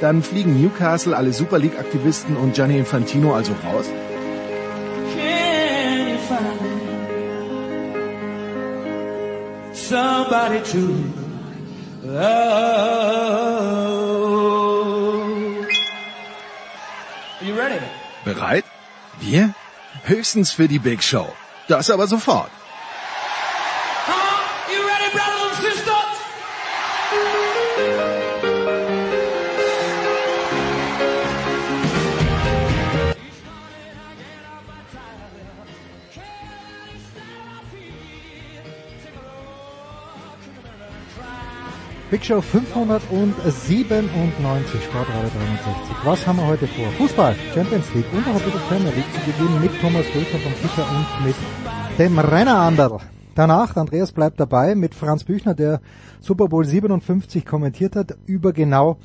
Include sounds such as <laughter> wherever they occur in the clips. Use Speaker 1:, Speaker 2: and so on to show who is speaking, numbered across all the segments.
Speaker 1: Dann fliegen Newcastle, alle Super League-Aktivisten und Gianni Infantino also raus? Somebody to Are you ready? Bereit? Wir? Höchstens für die Big Show. Das aber sofort.
Speaker 2: Big Show 597, Sportradio 360. Was haben wir heute vor? Fußball, Champions League und noch ein bisschen Premier League zu Beginn mit Thomas Röker vom Kicker und mit dem Renner Anderl. Danach, Andreas bleibt dabei, mit Franz Büchner, der Super Bowl 57 kommentiert hat, über genau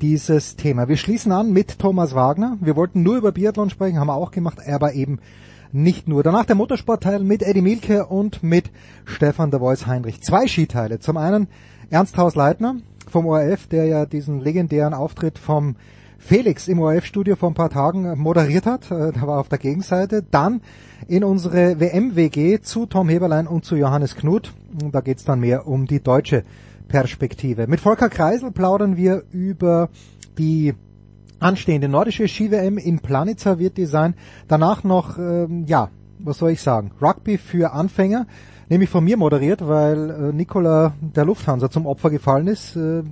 Speaker 2: dieses Thema. Wir schließen an mit Thomas Wagner. Wir wollten nur über Biathlon sprechen, haben wir auch gemacht, aber eben nicht nur. Danach der Motorsportteil mit Eddie Milke und mit Stefan der Voice Heinrich. Zwei Skiteile. Zum einen Ernst Haus-Leitner vom ORF, der ja diesen legendären Auftritt vom Felix im ORF-Studio vor ein paar Tagen moderiert hat. Äh, da war auf der Gegenseite. Dann in unsere WM-WG zu Tom Heberlein und zu Johannes Knut. Da geht's dann mehr um die deutsche Perspektive. Mit Volker Kreisel plaudern wir über die anstehende nordische Ski-WM in Planica wird die sein. Danach noch, ähm, ja, was soll ich sagen, Rugby für Anfänger nämlich von mir moderiert, weil äh, Nicola der Lufthansa zum Opfer gefallen ist, äh,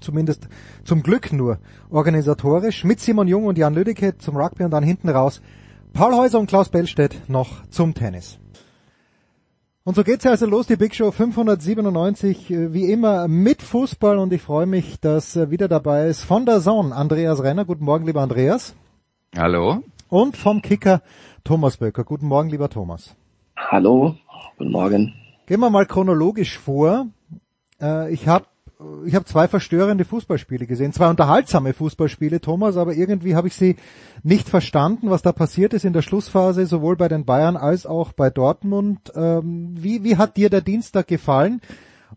Speaker 2: zumindest zum Glück nur organisatorisch, mit Simon Jung und Jan Lüdecke zum Rugby und dann hinten raus Paul Häuser und Klaus Bellstedt noch zum Tennis. Und so geht's also los, die Big Show 597, äh, wie immer mit Fußball und ich freue mich, dass äh, wieder dabei ist von der Zone Andreas Renner. Guten Morgen, lieber Andreas.
Speaker 3: Hallo.
Speaker 2: Und vom Kicker Thomas Böcker. Guten Morgen, lieber Thomas.
Speaker 4: Hallo. Guten Morgen.
Speaker 2: Gehen wir mal chronologisch vor. Äh, ich habe ich hab zwei verstörende Fußballspiele gesehen, zwei unterhaltsame Fußballspiele, Thomas, aber irgendwie habe ich sie nicht verstanden, was da passiert ist in der Schlussphase, sowohl bei den Bayern als auch bei Dortmund. Ähm, wie, wie hat dir der Dienstag gefallen?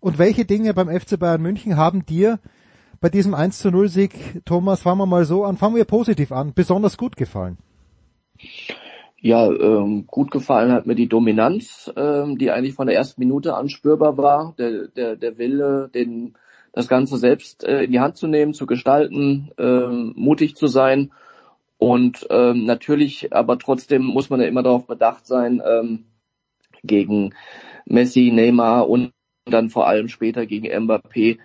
Speaker 2: Und welche Dinge beim FC Bayern München haben dir bei diesem 1 zu 0 Sieg, Thomas, fangen wir mal so an, fangen wir positiv an, besonders gut gefallen?
Speaker 4: Ja, ähm, gut gefallen hat mir die Dominanz, ähm, die eigentlich von der ersten Minute an spürbar war. Der, der, der Wille, den, das Ganze selbst äh, in die Hand zu nehmen, zu gestalten, ähm, mutig zu sein. Und ähm, natürlich, aber trotzdem muss man ja immer darauf bedacht sein, ähm, gegen Messi, Neymar und dann vor allem später gegen Mbappé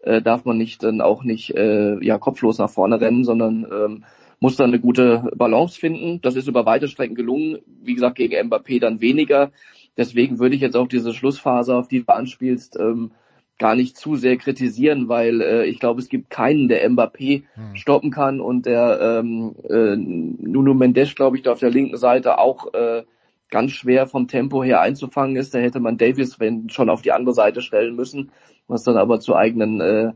Speaker 4: äh, darf man nicht dann auch nicht äh, ja kopflos nach vorne rennen, sondern ähm, muss dann eine gute Balance finden. Das ist über weite Strecken gelungen. Wie gesagt, gegen Mbappé dann weniger. Deswegen würde ich jetzt auch diese Schlussphase, auf die du anspielst, ähm, gar nicht zu sehr kritisieren, weil äh, ich glaube, es gibt keinen, der Mbappé hm. stoppen kann und der ähm, äh, Nuno Mendes, glaube ich, da auf der linken Seite auch äh, ganz schwer vom Tempo her einzufangen ist. Da hätte man Davis, wenn schon auf die andere Seite stellen müssen, was dann aber zu eigenen äh,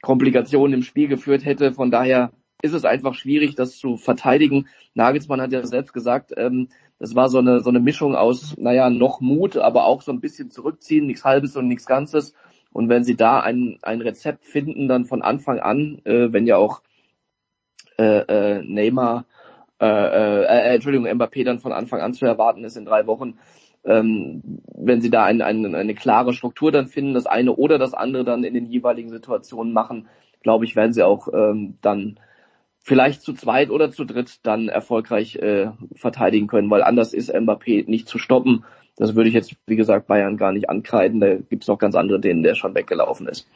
Speaker 4: Komplikationen im Spiel geführt hätte. Von daher ist es einfach schwierig, das zu verteidigen. Nagelsmann hat ja selbst gesagt, ähm, das war so eine, so eine Mischung aus, naja, noch Mut, aber auch so ein bisschen zurückziehen, nichts Halbes und nichts Ganzes. Und wenn sie da ein, ein Rezept finden, dann von Anfang an, äh, wenn ja auch äh, äh, Neymar, äh, äh, äh, Entschuldigung, Mbappé dann von Anfang an zu erwarten ist in drei Wochen, ähm, wenn sie da ein, ein, eine klare Struktur dann finden, das eine oder das andere dann in den jeweiligen Situationen machen, glaube ich, werden sie auch ähm, dann vielleicht zu zweit oder zu dritt dann erfolgreich äh, verteidigen können, weil anders ist Mbappé nicht zu stoppen. Das würde ich jetzt, wie gesagt, Bayern gar nicht ankreiden. Da gibt es noch ganz andere, denen der schon weggelaufen ist.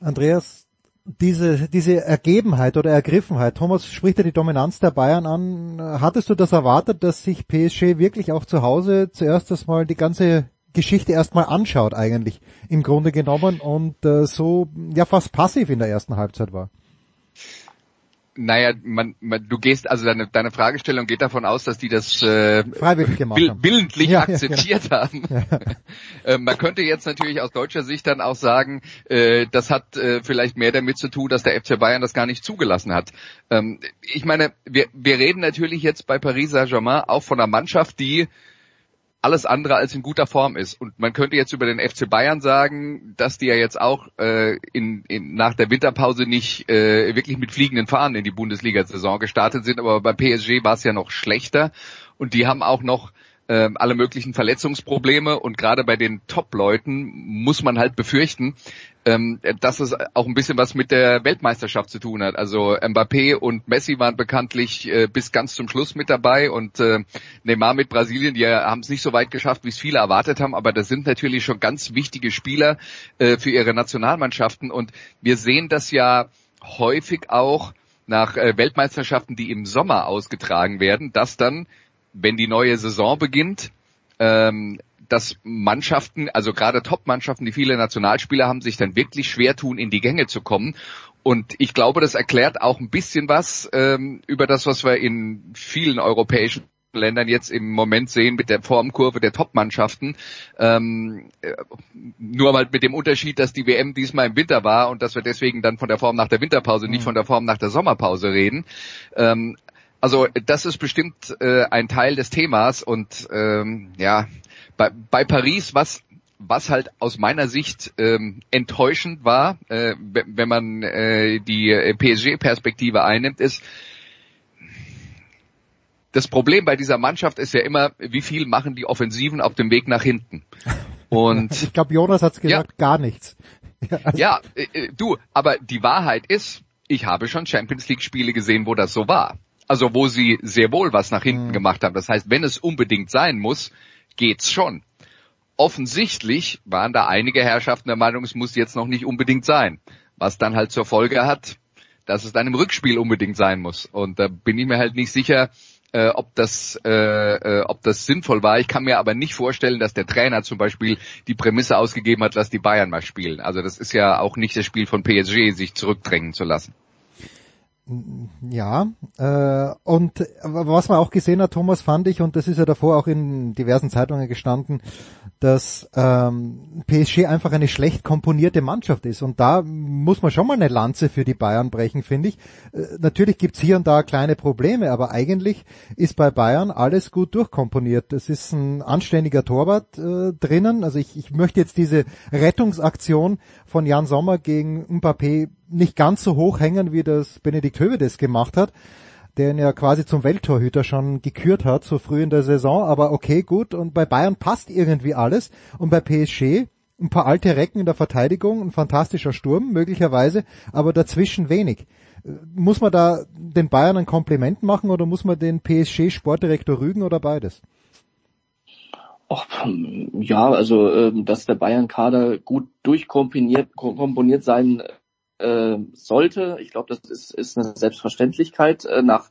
Speaker 2: Andreas, diese, diese Ergebenheit oder Ergriffenheit, Thomas spricht ja die Dominanz der Bayern an. Hattest du das erwartet, dass sich PSG wirklich auch zu Hause zuerst erstmal die ganze Geschichte erstmal anschaut eigentlich im Grunde genommen und äh, so ja fast passiv in der ersten Halbzeit war?
Speaker 3: Naja, man, man, du gehst, also deine, deine Fragestellung geht davon aus, dass die das äh,
Speaker 2: freiwillig gemacht
Speaker 3: will, willentlich ja, akzeptiert
Speaker 2: ja,
Speaker 3: genau. haben. <laughs> äh, man könnte jetzt natürlich aus deutscher Sicht dann auch sagen, äh, das hat äh, vielleicht mehr damit zu tun, dass der FC Bayern das gar nicht zugelassen hat. Ähm, ich meine, wir, wir reden natürlich jetzt bei Paris Saint-Germain auch von einer Mannschaft, die alles andere als in guter Form ist. Und man könnte jetzt über den FC Bayern sagen, dass die ja jetzt auch äh, in, in, nach der Winterpause nicht äh, wirklich mit fliegenden Fahnen in die Bundesliga-Saison gestartet sind, aber bei PSG war es ja noch schlechter und die haben auch noch äh, alle möglichen Verletzungsprobleme. Und gerade bei den Top-Leuten muss man halt befürchten, ähm, dass es auch ein bisschen was mit der Weltmeisterschaft zu tun hat. Also Mbappé und Messi waren bekanntlich äh, bis ganz zum Schluss mit dabei. Und äh, Neymar mit Brasilien, die haben es nicht so weit geschafft, wie es viele erwartet haben, aber das sind natürlich schon ganz wichtige Spieler äh, für ihre Nationalmannschaften. Und wir sehen das ja häufig auch nach äh, Weltmeisterschaften, die im Sommer ausgetragen werden, dass dann wenn die neue Saison beginnt, ähm, dass Mannschaften, also gerade Top-Mannschaften, die viele Nationalspieler haben, sich dann wirklich schwer tun, in die Gänge zu kommen. Und ich glaube, das erklärt auch ein bisschen was ähm, über das, was wir in vielen europäischen Ländern jetzt im Moment sehen mit der Formkurve der Top-Mannschaften. Ähm, äh, nur mal mit dem Unterschied, dass die WM diesmal im Winter war und dass wir deswegen dann von der Form nach der Winterpause, nicht mhm. von der Form nach der Sommerpause reden. Ähm, also das ist bestimmt äh, ein Teil des Themas und ähm, ja, bei, bei Paris, was was halt aus meiner Sicht ähm, enttäuschend war, äh, wenn man äh, die PSG-Perspektive einnimmt, ist, das Problem bei dieser Mannschaft ist ja immer, wie viel machen die Offensiven auf dem Weg nach hinten. Und <laughs>
Speaker 2: ich glaube, Jonas hat's gesagt, ja, gar nichts.
Speaker 3: Ja, also ja äh, äh, du, aber die Wahrheit ist, ich habe schon Champions League Spiele gesehen, wo das so war. Also wo sie sehr wohl was nach hinten mhm. gemacht haben. Das heißt, wenn es unbedingt sein muss, geht's schon. Offensichtlich waren da einige Herrschaften der Meinung, es muss jetzt noch nicht unbedingt sein. Was dann halt zur Folge hat, dass es dann im Rückspiel unbedingt sein muss. Und da bin ich mir halt nicht sicher, äh, ob das äh, äh, ob das sinnvoll war. Ich kann mir aber nicht vorstellen, dass der Trainer zum Beispiel die Prämisse ausgegeben hat, lass die Bayern mal spielen. Also das ist ja auch nicht das Spiel von PSG, sich zurückdrängen zu lassen.
Speaker 2: Ja, äh, und was man auch gesehen hat, Thomas, fand ich, und das ist ja davor auch in diversen Zeitungen gestanden, dass ähm, PSG einfach eine schlecht komponierte Mannschaft ist. Und da muss man schon mal eine Lanze für die Bayern brechen, finde ich. Äh, natürlich gibt's hier und da kleine Probleme, aber eigentlich ist bei Bayern alles gut durchkomponiert. Es ist ein anständiger Torwart äh, drinnen. Also ich, ich möchte jetzt diese Rettungsaktion von Jan Sommer gegen Mbappé nicht ganz so hoch hängen, wie das Benedikt Hövedes gemacht hat, der ihn ja quasi zum Welttorhüter schon gekürt hat, so früh in der Saison, aber okay, gut, und bei Bayern passt irgendwie alles, und bei PSG ein paar alte Recken in der Verteidigung, ein fantastischer Sturm möglicherweise, aber dazwischen wenig. Muss man da den Bayern ein Kompliment machen oder muss man den PSG-Sportdirektor rügen oder beides?
Speaker 4: Och, ja, also ähm, dass der Bayern-Kader gut durchkomponiert komponiert sein äh, sollte. Ich glaube, das ist, ist eine Selbstverständlichkeit äh, nach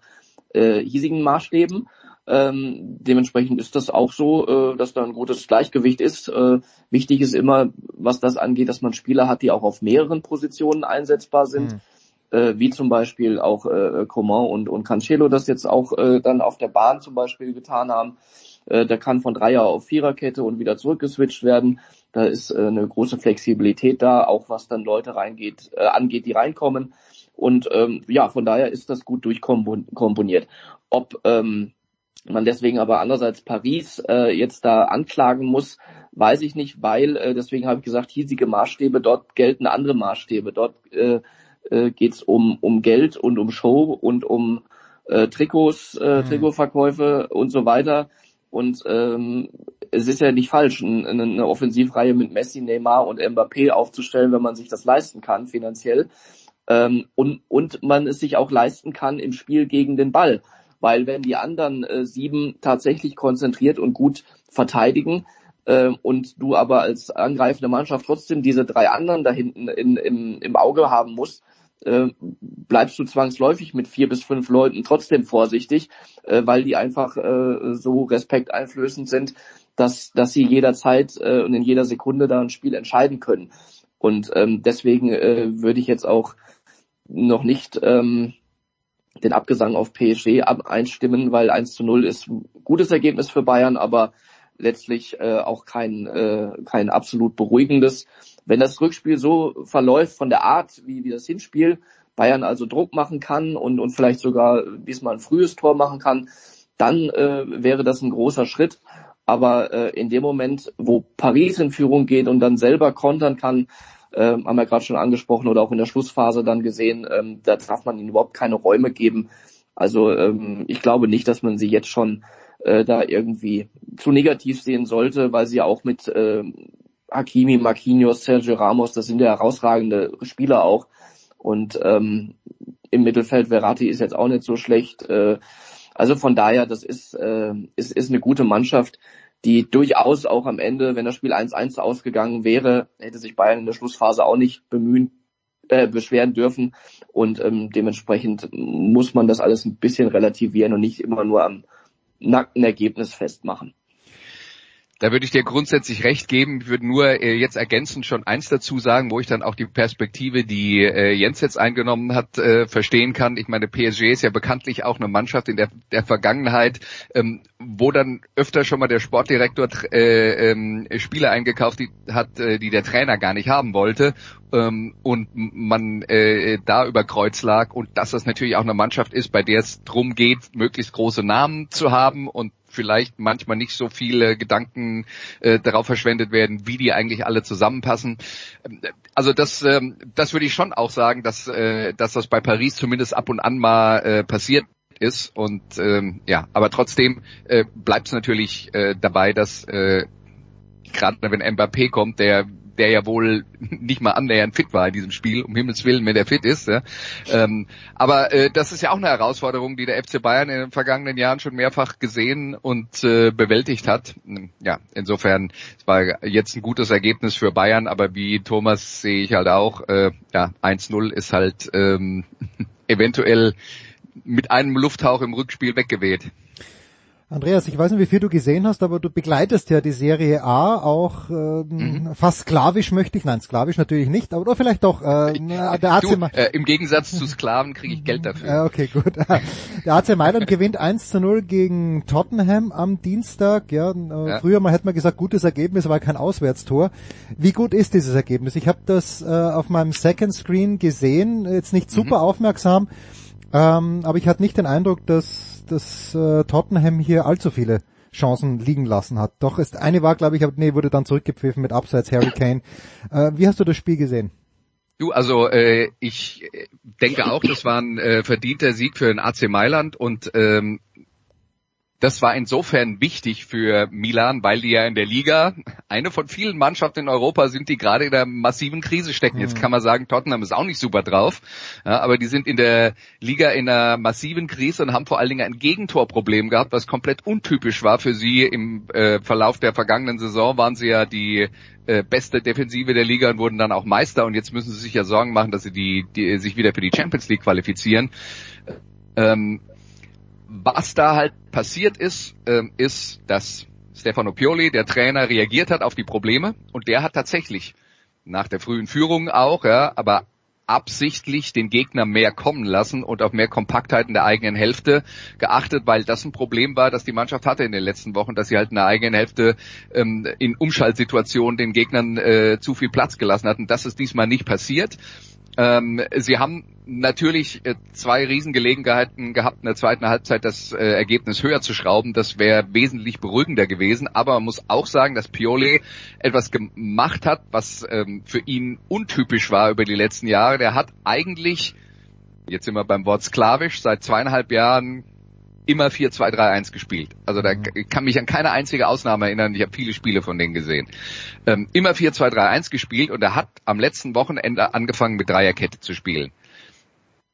Speaker 4: äh, hiesigen Maßstäben. Ähm, dementsprechend ist das auch so, äh, dass da ein gutes Gleichgewicht ist. Äh, wichtig ist immer, was das angeht, dass man Spieler hat, die auch auf mehreren Positionen einsetzbar sind. Mhm. Äh, wie zum Beispiel auch äh, Coman und, und Cancelo das jetzt auch äh, dann auf der Bahn zum Beispiel getan haben. Äh, der kann von Dreier auf Viererkette und wieder zurückgeswitcht werden. Da ist äh, eine große Flexibilität da, auch was dann Leute reingeht, äh, angeht, die reinkommen. Und ähm, ja, von daher ist das gut durchkomponiert. Ob ähm, man deswegen aber andererseits Paris äh, jetzt da anklagen muss, weiß ich nicht, weil, äh, deswegen habe ich gesagt, hiesige Maßstäbe, dort gelten andere Maßstäbe. Dort äh, äh, geht es um, um Geld und um Show und um äh, Trikots, äh, mhm. Trikotverkäufe und so weiter. Und ähm, es ist ja nicht falsch, eine, eine Offensivreihe mit Messi, Neymar und Mbappé aufzustellen, wenn man sich das leisten kann finanziell. ähm, und, und man es sich auch leisten kann im Spiel gegen den Ball. Weil wenn die anderen äh, sieben tatsächlich konzentriert und gut verteidigen, äh, und du aber als angreifende Mannschaft trotzdem diese drei anderen da hinten in, im, im Auge haben musst, äh, bleibst du zwangsläufig mit vier bis fünf Leuten trotzdem vorsichtig, äh, weil die einfach äh, so respekteinflößend sind, dass, dass sie jederzeit äh, und in jeder Sekunde da ein Spiel entscheiden können. Und ähm, deswegen äh, würde ich jetzt auch noch nicht ähm, den Abgesang auf PSG einstimmen, weil 1 zu 0 ist ein gutes Ergebnis für Bayern, aber letztlich äh, auch kein, äh, kein absolut beruhigendes. Wenn das Rückspiel so verläuft von der Art wie, wie das Hinspiel, Bayern also Druck machen kann und, und vielleicht sogar diesmal ein frühes Tor machen kann, dann äh, wäre das ein großer Schritt. Aber äh, in dem Moment, wo Paris in Führung geht und dann selber kontern kann, äh, haben wir gerade schon angesprochen oder auch in der Schlussphase dann gesehen, ähm, da darf man ihnen überhaupt keine Räume geben. Also ähm, ich glaube nicht, dass man sie jetzt schon äh, da irgendwie zu negativ sehen sollte, weil sie auch mit äh, Hakimi, Marquinhos, Sergio Ramos, das sind ja herausragende Spieler auch. Und ähm, im Mittelfeld Verratti ist jetzt auch nicht so schlecht. Äh, also von daher, das ist, äh, ist, ist eine gute Mannschaft, die durchaus auch am Ende, wenn das Spiel 1-1 ausgegangen wäre, hätte sich Bayern in der Schlussphase auch nicht bemühen, äh, beschweren dürfen. Und ähm, dementsprechend muss man das alles ein bisschen relativieren und nicht immer nur am nackten Ergebnis festmachen.
Speaker 3: Da würde ich dir grundsätzlich recht geben. Ich würde nur äh, jetzt ergänzend schon eins dazu sagen, wo ich dann auch die Perspektive, die äh, Jens jetzt eingenommen hat, äh, verstehen kann. Ich meine, PSG ist ja bekanntlich auch eine Mannschaft in der, der Vergangenheit, ähm, wo dann öfter schon mal der Sportdirektor äh, ähm, Spieler eingekauft die, hat, äh, die der Trainer gar nicht haben wollte ähm, und man äh, da über Kreuz lag und dass das natürlich auch eine Mannschaft ist, bei der es drum geht, möglichst große Namen zu haben und vielleicht manchmal nicht so viele Gedanken äh, darauf verschwendet werden, wie die eigentlich alle zusammenpassen. Ähm, also das, ähm, das würde ich schon auch sagen, dass, äh, dass das bei Paris zumindest ab und an mal äh, passiert ist. Und ähm, ja, aber trotzdem äh, bleibt es natürlich äh, dabei, dass äh, gerade wenn Mbappé kommt, der der ja wohl <laughs> nicht mal annähernd fit war in diesem Spiel, um Himmels Willen, wenn der fit ist. Ja. Ähm, aber äh, das ist ja auch eine Herausforderung, die der FC Bayern in den vergangenen Jahren schon mehrfach gesehen und äh, bewältigt hat. Ja, insofern, es war jetzt ein gutes Ergebnis für Bayern, aber wie Thomas sehe ich halt auch, äh, ja, 1-0 ist halt ähm, <laughs> eventuell mit einem Lufthauch im Rückspiel weggeweht.
Speaker 2: Andreas, ich weiß nicht, wie viel du gesehen hast, aber du begleitest ja die Serie A auch äh, mhm. fast sklavisch möchte ich, nein, sklavisch natürlich nicht, aber vielleicht doch. Äh,
Speaker 3: der AC du, äh, Im Gegensatz zu Sklaven kriege ich Geld dafür.
Speaker 2: Okay, gut. <laughs> Der AC Mailand gewinnt 1 zu 0 gegen Tottenham am Dienstag. Ja, äh, ja. Früher mal hätte man gesagt, gutes Ergebnis, aber kein Auswärtstor. Wie gut ist dieses Ergebnis? Ich habe das äh, auf meinem Second Screen gesehen, jetzt nicht super mhm. aufmerksam, ähm, aber ich hatte nicht den Eindruck, dass dass äh, Tottenham hier allzu viele Chancen liegen lassen hat. Doch ist eine war, glaube ich, aber nee, wurde dann zurückgepfiffen mit Abseits Harry Kane. Äh, wie hast du das Spiel gesehen?
Speaker 3: Du, also äh, ich denke auch, das war ein äh, verdienter Sieg für den AC Mailand und ähm, das war insofern wichtig für Milan, weil die ja in der Liga eine von vielen Mannschaften in Europa sind, die gerade in einer massiven Krise stecken. Jetzt mhm. kann man sagen, Tottenham ist auch nicht super drauf, ja, aber die sind in der Liga in einer massiven Krise und haben vor allen Dingen ein Gegentorproblem gehabt, was komplett untypisch war für sie. Im äh, Verlauf der vergangenen Saison waren sie ja die äh, beste Defensive der Liga und wurden dann auch Meister und jetzt müssen sie sich ja Sorgen machen, dass sie die, die sich wieder für die Champions League qualifizieren. Ähm, was da halt passiert ist, ähm, ist, dass Stefano Pioli, der Trainer, reagiert hat auf die Probleme und der hat tatsächlich nach der frühen Führung auch, ja, aber absichtlich den Gegner mehr kommen lassen und auf mehr Kompaktheit in der eigenen Hälfte geachtet, weil das ein Problem war, das die Mannschaft hatte in den letzten Wochen, dass sie halt in der eigenen Hälfte ähm, in Umschaltsituationen den Gegnern äh, zu viel Platz gelassen hatten. Das ist diesmal nicht passiert. Ähm, sie haben natürlich äh, zwei Riesengelegenheiten gehabt, in der zweiten Halbzeit das äh, Ergebnis höher zu schrauben. Das wäre wesentlich beruhigender gewesen. Aber man muss auch sagen, dass Pioli etwas gemacht hat, was ähm, für ihn untypisch war über die letzten Jahre. Der hat eigentlich, jetzt sind wir beim Wort sklavisch, seit zweieinhalb Jahren immer 4-2-3-1 gespielt. Also da mhm. kann mich an keine einzige Ausnahme erinnern. Ich habe viele Spiele von denen gesehen. Ähm, immer 4-2-3-1 gespielt und er hat am letzten Wochenende angefangen mit Dreierkette zu spielen.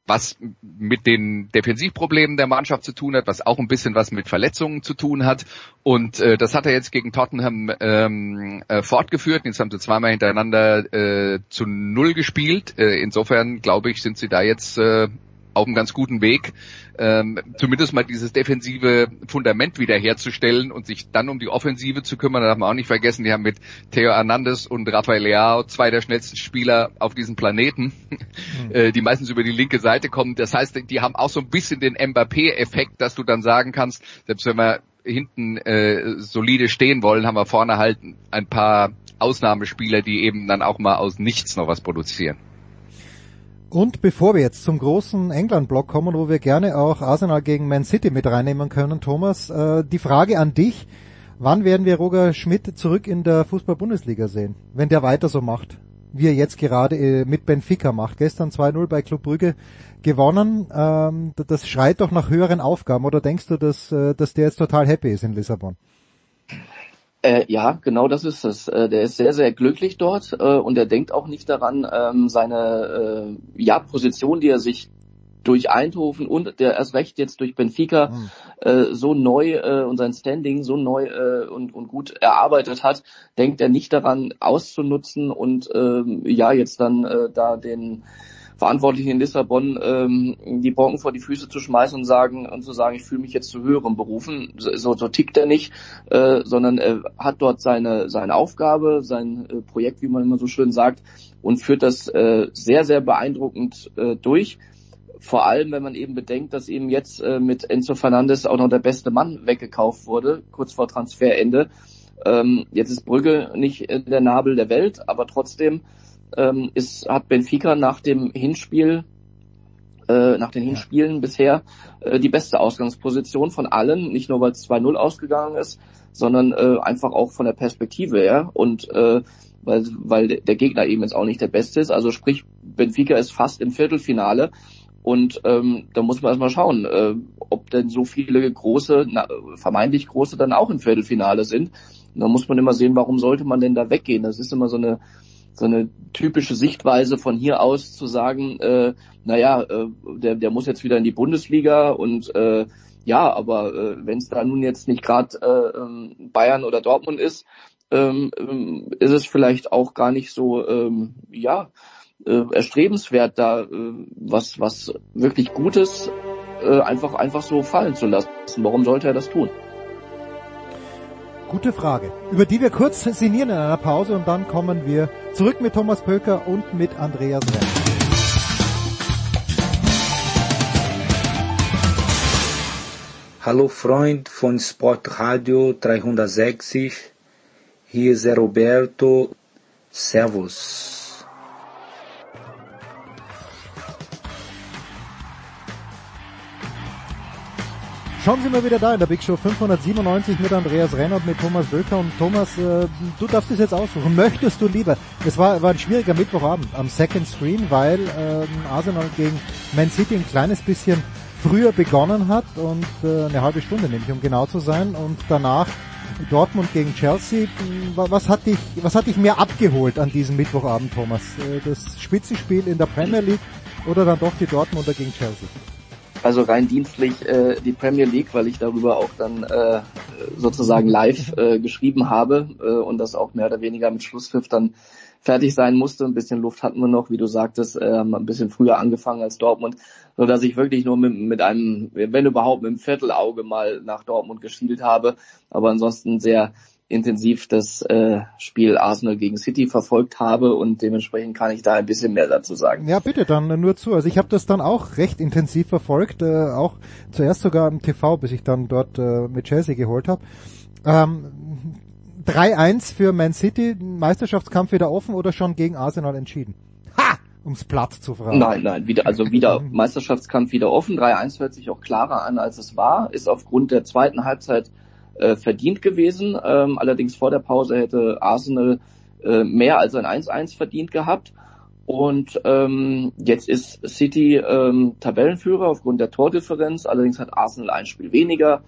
Speaker 3: was mit den Defensivproblemen der Mannschaft zu tun hat, was auch ein bisschen was mit Verletzungen zu tun hat. Und äh, das hat er jetzt gegen Tottenham ähm, äh, fortgeführt. Jetzt haben sie zweimal hintereinander äh, zu null gespielt. Äh, insofern glaube ich, sind sie da jetzt äh, auf einem ganz guten Weg, ähm, zumindest mal dieses defensive Fundament wiederherzustellen und sich dann um die Offensive zu kümmern. Da darf man auch nicht vergessen, die haben mit Theo Hernandez und Rafael Leao zwei der schnellsten Spieler auf diesem Planeten, <laughs> mhm. die meistens über die linke Seite kommen. Das heißt, die haben auch so ein bisschen den Mbappé-Effekt, dass du dann sagen kannst, selbst wenn wir hinten äh, solide stehen wollen, haben wir vorne halt ein paar Ausnahmespieler, die eben dann auch mal aus nichts noch was produzieren.
Speaker 2: Und bevor wir jetzt zum großen England-Block kommen, wo wir gerne auch Arsenal gegen Man City mit reinnehmen können, Thomas, äh, die Frage an dich, wann werden wir Roger Schmidt zurück in der Fußball-Bundesliga sehen, wenn der weiter so macht, wie er jetzt gerade äh, mit Benfica macht. Gestern 2-0 bei Club Brügge gewonnen, ähm, das schreit doch nach höheren Aufgaben, oder denkst du, dass, äh, dass der jetzt total happy ist in Lissabon?
Speaker 4: Äh, ja, genau das ist es. Äh, der ist sehr, sehr glücklich dort äh, und er denkt auch nicht daran, ähm, seine äh, ja, Position, die er sich durch Eindhoven und der erst recht jetzt durch Benfica mhm. äh, so neu äh, und sein Standing so neu äh, und, und gut erarbeitet hat, denkt er nicht daran auszunutzen und ähm, ja jetzt dann äh, da den Verantwortlichen in Lissabon ähm, die Brocken vor die Füße zu schmeißen und sagen und zu sagen, ich fühle mich jetzt zu höheren Berufen. So, so tickt er nicht, äh, sondern er hat dort seine seine Aufgabe, sein äh, Projekt, wie man immer so schön sagt, und führt das äh, sehr sehr beeindruckend äh, durch. Vor allem, wenn man eben bedenkt, dass eben jetzt äh, mit Enzo Fernandes auch noch der beste Mann weggekauft wurde, kurz vor Transferende. Ähm, jetzt ist Brügge nicht der Nabel der Welt, aber trotzdem ähm, ist, hat Benfica nach dem Hinspiel, äh, nach den Hinspielen ja. bisher äh, die beste Ausgangsposition von allen, nicht nur weil es 2-0 ausgegangen ist, sondern äh, einfach auch von der Perspektive her und äh, weil, weil der Gegner eben jetzt auch nicht der Beste ist. Also sprich, Benfica ist fast im Viertelfinale und ähm, da muss man erstmal schauen, äh, ob denn so viele große, na, vermeintlich große dann auch im Viertelfinale sind. Und da muss man immer sehen, warum sollte man denn da weggehen? Das ist immer so eine so eine typische Sichtweise von hier aus zu sagen, äh, naja, äh, der, der muss jetzt wieder in die Bundesliga und äh, ja, aber äh, wenn es da nun jetzt nicht gerade äh, ähm, Bayern oder Dortmund ist, ähm, ähm, ist es vielleicht auch gar nicht so, ähm, ja, äh, erstrebenswert, da äh, was, was wirklich Gutes äh, einfach, einfach so fallen zu lassen. Warum sollte er das tun?
Speaker 2: Gute Frage, über die wir kurz sinnieren in einer Pause und dann kommen wir zurück mit Thomas Pöker und mit Andreas Renn.
Speaker 5: Hallo Freund von Sportradio 360, hier ist Roberto, Servus.
Speaker 2: Schauen Sie mal wieder da in der Big Show 597 mit Andreas Renner und mit Thomas Böker. Und Thomas, äh, du darfst es jetzt aussuchen. Möchtest du lieber? Es war, war ein schwieriger Mittwochabend am Second Screen, weil ähm, Arsenal gegen Man City ein kleines bisschen früher begonnen hat und äh, eine halbe Stunde nämlich, um genau zu sein. Und danach Dortmund gegen Chelsea. Was hat dich, was hat dich mehr abgeholt an diesem Mittwochabend, Thomas? Äh, das Spitzenspiel in der Premier League oder dann doch die Dortmunder gegen Chelsea?
Speaker 4: Also rein dienstlich äh, die Premier League, weil ich darüber auch dann äh, sozusagen live äh, geschrieben habe äh, und das auch mehr oder weniger mit Schlusspfiff dann fertig sein musste. Ein bisschen Luft hatten wir noch, wie du sagtest, äh, haben ein bisschen früher angefangen als Dortmund, so dass ich wirklich nur mit, mit einem, wenn überhaupt, mit einem Viertelauge mal nach Dortmund geschielt habe, aber ansonsten sehr intensiv das äh, Spiel Arsenal gegen City verfolgt habe und dementsprechend kann ich da ein bisschen mehr dazu sagen.
Speaker 2: Ja, bitte dann nur zu. Also ich habe das dann auch recht intensiv verfolgt, äh, auch zuerst sogar im TV, bis ich dann dort äh, mit Chelsea geholt habe. Ähm, 3-1 für Man City, Meisterschaftskampf wieder offen oder schon gegen Arsenal entschieden? Ha! Ums Platz zu fragen.
Speaker 4: Nein, nein, wieder, also wieder Meisterschaftskampf wieder offen. 3-1 hört sich auch klarer an, als es war, ist aufgrund der zweiten Halbzeit äh, verdient gewesen. Ähm, allerdings vor der Pause hätte Arsenal äh, mehr als ein 1-1 verdient gehabt. Und ähm, jetzt ist City ähm, Tabellenführer aufgrund der Tordifferenz. Allerdings hat Arsenal ein Spiel weniger.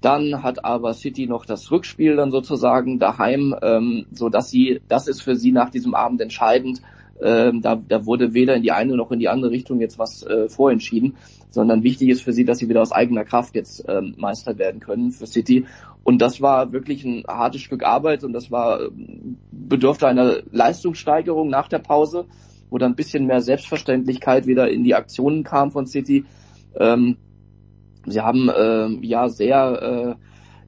Speaker 4: Dann hat aber City noch das Rückspiel dann sozusagen daheim, ähm, so dass sie, das ist für sie nach diesem Abend entscheidend, Ähm, da, da wurde weder in die eine noch in die andere Richtung jetzt was äh, vorentschieden, sondern wichtig ist für sie, dass sie wieder aus eigener Kraft jetzt ähm, Meister werden können für City. Und das war wirklich ein hartes Stück Arbeit und das war ähm, bedurfte einer Leistungssteigerung nach der Pause, wo dann ein bisschen mehr Selbstverständlichkeit wieder in die Aktionen kam von City. Ähm, sie haben äh, ja sehr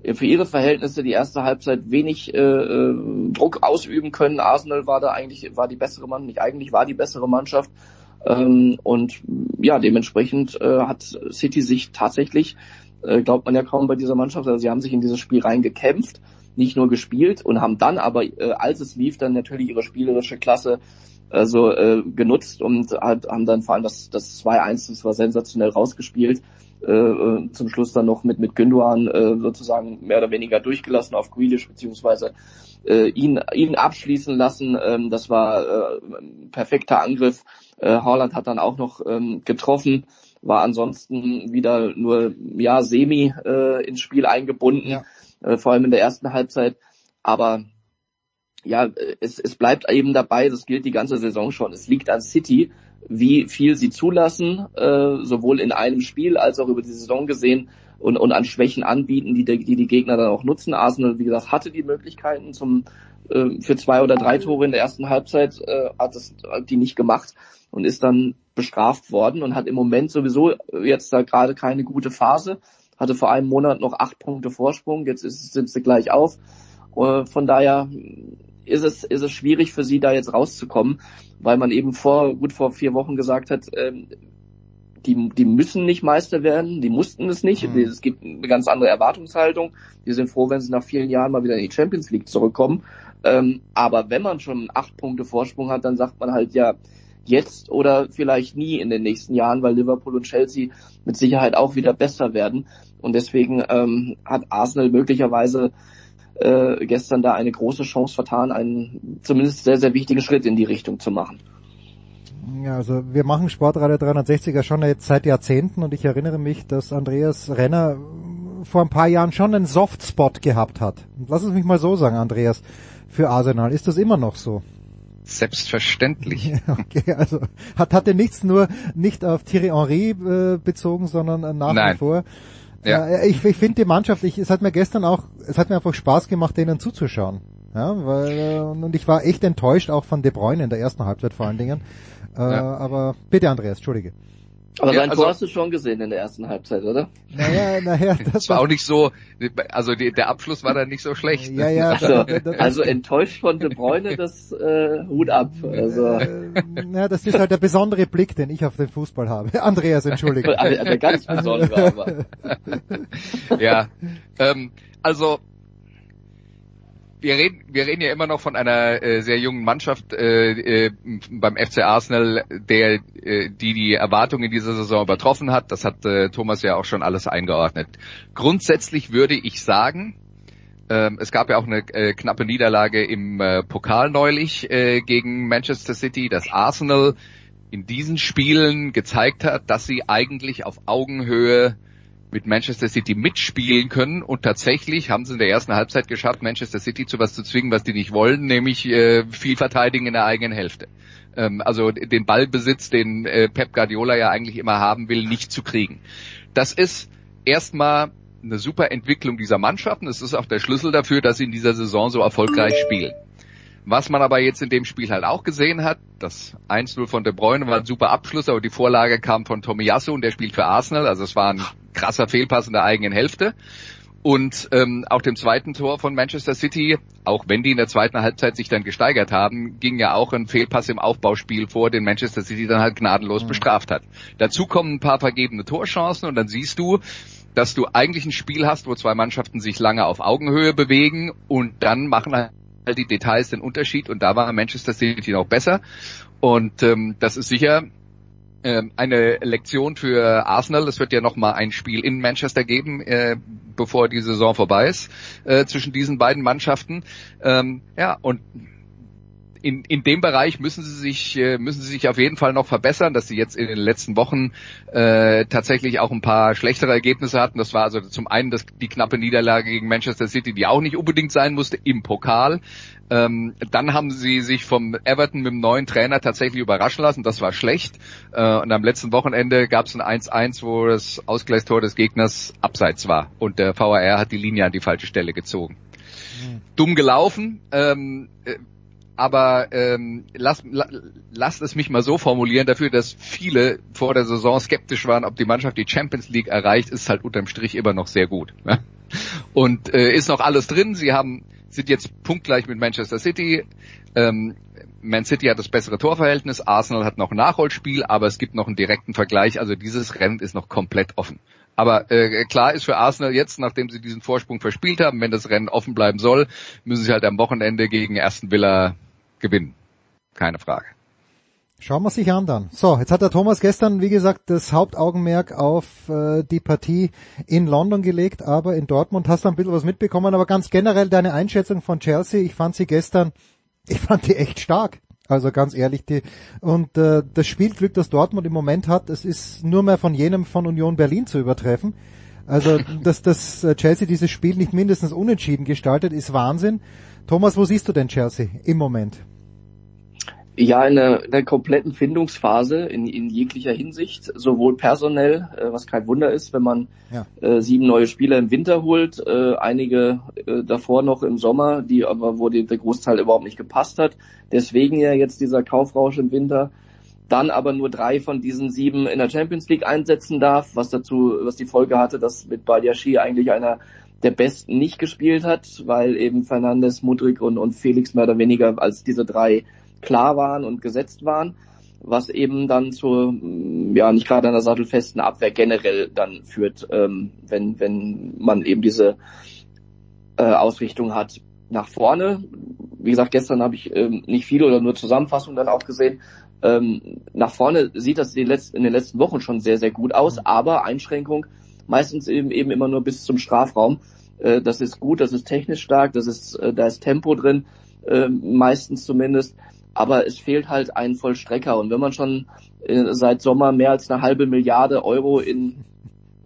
Speaker 4: äh, für ihre Verhältnisse die erste Halbzeit wenig äh, äh, Druck ausüben können. Arsenal war da eigentlich war die bessere Mannschaft, nicht eigentlich war die bessere Mannschaft. Ähm, und ja, dementsprechend äh, hat City sich tatsächlich, äh, glaubt man ja kaum bei dieser Mannschaft, also sie haben sich in dieses Spiel reingekämpft, nicht nur gespielt und haben dann aber, äh, als es lief, dann natürlich ihre spielerische Klasse also äh, genutzt und halt, haben dann vor allem das, das 2-1, das war sensationell rausgespielt äh, äh, zum Schluss dann noch mit, mit Gündogan äh, sozusagen mehr oder weniger durchgelassen auf Grealish, beziehungsweise äh, ihn, ihn abschließen lassen. Ähm, das war äh, perfekter Angriff. Äh, Haaland hat dann auch noch ähm, getroffen, war ansonsten wieder nur ja semi äh, ins Spiel eingebunden, ja. äh, vor allem in der ersten Halbzeit. Aber ja, es, es bleibt eben dabei, das gilt die ganze Saison schon. Es liegt an City, wie viel sie zulassen, äh, sowohl in einem Spiel als auch über die Saison gesehen und, und an Schwächen anbieten, die, die die Gegner dann auch nutzen. Arsenal, wie gesagt, hatte die Möglichkeiten zum äh, für zwei oder drei Tore in der ersten Halbzeit, äh, hat es die nicht gemacht und ist dann bestraft worden und hat im Moment sowieso jetzt da gerade keine gute Phase. Hatte vor einem Monat noch acht Punkte Vorsprung, jetzt ist, sind sie gleich auf. Äh, von daher ist es, ist es schwierig für sie da jetzt rauszukommen, weil man eben vor, gut vor vier Wochen gesagt hat, ähm, die, die müssen nicht Meister werden, die mussten es nicht. Mhm. Es gibt eine ganz andere Erwartungshaltung. Die sind froh, wenn sie nach vielen Jahren mal wieder in die Champions League zurückkommen. Ähm, aber wenn man schon acht Punkte Vorsprung hat, dann sagt man halt ja jetzt oder vielleicht nie in den nächsten Jahren, weil Liverpool und Chelsea mit Sicherheit auch wieder besser werden. Und deswegen ähm, hat Arsenal möglicherweise äh, gestern da eine große Chance vertan, einen zumindest sehr, sehr wichtigen Schritt in die Richtung zu machen.
Speaker 2: Ja, also wir machen Sportradio 360er schon seit Jahrzehnten und ich erinnere mich, dass Andreas Renner vor ein paar Jahren schon einen Softspot gehabt hat. Lass es mich mal so sagen, Andreas, für Arsenal. Ist das immer noch so?
Speaker 3: Selbstverständlich. <laughs>
Speaker 2: Okay, also hat, hat er nichts nur nicht auf Thierry Henry äh, bezogen, sondern nach Nein. wie vor ja. Äh, ich, ich finde die Mannschaft, ich, es hat mir gestern auch, es hat mir einfach Spaß gemacht, denen zuzuschauen. Ja, weil, äh, und ich war echt enttäuscht auch von De Bruyne in der ersten Halbzeit vor allen Dingen. Äh, ja. Aber bitte Andreas, entschuldige.
Speaker 4: Aber ja, sein also, Tor hast du schon gesehen in der ersten Halbzeit, oder?
Speaker 3: Naja, naja. <laughs> Das, das war auch nicht so, also die, der Abschluss war dann nicht so schlecht.
Speaker 4: Ja, ja. <laughs> Also, also enttäuscht von De Bruyne, das äh, Hut ab. Also. Äh,
Speaker 2: das ist halt der besondere Blick, den ich auf den Fußball habe. <laughs> Andreas, entschuldige.
Speaker 4: der ganz besondere aber.
Speaker 3: ja, ähm, also wir reden, wir reden ja immer noch von einer äh, sehr jungen Mannschaft äh, äh, beim FC Arsenal, der äh, die die Erwartungen in dieser Saison übertroffen hat. Das hat äh, Thomas ja auch schon alles eingeordnet. Grundsätzlich würde ich sagen, äh, es gab ja auch eine äh, knappe Niederlage im äh, Pokal neulich äh, gegen Manchester City, dass Arsenal in diesen Spielen gezeigt hat, dass sie eigentlich auf Augenhöhe mit Manchester City mitspielen können und tatsächlich haben sie in der ersten Halbzeit geschafft, Manchester City zu was zu zwingen, was die nicht wollen, nämlich äh, viel verteidigen in der eigenen Hälfte. Ähm, also den Ballbesitz, den äh, Pep Guardiola ja eigentlich immer haben will, nicht zu kriegen. Das ist erstmal eine super Entwicklung dieser Mannschaften. Es ist auch der Schlüssel dafür, dass sie in dieser Saison so erfolgreich spielen. Was man aber jetzt in dem Spiel halt auch gesehen hat, das 1-0 von De Bruyne war ein super Abschluss, aber die Vorlage kam von Tomiyasu und der spielt für Arsenal. Also es war ein krasser Fehlpass in der eigenen Hälfte. Und ähm, auch dem zweiten Tor von Manchester City, auch wenn die in der zweiten Halbzeit sich dann gesteigert haben, ging ja auch ein Fehlpass im Aufbauspiel vor, den Manchester City dann halt gnadenlos mhm. bestraft hat. Dazu kommen ein paar vergebene Torchancen und dann siehst du, dass du eigentlich ein Spiel hast, wo zwei Mannschaften sich lange auf Augenhöhe bewegen und dann machen halt die Details den Unterschied und da war Manchester City noch besser. Und ähm, das ist sicher ähm, eine Lektion für Arsenal. Es wird ja noch mal ein Spiel in Manchester geben, äh, bevor die Saison vorbei ist, äh, zwischen diesen beiden Mannschaften. Ähm, ja, und in, in dem Bereich müssen sie sich äh, müssen sie sich auf jeden Fall noch verbessern, dass sie jetzt in den letzten Wochen äh, tatsächlich auch ein paar schlechtere Ergebnisse hatten. Das war also zum einen das, die knappe Niederlage gegen Manchester City, die auch nicht unbedingt sein musste im Pokal. Ähm, dann haben sie sich vom Everton mit dem neuen Trainer tatsächlich überraschen lassen. Das war schlecht. Äh, und am letzten Wochenende gab es ein 1-1, wo das Ausgleichstor des Gegners abseits war. Und der VAR hat die Linie an die falsche Stelle gezogen. Mhm. Dumm gelaufen. Ähm, äh, aber ähm, lass, la, lass es mich mal so formulieren, dafür, dass viele vor der Saison skeptisch waren, ob die Mannschaft die Champions League erreicht, ist halt unterm Strich immer noch sehr gut. Ne? Und äh, ist noch alles drin. Sie haben sind jetzt punktgleich mit Manchester City. Ähm, Man City hat das bessere Torverhältnis, Arsenal hat noch ein Nachholspiel, aber es gibt noch einen direkten Vergleich. Also dieses Rennen ist noch komplett offen. Aber äh, klar ist für Arsenal jetzt, nachdem sie diesen Vorsprung verspielt haben, wenn das Rennen offen bleiben soll, müssen sie halt am Wochenende gegen Aston Villa gewinnen. Keine Frage.
Speaker 2: Schauen wir sich an dann. So, jetzt hat der Thomas gestern, wie gesagt, das Hauptaugenmerk auf äh, die Partie in London gelegt, aber in Dortmund hast du ein bisschen was mitbekommen, aber ganz generell deine Einschätzung von Chelsea, ich fand sie gestern, <laughs> ich fand die echt stark. Also ganz ehrlich, die und äh, das Spielglück, das Dortmund im Moment hat, es ist nur mehr von jenem von Union Berlin zu übertreffen. Also, <laughs> dass das äh, Chelsea dieses Spiel nicht mindestens unentschieden gestaltet, ist Wahnsinn. Thomas, wo siehst du denn Chelsea im Moment?
Speaker 4: Ja, in der, in der kompletten Findungsphase in, in jeglicher Hinsicht, sowohl personell, äh, was kein Wunder ist, wenn man ja. äh, sieben neue Spieler im Winter holt, äh, einige äh, davor noch im Sommer, die aber wo die, der Großteil überhaupt nicht gepasst hat. Deswegen ja jetzt dieser Kaufrausch im Winter. Dann aber nur drei von diesen sieben in der Champions League einsetzen darf, was dazu, was die Folge hatte, dass mit Badiashi eigentlich einer der Besten nicht gespielt hat, weil eben Fernandes, Mudrik und, und Felix mehr oder weniger als diese drei klar waren und gesetzt waren, was eben dann zu, mm, ja, nicht gerade einer sattelfesten Abwehr generell dann führt, ähm, wenn, wenn man eben diese äh, Ausrichtung hat nach vorne. Wie gesagt, gestern habe ich ähm, nicht viel oder nur Zusammenfassung dann auch gesehen. Ähm, nach vorne sieht das in den, letzten, in den letzten Wochen schon sehr, sehr gut aus, aber Einschränkung meistens eben, eben immer nur bis zum Strafraum. Äh, das ist gut, das ist technisch stark, das ist, äh, da ist Tempo drin, äh, meistens zumindest aber es fehlt halt ein Vollstrecker. Und wenn man schon äh, seit Sommer mehr als eine halbe Milliarde Euro in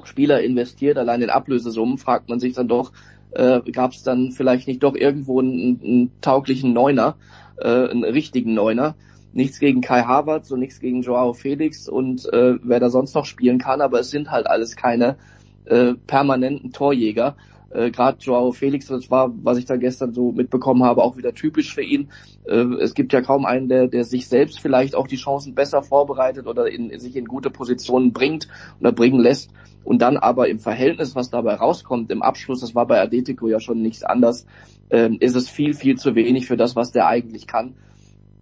Speaker 4: Spieler investiert, allein in Ablösesummen, fragt man sich dann doch, äh, gab es dann vielleicht nicht doch irgendwo einen, einen tauglichen Neuner, äh, einen richtigen Neuner. Nichts gegen Kai Havertz und nichts gegen Joao Felix und äh, wer da sonst noch spielen kann, aber es sind halt alles keine äh, permanenten Torjäger. Äh, Gerade Joao Felix, das war, was ich da gestern so mitbekommen habe, auch wieder typisch für ihn. Äh, es gibt ja kaum einen, der, der sich selbst vielleicht auch die Chancen besser vorbereitet oder in, sich in gute Positionen bringt oder bringen lässt. Und dann aber im Verhältnis, was dabei rauskommt, im Abschluss, das war bei Adetico ja schon nichts anders, äh, ist es viel, viel zu wenig für das, was der eigentlich kann.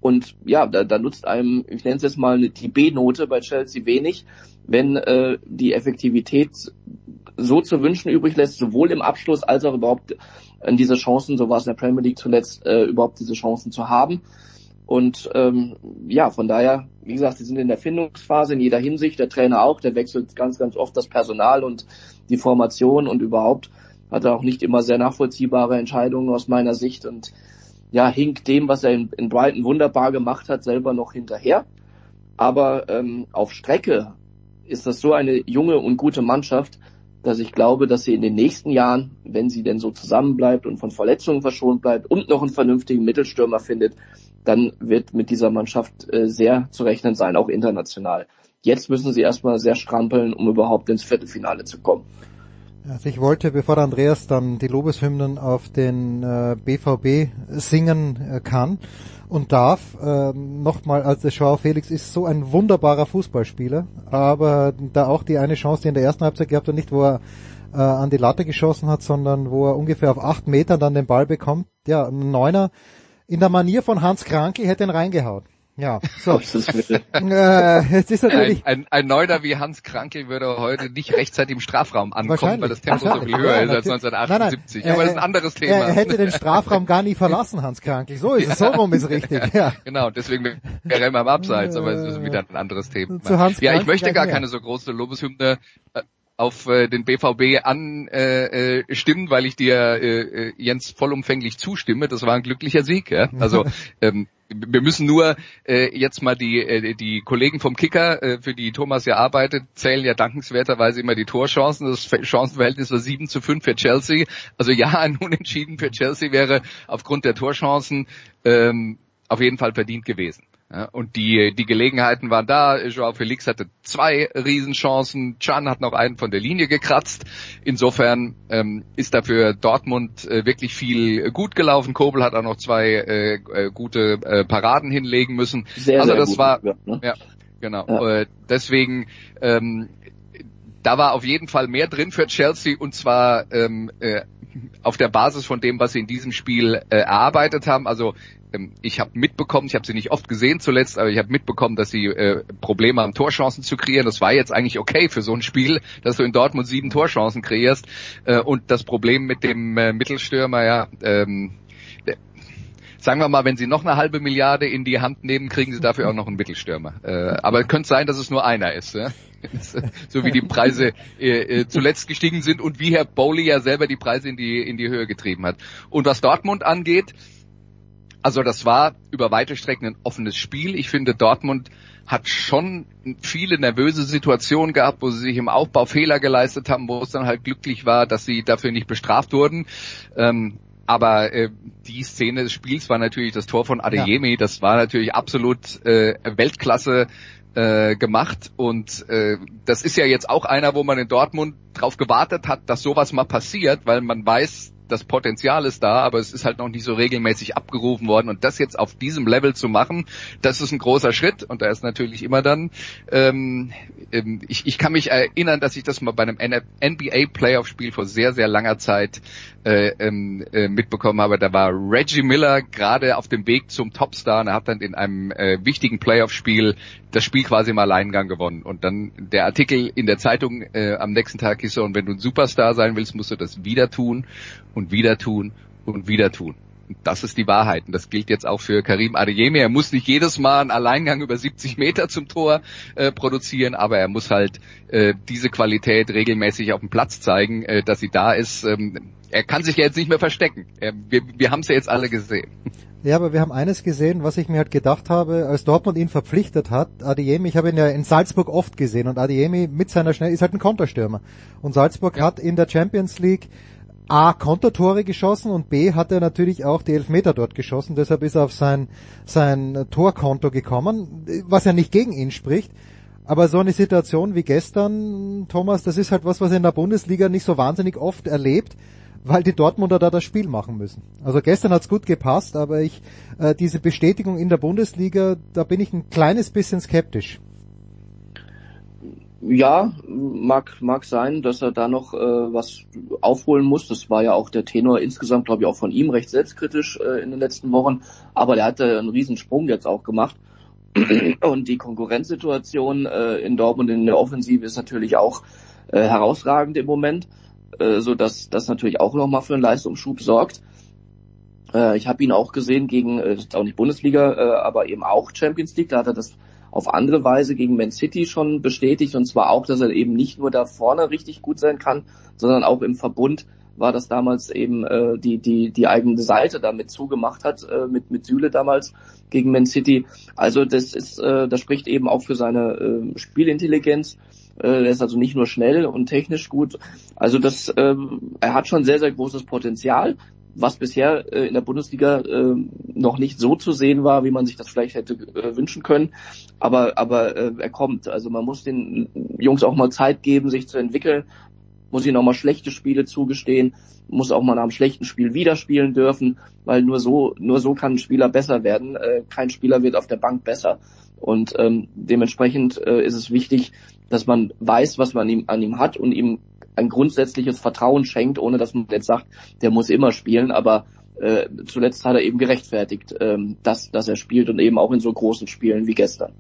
Speaker 4: Und ja, da, da nutzt einem, ich nenne es jetzt mal die B-Note bei Chelsea wenig, wenn äh, die Effektivität so zu wünschen übrig lässt, sowohl im Abschluss als auch überhaupt in diese Chancen, so war es in der Premier League zuletzt, äh, überhaupt diese Chancen zu haben. Und ähm, ja, von daher, wie gesagt, sie sind in der Findungsphase in jeder Hinsicht, der Trainer auch, der wechselt ganz, ganz oft das Personal und die Formation und überhaupt hat er auch nicht immer sehr nachvollziehbare Entscheidungen aus meiner Sicht und ja, hinkt dem, was er in, in Brighton wunderbar gemacht hat, selber noch hinterher. Aber ähm, auf Strecke ist das so eine junge und gute Mannschaft, dass ich glaube, dass sie in den nächsten Jahren, wenn sie denn so zusammenbleibt und von Verletzungen verschont bleibt und noch einen vernünftigen Mittelstürmer findet, dann wird mit dieser Mannschaft äh, sehr zu rechnen sein, auch international. Jetzt müssen sie erstmal sehr strampeln, um überhaupt ins Viertelfinale zu kommen.
Speaker 2: Also ich wollte, bevor Andreas dann die Lobeshymnen auf den äh, BVB singen äh, kann, und darf. Äh, Nochmal, als der Joao Felix ist so ein wunderbarer Fußballspieler, aber da auch die eine Chance, die er in der ersten Halbzeit gehabt hat, nicht wo er äh, an die Latte geschossen hat, sondern wo er ungefähr auf acht Metern dann den Ball bekommt. Ja, ein Neuner in der Manier von Hans Kranke hätte ihn reingehaut. Ja, so. <laughs>
Speaker 3: äh, jetzt ist natürlich ein, ein, ein Neuner wie Hans Kranke würde heute nicht rechtzeitig im Strafraum ankommen, weil das Tempo so viel höher ja, ist als 1978. Nein, nein, Aber das ist ein anderes Thema.
Speaker 2: Er hätte den Strafraum gar nie verlassen, Hans Kranke. So ist es, so rum ist richtig. <laughs> Ja.
Speaker 3: Genau, deswegen wäre er immer am Abseits, aber es ist wieder ein anderes Thema. Zu Hans ja, ich möchte gar keine so große Lobeshymne äh, auf äh, den BVB anstimmen, äh, äh, weil ich dir äh, äh, Jens vollumfänglich zustimme. Das war ein glücklicher Sieg. Ja? Also <laughs> ähm, wir müssen nur äh, jetzt mal die äh, die Kollegen vom Kicker, äh, für die Thomas ja arbeitet, zählen ja dankenswerterweise immer die Torchancen. Das Chancenverhältnis war 7 zu 5 für Chelsea. Also ja, ein Unentschieden für Chelsea wäre aufgrund der Torchancen ähm, auf jeden Fall verdient gewesen. Ja, und die, die Gelegenheiten waren da. Joao Felix hatte zwei Riesenchancen. Chan hat noch einen von der Linie gekratzt. Insofern ähm, ist dafür Dortmund äh, wirklich viel gut gelaufen. Kobel hat auch noch zwei äh, äh, gute äh, Paraden hinlegen müssen.
Speaker 4: Sehr,
Speaker 3: also
Speaker 4: sehr
Speaker 3: das
Speaker 4: gut,
Speaker 3: war
Speaker 4: ne?
Speaker 3: ja genau.
Speaker 4: Ja.
Speaker 3: Äh, deswegen ähm, da war auf jeden Fall mehr drin für Chelsea und zwar ähm, äh, auf der Basis von dem, was sie in diesem Spiel äh, erarbeitet haben. Also ähm, ich habe mitbekommen, ich habe sie nicht oft gesehen zuletzt, aber ich habe mitbekommen, dass sie äh, Probleme haben, Torchancen zu kreieren. Das war jetzt eigentlich okay für so ein Spiel, <laughs> dass du in Dortmund sieben Torchancen kreierst. Äh, und das Problem mit dem äh, Mittelstürmer, ja, ähm, sagen wir mal, wenn sie noch eine halbe Milliarde in die Hand nehmen, kriegen sie dafür auch noch einen Mittelstürmer. Äh, aber es könnte sein, dass es nur einer ist. Ja? <laughs> so wie die Preise äh, äh, zuletzt gestiegen sind und wie Herr Bowley ja selber die Preise in die, in die Höhe getrieben hat. Und was Dortmund angeht, also das war über weite Strecken ein offenes Spiel. Ich finde, Dortmund hat schon viele nervöse Situationen gehabt, wo sie sich im Aufbau Fehler geleistet haben, wo es dann halt glücklich war, dass sie dafür nicht bestraft wurden. Ähm, aber äh, die Szene des Spiels war natürlich das Tor von Adeyemi. Das war natürlich absolut äh, Weltklasse äh, gemacht und äh, das ist ja jetzt auch einer, wo man in Dortmund drauf gewartet hat, dass sowas mal passiert, weil man weiß, das Potenzial ist da, aber es ist halt noch nicht so regelmäßig abgerufen worden. Und das jetzt auf diesem Level zu machen, das ist ein großer Schritt und da ist natürlich immer dann, ähm, ähm, ich, ich kann mich erinnern, dass ich das mal bei einem NBA Playoff Spiel vor sehr, sehr langer Zeit äh, ähm, äh, mitbekommen habe. Da war Reggie Miller gerade auf dem Weg zum Topstar und er hat dann in einem äh, wichtigen Playoff-Spiel das Spiel quasi im Alleingang gewonnen. Und dann der Artikel in der Zeitung äh, am nächsten Tag hieß so, und wenn du ein Superstar sein willst, musst du das wieder tun und wieder tun und wieder tun. Das ist die Wahrheit. Und das gilt jetzt auch für Karim Adeyemi. Er muss nicht jedes Mal einen Alleingang über 70 Meter zum Tor äh, produzieren, aber er muss halt äh, diese Qualität regelmäßig auf dem Platz zeigen, äh, dass sie da ist. Ähm, er kann sich ja jetzt nicht mehr verstecken. Er, wir wir haben es ja jetzt alle gesehen.
Speaker 2: Ja, aber wir haben eines gesehen, was ich mir halt gedacht habe, als Dortmund ihn verpflichtet hat, Adeyemi, ich habe ihn ja in Salzburg oft gesehen und Adeyemi mit seiner Schnell ist halt ein Konterstürmer. Und Salzburg hat in der Champions League A, Kontertore geschossen und B, hat er natürlich auch die Elfmeter dort geschossen, deshalb ist er auf sein, sein Torkonto gekommen, was ja nicht gegen ihn spricht. Aber so eine Situation wie gestern, Thomas, das ist halt was, was er in der Bundesliga nicht so wahnsinnig oft erlebt, weil die Dortmunder da das Spiel machen müssen. Also gestern hat's gut gepasst, aber ich äh, diese Bestätigung in der Bundesliga, da bin ich ein kleines bisschen skeptisch.
Speaker 4: Ja, mag, mag sein, dass er da noch äh, was aufholen muss. Das war ja auch der Tenor insgesamt, glaube ich, auch von ihm recht selbstkritisch äh, in den letzten Wochen. Aber der hatte einen Riesensprung jetzt auch gemacht. <clears throat> Und die Konkurrenzsituation äh, in Dortmund in der Offensive ist natürlich auch äh, herausragend im Moment, äh, so dass das natürlich auch nochmal für einen Leistungsschub sorgt. Äh, ich habe ihn auch gesehen gegen, äh, auch nicht Bundesliga, äh, aber eben auch Champions League. Da hat er das auf andere Weise gegen Man City schon bestätigt und zwar auch, dass er eben nicht nur da vorne richtig gut sein kann, sondern auch im Verbund war das damals eben äh, die die die eigene Seite damit zugemacht hat äh, mit mit Süle damals gegen Man City. Also das ist äh, das spricht eben auch für seine äh, Spielintelligenz. Äh, er ist also nicht nur schnell und technisch gut. Also das äh, er hat schon sehr sehr großes Potenzial was bisher äh, in der Bundesliga äh, noch nicht so zu sehen war, wie man sich das vielleicht hätte äh, wünschen können. Aber, aber äh, er kommt. Also man muss den Jungs auch mal Zeit geben, sich zu entwickeln, muss ihnen auch mal schlechte Spiele zugestehen, muss auch mal nach einem schlechten Spiel wieder spielen dürfen, weil nur so, nur so kann ein Spieler besser werden. Äh, kein Spieler wird auf der Bank besser. Und ähm, dementsprechend äh, ist es wichtig, dass man weiß, was man ihm, an ihm hat und ihm ein grundsätzliches Vertrauen schenkt, ohne dass man jetzt sagt, der muss immer spielen, aber äh, zuletzt hat er eben gerechtfertigt, ähm, dass, dass er spielt und eben auch in so großen Spielen wie gestern.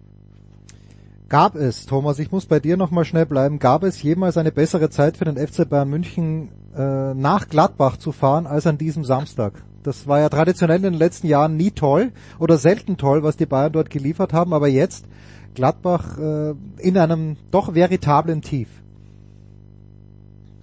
Speaker 2: Gab es, Thomas, ich muss bei dir nochmal schnell bleiben, gab es jemals eine bessere Zeit für den FC Bayern München äh, nach Gladbach zu fahren als an diesem Samstag? Das war ja traditionell in den letzten Jahren nie toll oder selten toll, was die Bayern dort geliefert haben, aber jetzt Gladbach äh, in einem doch veritablen Tief.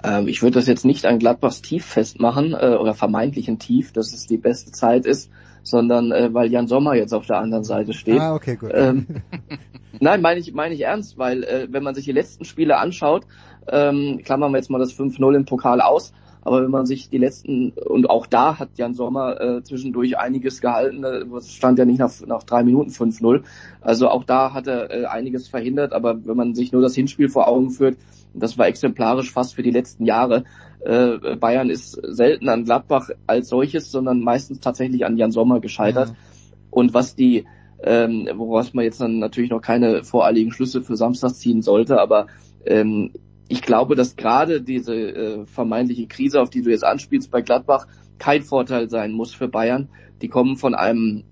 Speaker 4: Ähm, ich würde das jetzt nicht an Gladbachs Tief festmachen äh, oder vermeintlichen Tief, dass es die beste Zeit ist, sondern äh, weil Jan Sommer jetzt auf der anderen Seite steht.
Speaker 2: Ah, okay, gut.
Speaker 4: Ähm, <laughs> nein, meine ich, meine ich ernst, weil äh, wenn man sich die letzten Spiele anschaut, ähm, klammern wir jetzt mal das 5-0 im Pokal aus, aber wenn man sich die letzten, und auch da hat Jan Sommer äh, zwischendurch einiges gehalten, äh, es stand ja nicht nach, nach drei Minuten 5-0. Also auch da hat er äh, einiges verhindert, aber wenn man sich nur das Hinspiel vor Augen führt, das war exemplarisch fast für die letzten Jahre. Äh, Bayern ist selten an Gladbach als solches, sondern meistens tatsächlich an Jan Sommer gescheitert.
Speaker 2: Ja.
Speaker 4: Und was die, ähm, woraus man jetzt dann natürlich noch keine voreiligen Schlüsse für Samstag ziehen sollte, aber ähm, ich glaube, dass gerade diese äh, vermeintliche Krise, auf die du jetzt anspielst bei Gladbach, kein Vorteil sein muss für Bayern. Die kommen von einem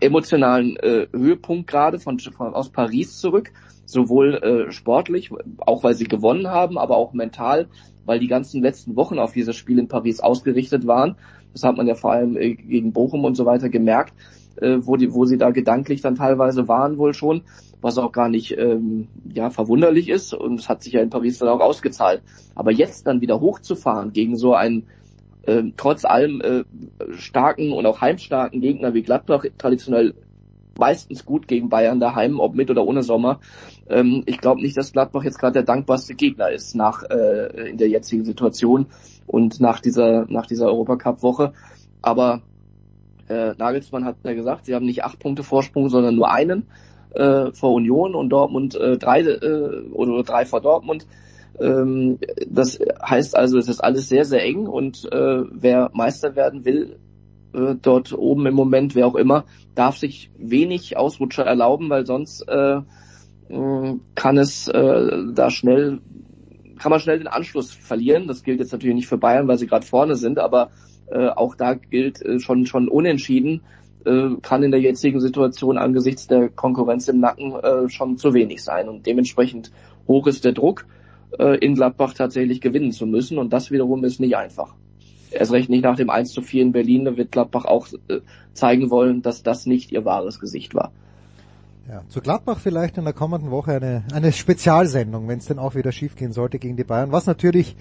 Speaker 4: emotionalen äh, Höhepunkt gerade von, von aus Paris zurück, sowohl äh, sportlich, auch weil sie gewonnen haben, aber auch mental, weil die ganzen letzten Wochen auf dieses Spiel in Paris ausgerichtet waren. Das hat man ja vor allem äh, gegen Bochum und so weiter gemerkt, äh, wo die, wo sie da gedanklich dann teilweise waren wohl schon, was auch gar nicht ähm, ja verwunderlich ist und es hat sich ja in Paris dann auch ausgezahlt. Aber jetzt dann wieder hochzufahren gegen so einen äh, trotz allem äh, starken und auch heimstarken Gegner wie Gladbach traditionell meistens gut gegen Bayern daheim, ob mit oder ohne Sommer. Ähm, ich glaube nicht, dass Gladbach jetzt gerade der dankbarste Gegner ist nach äh, in der jetzigen Situation und nach dieser nach dieser Europacup-Woche. Aber äh, Nagelsmann hat ja gesagt, sie haben nicht acht Punkte Vorsprung, sondern nur einen äh, vor Union und Dortmund äh, drei äh, oder drei vor Dortmund. Ähm, das heißt also, es ist alles sehr, sehr eng und äh, wer Meister werden will, äh, dort oben im Moment, wer auch immer, darf sich wenig Ausrutscher erlauben, weil sonst äh, kann es äh, da schnell, kann man schnell den Anschluss verlieren. Das gilt jetzt natürlich nicht für Bayern, weil sie gerade vorne sind, aber äh, auch da gilt äh, schon schon unentschieden äh, kann in der jetzigen Situation angesichts der Konkurrenz im Nacken äh, schon zu wenig sein und dementsprechend hoch ist der Druck äh, in Gladbach tatsächlich gewinnen zu müssen und das wiederum ist nicht einfach. Erst recht nicht nach dem 1 zu 4 in Berlin, da wird Gladbach auch äh, zeigen wollen, dass das nicht ihr wahres Gesicht war.
Speaker 2: Ja, zu Gladbach vielleicht in der kommenden Woche eine, eine Spezialsendung, wenn es denn auch wieder schiefgehen sollte gegen die Bayern, was natürlich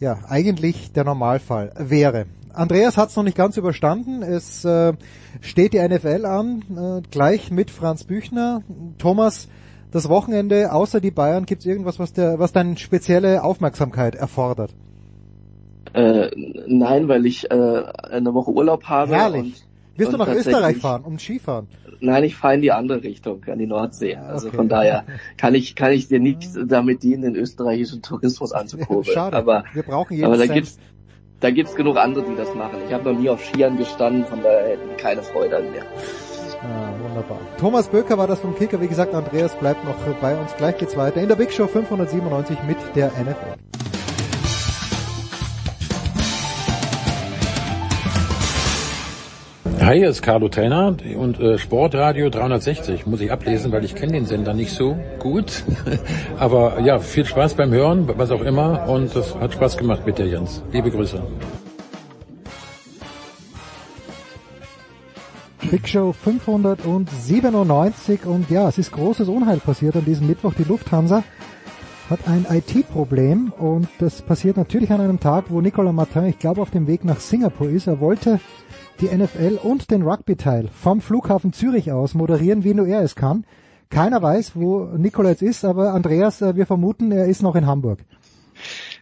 Speaker 2: ja eigentlich der Normalfall wäre. Andreas hat es noch nicht ganz überstanden. Es äh, steht die NFL an, äh, gleich mit Franz Büchner. Thomas, das Wochenende außer die Bayern, gibt es irgendwas, was, der, was deine spezielle Aufmerksamkeit erfordert?
Speaker 4: Äh, nein, weil ich äh, eine Woche Urlaub habe.
Speaker 2: Herrlich.
Speaker 4: Und,
Speaker 2: Wirst du
Speaker 4: und
Speaker 2: nach Österreich fahren, um Skifahren?
Speaker 4: Nein, ich fahre in die andere Richtung, an die Nordsee. Also
Speaker 2: okay.
Speaker 4: von daher <laughs> kann ich kann ich dir nicht damit dienen, den österreichischen Tourismus <laughs> anzukurbeln.
Speaker 2: Schade.
Speaker 4: Aber
Speaker 2: Wir brauchen jeden
Speaker 4: aber da
Speaker 2: Cent.
Speaker 4: gibt's da gibt's genug andere, die das machen. Ich habe noch nie auf Skiern gestanden, von daher hätten die keine Freude an mir.
Speaker 2: Ah, wunderbar. Thomas Böker war das vom Kicker. Wie gesagt, Andreas bleibt noch bei uns. Gleich geht's weiter in der Big Show 597 mit der NFL.
Speaker 6: Hi, hier ist Carlo Trainer und äh, Sportradio 360 muss ich ablesen, weil ich kenne den Sender nicht so gut. <laughs> Aber ja, viel Spaß beim Hören, was auch immer. Und das hat Spaß gemacht mit dir, Jens. Liebe Grüße.
Speaker 2: Big Show 597 und ja, es ist großes Unheil passiert an diesem Mittwoch. Die Lufthansa hat ein IT-Problem und das passiert natürlich an einem Tag, wo Nicolas Martin, ich glaube, auf dem Weg nach Singapur ist. Er wollte die NFL und den Rugby-Teil vom Flughafen Zürich aus moderieren, wie nur er es kann. Keiner weiß, wo Nicolas jetzt ist, aber Andreas, äh, wir vermuten, er ist noch in Hamburg.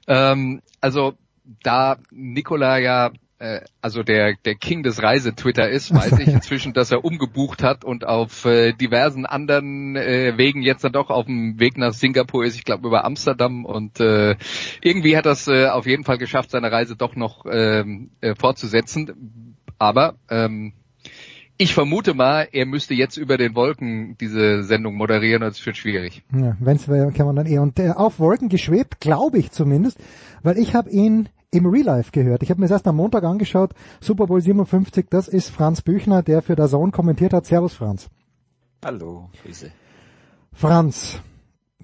Speaker 3: Ähm, also da Nikola ja äh, also der der King des Reise-Twitter ist, weiß ich <laughs> inzwischen, dass er umgebucht hat und auf äh, diversen anderen äh, Wegen jetzt dann doch auf dem Weg nach Singapur ist, ich glaube über Amsterdam und äh, irgendwie hat das äh, auf jeden Fall geschafft, seine Reise doch noch ähm, äh, fortzusetzen. Aber ähm, ich vermute mal, er müsste jetzt über den Wolken diese Sendung moderieren es wird schwierig.
Speaker 2: Ja, wenn's wäre, kann man dann eher. Und der auf Wolken geschwebt, glaube ich zumindest, weil ich habe ihn im Real Life gehört. Ich habe mir das erst am Montag angeschaut. Super Bowl 57, das ist Franz Büchner, der für der Zone kommentiert hat. Servus Franz.
Speaker 7: Hallo, Grüße.
Speaker 2: Franz,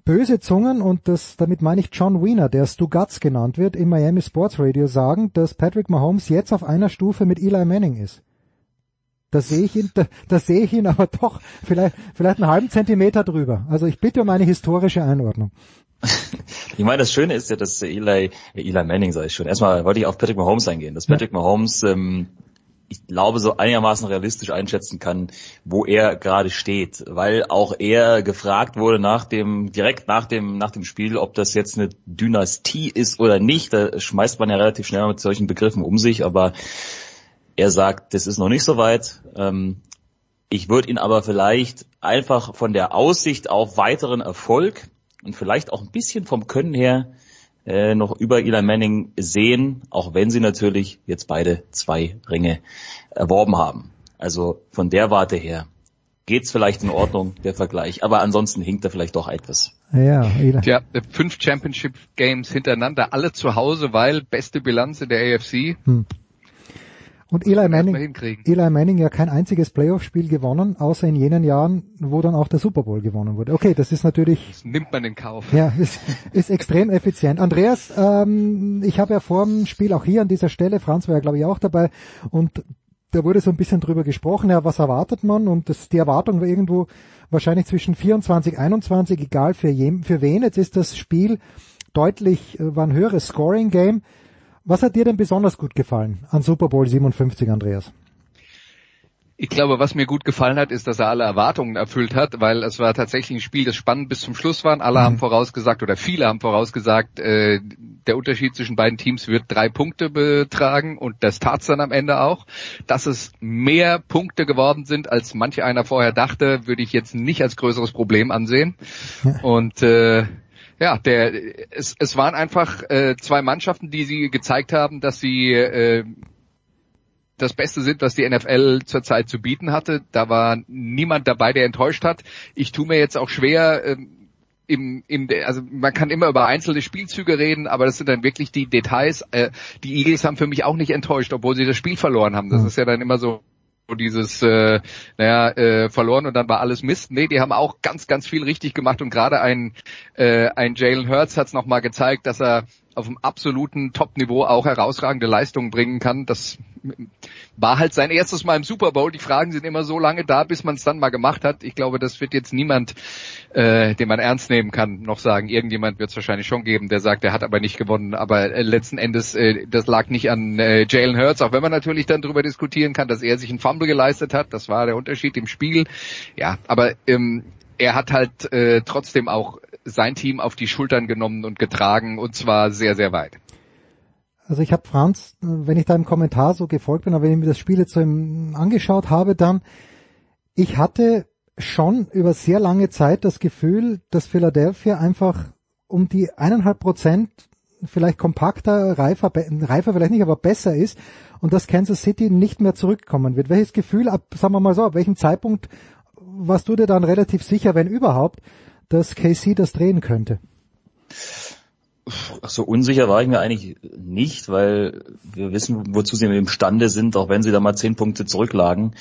Speaker 2: böse Zungen und das, damit meine ich John Wiener, der Stu Gatz genannt wird, im Miami Sports Radio sagen, dass Patrick Mahomes jetzt auf einer Stufe mit Eli Manning ist. Da sehe ich ihn, da, da sehe ich ihn aber doch vielleicht, vielleicht einen halben Zentimeter drüber. Also ich bitte um eine historische Einordnung. <laughs>
Speaker 7: ich meine, das Schöne ist ja, dass Eli, Eli Manning sei ich schon. Erstmal wollte ich auf Patrick Mahomes eingehen. Dass Patrick ja. Mahomes, ähm, ich glaube, so einigermaßen realistisch einschätzen kann, wo er gerade steht, weil auch er gefragt wurde nach dem, direkt nach dem, nach dem Spiel, ob das jetzt eine Dynastie ist oder nicht. Da schmeißt man ja relativ schnell mit solchen Begriffen um sich, aber er sagt, das ist noch nicht so weit. Ähm, ich würde ihn aber vielleicht einfach von der Aussicht auf weiteren Erfolg und vielleicht auch ein bisschen vom Können her äh, noch über Eli Manning sehen, auch wenn sie natürlich jetzt beide zwei Ringe erworben haben. Also von der Warte her geht's vielleicht in Ordnung, der Vergleich, aber ansonsten hinkt er vielleicht doch etwas.
Speaker 3: Ja, Eli. ja, fünf Championship Games hintereinander, alle zu Hause, weil beste Bilanz in der AFC. Hm.
Speaker 2: Und Eli Manning, Eli Manning ja kein einziges Playoff-Spiel gewonnen, außer in jenen Jahren, wo dann auch der Super Bowl gewonnen wurde. Okay, das ist natürlich. Das
Speaker 3: nimmt man in Kauf.
Speaker 2: Ja, ist, ist extrem effizient. Andreas, ähm, ich habe ja vor dem Spiel auch hier an dieser Stelle, Franz war ja glaube ich auch dabei, und da wurde so ein bisschen drüber gesprochen, ja, was erwartet man? Und das, die Erwartung war irgendwo wahrscheinlich zwischen 24, 21, egal für, jem, für wen. Jetzt ist das Spiel deutlich, äh, war ein höheres Scoring-Game. Was hat dir denn besonders gut gefallen an Super Bowl 57, Andreas?
Speaker 3: Ich glaube, was mir gut gefallen hat, ist, dass er alle Erwartungen erfüllt hat, weil es war tatsächlich ein Spiel, das spannend bis zum Schluss war. Alle mhm. haben vorausgesagt oder viele haben vorausgesagt, äh, der Unterschied zwischen beiden Teams wird drei Punkte betragen und das tat's dann am Ende auch. Dass es mehr Punkte geworden sind, als manch einer vorher dachte, würde ich jetzt nicht als größeres Problem ansehen. Ja. Und äh, ja, der es, es waren einfach äh, zwei Mannschaften, die sie gezeigt haben, dass sie äh, das Beste sind, was die NFL zurzeit zu bieten hatte. Da war niemand dabei, der enttäuscht hat. Ich tue mir jetzt auch schwer, äh, im, im, also man kann immer über einzelne Spielzüge reden, aber das sind dann wirklich die Details. Äh, die Eagles haben für mich auch nicht enttäuscht, obwohl sie das Spiel verloren haben. Das ist ja dann immer so dieses, äh, naja, äh, verloren und dann war alles Mist. Nee, die haben auch ganz, ganz viel richtig gemacht und gerade ein, äh, ein Jalen Hurts hat es nochmal gezeigt, dass er auf dem absoluten Top-Niveau auch herausragende Leistungen bringen kann. Das war halt sein erstes Mal im Super Bowl. Die Fragen sind immer so lange da, bis man es dann mal gemacht hat. Ich glaube, das wird jetzt niemand, äh, den man ernst nehmen kann, noch sagen. Irgendjemand wird es wahrscheinlich schon geben, der sagt, er hat aber nicht gewonnen. Aber äh, letzten Endes, äh, das lag nicht an äh, Jalen Hurts, auch wenn man natürlich dann darüber diskutieren kann, dass er sich einen Fumble geleistet hat. Das war der Unterschied im Spiel. Ja, aber ähm, er hat halt äh, trotzdem auch sein Team auf die Schultern genommen und getragen und zwar sehr, sehr weit.
Speaker 2: Also ich habe Franz, wenn ich da im Kommentar so gefolgt bin, aber wenn ich mir das Spiel jetzt so angeschaut habe, dann ich hatte schon über sehr lange Zeit das Gefühl, dass Philadelphia einfach um die eineinhalb Prozent vielleicht kompakter, reifer, reifer vielleicht nicht, aber besser ist und dass Kansas City nicht mehr zurückkommen wird. Welches Gefühl, ab, sagen wir mal so, ab welchem Zeitpunkt warst du dir dann relativ sicher, wenn überhaupt, dass KC das drehen könnte?
Speaker 7: So unsicher war ich mir eigentlich nicht, weil wir wissen, wozu sie imstande sind, auch wenn sie da mal zehn Punkte zurücklagen.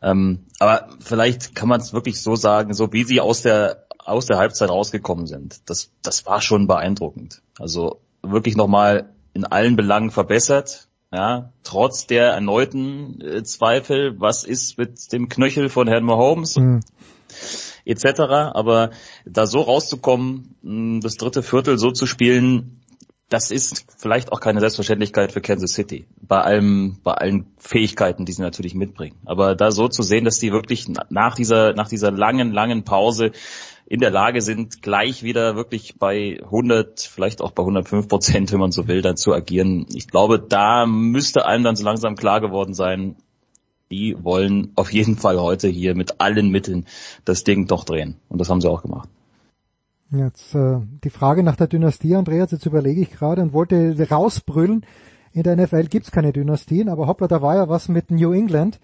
Speaker 7: Ähm, aber vielleicht kann man es wirklich so sagen, so wie sie aus der aus der Halbzeit rausgekommen sind. Das das war schon beeindruckend. Also wirklich nochmal in allen Belangen verbessert. Ja, trotz der erneuten äh, Zweifel, was ist mit dem Knöchel von Herrn Mahomes? Mhm etc. Aber da so rauszukommen, das dritte Viertel so zu spielen, das ist vielleicht auch keine Selbstverständlichkeit für Kansas City. Bei allem, bei allen Fähigkeiten, die sie natürlich mitbringen. Aber da so zu sehen, dass die wirklich nach dieser, nach dieser langen, langen Pause in der Lage sind, gleich wieder wirklich bei 100, vielleicht auch bei 105 Prozent, wenn man so will, dann zu agieren. Ich glaube, da müsste einem dann so langsam klar geworden sein, die wollen auf jeden Fall heute hier mit allen Mitteln das Ding doch drehen. Und das haben sie auch gemacht.
Speaker 2: Jetzt äh, die Frage nach der Dynastie, Andreas, jetzt überlege ich gerade und wollte rausbrüllen. In der NFL gibt's keine Dynastien, aber hoppla, da war ja was mit New England.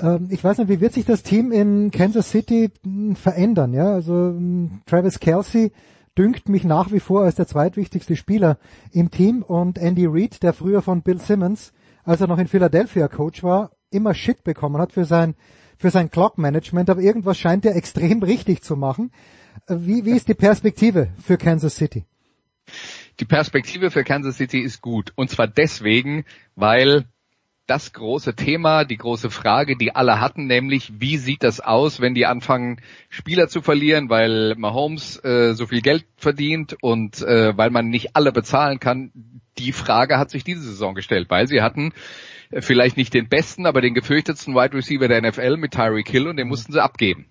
Speaker 2: Ähm, ich weiß nicht, wie wird sich das Team in Kansas City hm, verändern? Ja, also hm, Travis Kelsey dünkt mich nach wie vor als der zweitwichtigste Spieler im Team und Andy Reid, der früher von Bill Simmons, als er noch in Philadelphia Coach war, immer Shit bekommen hat für sein, für sein Clock-Management, aber irgendwas scheint er extrem richtig zu machen. Äh, wie, wie ist die Perspektive für Kansas City?
Speaker 3: Die Perspektive für Kansas City ist gut. Und zwar deswegen, weil das große Thema, die große Frage, die alle hatten, nämlich wie sieht das aus, wenn die anfangen, Spieler zu verlieren, weil Mahomes äh, so viel Geld verdient und äh, weil man nicht alle bezahlen kann. Die Frage hat sich diese Saison gestellt, weil sie hatten vielleicht nicht den besten, aber den gefürchtetsten Wide Receiver der NFL mit Tyreek Hill und den mussten sie abgeben.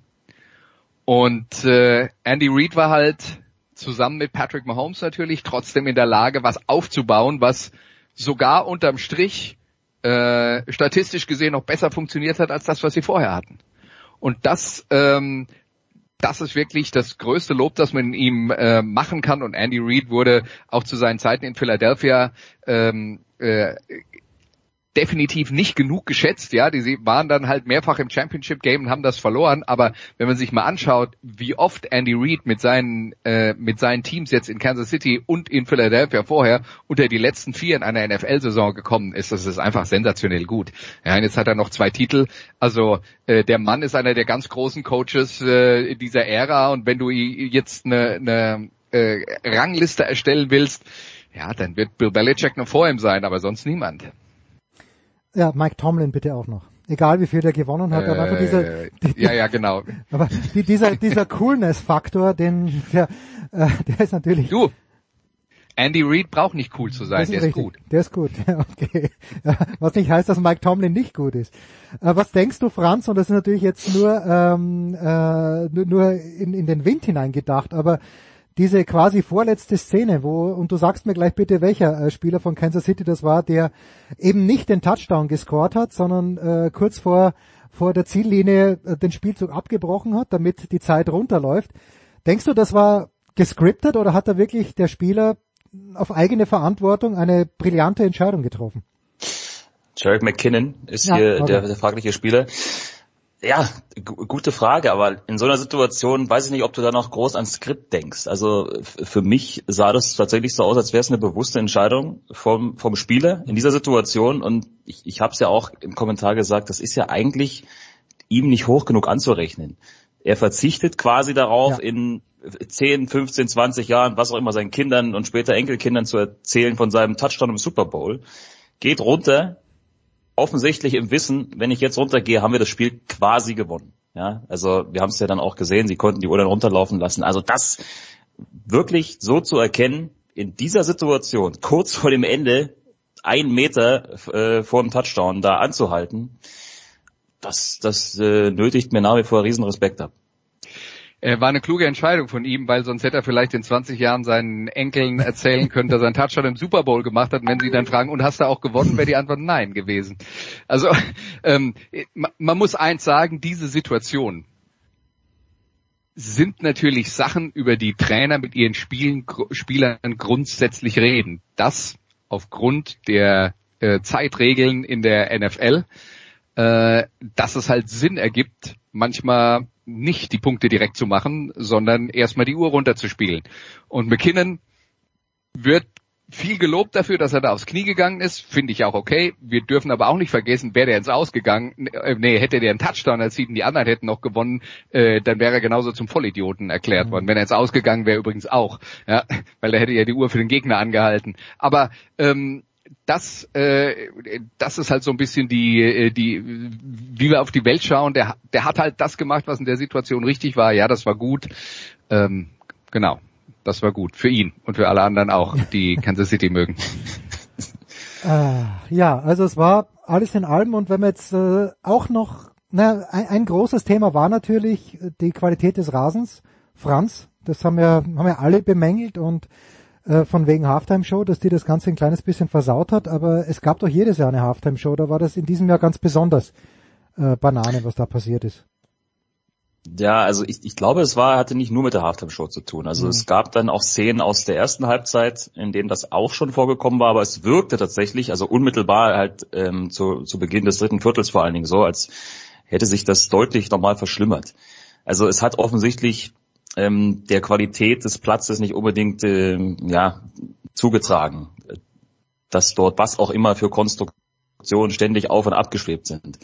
Speaker 3: Und äh, Andy Reid war halt zusammen mit Patrick Mahomes natürlich trotzdem in der Lage, was aufzubauen, was sogar unterm Strich äh, statistisch gesehen noch besser funktioniert hat als das, was sie vorher hatten. Und das, ähm, das ist wirklich das größte Lob, das man ihm äh, machen kann. Und Andy Reid wurde auch zu seinen Zeiten in Philadelphia ähm, äh, definitiv nicht genug geschätzt, ja, die waren dann halt mehrfach im Championship Game und haben das verloren, aber wenn man sich mal anschaut, wie oft Andy Reid mit seinen äh, mit seinen Teams jetzt in Kansas City und in Philadelphia vorher unter die letzten vier in einer NFL Saison gekommen ist, das ist einfach sensationell gut. Ja, und jetzt hat er noch zwei Titel, also äh, der Mann ist einer der ganz großen Coaches äh, dieser Ära und wenn du jetzt eine, eine äh, Rangliste erstellen willst, ja, dann wird Bill Belichick noch vor ihm sein, aber sonst niemand.
Speaker 2: Ja, Mike Tomlin bitte auch noch. Egal wie viel der gewonnen hat, äh, aber einfach dieser,
Speaker 3: die, ja, ja, genau. <laughs>
Speaker 2: Aber die, dieser, dieser Coolness-Faktor, den, der, äh, der ist natürlich.
Speaker 3: Du, Andy Reid braucht nicht cool zu sein, ist der richtig. ist gut.
Speaker 2: Der ist gut, <laughs> okay. Was nicht heißt, dass Mike Tomlin nicht gut ist. Äh, was denkst du, Franz, und das ist natürlich jetzt nur, ähm, äh, nur in, in den Wind hineingedacht, aber diese quasi vorletzte Szene, wo, und du sagst mir gleich bitte, welcher äh, Spieler von Kansas City das war, der eben nicht den Touchdown gescored hat, sondern äh, kurz vor, vor der Ziellinie äh, den Spielzug abgebrochen hat, damit die Zeit runterläuft. Denkst du, das war gescriptet oder hat da wirklich der Spieler auf eigene Verantwortung eine brillante Entscheidung getroffen?
Speaker 7: Jarek McKinnon ist ja, hier okay. der, der fragliche Spieler. Ja, gute Frage, aber in so einer Situation weiß ich nicht, ob du da noch groß ans Skript denkst. Also für mich sah das tatsächlich so aus, als wäre es eine bewusste Entscheidung vom, vom Spieler in dieser Situation. Und ich, ich habe es ja auch im Kommentar gesagt, das ist ja eigentlich ihm nicht hoch genug anzurechnen. Er verzichtet quasi darauf, ja. in 10, 15, 20 Jahren, was auch immer seinen Kindern und später Enkelkindern zu erzählen von seinem Touchdown im Super Bowl, geht runter, offensichtlich im Wissen, wenn ich jetzt runtergehe, haben wir das Spiel quasi gewonnen. Ja, also wir haben es ja dann auch gesehen, sie konnten die Uhr dann runterlaufen lassen. Also das wirklich so zu erkennen, in dieser Situation, kurz vor dem Ende, ein Meter äh, vor dem Touchdown da anzuhalten, das, das äh, nötigt mir nach wie vor riesen Respekt ab.
Speaker 3: Äh, war eine kluge Entscheidung von ihm, weil sonst hätte er vielleicht in 20 Jahren seinen Enkeln erzählen können, dass er einen Touchdown im Super Bowl gemacht hat. Und wenn sie dann fragen, und hast du auch gewonnen, wäre die Antwort nein gewesen. Also ähm, man muss eins sagen, diese Situation sind natürlich Sachen, über die Trainer mit ihren Spielen, Spielern grundsätzlich reden. Das aufgrund der äh, Zeitregeln in der NFL, äh, dass es halt Sinn ergibt, manchmal nicht die Punkte direkt zu machen, sondern erstmal die Uhr runterzuspielen. Und McKinnon wird viel gelobt dafür, dass er da aufs Knie gegangen ist, finde ich auch okay. Wir dürfen aber auch nicht vergessen, wäre der ins Ausgegangen, äh, nee, hätte der einen Touchdown erzielt und die anderen hätten noch gewonnen, äh, dann wäre er genauso zum Vollidioten erklärt mhm. worden. Wenn er ins Ausgegangen wäre übrigens auch, ja, weil er hätte ja die Uhr für den Gegner angehalten. Aber ähm, das, äh, das ist halt so ein bisschen die, äh, die, wie wir auf die Welt schauen. Der, der hat halt das gemacht, was in der Situation richtig war. Ja, das war gut. Ähm, genau, das war gut für ihn und für alle anderen auch, die <laughs> Kansas City mögen.
Speaker 2: Äh, ja, also es war alles in allem und wenn wir jetzt äh, auch noch, na, ein, ein großes Thema war natürlich die Qualität des Rasens. Franz, das haben wir, haben wir alle bemängelt und äh, von wegen Halftime-Show, dass die das Ganze ein kleines bisschen versaut hat, aber es gab doch jedes Jahr eine Halftime-Show, da war das in diesem Jahr ganz besonders äh, Banane, was da passiert ist.
Speaker 7: Ja, also ich, ich glaube, es war, hatte nicht nur mit der Halftime-Show zu tun. Also mhm. es gab dann auch Szenen aus der ersten Halbzeit, in denen das auch schon vorgekommen war, aber es wirkte tatsächlich, also unmittelbar halt ähm, zu, zu Beginn des dritten Viertels vor allen Dingen so, als hätte sich das deutlich nochmal verschlimmert. Also es hat offensichtlich ähm, der Qualität des Platzes nicht unbedingt ähm, ja, zugetragen, dass dort was auch immer für Konstruktionen ständig auf und abgeschwebt sind.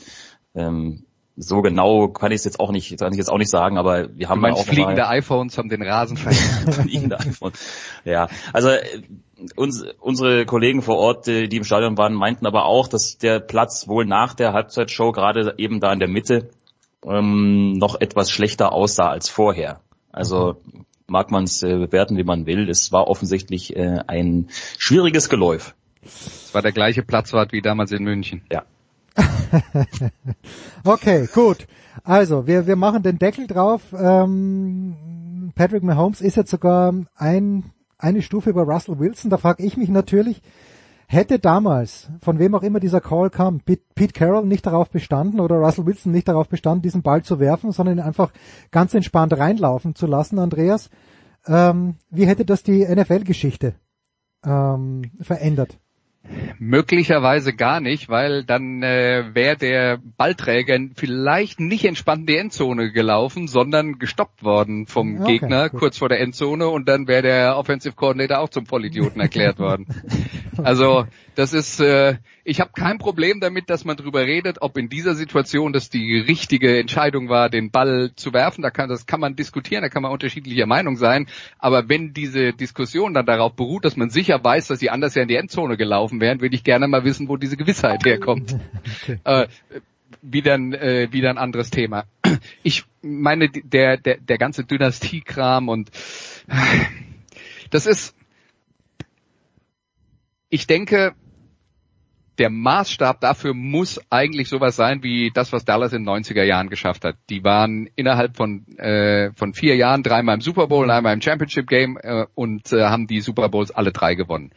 Speaker 7: Ähm, so genau kann ich es jetzt auch nicht, kann ich jetzt auch nicht sagen, aber wir haben
Speaker 3: du meinst,
Speaker 7: auch
Speaker 3: fliegende
Speaker 7: mal,
Speaker 3: iPhones haben den Rasen verändert. <laughs>
Speaker 7: fliegende iPhone. Ja, also äh, uns, unsere Kollegen vor Ort, äh, die im Stadion waren, meinten aber auch, dass der Platz wohl nach der Halbzeitshow gerade eben da in der Mitte ähm, noch etwas schlechter aussah als vorher. Also mag man es äh, bewerten, wie man will. Es war offensichtlich äh, ein schwieriges Geläuf.
Speaker 3: Es war der gleiche Platzwart wie damals in München.
Speaker 7: Ja. <laughs>
Speaker 2: Okay, gut. Also, wir, wir machen den Deckel drauf. Ähm, Patrick Mahomes ist jetzt sogar ein, eine Stufe über Russell Wilson. Da frage ich mich natürlich, hätte damals, von wem auch immer dieser Call kam, Pete Carroll nicht darauf bestanden oder Russell Wilson nicht darauf bestanden, diesen Ball zu werfen, sondern ihn einfach ganz entspannt reinlaufen zu lassen, Andreas, ähm, wie hätte das die NFL-Geschichte ähm, verändert?
Speaker 3: Möglicherweise gar nicht, weil dann äh, wäre der Ballträger vielleicht nicht entspannt in die Endzone gelaufen, sondern gestoppt worden vom
Speaker 2: Okay,
Speaker 3: Gegner
Speaker 2: gut.
Speaker 3: kurz vor der Endzone und dann wäre der Offensive Coordinator auch zum Vollidioten erklärt worden. <laughs> Also das ist, äh, ich habe kein Problem damit, dass man drüber redet, ob in dieser Situation das die richtige Entscheidung war, den Ball zu werfen. Da kann, das kann man diskutieren, da kann man unterschiedlicher Meinung sein. Aber wenn diese Diskussion dann darauf beruht, dass man sicher weiß, dass sie anders ja in die Endzone gelaufen wären, würde ich gerne mal wissen, wo diese Gewissheit herkommt. <laughs> äh, wieder ein, äh, wieder ein anderes Thema. Ich meine, der, der, der ganze Dynastiekram und das ist, ich denke, der Maßstab dafür muss eigentlich sowas sein wie das, was Dallas in den 90er Jahren geschafft hat. Die waren innerhalb von, äh, von vier Jahren dreimal im Super Bowl und einmal im Championship Game äh, und äh, haben die Super Bowls alle drei gewonnen.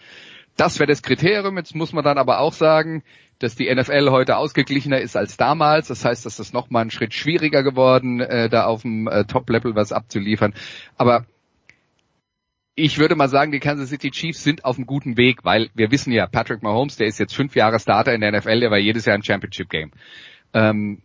Speaker 3: Das wäre das Kriterium. Jetzt muss man dann aber auch sagen, dass die NFL heute ausgeglichener ist als damals. Das heißt, dass das nochmal einen Schritt schwieriger geworden, äh, da auf dem äh, Top-Level was abzuliefern. Aber ich würde mal sagen, die Kansas City Chiefs sind auf einem guten Weg, weil wir wissen ja, Patrick Mahomes, der ist jetzt fünf Jahre Starter in der NFL, der war jedes Jahr im Championship Game. Ähm,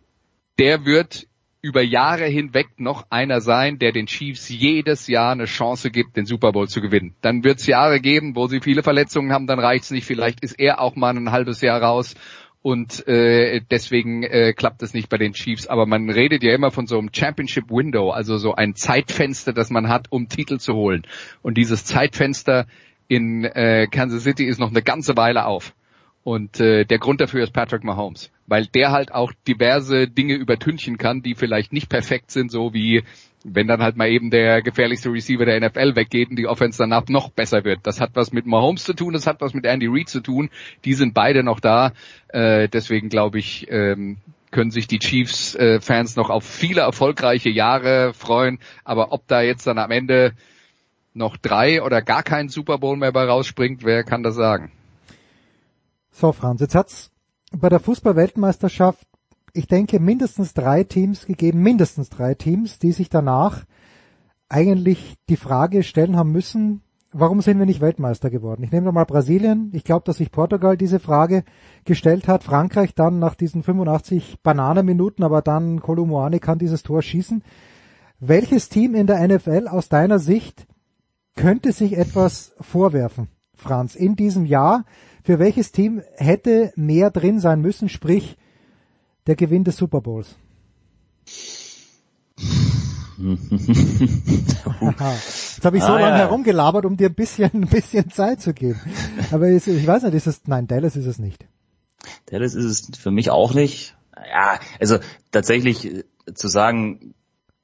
Speaker 3: der wird über Jahre hinweg noch einer sein, der den Chiefs jedes Jahr eine Chance gibt, den Super Bowl zu gewinnen. Dann wird es Jahre geben, wo sie viele Verletzungen haben, dann reicht's nicht. Vielleicht ist er auch mal ein halbes Jahr raus und äh, deswegen äh, klappt es nicht bei den Chiefs. Aber man redet ja immer von so einem Championship Window, also so ein Zeitfenster, das man hat, um Titel zu holen. Und dieses Zeitfenster in äh, Kansas City ist noch eine ganze Weile auf. Und äh, der Grund dafür ist Patrick Mahomes, weil der halt auch diverse Dinge übertünchen kann, die vielleicht nicht perfekt sind, so wie wenn dann halt mal eben der gefährlichste Receiver der NFL weggeht und die Offense danach noch besser wird. Das hat was mit Mahomes zu tun, das hat was mit Andy Reid zu tun. Die sind beide noch da. Äh, deswegen glaube ich, ähm, können sich die Chiefs-Fans noch auf viele erfolgreiche Jahre freuen. Aber ob da jetzt dann am Ende noch drei oder gar kein Super Bowl mehr bei rausspringt, wer kann das sagen?
Speaker 2: So, Franz, jetzt hat's bei der Fußball-Weltmeisterschaft, ich denke, mindestens drei Teams gegeben, mindestens drei Teams, die sich danach eigentlich die Frage stellen haben müssen, warum sind wir nicht Weltmeister geworden? Ich nehme nochmal Brasilien. Ich glaube, dass sich Portugal diese Frage gestellt hat. Frankreich dann nach diesen 85 Bananenminuten, aber dann Kolumuani kann dieses Tor schießen. Welches Team in der NFL aus deiner Sicht könnte sich etwas vorwerfen, Franz, in diesem Jahr? Für welches Team hätte mehr drin sein müssen, sprich der Gewinn des Super Bowls? <laughs> Jetzt habe ich so
Speaker 7: Ah,
Speaker 2: lange
Speaker 7: ja.
Speaker 2: herumgelabert, um dir ein bisschen, ein bisschen Zeit zu geben. Aber es- ich weiß nicht, ist es, nein, Dallas ist es nicht.
Speaker 7: Dallas ist es für mich auch nicht. Ja, also tatsächlich äh, zu sagen,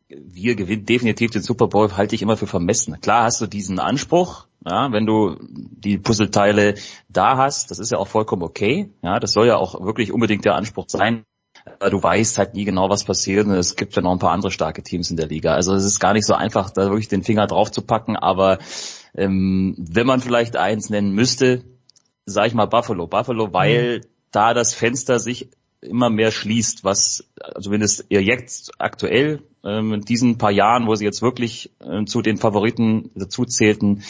Speaker 7: wir gewinnen definitiv den Super Bowl, halte ich immer für vermessen. Klar hast du diesen Anspruch, ja, wenn du die Puzzleteile da hast, das ist ja auch vollkommen okay. Ja, das soll ja auch wirklich unbedingt der Anspruch sein. Du weißt halt nie genau, was passiert und es gibt ja noch ein paar andere starke Teams in der Liga. Also es ist gar nicht so einfach, da wirklich den Finger drauf zu packen, aber ähm, wenn man vielleicht eins nennen müsste, sag ich mal Buffalo. Buffalo, weil da das Fenster sich immer mehr schließt, was also zumindest ihr jetzt aktuell ähm, in diesen paar Jahren, wo sie jetzt wirklich ähm, zu den Favoriten dazu zählten,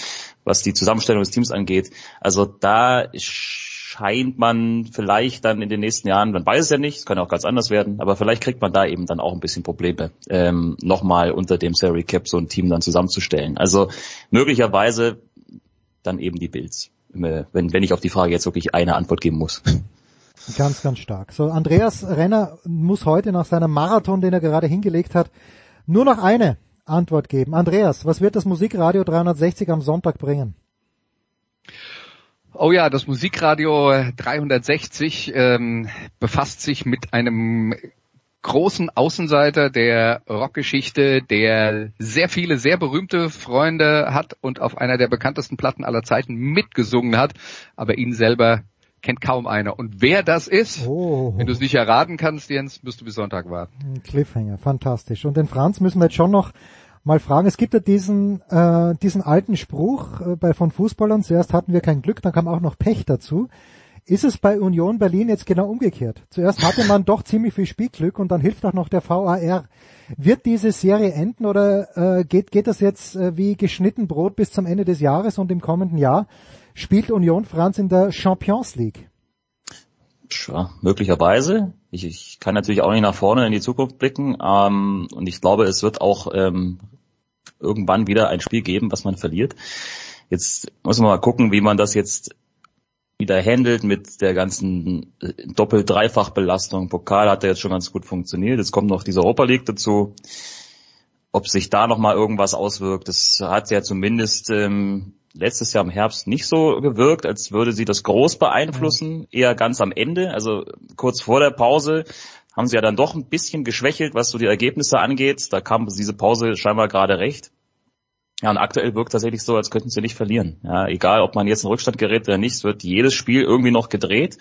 Speaker 7: was die Zusammenstellung des Teams angeht. Also da scheint man vielleicht dann in den nächsten Jahren, man weiß es ja nicht, es kann auch ganz anders werden, aber vielleicht kriegt man da eben dann auch ein bisschen Probleme, ähm, nochmal unter dem Salary Cap so ein Team dann zusammenzustellen. Also möglicherweise dann eben die Bills, wenn, wenn ich auf die Frage jetzt wirklich eine Antwort geben muss.
Speaker 2: Ganz, ganz stark. So, Andreas Renner muss heute nach seinem Marathon, den er gerade hingelegt hat, nur noch eine Antwort geben. Andreas, was wird das Musikradio 360 am Sonntag bringen?
Speaker 3: Oh ja, das Musikradio 360 ähm, befasst sich mit einem großen Außenseiter der Rockgeschichte, der sehr viele sehr berühmte Freunde hat und auf einer der bekanntesten Platten aller Zeiten mitgesungen hat, aber ihn selber kennt kaum einer. Und wer das ist, oh. wenn du es nicht erraten kannst, Jens, müsst du bis Sonntag warten.
Speaker 2: Cliffhanger, fantastisch. Und den Franz müssen wir jetzt schon noch mal fragen. Es gibt ja diesen, äh, diesen alten Spruch äh, bei von Fußballern, zuerst hatten wir kein Glück, dann kam auch noch Pech dazu. Ist es bei Union Berlin jetzt genau umgekehrt? Zuerst hatte man doch ziemlich viel Spielglück und dann hilft auch noch der VAR. Wird diese Serie enden oder äh, geht, geht das jetzt äh, wie geschnitten Brot bis zum Ende des Jahres und im kommenden Jahr spielt Union Franz in der Champions League?
Speaker 7: Ja, möglicherweise. Ich, ich kann natürlich auch nicht nach vorne in die Zukunft blicken. Ähm, und ich glaube, es wird auch ähm, irgendwann wieder ein Spiel geben, was man verliert. Jetzt muss man mal gucken, wie man das jetzt wieder handelt mit der ganzen äh, Doppel-Dreifach-Belastung. Pokal hat ja jetzt schon ganz gut funktioniert. Jetzt kommt noch diese Europa League dazu. Ob sich da nochmal irgendwas auswirkt, das hat ja zumindest ähm, letztes Jahr im Herbst nicht so gewirkt, als würde sie das groß beeinflussen, eher ganz am Ende, also kurz vor der Pause haben sie ja dann doch ein bisschen geschwächelt, was so die Ergebnisse angeht. Da kam diese Pause scheinbar gerade recht. Ja, und aktuell wirkt tatsächlich so, als könnten sie nicht verlieren. Ja, egal, ob man jetzt in Rückstand gerät oder nicht, es wird jedes Spiel irgendwie noch gedreht.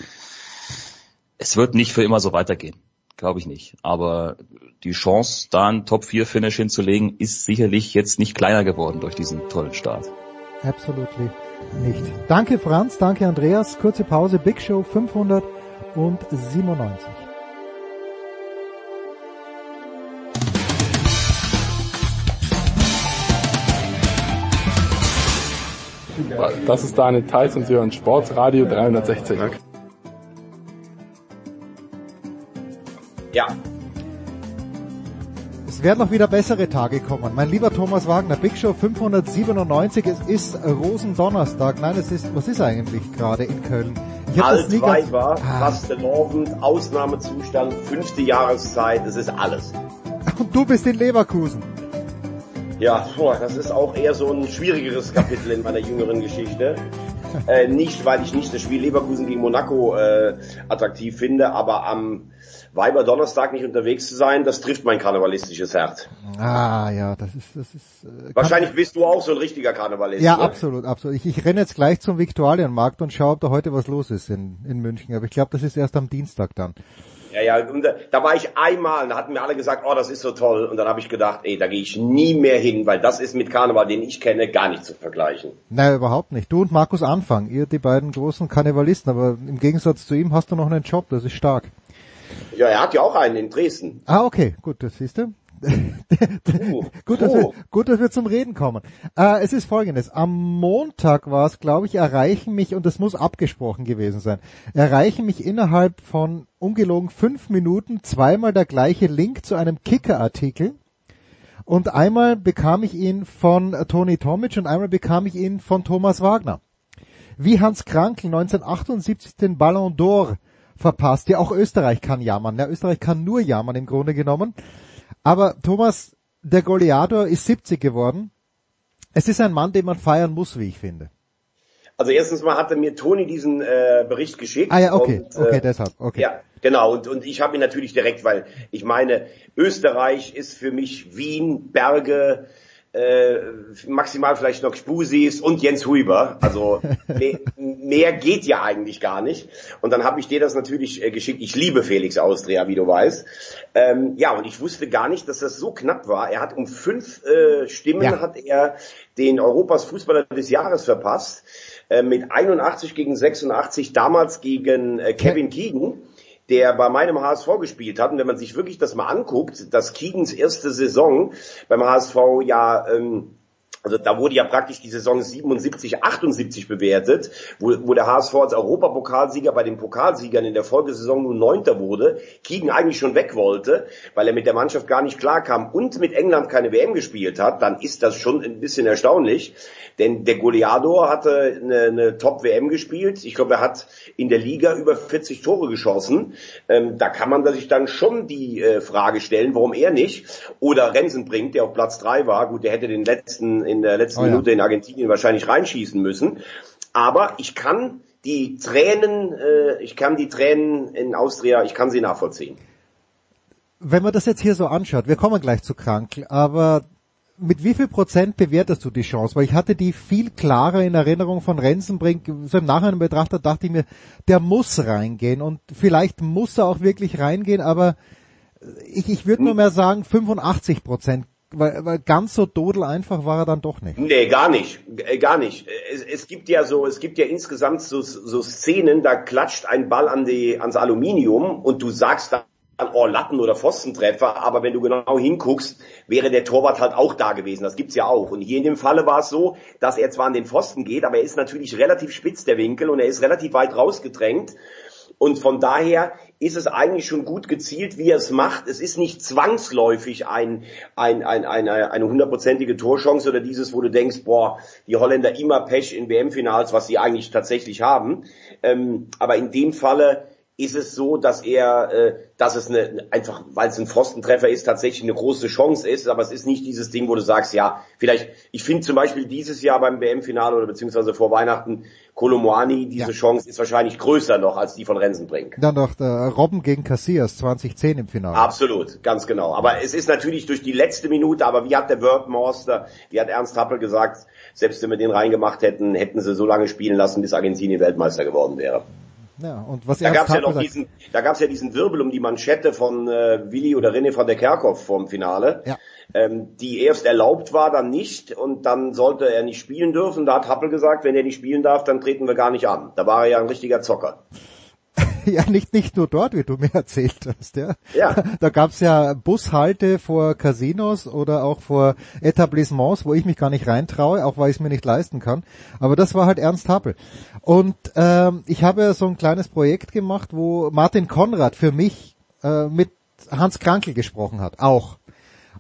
Speaker 7: Es wird nicht für immer so weitergehen. Glaube ich nicht. Aber die Chance, da einen Top-4-Finish hinzulegen, ist sicherlich jetzt nicht kleiner geworden durch diesen tollen Start.
Speaker 2: Absolut nicht. Danke Franz, danke Andreas. Kurze Pause, Big Show 597.
Speaker 8: Das ist Daniel Theiss und Sie hören Sportsradio 360.
Speaker 2: Ja, es werden noch wieder bessere Tage kommen. Mein lieber Thomas Wagner, Big Show 597, es ist Rosendonnerstag. Nein, es ist, was ist eigentlich gerade in Köln?
Speaker 9: Ich Altweiber, ah. Fastelovend, Ausnahmezustand, fünfte Jahreszeit, es ist alles.
Speaker 2: Und du bist in Leverkusen.
Speaker 9: Ja, das ist auch eher so ein schwierigeres Kapitel in meiner jüngeren Geschichte. <laughs> Äh, nicht, weil ich nicht das Spiel Leverkusen gegen Monaco äh, attraktiv finde, aber am Weiber Donnerstag nicht unterwegs zu sein, das trifft mein karnevalistisches Herz.
Speaker 2: Ah ja, das ist das ist.
Speaker 9: Äh, Wahrscheinlich bist du auch so ein richtiger Karnevalist.
Speaker 2: Ja, ne? absolut, absolut. Ich, ich renne jetzt gleich zum Viktualienmarkt und schaue, ob da heute was los ist in, in München. Aber ich glaube, das ist erst am Dienstag dann.
Speaker 9: Ja, ja, und da, da war ich einmal, da hatten mir alle gesagt, oh, das ist so toll. Und dann habe ich gedacht, ey, da gehe ich nie mehr hin, weil das ist mit Karneval, den ich kenne, gar nicht zu vergleichen.
Speaker 2: Nein, überhaupt nicht. Du und Markus Anfang, ihr die beiden großen Karnevalisten, aber im Gegensatz zu ihm hast du noch einen Job, das ist stark.
Speaker 9: Ja, er hat ja auch einen in Dresden.
Speaker 2: Ah, okay, gut, das siehst du. Oh. <laughs> gut, dass wir, gut, dass wir zum Reden kommen. Äh, es ist folgendes. Am Montag war es, glaube ich, erreichen mich, und das muss abgesprochen gewesen sein, erreichen mich innerhalb von ungelogen fünf Minuten zweimal der gleiche Link zu einem Kicker-Artikel. Und einmal bekam ich ihn von Toni Tomic und einmal bekam ich ihn von Thomas Wagner. Wie Hans Krankel 1978 den Ballon d'Or verpasst. Ja, auch Österreich kann jammern. Ja, Österreich kann nur jammern im Grunde genommen. Aber Thomas, der Goleador ist 70 geworden. Es ist ein Mann, den man feiern muss, wie ich finde.
Speaker 9: Also erstens mal hatte mir Toni diesen äh, Bericht geschickt.
Speaker 2: Ah ja, okay, und, äh, okay, deshalb, okay.
Speaker 9: Ja, genau. Und, und ich habe ihn natürlich direkt, weil ich meine, Österreich ist für mich Wien, Berge, äh, maximal vielleicht noch Spusis und Jens Huber. Also <laughs> mehr, mehr geht ja eigentlich gar nicht. Und dann habe ich dir das natürlich äh, geschickt. Ich liebe Felix Austria, wie du weißt. Ähm, ja, und ich wusste gar nicht, dass das so knapp war. Er hat um fünf äh, Stimmen ja. hat er den Europas Fußballer des Jahres verpasst. Äh, mit 81 gegen 86, damals gegen äh, Kevin Keegan der bei meinem HSV gespielt hat. Und wenn man sich wirklich das mal anguckt, dass Keegans erste Saison beim HSV ja ähm, Also da wurde ja praktisch die Saison 77, 78 bewertet, wo, wo der HSV als Europapokalsieger bei den Pokalsiegern in der Folgesaison nun Neunter wurde, Kiegen eigentlich schon weg wollte, weil er mit der Mannschaft gar nicht klarkam und mit England keine WM gespielt hat, dann ist das schon ein bisschen erstaunlich. Denn der Goleador hatte eine, eine Top-WM gespielt. Ich glaube, er hat in der Liga über 40 Tore geschossen. Ähm, da kann man sich dann schon die äh, Frage stellen, warum er nicht. Oder Rensenbrink, der auf Platz drei war. Gut, der hätte den letzten in der letzten oh ja. Minute in Argentinien wahrscheinlich reinschießen müssen. Aber ich kann die Tränen, äh, ich kann die Tränen in Austria, ich kann sie nachvollziehen.
Speaker 2: Wenn man das jetzt hier so anschaut, wir kommen gleich zu Krank, aber mit wie viel Prozent bewertest du die Chance? Weil ich hatte die viel klarer in Erinnerung von Rensenbrink. So im Nachhinein betrachtet dachte ich mir, der muss reingehen und vielleicht muss er auch wirklich reingehen, aber ich, ich würde nur mehr sagen 85 Prozent. Weil, weil ganz so dodel einfach war er dann doch nicht.
Speaker 9: Nee, gar nicht. Äh, gar nicht. Es, es gibt ja so, es gibt ja insgesamt so, so Szenen, da klatscht ein Ball an die, ans Aluminium und du sagst dann, oh, Latten- oder Pfostentreffer, aber wenn du genau hinguckst, wäre der Torwart halt auch da gewesen. Das gibt's ja auch. Und hier in dem Falle war es so, dass er zwar an den Pfosten geht, aber er ist natürlich relativ spitz, der Winkel, und er ist relativ weit rausgedrängt. Und von daher ist es eigentlich schon gut gezielt, wie er es macht. Es ist nicht zwangsläufig ein, ein, ein, eine, eine hundertprozentige Torchance oder dieses, wo du denkst, boah, die Holländer immer Pech in WM-Finals, was sie eigentlich tatsächlich haben. Ähm, aber in dem Falle ist es so, dass er, äh, dass es eine, einfach, weil es ein Pfostentreffer ist, tatsächlich eine große Chance ist, aber es ist nicht dieses Ding, wo du sagst, ja, vielleicht, ich finde zum Beispiel dieses Jahr beim WM-Finale oder beziehungsweise vor Weihnachten, Kolomoani, diese ja. Chance ist wahrscheinlich größer noch als die von Rensenbrink.
Speaker 2: Dann noch der Robben gegen Cassias 2010 im Finale.
Speaker 9: Absolut, ganz genau. Aber es ist natürlich durch die letzte Minute, aber wie hat der Wordmaster, wie hat Ernst Happel gesagt, selbst wenn wir den reingemacht hätten, hätten sie so lange spielen lassen, bis Argentinien Weltmeister geworden wäre.
Speaker 2: Ja, und was
Speaker 9: da gab es ja noch diesen, da gab's ja diesen Wirbel um die Manschette von äh, Willi oder René von der Kerkhoff vom Finale, ja. ähm, die erst erlaubt war, dann nicht und dann sollte er nicht spielen dürfen. Da hat Happel gesagt, wenn er nicht spielen darf, dann treten wir gar nicht an. Da war er ja ein richtiger Zocker. <laughs>
Speaker 2: ja, nicht, nicht nur dort, wie du mir erzählt hast, ja.
Speaker 9: ja.
Speaker 2: Da gab's ja Bushalte vor Casinos oder auch vor Etablissements, wo ich mich gar nicht reintraue, auch weil ich es mir nicht leisten kann. Aber das war halt Ernst Happel. Und ähm, ich habe ja so ein kleines Projekt gemacht, wo Martin Konrad für mich äh, mit Hans Krankel gesprochen hat, auch.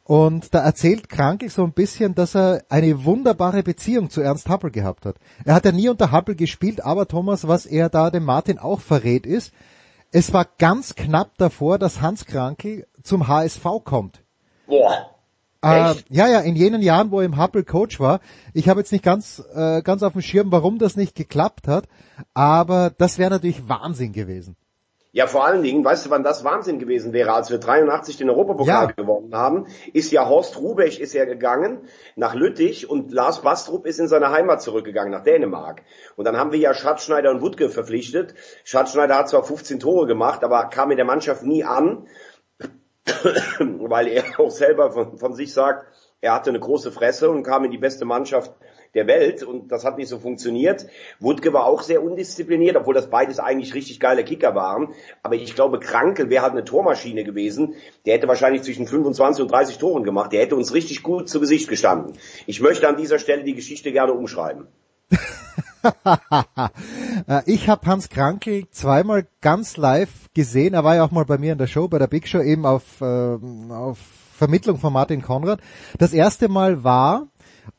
Speaker 2: Und da erzählt Krankel so ein bisschen, dass er eine wunderbare Beziehung zu Ernst Happel gehabt hat. Er hat ja nie unter Happel gespielt, aber Thomas, was er da dem Martin auch verrät ist, es war ganz knapp davor, dass Hans Krankel zum HSV kommt.
Speaker 9: Boah.
Speaker 2: Äh, ja, ja, in jenen Jahren, wo er im Happel Coach war. Ich habe jetzt nicht ganz, äh, ganz auf dem Schirm, warum das nicht geklappt hat, aber das wäre natürlich Wahnsinn gewesen.
Speaker 9: Ja, vor allen Dingen, weißt du, wann das Wahnsinn gewesen wäre, als wir 83 den Europapokal ja. gewonnen haben, ist ja Horst Rubech ist ja gegangen nach Lüttich und Lars Bastrup ist in seine Heimat zurückgegangen, nach Dänemark. Und dann haben wir ja Schatzschneider und Wutke verpflichtet. Schatzschneider hat zwar 15 Tore gemacht, aber kam in der Mannschaft nie an, <coughs> weil er auch selber von, von sich sagt, er hatte eine große Fresse und kam in die beste Mannschaft der Welt und das hat nicht so funktioniert. Wutke war auch sehr undiszipliniert, obwohl das beides eigentlich richtig geile Kicker waren. Aber ich glaube, Krankel wäre halt eine Tormaschine gewesen. Der hätte wahrscheinlich zwischen 25 und 30 Toren gemacht. Der hätte uns richtig gut zu Gesicht gestanden. Ich möchte an dieser Stelle die Geschichte gerne umschreiben. <laughs>
Speaker 2: Ich habe Hans Krankel zweimal ganz live gesehen. Er war ja auch mal bei mir in der Show, bei der Big Show eben auf, äh, auf Vermittlung von Martin Konrad. Das erste Mal war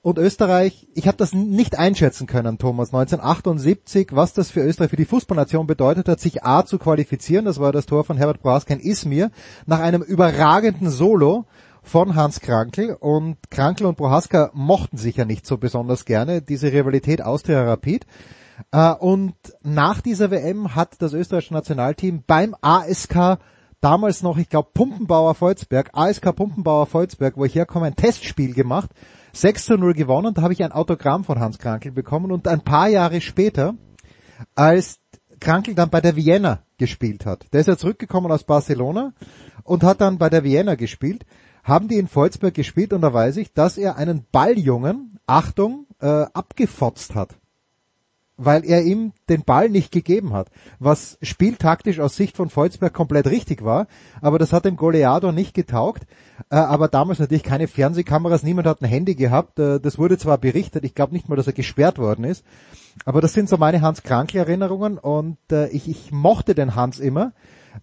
Speaker 2: und Österreich, ich habe das nicht einschätzen können, Thomas, 1978, was das für Österreich, für die Fußballnation bedeutet hat, sich A zu qualifizieren, das war das Tor von Herbert Prohaska in Izmir, nach einem überragenden Solo von Hans Krankel. Und Krankel und Prohaska mochten sich ja nicht so besonders gerne, diese Rivalität Austria-Rapid. Äh, und nach dieser WM hat das österreichische Nationalteam beim ASK damals noch, ich glaube, Pumpenbauer Volzberg, ASK Pumpenbauer Volzberg, wo ich herkomme, ein Testspiel gemacht 6 zu 0 gewonnen. Da habe ich ein Autogramm von Hans Krankel bekommen und ein paar Jahre später, als Krankel dann bei der Vienna gespielt hat, der ist ja zurückgekommen aus Barcelona und hat dann bei der Vienna gespielt, haben die in Volzberg gespielt und da weiß ich, dass er einen Balljungen, Achtung, äh, abgefotzt hat. Weil er ihm den Ball nicht gegeben hat, was spieltaktisch aus Sicht von Volzberg komplett richtig war, aber das hat dem Goleador nicht getaugt, äh, aber damals natürlich keine Fernsehkameras, niemand hat ein Handy gehabt, äh, das wurde zwar berichtet, ich glaube nicht mal, dass er gesperrt worden ist, aber das sind so meine Hans-Krankl-Erinnerungen und äh, ich, ich mochte den Hans immer,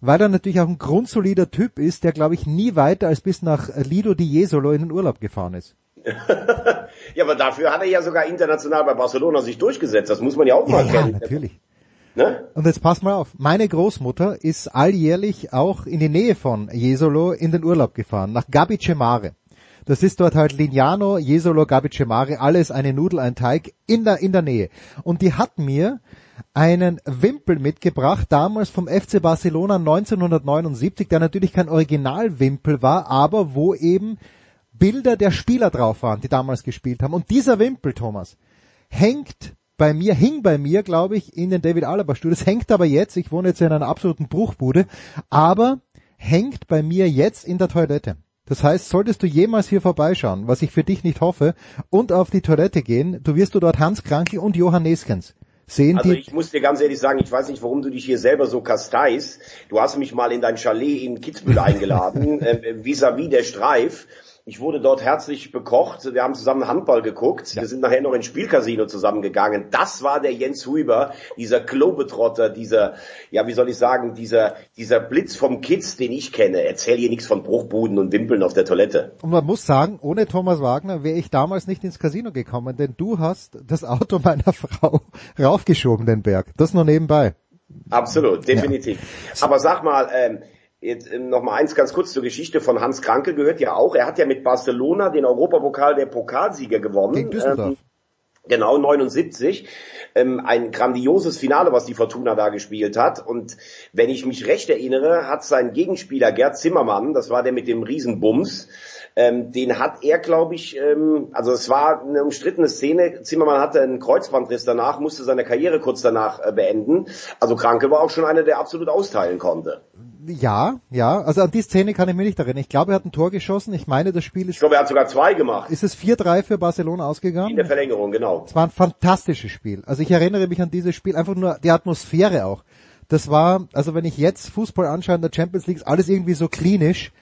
Speaker 2: weil er natürlich auch ein grundsolider Typ ist, der glaube ich nie weiter als bis nach Lido di Jesolo in den Urlaub gefahren ist. <laughs>
Speaker 9: ja, aber dafür hat er ja sogar international bei Barcelona sich durchgesetzt. Das muss man ja auch mal
Speaker 2: ja,
Speaker 9: kennen.
Speaker 2: Ja, natürlich. Ne? Und jetzt pass mal auf. Meine Großmutter ist alljährlich auch in die Nähe von Jesolo in den Urlaub gefahren, nach Gabi Cemare. Das ist dort halt Lignano, Jesolo, Gabi Cemare, alles eine Nudel, ein Teig in der, in der Nähe. Und die hat mir einen Wimpel mitgebracht, damals vom FC Barcelona 1979, der natürlich kein Originalwimpel war, aber wo eben Bilder der Spieler drauf waren, die damals gespielt haben. Und dieser Wimpel, Thomas, hängt bei mir, hing bei mir, glaube ich, in den David Alaba Studios, hängt aber jetzt, ich wohne jetzt in einer absoluten Bruchbude, aber hängt bei mir jetzt in der Toilette. Das heißt, solltest du jemals hier vorbeischauen, was ich für dich nicht hoffe, und auf die Toilette gehen, du wirst du dort Hans Krankel und Johann Neskens sehen.
Speaker 9: Also ich muss dir ganz ehrlich sagen, ich weiß nicht, warum du dich hier selber so kasteist. Du hast mich mal in dein Chalet in Kitzbühel eingeladen, <laughs> äh, vis-à-vis -vis der Streif. Ich wurde dort herzlich bekocht. Wir haben zusammen Handball geguckt. Ja. Wir sind nachher noch ins Spielcasino zusammengegangen. Das war der Jens Huber, dieser Globetrotter, dieser, ja, wie soll ich sagen, dieser, dieser Blitz vom Kids, den ich kenne. Erzähl hier nichts von Bruchbuden und Wimpeln auf der Toilette.
Speaker 2: Und man muss sagen, ohne Thomas Wagner wäre ich damals nicht ins Casino gekommen, denn du hast das Auto <laughs> meiner Frau raufgeschoben, den Berg. Das nur nebenbei.
Speaker 9: Absolut, definitiv. Ja. Aber sag mal, ähm, Jetzt ähm, noch mal eins ganz kurz zur Geschichte von Hans Kranke gehört ja auch. Er hat ja mit Barcelona den Europapokal der Pokalsieger gewonnen.
Speaker 2: Gegen Düsseldorf. Ähm,
Speaker 9: genau, 79. Ähm, ein grandioses Finale, was die Fortuna da gespielt hat. Und wenn ich mich recht erinnere, hat sein Gegenspieler Gerd Zimmermann, das war der mit dem Riesenbums, ähm, den hat er, glaube ich, ähm, also es war eine umstrittene Szene. Zimmermann hatte einen Kreuzbandriss danach, musste seine Karriere kurz danach äh, beenden. Also Kranke war auch schon einer, der absolut austeilen konnte.
Speaker 2: Ja, ja. Also an die Szene kann ich mich nicht erinnern. Ich glaube, er hat ein Tor geschossen. Ich meine, das Spiel ist.
Speaker 9: Ich glaube, er hat sogar zwei gemacht.
Speaker 2: Ist es 4-3 für Barcelona ausgegangen?
Speaker 9: In der Verlängerung, genau.
Speaker 2: Es war ein fantastisches Spiel. Also ich erinnere mich an dieses Spiel, einfach nur die Atmosphäre auch. Das war, also wenn ich jetzt Fußball anschaue in der Champions League, alles irgendwie so klinisch.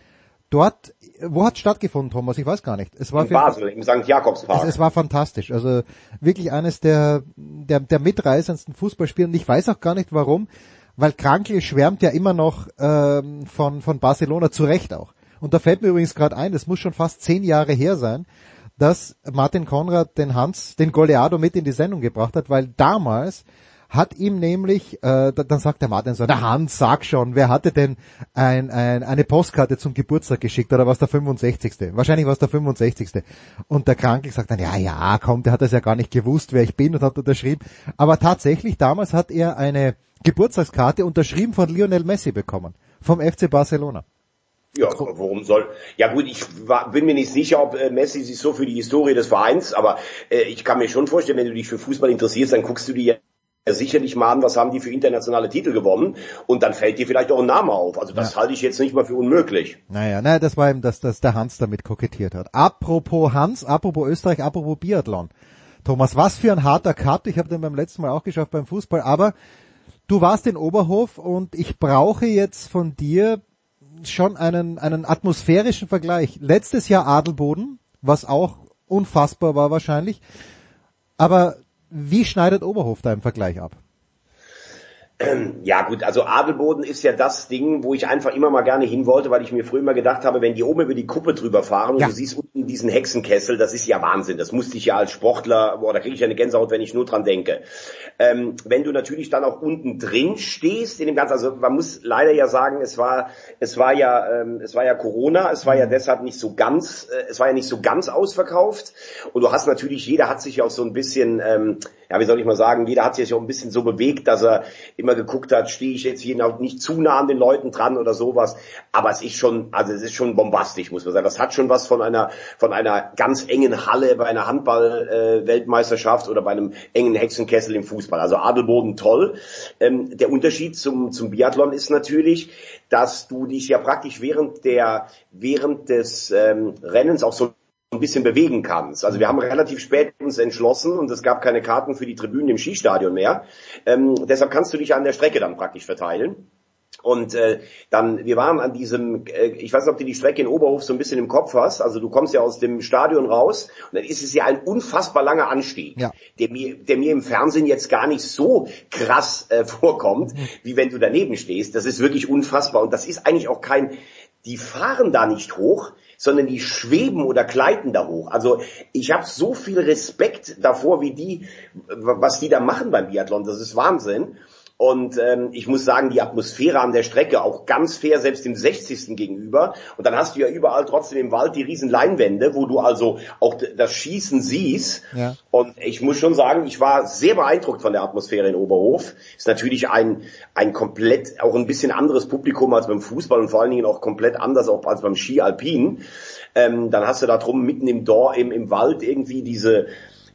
Speaker 2: Dort, wo hat es stattgefunden, Thomas? Ich weiß gar nicht. Es war
Speaker 9: in Basel, im St. Jakobspark.
Speaker 2: Es, es, war fantastisch. Also wirklich eines der, der, der mitreißendsten Fußballspiele. Und ich weiß auch gar nicht warum weil Krankel schwärmt ja immer noch ähm, von, von Barcelona, zu Recht auch. Und da fällt mir übrigens gerade ein, das muss schon fast zehn Jahre her sein, dass Martin Konrad den Hans, den Goleado mit in die Sendung gebracht hat, weil damals hat ihm nämlich, äh, dann sagt der Martin so, na Hans, sag schon, wer hatte denn ein, ein, eine Postkarte zum Geburtstag geschickt oder was der 65. Wahrscheinlich war es der 65. Und der Krankel sagt dann, ja, ja, komm, der hat das ja gar nicht gewusst, wer ich bin und hat unterschrieben. Aber tatsächlich, damals hat er eine Geburtstagskarte unterschrieben von Lionel Messi bekommen. Vom FC Barcelona.
Speaker 9: Ja, worum soll? Ja gut, ich war, bin mir nicht sicher, ob äh, Messi sich so für die Historie des Vereins, aber äh, ich kann mir schon vorstellen, wenn du dich für Fußball interessierst, dann guckst du dir sicherlich mal an, was haben die für internationale Titel gewonnen und dann fällt dir vielleicht auch ein Name auf. Also das ja. halte ich jetzt nicht mal für unmöglich.
Speaker 2: Naja, naja, das war eben, dass, dass der Hans damit kokettiert hat. Apropos Hans, apropos Österreich, apropos Biathlon. Thomas, was für ein harter Cut. Ich habe den beim letzten Mal auch geschafft beim Fußball, aber du warst in Oberhof und ich brauche jetzt von dir schon einen, einen atmosphärischen Vergleich. Letztes Jahr Adelboden, was auch unfassbar war wahrscheinlich. Aber wie schneidet Oberhof da im Vergleich ab? <clears throat>
Speaker 9: Ja gut, also Adelboden ist ja das Ding, wo ich einfach immer mal gerne hin wollte, weil ich mir früher immer gedacht habe, wenn die oben über die Kuppe drüber fahren ja. und du siehst unten diesen Hexenkessel, das ist ja Wahnsinn. Das musste ich ja als Sportler, boah, da kriege ich ja eine Gänsehaut, wenn ich nur dran denke. Ähm, wenn du natürlich dann auch unten drin stehst in dem Ganzen, also man muss leider ja sagen, es war, es war ja, ähm, es war ja Corona, es war ja deshalb nicht so ganz, äh, es war ja nicht so ganz ausverkauft und du hast natürlich, jeder hat sich ja auch so ein bisschen, ähm, ja, wie soll ich mal sagen, jeder hat sich auch ein bisschen so bewegt, dass er immer geguckt hat, stehe ich jetzt hier nicht zu nah an den Leuten dran oder sowas. Aber es ist schon, also es ist schon bombastisch, muss man sagen. Das hat schon was von einer, von einer ganz engen Halle bei einer Handball-Weltmeisterschaft oder bei einem engen Hexenkessel im Fußball. Also Adelboden toll. Ähm, der Unterschied zum, zum Biathlon ist natürlich, dass du dich ja praktisch während der, während des ähm, Rennens auch so ein bisschen bewegen kannst. Also wir haben relativ spät uns entschlossen und es gab keine Karten für die Tribünen im Skistadion mehr. Ähm, deshalb kannst du dich an der Strecke dann praktisch verteilen. Und äh, dann, wir waren an diesem, äh, ich weiß nicht, ob du die Strecke in Oberhof so ein bisschen im Kopf hast. Also du kommst ja aus dem Stadion raus und dann ist es ja ein unfassbar langer Anstieg,
Speaker 2: Ja.
Speaker 9: der mir, der mir im Fernsehen jetzt gar nicht so krass äh, vorkommt, wie wenn du daneben stehst. Das ist wirklich unfassbar und das ist eigentlich auch kein, die fahren da nicht hoch, sondern die schweben oder gleiten da hoch. Also ich habe so viel Respekt davor, wie die, was die da machen beim Biathlon. Das ist Wahnsinn. Und ähm, ich muss sagen, die Atmosphäre an der Strecke auch ganz fair, selbst dem 60. gegenüber. Und dann hast du ja überall trotzdem im Wald die riesen Leinwände, wo du also auch das Schießen siehst.
Speaker 2: Ja.
Speaker 9: Und ich muss schon sagen, ich war sehr beeindruckt von der Atmosphäre in Oberhof. Ist natürlich ein, ein komplett, auch ein bisschen anderes Publikum als beim Fußball und vor allen Dingen auch komplett anders auch als beim Ski Alpin. Ähm, dann hast du da drum mitten im Dor, im, im Wald irgendwie diese,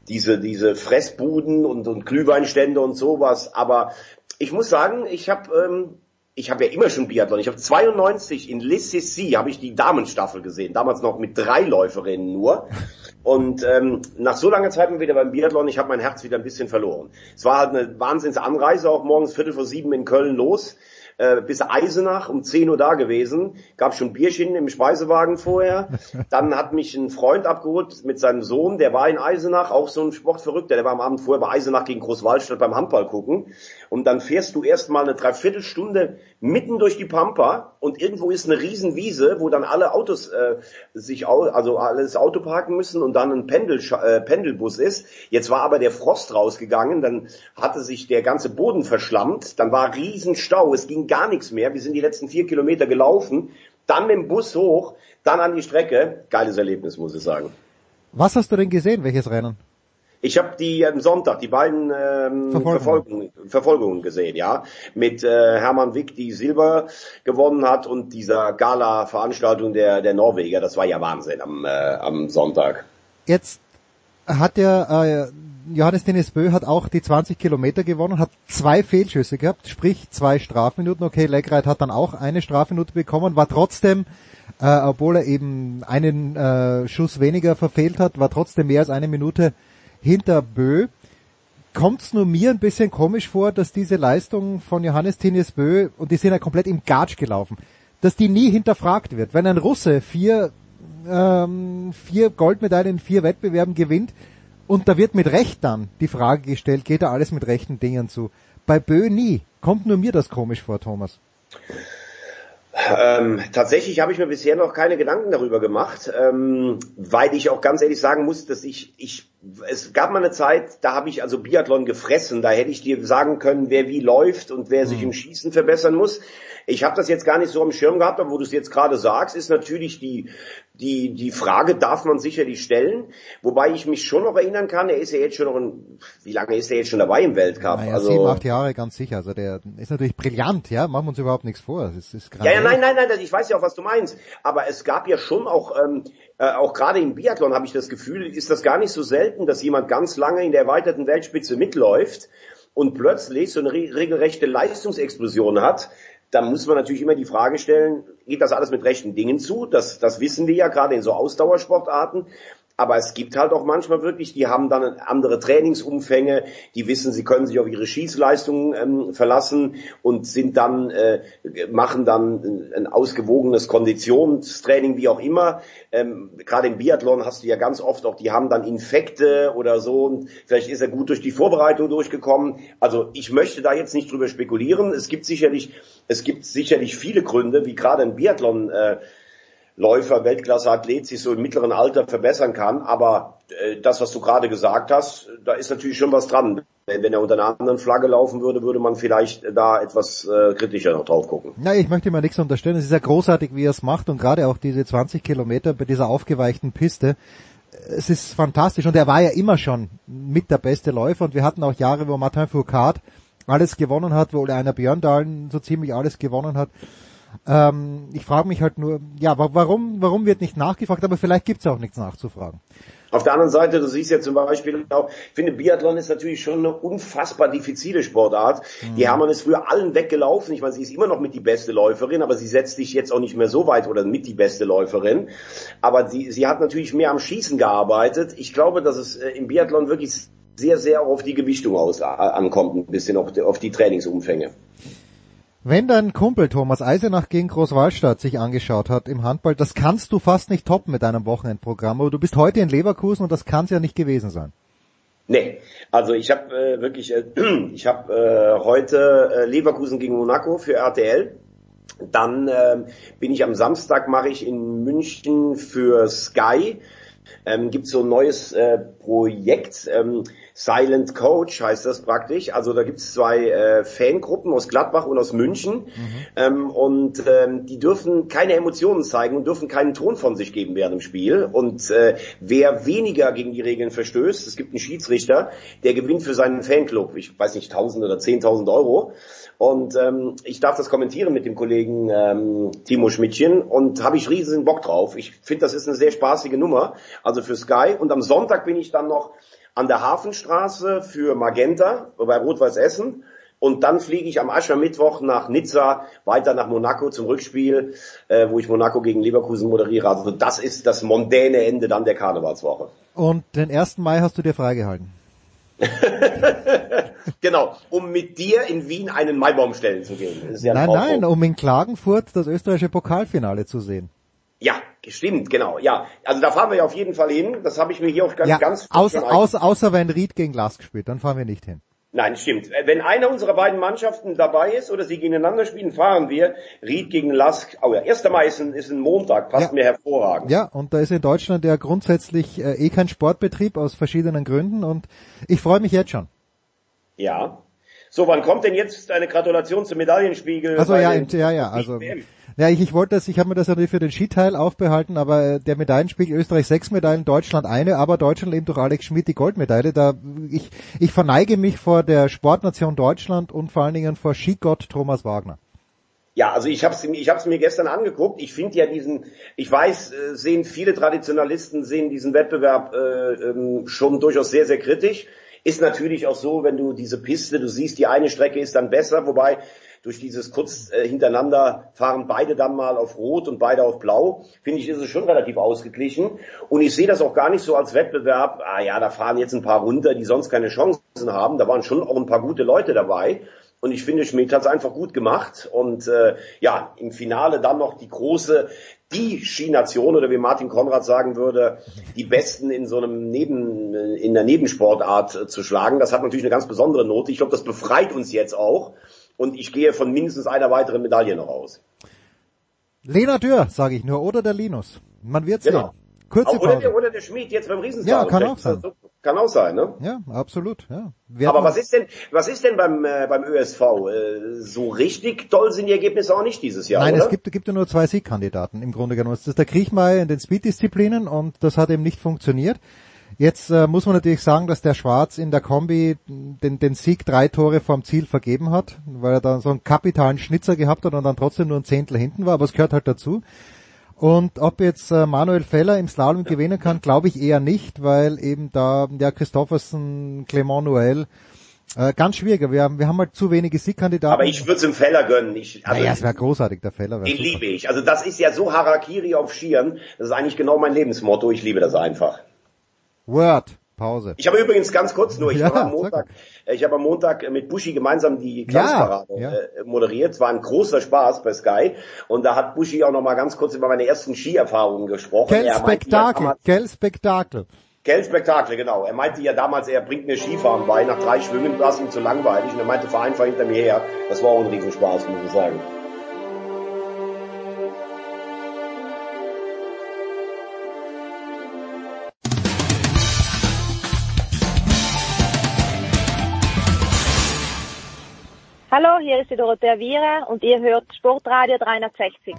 Speaker 9: diese, diese Fressbuden und, und Glühweinstände und sowas. Aber ich muss sagen, ich habe ähm, ich habe ja immer schon Biathlon. Ich habe 92 in Les Sissi habe ich die Damenstaffel gesehen, damals noch mit drei Läuferinnen nur. Und ähm, nach so langer Zeit mal wieder beim Biathlon, ich habe mein Herz wieder ein bisschen verloren. Es war halt eine Wahnsinnsanreise, auch morgens Viertel vor sieben in Köln los äh, bis Eisenach um 10 Uhr da gewesen. Gab schon Bierchen im Speisewagen vorher. <laughs> Dann hat mich ein Freund abgeholt mit seinem Sohn, der war in Eisenach, auch so ein Sportverrückter, der war am Abend vorher bei Eisenach gegen Großwaldstadt beim Handball gucken. Und dann fährst du erstmal eine Dreiviertelstunde mitten durch die Pampa und irgendwo ist eine Riesenwiese, wo dann alle Autos äh, sich au also alles Auto parken müssen und dann ein Pendel äh, Pendelbus ist. Jetzt war aber der Frost rausgegangen, dann hatte sich der ganze Boden verschlammt, dann war Riesenstau, es ging gar nichts mehr. Wir sind die letzten vier Kilometer gelaufen, dann mit dem Bus hoch, dann an die Strecke. Geiles Erlebnis, muss ich sagen.
Speaker 2: Was hast du denn gesehen, welches Rennen?
Speaker 9: Ich habe die am Sonntag die beiden ähm,
Speaker 2: Verfolgung.
Speaker 9: Verfolgungen, Verfolgungen gesehen, ja, mit äh, Hermann Wick, die Silber gewonnen hat und dieser Gala-Veranstaltung der der Norweger. Das war ja Wahnsinn am äh, am Sonntag.
Speaker 2: Jetzt hat der äh, Johannes Dennis Bö hat auch die 20 Kilometer gewonnen, hat zwei Fehlschüsse gehabt, sprich zwei Strafminuten. Okay, Legreit hat dann auch eine Strafminute bekommen, war trotzdem, äh, obwohl er eben einen äh, Schuss weniger verfehlt hat, war trotzdem mehr als eine Minute hinter Bö. Kommt's nur mir ein bisschen komisch vor, dass diese Leistung von Johannes Tinius Bö, und die sind ja komplett im Gatsch gelaufen, dass die nie hinterfragt wird. Wenn ein Russe vier, ähm, vier Goldmedaillen in vier Wettbewerben gewinnt, und da wird mit Recht dann die Frage gestellt, geht da alles mit rechten Dingen zu? Bei Bö nie. Kommt nur mir das komisch vor, Thomas.
Speaker 9: Ähm, tatsächlich habe ich mir bisher noch keine Gedanken darüber gemacht, ähm, weil ich auch ganz ehrlich sagen muss, dass ich, ich, es gab mal eine Zeit, da habe ich also Biathlon gefressen, da hätte ich dir sagen können, wer wie läuft und wer sich im Schießen verbessern muss. Ich habe das jetzt gar nicht so am Schirm gehabt, aber wo du es jetzt gerade sagst, ist natürlich die, die, die Frage darf man sicherlich stellen, wobei ich mich schon noch erinnern kann, er ist ja jetzt schon noch ein, wie lange ist er jetzt schon dabei im Weltcup?
Speaker 2: Naja,
Speaker 9: also
Speaker 2: sieben, acht Jahre ganz sicher. Also der ist natürlich brillant, ja, machen wir uns überhaupt nichts vor. Das ist
Speaker 9: Ja, ja,
Speaker 2: grandios.
Speaker 9: nein, nein, nein, ich weiß ja auch, was du meinst. Aber es gab ja schon auch, ähm, äh, auch gerade im Biathlon habe ich das Gefühl, ist das gar nicht so selten, dass jemand ganz lange in der erweiterten Weltspitze mitläuft und plötzlich so eine re regelrechte Leistungsexplosion hat. Da muss man natürlich immer die Frage stellen, geht das alles mit rechten Dingen zu? Das, das wissen wir ja gerade in so Ausdauersportarten. Aber es gibt halt auch manchmal wirklich, die haben dann andere Trainingsumfänge, die wissen, sie können sich auf ihre Schießleistungen ähm, verlassen und sind dann, äh, machen dann ein ausgewogenes Konditionstraining, wie auch immer. Ähm, Gerade im Biathlon hast du ja ganz oft auch, die haben dann Infekte oder so. Und vielleicht ist er gut durch die Vorbereitung durchgekommen. Also ich möchte da jetzt nicht drüber spekulieren. Es gibt sicherlich, es gibt sicherlich viele Gründe, wie gerade im Biathlon äh, Läufer, Weltklasse-Athlet sich so im mittleren Alter verbessern kann. Aber äh, das, was du gerade gesagt hast, da ist natürlich schon was dran. Wenn wenn er unter einer anderen Flagge laufen würde, würde man vielleicht da etwas äh, kritischer noch drauf gucken.
Speaker 2: Na, ich möchte mal nichts unterstellen. Es ist ja großartig, wie er es macht und gerade auch diese 20 Kilometer bei dieser aufgeweichten Piste. Es ist fantastisch und er war ja immer schon mit der beste Läufer und wir hatten auch Jahre, wo Martin Fourcade alles gewonnen hat, wo einer Björndalen so ziemlich alles gewonnen hat. Ähm, ich frage mich halt nur, ja, warum, warum wird nicht nachgefragt, aber vielleicht gibt es auch nichts nachzufragen.
Speaker 9: Auf der anderen Seite, du siehst ja zum Beispiel auch, ich finde, Biathlon ist natürlich schon eine unfassbar diffizile Sportart. Mhm. Die Hermann ist früher allen weggelaufen. Ich meine, sie ist immer noch mit die beste Läuferin, aber sie setzt sich jetzt auch nicht mehr so weit oder mit die beste Läuferin. Aber sie, sie hat natürlich mehr am Schießen gearbeitet. Ich glaube, dass es äh, im Biathlon wirklich sehr, sehr auf die Gewichtung aus, ankommt, ein bisschen auf die, auf die Trainingsumfänge.
Speaker 2: Wenn dein Kumpel Thomas Eisenach gegen Großwallstadt sich angeschaut hat im Handball, das kannst du fast nicht toppen mit deinem Wochenendprogramm. Aber du bist heute in Leverkusen und das kann es ja nicht gewesen sein.
Speaker 9: Nee, also ich habe äh, wirklich, äh, <clears throat> ich habe äh, heute äh, Leverkusen gegen Monaco für RTL. Dann äh, bin ich am Samstag mache ich in München für Sky ähm, gibt so ein neues äh, Projekt. Ähm, Silent Coach heißt das praktisch. Also da gibt es zwei äh, Fangruppen aus Gladbach und aus München mhm. ähm, und ähm, die dürfen keine Emotionen zeigen und dürfen keinen Ton von sich geben während dem Spiel. Und äh, wer weniger gegen die Regeln verstößt, es gibt einen Schiedsrichter, der gewinnt für seinen Fanclub, ich weiß nicht, 1000 oder 10.000 Euro. Und ähm, ich darf das kommentieren mit dem Kollegen ähm, Timo Schmidtchen und habe ich riesen Bock drauf. Ich finde, das ist eine sehr spaßige Nummer, also für Sky. Und am Sonntag bin ich dann noch an der Hafenstraße für Magenta bei Rot-Weiß Essen. Und dann fliege ich am Aschermittwoch nach Nizza, weiter nach Monaco zum Rückspiel, äh, wo ich Monaco gegen Leverkusen moderiere. Also das ist das mondäne Ende dann der Karnevalswoche.
Speaker 2: Und den 1. Mai hast du dir freigehalten? <laughs>
Speaker 9: genau, um mit dir in Wien einen Maibaum stellen zu gehen.
Speaker 2: Ja nein, nein, um in Klagenfurt das österreichische Pokalfinale zu sehen.
Speaker 9: Ja, stimmt, genau. Ja, also da fahren wir ja auf jeden Fall hin. Das habe ich mir hier auch ganz,
Speaker 2: ja,
Speaker 9: ganz
Speaker 2: außer, außer, außer wenn Ried gegen Lask spielt, dann fahren wir nicht hin.
Speaker 9: Nein, stimmt. Wenn einer unserer beiden Mannschaften dabei ist oder sie gegeneinander spielen, fahren wir Ried gegen Lask. Oh ja, 1. Mai ist ein, ist ein Montag, passt ja. mir hervorragend.
Speaker 2: Ja, und da ist in Deutschland ja grundsätzlich äh, eh kein Sportbetrieb aus verschiedenen Gründen und ich freue mich jetzt schon.
Speaker 9: Ja. So, wann kommt denn jetzt eine Gratulation zum Medaillenspiegel?
Speaker 2: Also ja, ja, ja, also ja, ich, ich wollte das, ich habe mir das natürlich für den Skiteil aufbehalten, aber äh, der Medaillenspiegel Österreich sechs Medaillen, Deutschland eine, aber Deutschland eben durch Alex Schmidt die Goldmedaille. Da ich, ich verneige mich vor der Sportnation Deutschland und vor allen Dingen vor Skigott Thomas Wagner.
Speaker 9: Ja, also ich habe es ich hab's mir gestern angeguckt. Ich finde ja diesen, ich weiß, äh, sehen viele Traditionalisten sehen diesen Wettbewerb äh, ähm, schon durchaus sehr, sehr kritisch. Ist natürlich auch so, wenn du diese Piste, du siehst, die eine Strecke ist dann besser, wobei durch dieses kurz äh, hintereinander fahren beide dann mal auf Rot und beide auf Blau, finde ich, ist es schon relativ ausgeglichen. Und ich sehe das auch gar nicht so als Wettbewerb, ah ja, da fahren jetzt ein paar runter, die sonst keine Chancen haben. Da waren schon auch ein paar gute Leute dabei. Und ich finde, Schmidt hat es einfach gut gemacht. Und äh, ja, im Finale dann noch die große, die Skination oder wie Martin Konrad sagen würde, die Besten in so einem Neben, in der Nebensportart äh, zu schlagen. Das hat natürlich eine ganz besondere Note. Ich glaube, das befreit uns jetzt auch und ich gehe von mindestens einer weiteren Medaille noch aus.
Speaker 2: Lena Dürr, sage ich nur, oder der Linus. Man wird sehen. Genau. Kurze
Speaker 9: auch, oder, der, oder der Schmied jetzt beim Riesenstar.
Speaker 2: Ja, kann auch sein.
Speaker 9: Kann auch sein, ne?
Speaker 2: Ja, absolut. Ja.
Speaker 9: Aber was ist denn, was ist denn beim äh, beim ÖSV? Äh, so richtig toll sind die Ergebnisse auch nicht dieses Jahr,
Speaker 2: Nein,
Speaker 9: oder?
Speaker 2: es gibt, gibt ja nur zwei Siegkandidaten im Grunde genommen. Das ist der Kriechmeier in den Speed-Disziplinen und das hat eben nicht funktioniert. Jetzt äh, muss man natürlich sagen, dass der Schwarz in der Kombi den, den Sieg drei Tore vom Ziel vergeben hat, weil er da so einen kapitalen Schnitzer gehabt hat und dann trotzdem nur ein Zehntel hinten war, aber es gehört halt dazu. Und ob jetzt äh, Manuel Feller im Slalom gewinnen kann, glaube ich eher nicht, weil eben da ja Christoffersen, Clement Noël, äh, ganz schwieriger. Wir haben, wir haben halt zu wenige Siegkandidaten.
Speaker 9: Aber ich würde es im Feller gönnen. Ich,
Speaker 2: also naja, es wäre großartig, der Feller.
Speaker 9: Den super. liebe ich. Also das ist ja so Harakiri auf Skiern. Das ist eigentlich genau mein Lebensmotto. Ich liebe das einfach.
Speaker 2: Word. Pause.
Speaker 9: Ich habe übrigens ganz kurz nur, ich ja, habe am Montag, ich habe am Montag mit Buschi gemeinsam die Glanzparade ja, ja. Äh, moderiert. War ein großer Spaß bei Sky und da hat Buschi auch noch mal ganz kurz über meine ersten Skierfahrungen gesprochen.
Speaker 2: Gell Spektakel, gell Spektakel.
Speaker 9: Gell Spektakel, genau. Er meinte ja damals, er bringt mir Skifahren bei. Nach drei Schwimmen war es ihm zu langweilig und er meinte, fahr einfach hinter mir her. Das war auch ein Riesenspaß, muss ich sagen.
Speaker 10: Hallo, hier ist die Dorothea Viera und ihr hört Sportradio 360.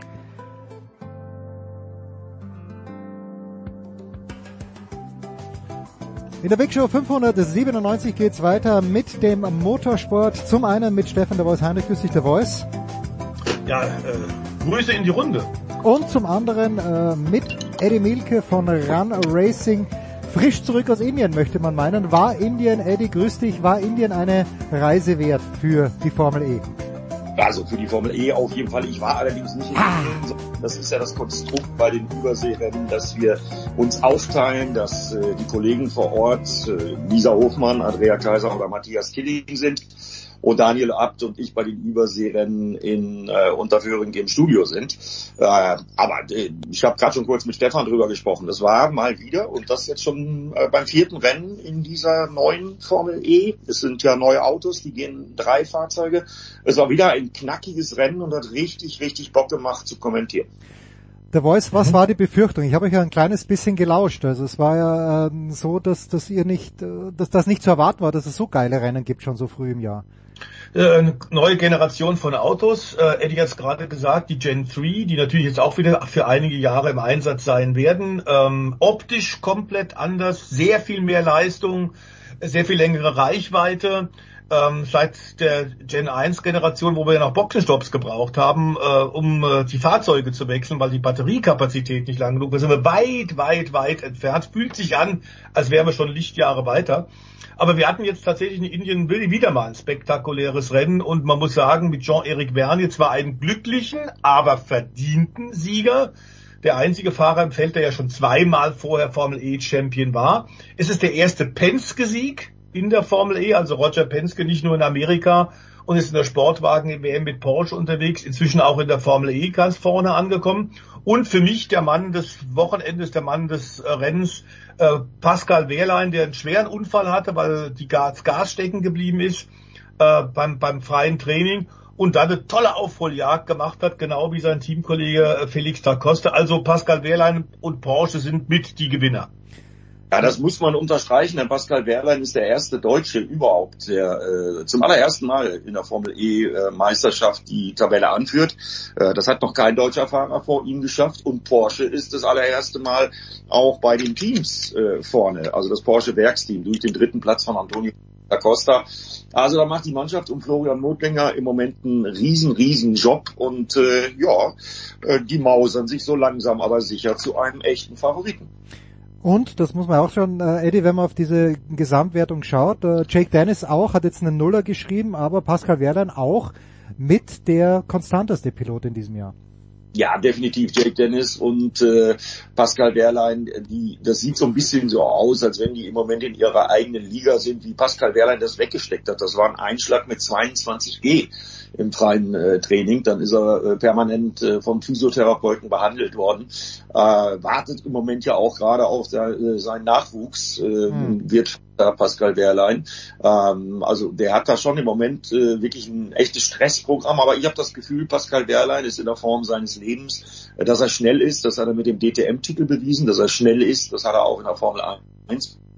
Speaker 2: In der Big Show 597 geht's weiter mit dem Motorsport. Zum einen mit Stefan der Voice Heinrich, grüß dich der Voice.
Speaker 11: Ja, äh, Grüße in die Runde.
Speaker 2: Und zum anderen äh, mit Eddie Milke von Run Racing. Frisch zurück aus Indien, möchte man meinen. War Indien, Eddie, grüß dich, war Indien eine Reise wert für die Formel E?
Speaker 12: Also für die Formel E auf jeden Fall. Ich war allerdings nicht in Indien. Das ist ja das Konstrukt bei den Überseerennen, dass wir uns aufteilen, dass äh, die Kollegen vor Ort, äh, Lisa Hofmann, Andrea Kaiser oder Matthias Killing sind und Daniel Abt und ich bei den Überseerennen in äh, Unterföhring im Studio sind. Äh, aber äh, ich habe gerade schon kurz mit Stefan drüber gesprochen. Das war mal wieder und das jetzt schon äh, beim vierten Rennen in dieser neuen Formel E. Es sind ja neue Autos, die gehen drei Fahrzeuge. Es war wieder ein knackiges Rennen und hat richtig, richtig Bock gemacht zu kommentieren.
Speaker 2: Der Voice, was war die Befürchtung? Ich habe euch ja ein kleines bisschen gelauscht. Also es war ja äh, so, dass, dass ihr nicht, äh, dass das nicht zu erwarten war, dass es so geile Rennen gibt schon so früh im Jahr.
Speaker 11: Äh, neue Generation von Autos. Äh, Eddie hat es gerade gesagt, die Gen 3, die natürlich jetzt auch wieder für einige Jahre im Einsatz sein werden. Ähm, optisch komplett anders, sehr viel mehr Leistung, sehr viel längere Reichweite. Ähm, seit der Gen 1 Generation, wo wir ja noch Boxenstopps gebraucht haben, äh, um äh, die Fahrzeuge zu wechseln, weil die Batteriekapazität nicht lang genug war, sind wir weit, weit, weit entfernt. Fühlt sich an, als wären wir schon Lichtjahre weiter. Aber wir hatten jetzt tatsächlich in Indien wieder mal ein spektakuläres Rennen und man muss sagen, mit Jean-Eric Vergne zwar einen glücklichen, aber verdienten Sieger. Der einzige Fahrer im Feld, der ja schon zweimal vorher Formel E Champion war. Es ist der erste Penske-Sieg in der Formel E, also Roger Penske nicht nur in Amerika und ist in der Sportwagen-WM mit Porsche unterwegs, inzwischen auch in der Formel E ganz vorne angekommen. Und für mich der Mann des Wochenendes, der Mann des äh, Rennens, äh, Pascal Wehrlein, der einen schweren Unfall hatte, weil die Gas, Gas stecken geblieben ist äh, beim, beim freien Training und dann eine tolle Aufholjagd gemacht hat, genau wie sein Teamkollege äh, Felix da Costa. Also Pascal Wehrlein und Porsche sind mit die Gewinner.
Speaker 12: Ja, das muss man unterstreichen, denn Pascal Wehrlein ist der erste Deutsche überhaupt, der äh, zum allerersten Mal in der Formel E äh, Meisterschaft die Tabelle anführt. Äh, das hat noch kein deutscher Fahrer vor ihm geschafft und Porsche ist das allererste Mal auch bei den Teams äh, vorne, also das Porsche Werksteam durch den dritten Platz von Antonio da Costa. Also da macht die Mannschaft um Florian Notlinger im Moment einen riesen, riesen Job und äh, ja, äh, die mausern sich so langsam aber sicher zu einem echten Favoriten.
Speaker 2: Und, das muss man auch schon, äh, Eddie, wenn man auf diese Gesamtwertung schaut, äh, Jake Dennis auch, hat jetzt einen Nuller geschrieben, aber Pascal Wehrlein auch mit der konstanteste Pilot in diesem Jahr.
Speaker 12: Ja, definitiv Jake Dennis und äh, Pascal Wehrlein, die, das sieht so ein bisschen so aus, als wenn die im Moment in ihrer eigenen Liga sind, wie Pascal Wehrlein das weggesteckt hat. Das war ein Einschlag mit 22 G im freien äh, Training. Dann ist er äh, permanent äh, vom Physiotherapeuten behandelt worden. Äh, wartet im Moment ja auch gerade auf der, äh, seinen Nachwuchs, äh, mhm. wird Pascal Wehrlein. Ähm, also der hat da schon im Moment äh, wirklich ein echtes Stressprogramm, aber ich habe das Gefühl, Pascal Wehrlein ist in der Form seines Lebens, äh, dass er schnell ist, das hat er mit dem DTM-Titel bewiesen, dass er schnell ist, das hat er auch in der Formel 1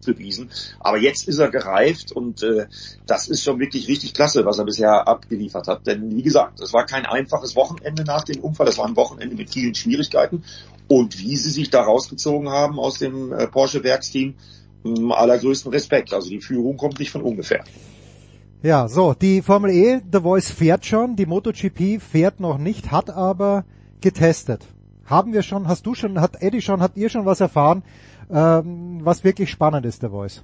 Speaker 12: bewiesen. Aber jetzt ist er gereift und äh, das ist schon wirklich richtig klasse, was er bisher abgeliefert hat. Denn wie gesagt, es war kein einfaches Wochenende nach dem Unfall, es war ein Wochenende mit vielen Schwierigkeiten. Und wie sie sich da rausgezogen haben aus dem äh, Porsche Werksteam, hm, allergrößten Respekt. Also die Führung kommt nicht von ungefähr.
Speaker 2: Ja, so, die Formel E, The Voice fährt schon, die MotoGP fährt noch nicht, hat aber getestet. Haben wir schon, hast du schon, hat Eddie schon, habt ihr schon was erfahren, ähm, was wirklich spannend ist, The Voice?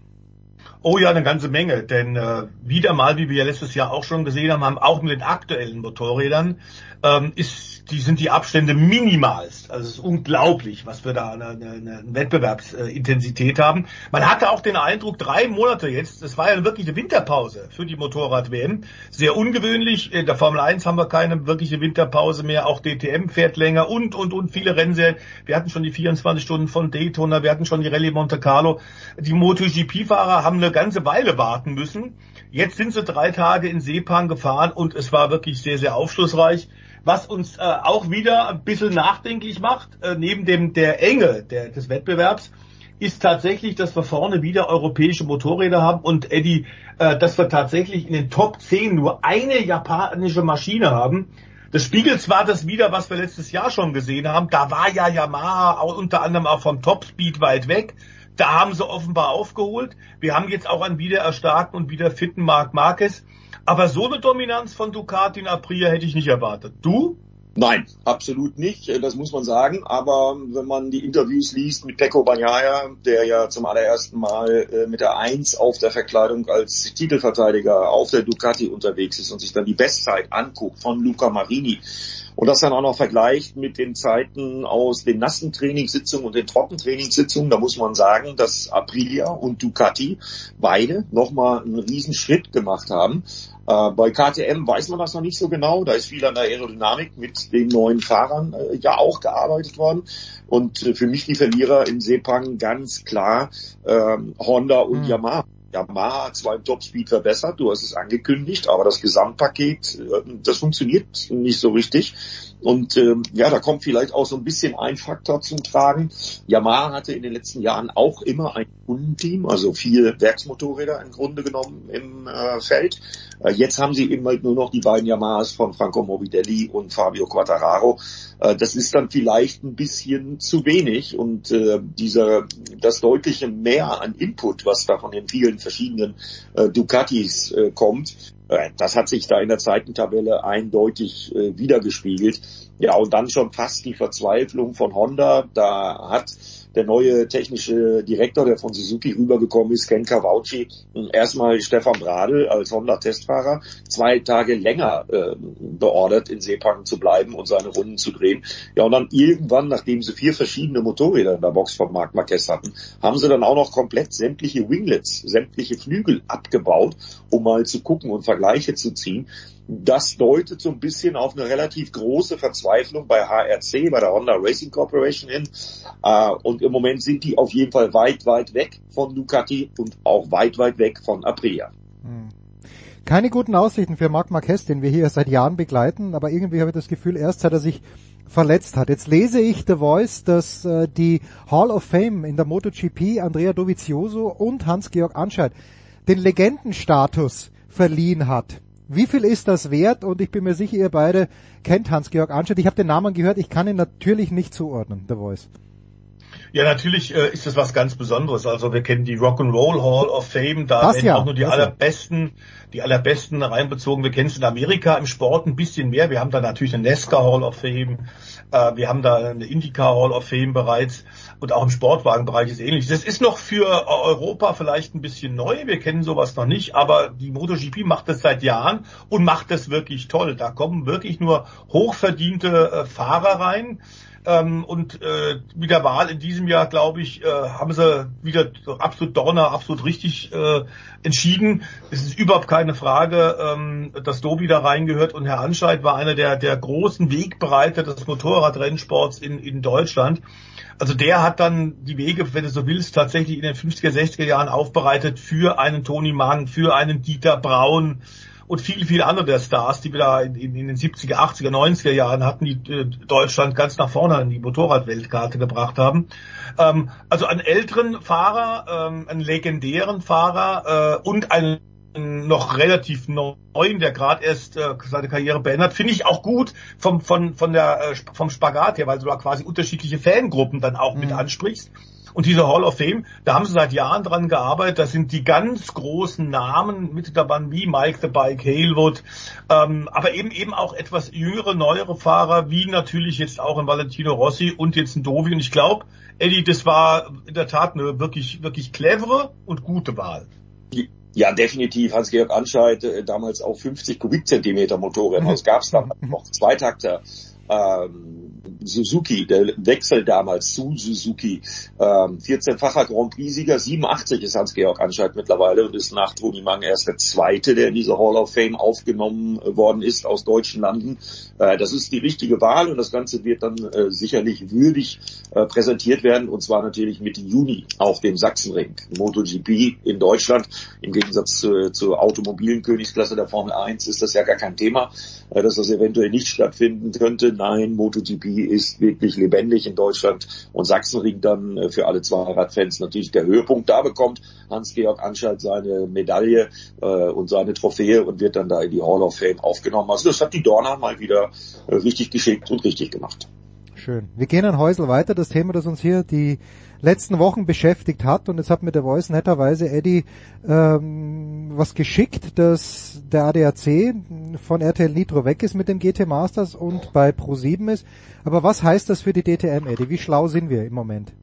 Speaker 11: Oh ja, eine ganze Menge, denn äh, wieder mal, wie wir ja letztes Jahr auch schon gesehen haben, haben auch mit den aktuellen Motorrädern ähm, ist, die sind die Abstände minimalst. Also es ist unglaublich, was wir da eine, eine, eine Wettbewerbsintensität haben. Man hatte auch den Eindruck, drei Monate jetzt, das war ja wirklich eine Winterpause für die Motorrad-WM. Sehr ungewöhnlich. In der Formel 1 haben wir keine wirkliche Winterpause mehr. Auch DTM fährt länger und, und, und viele Rennserien. Wir hatten schon die 24 Stunden von Daytona, wir hatten schon die Rallye Monte Carlo. Die MotoGP-Fahrer haben eine ganze Weile warten müssen. Jetzt sind sie drei Tage in Sepang gefahren und es war wirklich sehr, sehr aufschlussreich was uns äh, auch wieder ein bisschen nachdenklich macht, äh, neben dem der Enge der, des Wettbewerbs, ist tatsächlich, dass wir vorne wieder europäische Motorräder haben und Eddie, äh, dass wir tatsächlich in den Top 10 nur eine japanische Maschine haben. Das spiegelt zwar das wieder, was wir letztes Jahr schon gesehen haben. Da war ja Yamaha unter anderem auch vom Topspeed weit weg. Da haben sie offenbar aufgeholt. Wir haben jetzt auch einen wieder erstarkten und wieder fitten Marc Marquez. Aber so eine Dominanz von Ducati in Aprilia hätte ich nicht erwartet. Du?
Speaker 12: Nein, absolut nicht. Das muss man sagen. Aber wenn man die Interviews liest mit Pecco Bagnaia, der ja zum allerersten Mal äh, mit der Eins auf der Verkleidung als Titelverteidiger auf der Ducati unterwegs ist und sich dann die Bestzeit anguckt von Luca Marini und das dann auch noch vergleicht mit den Zeiten aus den nassen Trainingssitzungen und den Trockentrainingssitzungen, da muss man sagen, dass Aprilia und Ducati beide nochmal einen riesen Schritt gemacht haben. Äh, bei KTM weiß man das noch nicht so genau. Da ist viel an der Aerodynamik mit den neuen Fahrern äh, ja auch gearbeitet worden. Und äh, für mich die Verlierer in Sepang ganz klar ähm, Honda und mhm. Yamaha. Yamaha hat zwar im Topspeed verbessert, du hast es angekündigt, aber das Gesamtpaket, äh, das funktioniert nicht so richtig. Und ähm, ja, da kommt vielleicht auch so ein bisschen ein Faktor zum Tragen. Yamaha hatte in den letzten Jahren auch immer ein Kundenteam, also vier Werksmotorräder im Grunde genommen im äh, Feld. Äh, jetzt haben sie eben halt nur noch die beiden Yamahas von Franco Morbidelli und Fabio Quattararo. Äh, das ist dann vielleicht ein bisschen zu wenig und äh, dieser das deutliche Mehr an Input, was da von den vielen verschiedenen äh, Ducatis äh, kommt, äh, das hat sich da in der Zeitentabelle eindeutig äh, wiedergespiegelt. Ja, und dann schon fast die Verzweiflung von Honda. Da hat der neue technische Direktor, der von Suzuki rübergekommen ist, Ken Kawauchi, erstmal Stefan Bradl als Honda-Testfahrer zwei Tage länger äh, beordert, in Sepang zu bleiben und seine Runden zu drehen. Ja, und dann irgendwann, nachdem sie vier verschiedene Motorräder in der Box von Marc Marquez hatten, haben sie dann auch noch komplett sämtliche Winglets, sämtliche Flügel abgebaut, um mal zu gucken und Vergleiche zu ziehen. Das deutet so ein bisschen auf eine relativ große Verzweiflung bei HRC, bei der Honda Racing Corporation hin. Äh, und im Moment sind die auf jeden Fall weit, weit weg von Ducati und auch weit, weit weg von Aprilia. Hm.
Speaker 2: Keine guten Aussichten für Marc Marquez, den wir hier seit Jahren begleiten, aber irgendwie habe ich das Gefühl, erst seit er sich verletzt hat. Jetzt lese ich The Voice, dass äh, die Hall of Fame in der MotoGP Andrea Dovizioso und Hans-Georg Anscheid den Legendenstatus verliehen hat. Wie viel ist das wert? Und ich bin mir sicher, ihr beide kennt Hans-Georg Anschert. Ich habe den Namen gehört, ich kann ihn natürlich nicht zuordnen, The Voice.
Speaker 11: Ja, natürlich äh, ist es was ganz Besonderes. Also wir kennen die Rock'n'Roll Hall of Fame, da das werden ja, auch nur die allerbesten, die allerbesten reinbezogen. Wir kennen es in Amerika im Sport ein bisschen mehr. Wir haben da natürlich eine NASCAR Hall of Fame, äh, wir haben da eine IndyCar Hall of Fame bereits und auch im Sportwagenbereich ist ähnlich. Das ist noch für Europa vielleicht ein bisschen neu. Wir kennen sowas noch nicht, aber die MotoGP macht das seit Jahren und macht das wirklich toll. Da kommen wirklich nur hochverdiente äh, Fahrer rein. Ähm, und äh, mit der Wahl in diesem Jahr, glaube ich, äh, haben sie wieder absolut Donner, absolut richtig äh, entschieden. Es ist überhaupt keine Frage, ähm, dass Dobi da reingehört und Herr Anscheid war einer der, der großen Wegbereiter des Motorradrennsports in, in Deutschland. Also der hat dann die Wege, wenn du so willst, tatsächlich in den 50er, 60er Jahren aufbereitet für einen Toni Mann, für einen Dieter Braun, und viele, viele andere der Stars, die wir da in, in, in den 70er, 80er, 90er Jahren hatten, die äh, Deutschland ganz nach vorne in die Motorradweltkarte gebracht haben. Ähm, also einen älteren Fahrer, ähm, einen legendären Fahrer äh, und einen noch relativ neuen, der gerade erst äh, seine Karriere beendet, finde ich auch gut vom von von der äh, vom Spagat her, weil du da quasi unterschiedliche Fangruppen dann auch mhm. mit ansprichst. Und diese Hall of Fame, da haben sie seit Jahren dran gearbeitet. Das sind die ganz großen Namen mit dabei wie Mike the Bike Halewood, ähm, aber eben eben auch etwas jüngere, neuere Fahrer, wie natürlich jetzt auch ein Valentino Rossi und jetzt ein Dovi. Und ich glaube, Eddie, das war in der Tat eine wirklich, wirklich clevere und gute Wahl.
Speaker 12: Ja, definitiv. Hans-Georg Anscheid, äh, damals auch 50 Kubikzentimeter Motorräder. Es gab es damals noch Zweitakter ähm, Suzuki, der Wechsel damals zu Suzuki, ähm, 14-facher Grand Prix-Sieger, 87 ist Hans-Georg Anscheid mittlerweile und ist nach Toni Mang erst der Zweite, der in diese Hall of Fame aufgenommen worden ist aus deutschen Landen. Äh, das ist die richtige Wahl und das Ganze wird dann äh, sicherlich würdig äh, präsentiert werden und zwar natürlich Mitte Juni auf dem Sachsenring. MotoGP in Deutschland, im Gegensatz zu, zur automobilen Königsklasse der Formel 1 ist das ja gar kein Thema, äh, dass das eventuell nicht stattfinden könnte nein, MotoGP ist wirklich lebendig in Deutschland und Sachsenring dann äh, für alle zwei Radfans natürlich der Höhepunkt. Da bekommt Hans-Georg Anschalt seine Medaille äh, und seine Trophäe und wird dann da in die Hall of Fame aufgenommen. Also das hat die Dorna mal wieder äh, richtig geschickt und richtig gemacht.
Speaker 2: Schön. Wir gehen ein Häusel weiter. Das Thema, das uns hier die letzten Wochen beschäftigt hat. Und jetzt hat mir der Voice netterweise Eddie ähm, was geschickt, dass der ADAC von RTL Nitro weg ist mit dem GT Masters und bei Pro7 ist. Aber was heißt das für die DTM, Eddie? Wie schlau sind wir im Moment?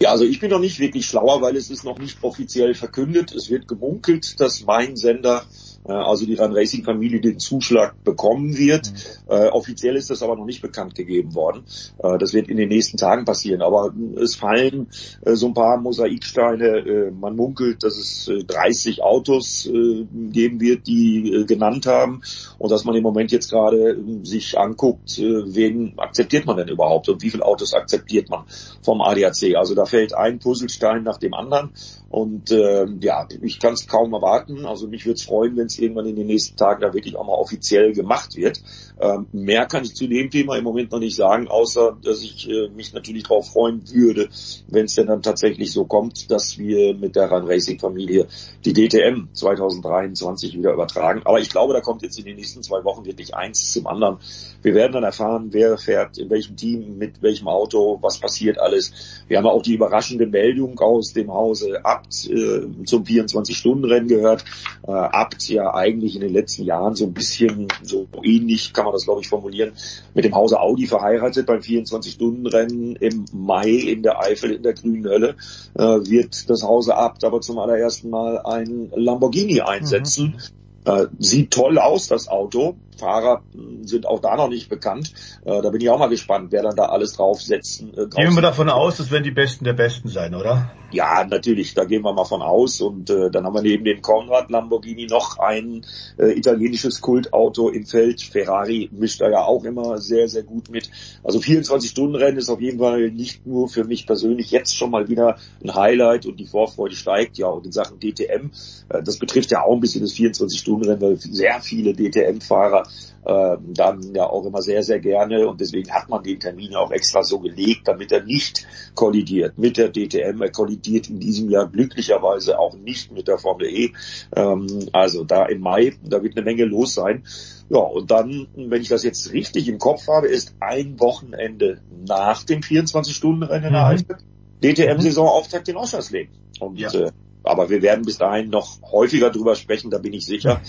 Speaker 12: Ja, also ich bin noch nicht wirklich schlauer, weil es ist noch nicht offiziell verkündet. Es wird gemunkelt, dass mein Sender also die Run Racing Familie den Zuschlag bekommen wird. Mhm. Äh, offiziell ist das aber noch nicht bekannt gegeben worden. Äh, das wird in den nächsten Tagen passieren. Aber es fallen äh, so ein paar Mosaiksteine. Äh, man munkelt, dass es 30 äh, Autos geben wird, die genannt haben und dass man im Moment jetzt gerade sich anguckt, wen akzeptiert man denn überhaupt und wie viele Autos akzeptiert man vom ADAC. Also da fällt ein Puzzlestein nach dem anderen und äh, ja, ich kann es kaum erwarten. Also mich würde es freuen, wenn es irgendwann in den nächsten Tagen da wirklich auch mal offiziell gemacht wird. Ähm, mehr kann ich zu dem Thema im Moment noch nicht sagen, außer dass ich äh, mich natürlich darauf freuen würde, wenn es denn dann tatsächlich so kommt, dass wir mit der Run Racing Familie die DTM 2023 wieder übertragen. Aber ich glaube, da kommt jetzt in den nächsten zwei Wochen wirklich eins zum anderen. Wir werden dann erfahren, wer fährt in welchem Team, mit welchem Auto, was passiert alles. Wir haben auch die überraschende Meldung aus dem Hause Abt äh, zum 24-Stunden-Rennen gehört. Äh, Abt ja eigentlich in den letzten Jahren so ein bisschen so ähnlich kann man das glaube ich formulieren, mit dem Hause Audi verheiratet beim 24-Stunden-Rennen im Mai in der Eifel in der grünen Hölle, äh, wird das Hause Abt aber zum allerersten Mal ein Lamborghini einsetzen. Mhm. Äh, sieht toll aus, das Auto. Fahrer sind auch da noch nicht bekannt. Äh, da bin ich auch mal gespannt, wer dann da alles draufsetzen.
Speaker 11: Äh, drauf Gehen wir davon aus, das werden die Besten der Besten sein, oder?
Speaker 12: Ja, natürlich, da gehen wir mal von aus. Und äh, dann haben wir neben dem Konrad Lamborghini noch ein äh, italienisches Kultauto im Feld. Ferrari mischt da ja auch immer sehr, sehr gut mit. Also 24-Stunden-Rennen ist auf jeden Fall nicht nur für mich persönlich jetzt schon mal wieder ein Highlight und die Vorfreude steigt. Ja, und in Sachen DTM, äh, das betrifft ja auch ein bisschen das 24-Stunden-Rennen, weil sehr viele DTM-Fahrer äh, dann ja auch immer sehr, sehr gerne und deswegen hat man den Termin auch extra so gelegt, damit er nicht kollidiert mit der DTM. Er kollidiert in diesem Jahr glücklicherweise auch nicht mit der Formel E. Ähm, also da im Mai, da wird eine Menge los sein. Ja, und dann, wenn ich das jetzt richtig im Kopf habe, ist ein Wochenende nach dem 24-Stunden-Rennen mhm. Eifel DTM-Saisonauftakt in Oschersleben. Und ja. äh, aber wir werden bis dahin noch häufiger drüber sprechen, da bin ich sicher.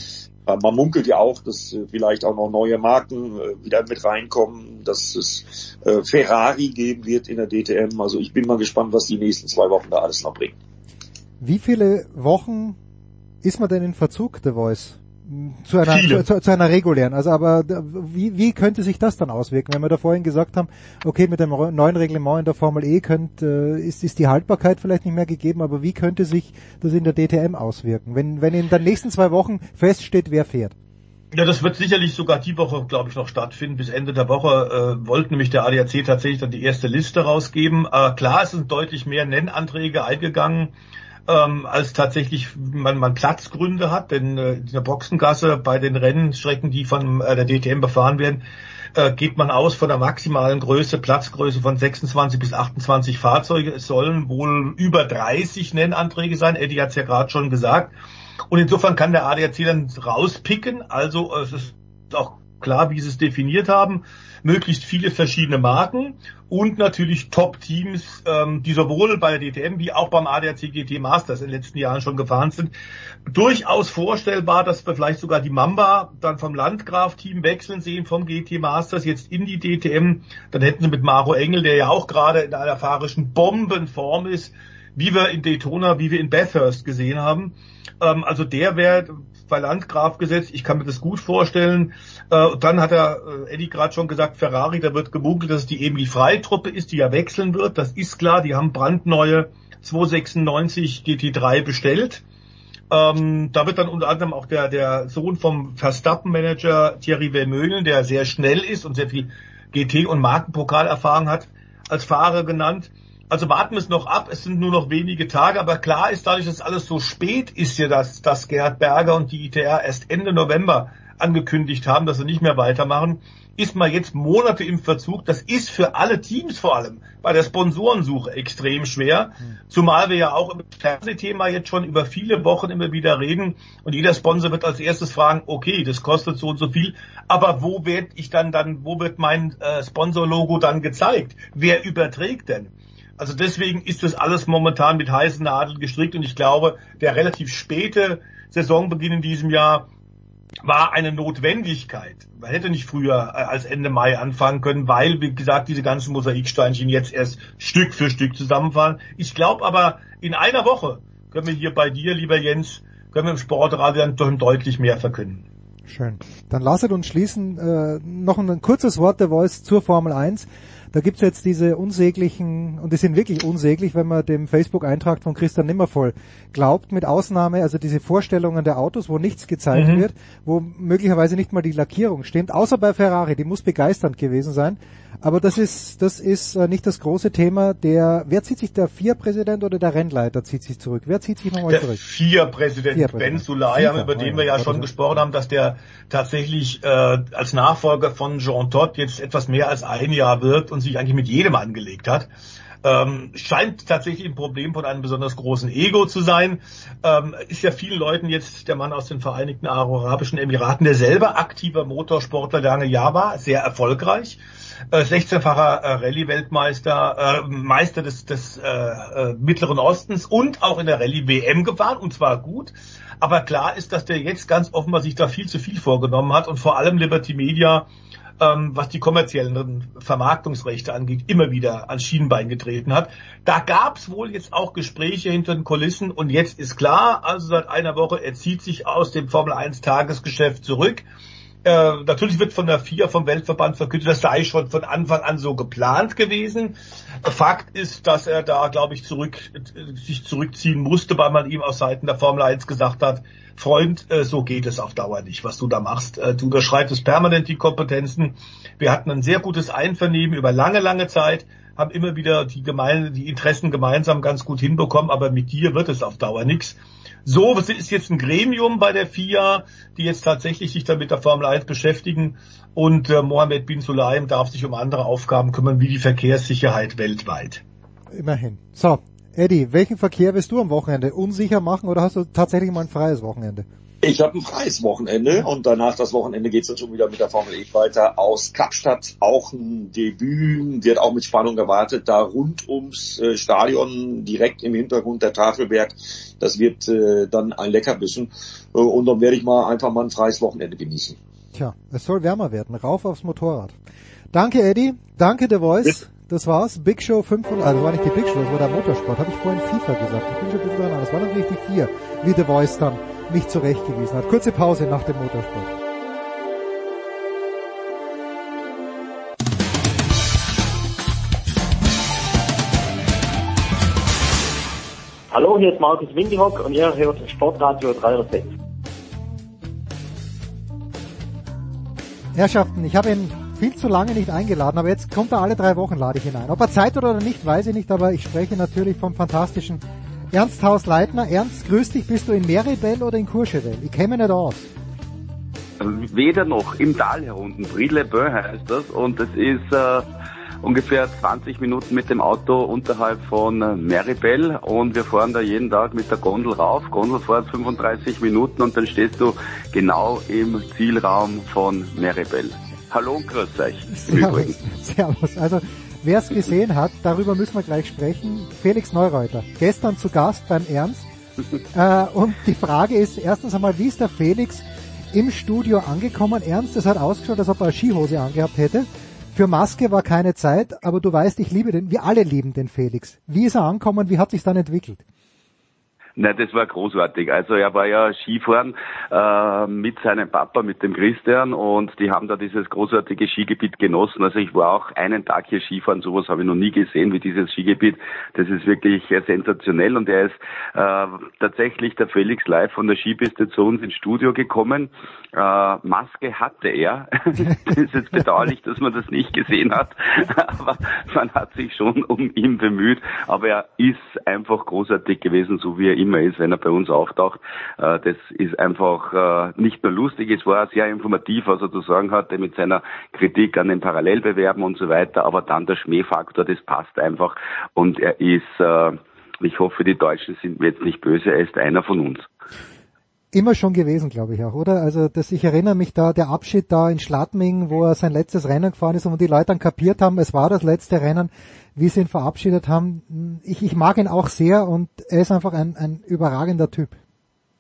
Speaker 12: Äh, man munkelt ja auch, dass äh, vielleicht auch noch neue Marken äh, wieder mit reinkommen, dass es Ferrari geben wird in der DTM. Also ich bin mal gespannt, was die nächsten zwei Wochen da alles noch bringen.
Speaker 2: Wie viele Wochen ist man denn in Verzug, The Voice? Zu einer, zu, zu, zu, einer regulären. Also aber wie, wie könnte sich das dann auswirken, wenn wir da vorhin gesagt haben, okay, mit dem neuen Reglement in der Formel E könnte, äh, ist, ist die Haltbarkeit vielleicht nicht mehr gegeben, aber wie könnte sich das in der DTM auswirken, wenn, wenn in den nächsten zwei Wochen feststeht, wer fährt?
Speaker 11: Ja, das wird sicherlich sogar die Woche, glaube ich, noch stattfinden. Bis Ende der Woche äh, wollte nämlich der ADAC tatsächlich dann die erste Liste rausgeben. Äh, klar, es sind deutlich mehr Nennanträge eingegangen ähm, als tatsächlich man, man Platzgründe hat, denn äh, in der Boxengasse bei den Rennstrecken, die von äh, der DTM befahren werden, äh, geht man aus von der maximalen Größe, Platzgröße von 26 bis 28 Fahrzeuge. Es sollen wohl über 30 Nennanträge sein. Eddie hat es ja gerade schon gesagt. Und insofern kann der ADAC dann rauspicken. Also es ist auch klar, wie sie es definiert haben möglichst viele verschiedene Marken und natürlich Top-Teams, ähm, die sowohl bei der DTM wie auch beim ADAC GT Masters in den letzten Jahren schon gefahren sind. Durchaus vorstellbar, dass wir vielleicht sogar die Mamba dann vom Landgraf-Team wechseln sehen vom GT Masters jetzt in die DTM. Dann hätten sie mit Maro Engel, der ja auch gerade in einer fahrischen Bombenform ist, wie wir in Daytona, wie wir in Bathurst gesehen haben. Ähm, also der wäre bei Landgraf gesetzt. Ich kann mir das gut vorstellen. Äh, dann hat er äh, Eddie gerade schon gesagt, Ferrari, da wird gemunkelt, dass es die Emil Freitruppe ist, die ja wechseln wird. Das ist klar, die haben brandneue 296 GT3 bestellt. Ähm, da wird dann unter anderem auch der, der Sohn vom Verstappen-Manager Thierry Vermeulen, der sehr schnell ist und sehr viel GT- und Markenpokalerfahrung hat, als Fahrer genannt. Also warten wir es noch ab, es sind nur noch wenige Tage, aber klar ist dadurch, dass alles so spät ist ja, dass, dass Gerhard Berger und die ITR erst Ende November angekündigt haben, dass sie nicht mehr weitermachen, ist man jetzt Monate im Verzug. Das ist für alle Teams vor allem bei der Sponsorensuche extrem schwer. Zumal wir ja auch im Fernsehthema jetzt schon über viele Wochen immer wieder reden und jeder Sponsor wird als erstes fragen, okay, das kostet so und so viel, aber wo werde ich dann dann, wo wird mein äh, Sponsorlogo dann gezeigt? Wer überträgt denn? Also deswegen ist das alles momentan mit heißen Nadeln gestrickt und ich glaube, der relativ späte Saisonbeginn in diesem Jahr war eine Notwendigkeit. Man hätte nicht früher äh, als Ende Mai anfangen können, weil, wie gesagt, diese ganzen Mosaiksteinchen jetzt erst Stück für Stück zusammenfallen. Ich glaube aber, in einer Woche können wir hier bei dir, lieber Jens, können wir im Sportradio dann deutlich mehr verkünden.
Speaker 2: Schön. Dann lasset uns schließen. Äh, noch ein, ein kurzes Wort der Voice zur Formel 1. Da gibt's jetzt diese unsäglichen, und die sind wirklich unsäglich, wenn man dem Facebook-Eintrag von Christian Nimmervoll glaubt, mit Ausnahme, also diese Vorstellungen der Autos, wo nichts gezeigt mhm. wird, wo möglicherweise nicht mal die Lackierung stimmt, außer bei Ferrari, die muss begeisternd gewesen sein. Aber das ist, das ist äh, nicht das große Thema. Der, wer zieht sich der Vier-Präsident oder der Rennleiter zieht sich zurück? Wer zieht sich nochmal zurück?
Speaker 11: Vier-Präsident Vier Ben Sulayem, über den wir ja schon gesprochen haben, dass der tatsächlich äh, als Nachfolger von Jean Todt jetzt etwas mehr als ein Jahr wirkt und sich eigentlich mit jedem angelegt hat. Ähm, scheint tatsächlich ein Problem von einem besonders großen Ego zu sein. Ähm, ist ja vielen Leuten jetzt der Mann aus den Vereinigten Arabischen Emiraten, der selber aktiver Motorsportler lange Jahr war, sehr erfolgreich. 16-facher äh, Rallye-Weltmeister, äh, Meister des, des äh, äh, Mittleren Ostens und auch in der Rallye-WM gefahren und zwar gut. Aber klar ist, dass der jetzt ganz offenbar sich da viel zu viel vorgenommen hat und vor allem Liberty Media, ähm, was die kommerziellen Vermarktungsrechte angeht, immer wieder ans Schienenbein getreten hat. Da gab es wohl jetzt auch Gespräche hinter den Kulissen und jetzt ist klar, also seit einer Woche, er zieht sich aus dem Formel 1 Tagesgeschäft zurück. Äh, natürlich wird von der FIA, vom Weltverband verkündet, das sei schon von Anfang an so geplant gewesen. Fakt ist, dass er da, glaube ich, zurück, sich zurückziehen musste, weil man ihm aus Seiten der Formel 1 gesagt hat, Freund, äh, so geht es auf Dauer nicht, was du da machst. Äh, du unterschreitest permanent die Kompetenzen. Wir hatten ein sehr gutes Einvernehmen über lange, lange Zeit, haben immer wieder die, Gemeinde, die Interessen gemeinsam ganz gut hinbekommen, aber mit dir wird es auf Dauer nichts. So, ist jetzt ein Gremium bei der FIA, die jetzt tatsächlich sich damit der Formel 1 beschäftigen und äh, Mohammed bin Sulaim darf sich um andere Aufgaben kümmern, wie die Verkehrssicherheit weltweit.
Speaker 2: Immerhin. So, Eddie, welchen Verkehr wirst du am Wochenende unsicher machen oder hast du tatsächlich mal ein freies Wochenende?
Speaker 12: Ich habe ein freies Wochenende und danach das Wochenende geht's dann schon wieder mit der Formel E weiter aus Kapstadt. Auch ein Debüt, wird auch mit Spannung erwartet, da rund ums äh, Stadion, direkt im Hintergrund der Tafelberg. Das wird äh, dann ein Leckerbissen äh, und dann werde ich mal einfach mal ein freies Wochenende genießen.
Speaker 2: Tja, es soll wärmer werden. Rauf aufs Motorrad. Danke Eddie, danke The Voice. Das war's. Big Show 500, also war nicht die Big Show, das war der Motorsport. Habe ich vorhin FIFA gesagt. Ich bin schon ein bisschen dran. Das war natürlich die 4, wie The Voice dann mich zurechtgewiesen hat. Kurze Pause nach dem Motorsport.
Speaker 13: Hallo, hier ist Markus Windihock und ihr hört Sportradio 306.
Speaker 2: Herrschaften, ich habe ihn viel zu lange nicht eingeladen, aber jetzt kommt er alle drei Wochen, lade ich ihn ein. Ob er Zeit oder nicht, weiß ich nicht, aber ich spreche natürlich vom fantastischen Ernst Haus-Leitner. Ernst, grüß dich, bist du in Meribel oder in Courchevel? Ich kenne mich nicht aus.
Speaker 14: Weder noch, im Tal herunten. Brie-le-Beau heißt das und es ist äh, ungefähr 20 Minuten mit dem Auto unterhalb von äh, Meribel und wir fahren da jeden Tag mit der Gondel rauf. Gondel fährt 35 Minuten und dann stehst du genau im Zielraum von Meribel. Hallo und grüß euch.
Speaker 2: Servus. Servus. Also Wer es gesehen hat, darüber müssen wir gleich sprechen. Felix Neureuter, gestern zu Gast beim Ernst. <laughs> äh, und die Frage ist erstens einmal, wie ist der Felix im Studio angekommen? Ernst, es hat ausgeschaut, als ob er eine Skihose angehabt hätte. Für Maske war keine Zeit, aber du weißt, ich liebe den, wir alle lieben den Felix. Wie ist er angekommen? Wie hat sich dann entwickelt?
Speaker 14: Na, das war großartig. Also er war ja Skifahren äh, mit seinem Papa, mit dem Christian und die haben da dieses großartige Skigebiet genossen. Also ich war auch einen Tag hier Skifahren, sowas habe ich noch nie gesehen wie dieses Skigebiet. Das ist wirklich sensationell und er ist äh, tatsächlich der Felix live von der Skipiste zu uns ins Studio gekommen. Äh, Maske hatte er. <laughs> das ist bedauerlich, dass man das nicht gesehen hat, aber man hat sich schon um ihn bemüht. Aber er ist einfach großartig gewesen, so wie er immer ist, wenn er bei uns auftaucht. Äh, das ist einfach äh, nicht nur lustig, es war sehr informativ, was er zu sagen hatte mit seiner Kritik an den Parallelbewerben und so weiter, aber dann der Schmähfaktor, das passt einfach und er ist, äh, ich hoffe, die Deutschen sind jetzt nicht böse, er ist einer von uns
Speaker 2: immer schon gewesen, glaube ich auch, oder? Also das, ich erinnere mich da, der Abschied da in Schladming, wo er sein letztes Rennen gefahren ist und die Leute dann kapiert haben, es war das letzte Rennen, wie sie ihn verabschiedet haben. Ich, ich mag ihn auch sehr und er ist einfach ein, ein überragender Typ.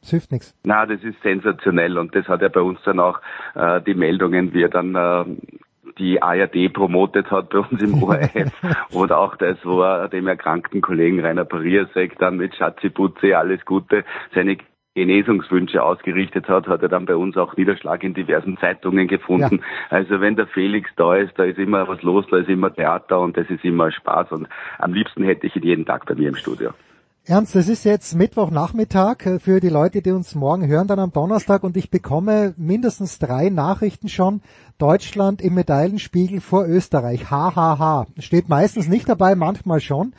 Speaker 2: Es hilft nichts.
Speaker 14: Na, das ist sensationell und das hat er bei uns dann auch äh, die Meldungen, wie er dann äh, die ARD promotet hat bei uns im <laughs> ORF oder auch das, wo er dem erkrankten Kollegen Rainer Pariasek dann mit Schatzi Putzi alles Gute seine Genesungswünsche ausgerichtet hat, hat er dann bei uns auch Niederschlag in diversen Zeitungen gefunden. Ja. Also wenn der Felix da ist, da ist immer was los, da ist immer Theater und das ist immer Spaß und am liebsten hätte ich ihn jeden Tag bei mir im Studio.
Speaker 2: Ernst, es ist jetzt Mittwochnachmittag äh, für die Leute, die uns morgen hören, dann am Donnerstag und ich bekomme mindestens drei Nachrichten schon. Deutschland im Medaillenspiegel vor Österreich. Hahaha. Ha, ha. Steht meistens nicht dabei, manchmal schon.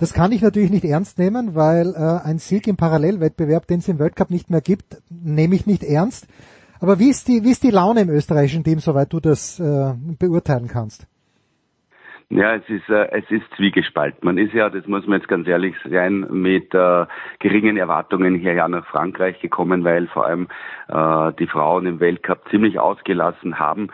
Speaker 2: Das kann ich natürlich nicht ernst nehmen, weil äh, ein Sieg im Parallelwettbewerb, den es im Weltcup nicht mehr gibt, nehme ich nicht ernst. Aber wie ist die, wie ist die Laune im österreichischen Team, soweit du das äh, beurteilen kannst?
Speaker 14: Ja, es ist, äh, es ist zwiegespalten. Man ist ja, das muss man jetzt ganz ehrlich sein, mit äh, geringen Erwartungen hierher nach Frankreich gekommen, weil vor allem äh, die Frauen im Weltcup ziemlich ausgelassen haben.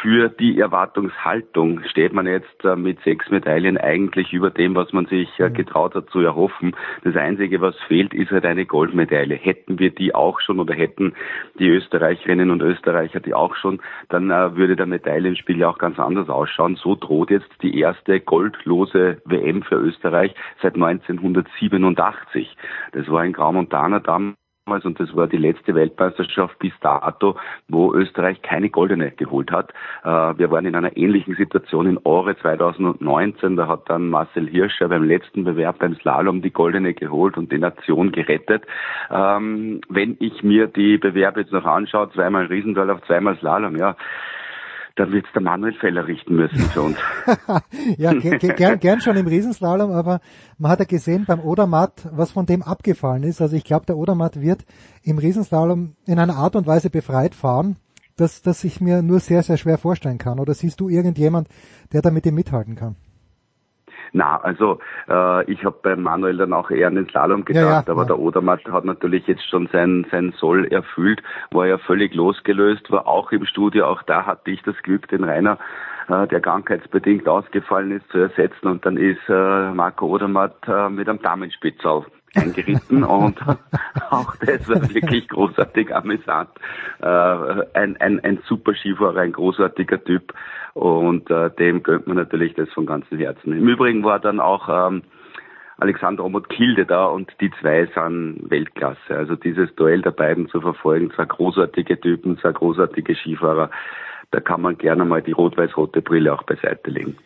Speaker 14: Für die Erwartungshaltung steht man jetzt äh, mit sechs Medaillen eigentlich über dem, was man sich äh, mhm. getraut hat zu erhoffen. Das Einzige, was fehlt, ist halt eine Goldmedaille. Hätten wir die auch schon oder hätten die Österreicherinnen und Österreicher die auch schon, dann äh, würde der Medaillenspiel ja auch ganz anders ausschauen. So droht jetzt die erste goldlose WM für Österreich seit 1987. Das war in Graumontana damals und das war die letzte Weltmeisterschaft bis dato, wo Österreich keine goldene geholt hat. Äh, wir waren in einer ähnlichen Situation in Ore 2019, da hat dann Marcel Hirscher beim letzten Bewerb beim Slalom die goldene geholt und die Nation gerettet. Ähm, wenn ich mir die Bewerbe jetzt noch anschaue, zweimal Riesendorlauf, zweimal Slalom, ja, dann wird es der Manuel Feller richten müssen für uns. <laughs>
Speaker 2: ja, gern, gern schon im Riesenslalom, aber man hat ja gesehen beim Odermatt, was von dem abgefallen ist. Also ich glaube, der Odermatt wird im Riesenslalom in einer Art und Weise befreit fahren, dass, dass ich mir nur sehr, sehr schwer vorstellen kann. Oder siehst du irgendjemand, der da mit ihm mithalten kann?
Speaker 14: Na, also äh, ich habe bei Manuel dann auch eher an den Slalom gedacht, ja, aber ja. der Odermatt hat natürlich jetzt schon sein, sein Soll erfüllt, war ja völlig losgelöst, war auch im Studio, auch da hatte ich das Glück, den Rainer äh, der krankheitsbedingt ausgefallen ist, zu ersetzen und dann ist äh, Marco Odermatt äh, mit einem Damenspitzel eingeritten und <laughs> auch das war wirklich großartig amüsant. Äh, ein, ein, ein super Skifahrer, ein großartiger Typ und äh, dem gönnt man natürlich das von ganzem Herzen. Im Übrigen war dann auch ähm, Alexander Omot Kilde da und die zwei sind Weltklasse. Also dieses Duell der beiden zu verfolgen, zwei großartige Typen, zwei großartige Skifahrer, da kann man gerne mal die rot-weiß-rote Brille auch beiseite legen.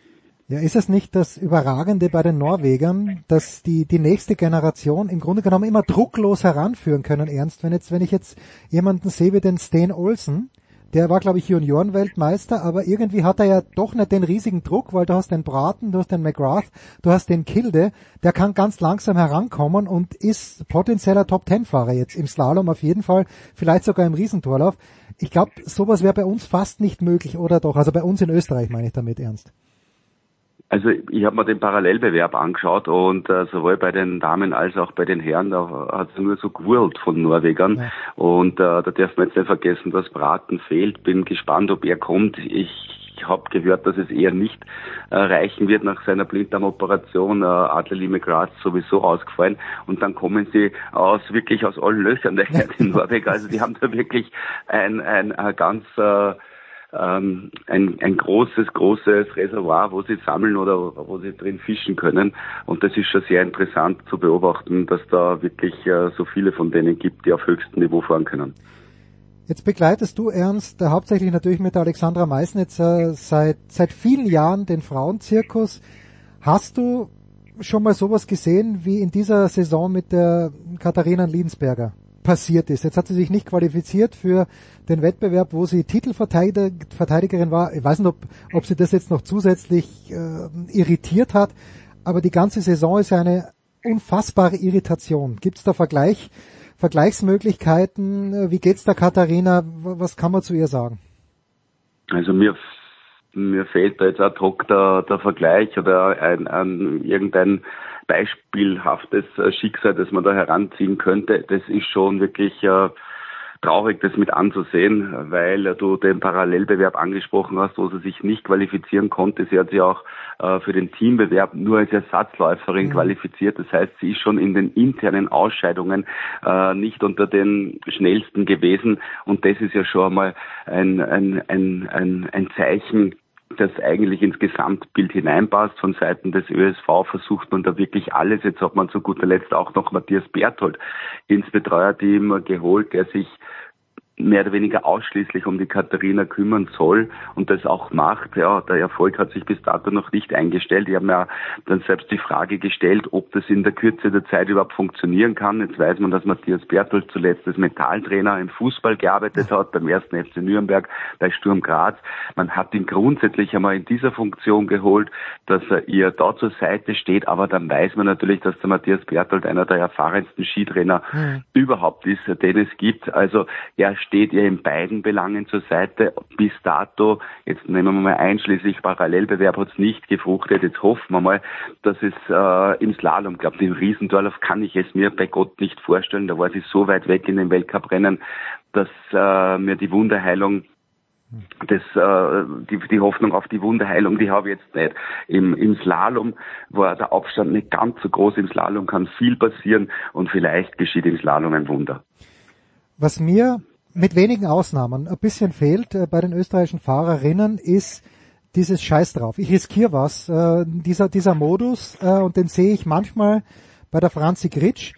Speaker 2: Ja, ist es nicht das Überragende bei den Norwegern, dass die, die nächste Generation im Grunde genommen immer drucklos heranführen können, ernst? Wenn jetzt, wenn ich jetzt jemanden sehe wie den Steen Olsen, der war, glaube ich, Juniorenweltmeister, aber irgendwie hat er ja doch nicht den riesigen Druck, weil du hast den Braten, du hast den McGrath, du hast den Kilde, der kann ganz langsam herankommen und ist potenzieller Top-Ten-Fahrer jetzt im Slalom auf jeden Fall, vielleicht sogar im Riesentorlauf. Ich glaube, sowas wäre bei uns fast nicht möglich, oder doch? Also bei uns in Österreich meine ich damit ernst.
Speaker 14: Also ich habe mir den Parallelbewerb angeschaut und äh, sowohl bei den Damen als auch bei den Herren, da hat es nur so gewurlt von Norwegern. Ja. Und äh, da darf man jetzt nicht vergessen, dass Braten fehlt. Bin gespannt, ob er kommt. Ich ich habe gehört, dass es eher nicht äh, reichen wird nach seiner Blinddarmoperation. Äh, Adler McGrath sowieso ausgefallen und dann kommen sie aus wirklich aus allen Löchern <laughs> der Herd in Norwegen. Also die haben da wirklich ein, ein, ein ganz äh, ähm, ein, ein großes, großes Reservoir, wo sie sammeln oder wo sie drin fischen können. Und das ist schon sehr interessant zu beobachten, dass da wirklich äh, so viele von denen gibt, die auf höchstem Niveau fahren können.
Speaker 2: Jetzt begleitest du, Ernst, äh, hauptsächlich natürlich mit Alexandra Meisnitzer seit, seit vielen Jahren den Frauenzirkus. Hast du schon mal sowas gesehen wie in dieser Saison mit der Katharina Liensberger? Passiert ist. Jetzt hat sie sich nicht qualifiziert für den Wettbewerb, wo sie Titelverteidigerin war. Ich weiß nicht, ob, ob sie das jetzt noch zusätzlich äh, irritiert hat, aber die ganze Saison ist ja eine unfassbare Irritation. Gibt es da Vergleich, Vergleichsmöglichkeiten? Wie geht's der Katharina? Was kann man zu ihr sagen?
Speaker 14: Also mir mir fehlt da jetzt ad hoc der, der Vergleich oder ein, ein irgendein beispielhaftes Schicksal, das man da heranziehen könnte. Das ist schon wirklich äh, traurig, das mit anzusehen, weil du den Parallelbewerb angesprochen hast, wo sie sich nicht qualifizieren konnte. Sie hat sich auch äh, für den Teambewerb nur als Ersatzläuferin mhm. qualifiziert. Das heißt, sie ist schon in den internen Ausscheidungen äh, nicht unter den schnellsten gewesen. Und das ist ja schon einmal ein, ein, ein, ein, ein Zeichen das eigentlich ins Gesamtbild hineinpasst. Von Seiten des ÖSV versucht man da wirklich alles. Jetzt hat man zu guter Letzt auch noch Matthias Berthold ins Betreuerteam geholt, der sich mehr oder weniger ausschließlich um die Katharina kümmern soll und das auch macht. Ja, der Erfolg hat sich bis dato noch nicht eingestellt. Ich habe mir dann selbst die Frage gestellt, ob das in der Kürze der Zeit überhaupt funktionieren kann. Jetzt weiß man, dass Matthias Berthold zuletzt als Mentaltrainer im Fußball gearbeitet hat, beim ersten FC Nürnberg, bei Sturm Graz. Man hat ihn grundsätzlich einmal in dieser Funktion geholt, dass er ihr da zur Seite steht, aber dann weiß man natürlich, dass der Matthias Berthold einer der erfahrensten Skitrainer mhm. überhaupt ist, den es gibt. Also er steht ihr in beiden Belangen zur Seite. Bis dato, jetzt nehmen wir mal einschließlich Parallelbewerb, hat es nicht gefruchtet. Jetzt hoffen wir mal, dass es äh, im Slalom klappt. Im Riesendorlauf kann ich es mir bei Gott nicht vorstellen. Da war sie so weit weg in den Weltcuprennen, dass äh, mir die Wunderheilung das, äh, die, die Hoffnung auf die Wunderheilung, die habe ich jetzt nicht. Im, Im Slalom war der Abstand nicht ganz so groß. Im Slalom kann viel passieren und vielleicht geschieht im Slalom ein Wunder.
Speaker 2: Was mir mit wenigen Ausnahmen ein bisschen fehlt äh, bei den österreichischen Fahrerinnen, ist dieses Scheiß drauf. Ich riskiere was. Äh, dieser, dieser Modus, äh, und den sehe ich manchmal bei der Franzi Gritsch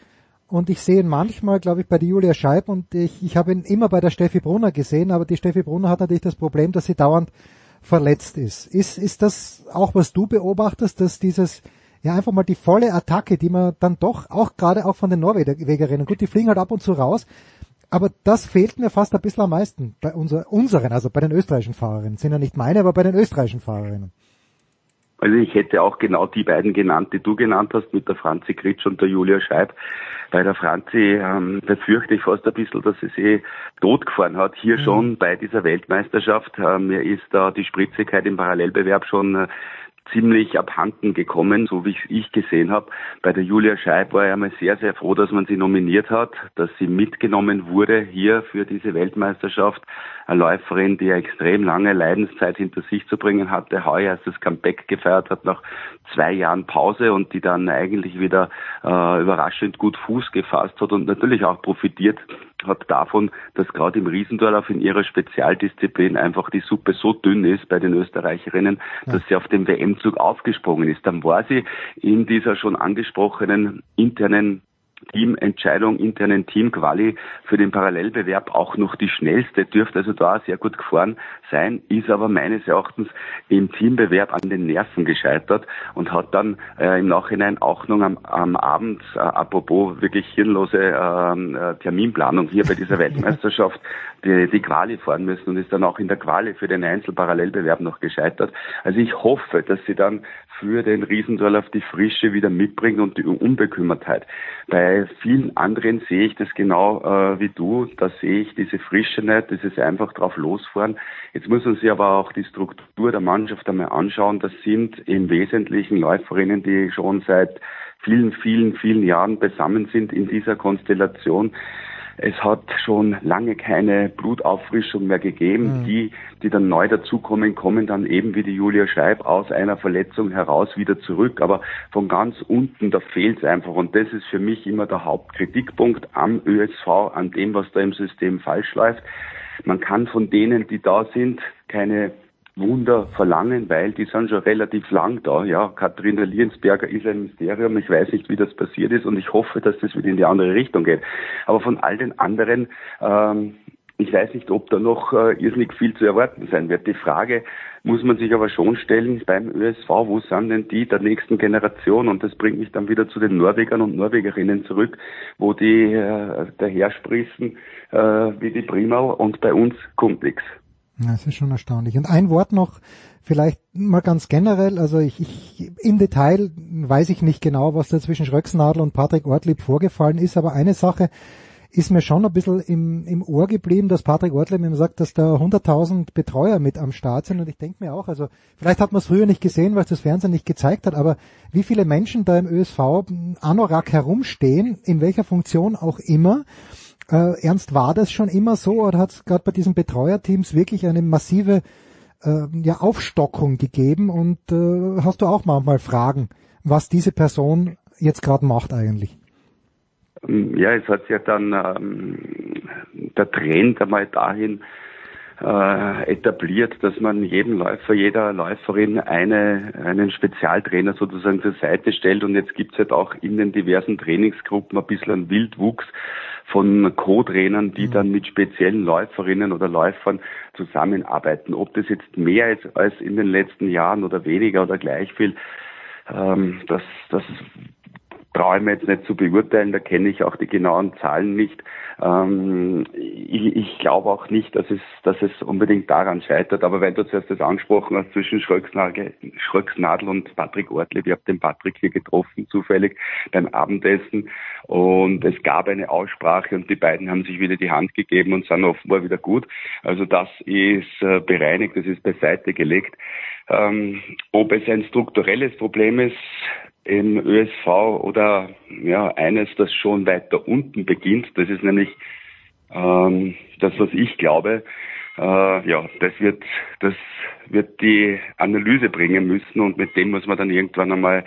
Speaker 2: und ich sehe ihn manchmal, glaube ich, bei der Julia Scheib und ich, ich habe ihn immer bei der Steffi Brunner gesehen, aber die Steffi Brunner hat natürlich das Problem, dass sie dauernd verletzt ist. Ist, ist das auch, was du beobachtest, dass dieses, ja, einfach mal die volle Attacke, die man dann doch, auch gerade auch von den Norwegerinnen, gut, die fliegen halt ab und zu raus, aber das fehlt mir fast ein bisschen am meisten bei unser, unseren, also bei den österreichischen Fahrerinnen. Sind ja nicht meine, aber bei den österreichischen Fahrerinnen.
Speaker 14: Also ich hätte auch genau die beiden genannt, die du genannt hast, mit der Franzi Kritsch und der Julia Scheib. Bei der Franzi ähm, befürchte ich fast ein bisschen, dass sie sich totgefahren hat. Hier mhm. schon bei dieser Weltmeisterschaft. Äh, mir ist da die Spritzigkeit im Parallelbewerb schon äh, ziemlich abhanden gekommen, so wie ich gesehen habe. Bei der Julia Scheib war ich einmal sehr, sehr froh, dass man sie nominiert hat, dass sie mitgenommen wurde hier für diese Weltmeisterschaft. Eine Läuferin, die eine extrem lange Leidenszeit hinter sich zu bringen hatte, heuer erst das Comeback gefeiert hat nach zwei Jahren Pause und die dann eigentlich wieder äh, überraschend gut Fuß gefasst hat und natürlich auch profitiert hat davon, dass gerade im Riesendorlauf in ihrer Spezialdisziplin einfach die Suppe so dünn ist bei den Österreicherinnen, dass sie auf dem WM-Zug aufgesprungen ist. Dann war sie in dieser schon angesprochenen internen Teamentscheidung, internen Teamquali für den Parallelbewerb auch noch die schnellste, dürfte also da sehr gut gefahren sein, ist aber meines Erachtens im Teambewerb an den Nerven gescheitert und hat dann äh, im Nachhinein auch noch am, am Abend, äh, apropos wirklich hirnlose ähm, äh, Terminplanung hier bei dieser <laughs> Weltmeisterschaft, die, die Quali fahren müssen und ist dann auch in der Quali für den Einzelparallelbewerb noch gescheitert. Also ich hoffe, dass sie dann für den Riesendorlauf die Frische wieder mitbringt und die Unbekümmertheit. Bei vielen anderen sehe ich das genau äh, wie du. Da sehe ich diese Frische nicht, dieses einfach drauf losfahren. Jetzt muss man sich aber auch die Struktur der Mannschaft einmal anschauen. Das sind im Wesentlichen Läuferinnen, die schon seit vielen, vielen, vielen Jahren beisammen sind in dieser Konstellation. Es hat schon lange keine Blutauffrischung mehr gegeben. Mhm. Die, die dann neu dazukommen, kommen dann eben wie die Julia Scheib aus einer Verletzung heraus wieder zurück. Aber von ganz unten, da fehlt es einfach. Und das ist für mich immer der Hauptkritikpunkt am ÖSV, an dem, was da im System falsch läuft. Man kann von denen, die da sind, keine Wunder verlangen, weil die sind schon relativ lang da. Ja, Katharina Liensberger ist ein Mysterium. Ich weiß nicht, wie das passiert ist und ich hoffe, dass das wieder in die andere Richtung geht. Aber von all den anderen, ähm, ich weiß nicht, ob da noch äh, irrsinnig viel zu erwarten sein wird. Die Frage muss man sich aber schon stellen beim ÖSV, wo sind denn die der nächsten Generation? Und das bringt mich dann wieder zu den Norwegern und Norwegerinnen zurück, wo die äh, dahersprießen äh, wie die Primau und bei uns kommt nichts.
Speaker 2: Das ist schon erstaunlich. Und ein Wort noch, vielleicht mal ganz generell, also ich, ich im Detail weiß ich nicht genau, was da zwischen Schröcksnadel und Patrick Ortlieb vorgefallen ist, aber eine Sache ist mir schon ein bisschen im, im Ohr geblieben, dass Patrick Ortlieb ihm sagt, dass da 100.000 Betreuer mit am Start sind und ich denke mir auch, also vielleicht hat man es früher nicht gesehen, weil es das Fernsehen nicht gezeigt hat, aber wie viele Menschen da im ÖSV Anorak herumstehen, in welcher Funktion auch immer, äh, Ernst, war das schon immer so oder hat es gerade bei diesen Betreuerteams wirklich eine massive äh, ja, Aufstockung gegeben und äh, hast du auch manchmal Fragen, was diese Person jetzt gerade macht eigentlich?
Speaker 14: Ja, es hat sich ja dann ähm, der Trend einmal dahin äh, etabliert, dass man jedem Läufer, jeder Läuferin eine, einen Spezialtrainer sozusagen zur Seite stellt. Und jetzt gibt's halt auch in den diversen Trainingsgruppen ein bisschen einen Wildwuchs von Co-Trainern, die mhm. dann mit speziellen Läuferinnen oder Läufern zusammenarbeiten. Ob das jetzt mehr ist als in den letzten Jahren oder weniger oder gleich viel, ähm, das, das traue ich mir jetzt nicht zu beurteilen, da kenne ich auch die genauen Zahlen nicht. Ähm, ich, ich glaube auch nicht, dass es, dass es unbedingt daran scheitert, aber weil du zuerst das angesprochen hast zwischen Schröcksnadel, Schröcksnadel und Patrick Ortlieb, ich habe den Patrick hier getroffen, zufällig beim Abendessen und es gab eine Aussprache und die beiden haben sich wieder die Hand gegeben und sind offenbar wieder gut. Also das ist äh, bereinigt, das ist beiseite gelegt. Ähm, ob es ein strukturelles Problem ist, im ÖSV oder ja eines, das schon weiter unten beginnt. Das ist nämlich ähm, das, was ich glaube. Äh, ja, das wird das wird die Analyse bringen müssen und mit dem muss man dann irgendwann einmal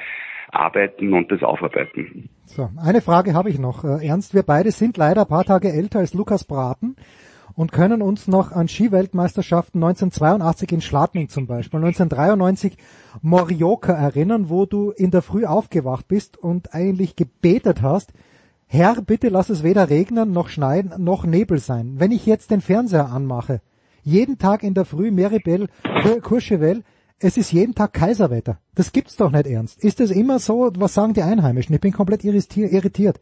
Speaker 14: arbeiten und das aufarbeiten.
Speaker 2: So, eine Frage habe ich noch. Äh, Ernst, wir beide sind leider ein paar Tage älter als Lukas Braten und können uns noch an Skiweltmeisterschaften 1982 in Schladming zum Beispiel, 1993 Morioka erinnern, wo du in der Früh aufgewacht bist und eigentlich gebetet hast, Herr, bitte lass es weder regnen, noch schneien, noch Nebel sein. Wenn ich jetzt den Fernseher anmache, jeden Tag in der Früh Meribel, Courchevel, es ist jeden Tag Kaiserwetter. Das gibt's doch nicht ernst. Ist das immer so? Was sagen die Einheimischen? Ich bin komplett irritiert.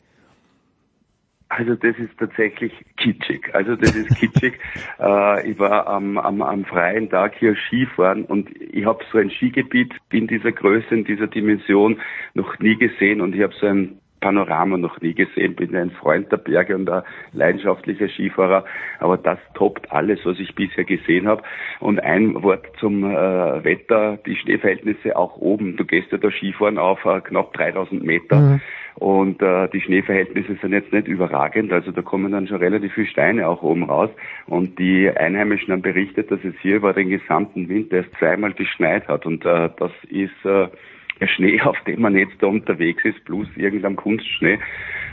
Speaker 14: Also das ist tatsächlich kitschig. Also das ist kitschig. <laughs> äh, ich war am, am, am freien Tag hier Skifahren und ich habe so ein Skigebiet in dieser Größe, in dieser Dimension noch nie gesehen und ich habe so ein Panorama noch nie gesehen. Bin ein Freund der Berge und ein leidenschaftlicher Skifahrer, aber das toppt alles, was ich bisher gesehen habe. Und ein Wort zum äh, Wetter, die Schneeverhältnisse auch oben. Du gehst ja da Skifahren auf äh, knapp 3000 Meter. Mhm. Und äh, die Schneeverhältnisse sind jetzt nicht überragend, also da kommen dann schon relativ viele Steine auch oben raus. Und die Einheimischen haben berichtet, dass es hier über den gesamten Winter erst zweimal geschneit hat. Und äh, das ist äh, der Schnee, <laughs> auf dem man jetzt da unterwegs ist, plus irgendein Kunstschnee.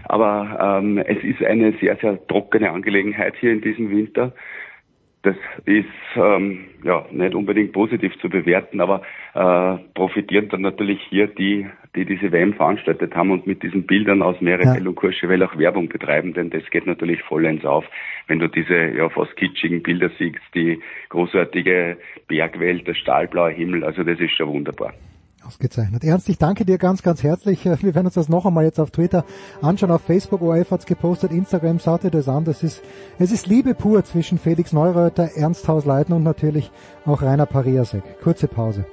Speaker 14: Aber ähm, es ist eine sehr, sehr trockene Angelegenheit hier in diesem Winter. Das ist ähm, ja nicht unbedingt positiv zu bewerten, aber äh, profitieren dann natürlich hier die, die diese WM veranstaltet haben und mit diesen Bildern aus Meerepel ja. und Courchevel auch Werbung betreiben, denn das geht natürlich vollends auf, wenn du diese ja fast kitschigen Bilder siehst, die großartige Bergwelt, der stahlblaue Himmel, also das ist schon wunderbar.
Speaker 2: Ausgezeichnet. Ernst, ich danke dir ganz, ganz herzlich. <laughs> Wir werden uns das noch einmal jetzt auf Twitter anschauen. Auf Facebook, ORF hat's gepostet, Instagram, schaut ihr das an. Das ist, es ist Liebe pur zwischen Felix Neureuter, Ernst Hausleitner und natürlich auch Rainer Pariasek. Kurze Pause.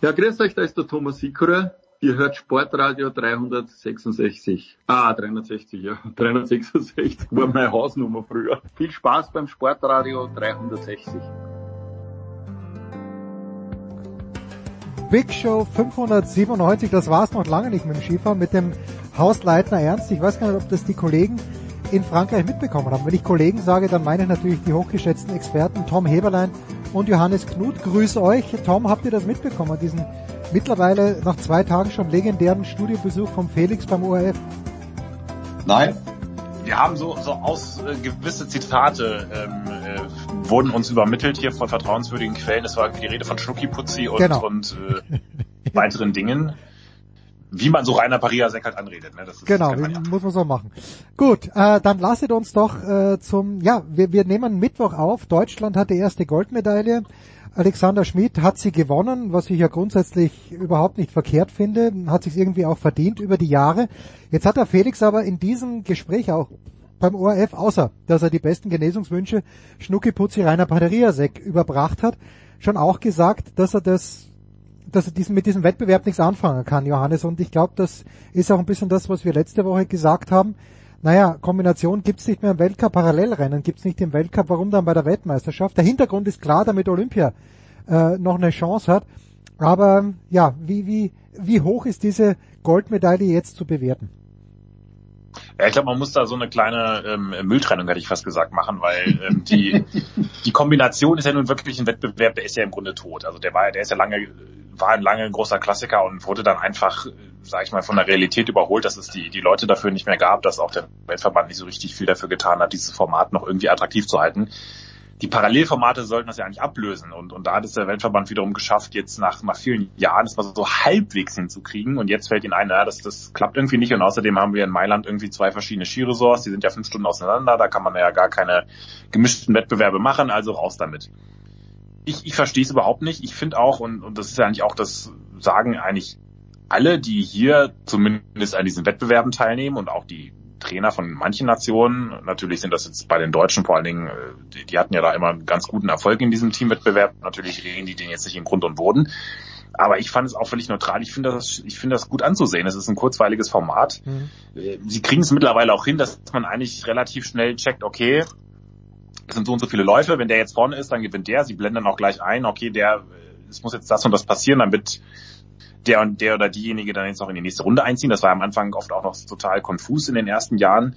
Speaker 15: Ja, grüß euch, da ist der Thomas Sikora. Ihr hört Sportradio 366. Ah, 360, ja. <laughs> 366 war meine Hausnummer früher. Viel Spaß beim Sportradio 360.
Speaker 2: Big Show 597, das war's noch lange nicht mit dem Skifahren, mit dem Hausleitner Ernst. Ich weiß gar nicht, ob das die Kollegen in Frankreich mitbekommen haben. Wenn ich Kollegen sage, dann meine ich natürlich die hochgeschätzten Experten Tom Heberlein und Johannes Knut. Grüß euch. Tom, habt ihr das mitbekommen, diesen mittlerweile nach zwei Tagen schon legendären Studiobesuch vom Felix beim ORF?
Speaker 16: Nein. Wir haben so, so aus äh, gewisse Zitate ähm, äh, wurden uns übermittelt hier von vertrauenswürdigen Quellen. Es war die Rede von Schnuckiputzi und, genau. und äh, <laughs> weiteren Dingen. wie man so Rainer Pariasek halt anredet. Ne? Das ist,
Speaker 2: genau,
Speaker 16: das ja.
Speaker 2: muss man so machen. Gut, äh, dann lasset uns doch äh, zum, ja, wir, wir nehmen Mittwoch auf. Deutschland hat die erste Goldmedaille. Alexander Schmidt hat sie gewonnen, was ich ja grundsätzlich überhaupt nicht verkehrt finde, hat sich irgendwie auch verdient über die Jahre. Jetzt hat der Felix aber in diesem Gespräch auch beim ORF, außer dass er die besten Genesungswünsche Schnucki Putzi Rainer Paderiasek überbracht hat, schon auch gesagt, dass er das dass er diesen, mit diesem Wettbewerb nichts anfangen kann, Johannes. Und ich glaube, das ist auch ein bisschen das, was wir letzte Woche gesagt haben. Naja, Kombination gibt's nicht mehr im Weltcup, Parallelrennen gibt's nicht im Weltcup, warum dann bei der Weltmeisterschaft? Der Hintergrund ist klar, damit Olympia äh, noch eine Chance hat. Aber ja, wie, wie, wie hoch ist diese Goldmedaille jetzt zu bewerten?
Speaker 16: Ja, ich glaube, man muss da so eine kleine ähm, Mülltrennung, hätte ich fast gesagt, machen, weil ähm, die, <laughs> die Kombination ist ja nun wirklich ein Wettbewerb, der ist ja im Grunde tot. Also der war, der ist ja lange, war ein lange ein großer Klassiker und wurde dann einfach, sag ich mal, von der Realität überholt, dass es die, die Leute dafür nicht mehr gab, dass auch der Weltverband nicht so richtig viel dafür getan hat, dieses Format noch irgendwie attraktiv zu halten die Parallelformate sollten das ja eigentlich ablösen. Und, und da hat es der Weltverband wiederum geschafft, jetzt nach, nach vielen Jahren das mal so halbwegs hinzukriegen. Und jetzt fällt ihnen ein, naja, das, das klappt irgendwie nicht. Und außerdem haben wir in Mailand irgendwie zwei verschiedene Skiresorts, die sind ja fünf Stunden auseinander, da kann man ja gar keine gemischten Wettbewerbe machen, also raus damit. Ich, ich verstehe es überhaupt nicht. Ich finde auch, und, und das ist ja eigentlich auch das Sagen eigentlich alle, die hier zumindest an diesen Wettbewerben teilnehmen und auch die Trainer von manchen Nationen. Natürlich sind das jetzt bei den Deutschen vor allen Dingen, äh, die, die hatten ja da immer einen ganz guten Erfolg in diesem Teamwettbewerb. Natürlich reden die den jetzt nicht in Grund und Boden. Aber ich fand es auch völlig neutral. Ich finde das, ich finde das gut anzusehen. Es ist ein kurzweiliges Format. Mhm. Äh, sie kriegen es mittlerweile auch hin, dass man eigentlich relativ schnell checkt, okay, es sind so und so viele Läufe. Wenn der jetzt vorne ist, dann gewinnt der. Sie blenden dann auch gleich ein, okay, der, äh, es muss jetzt das und das passieren, damit der und der oder diejenige dann jetzt noch in die nächste Runde einziehen. Das war am Anfang oft auch noch total konfus in den ersten Jahren.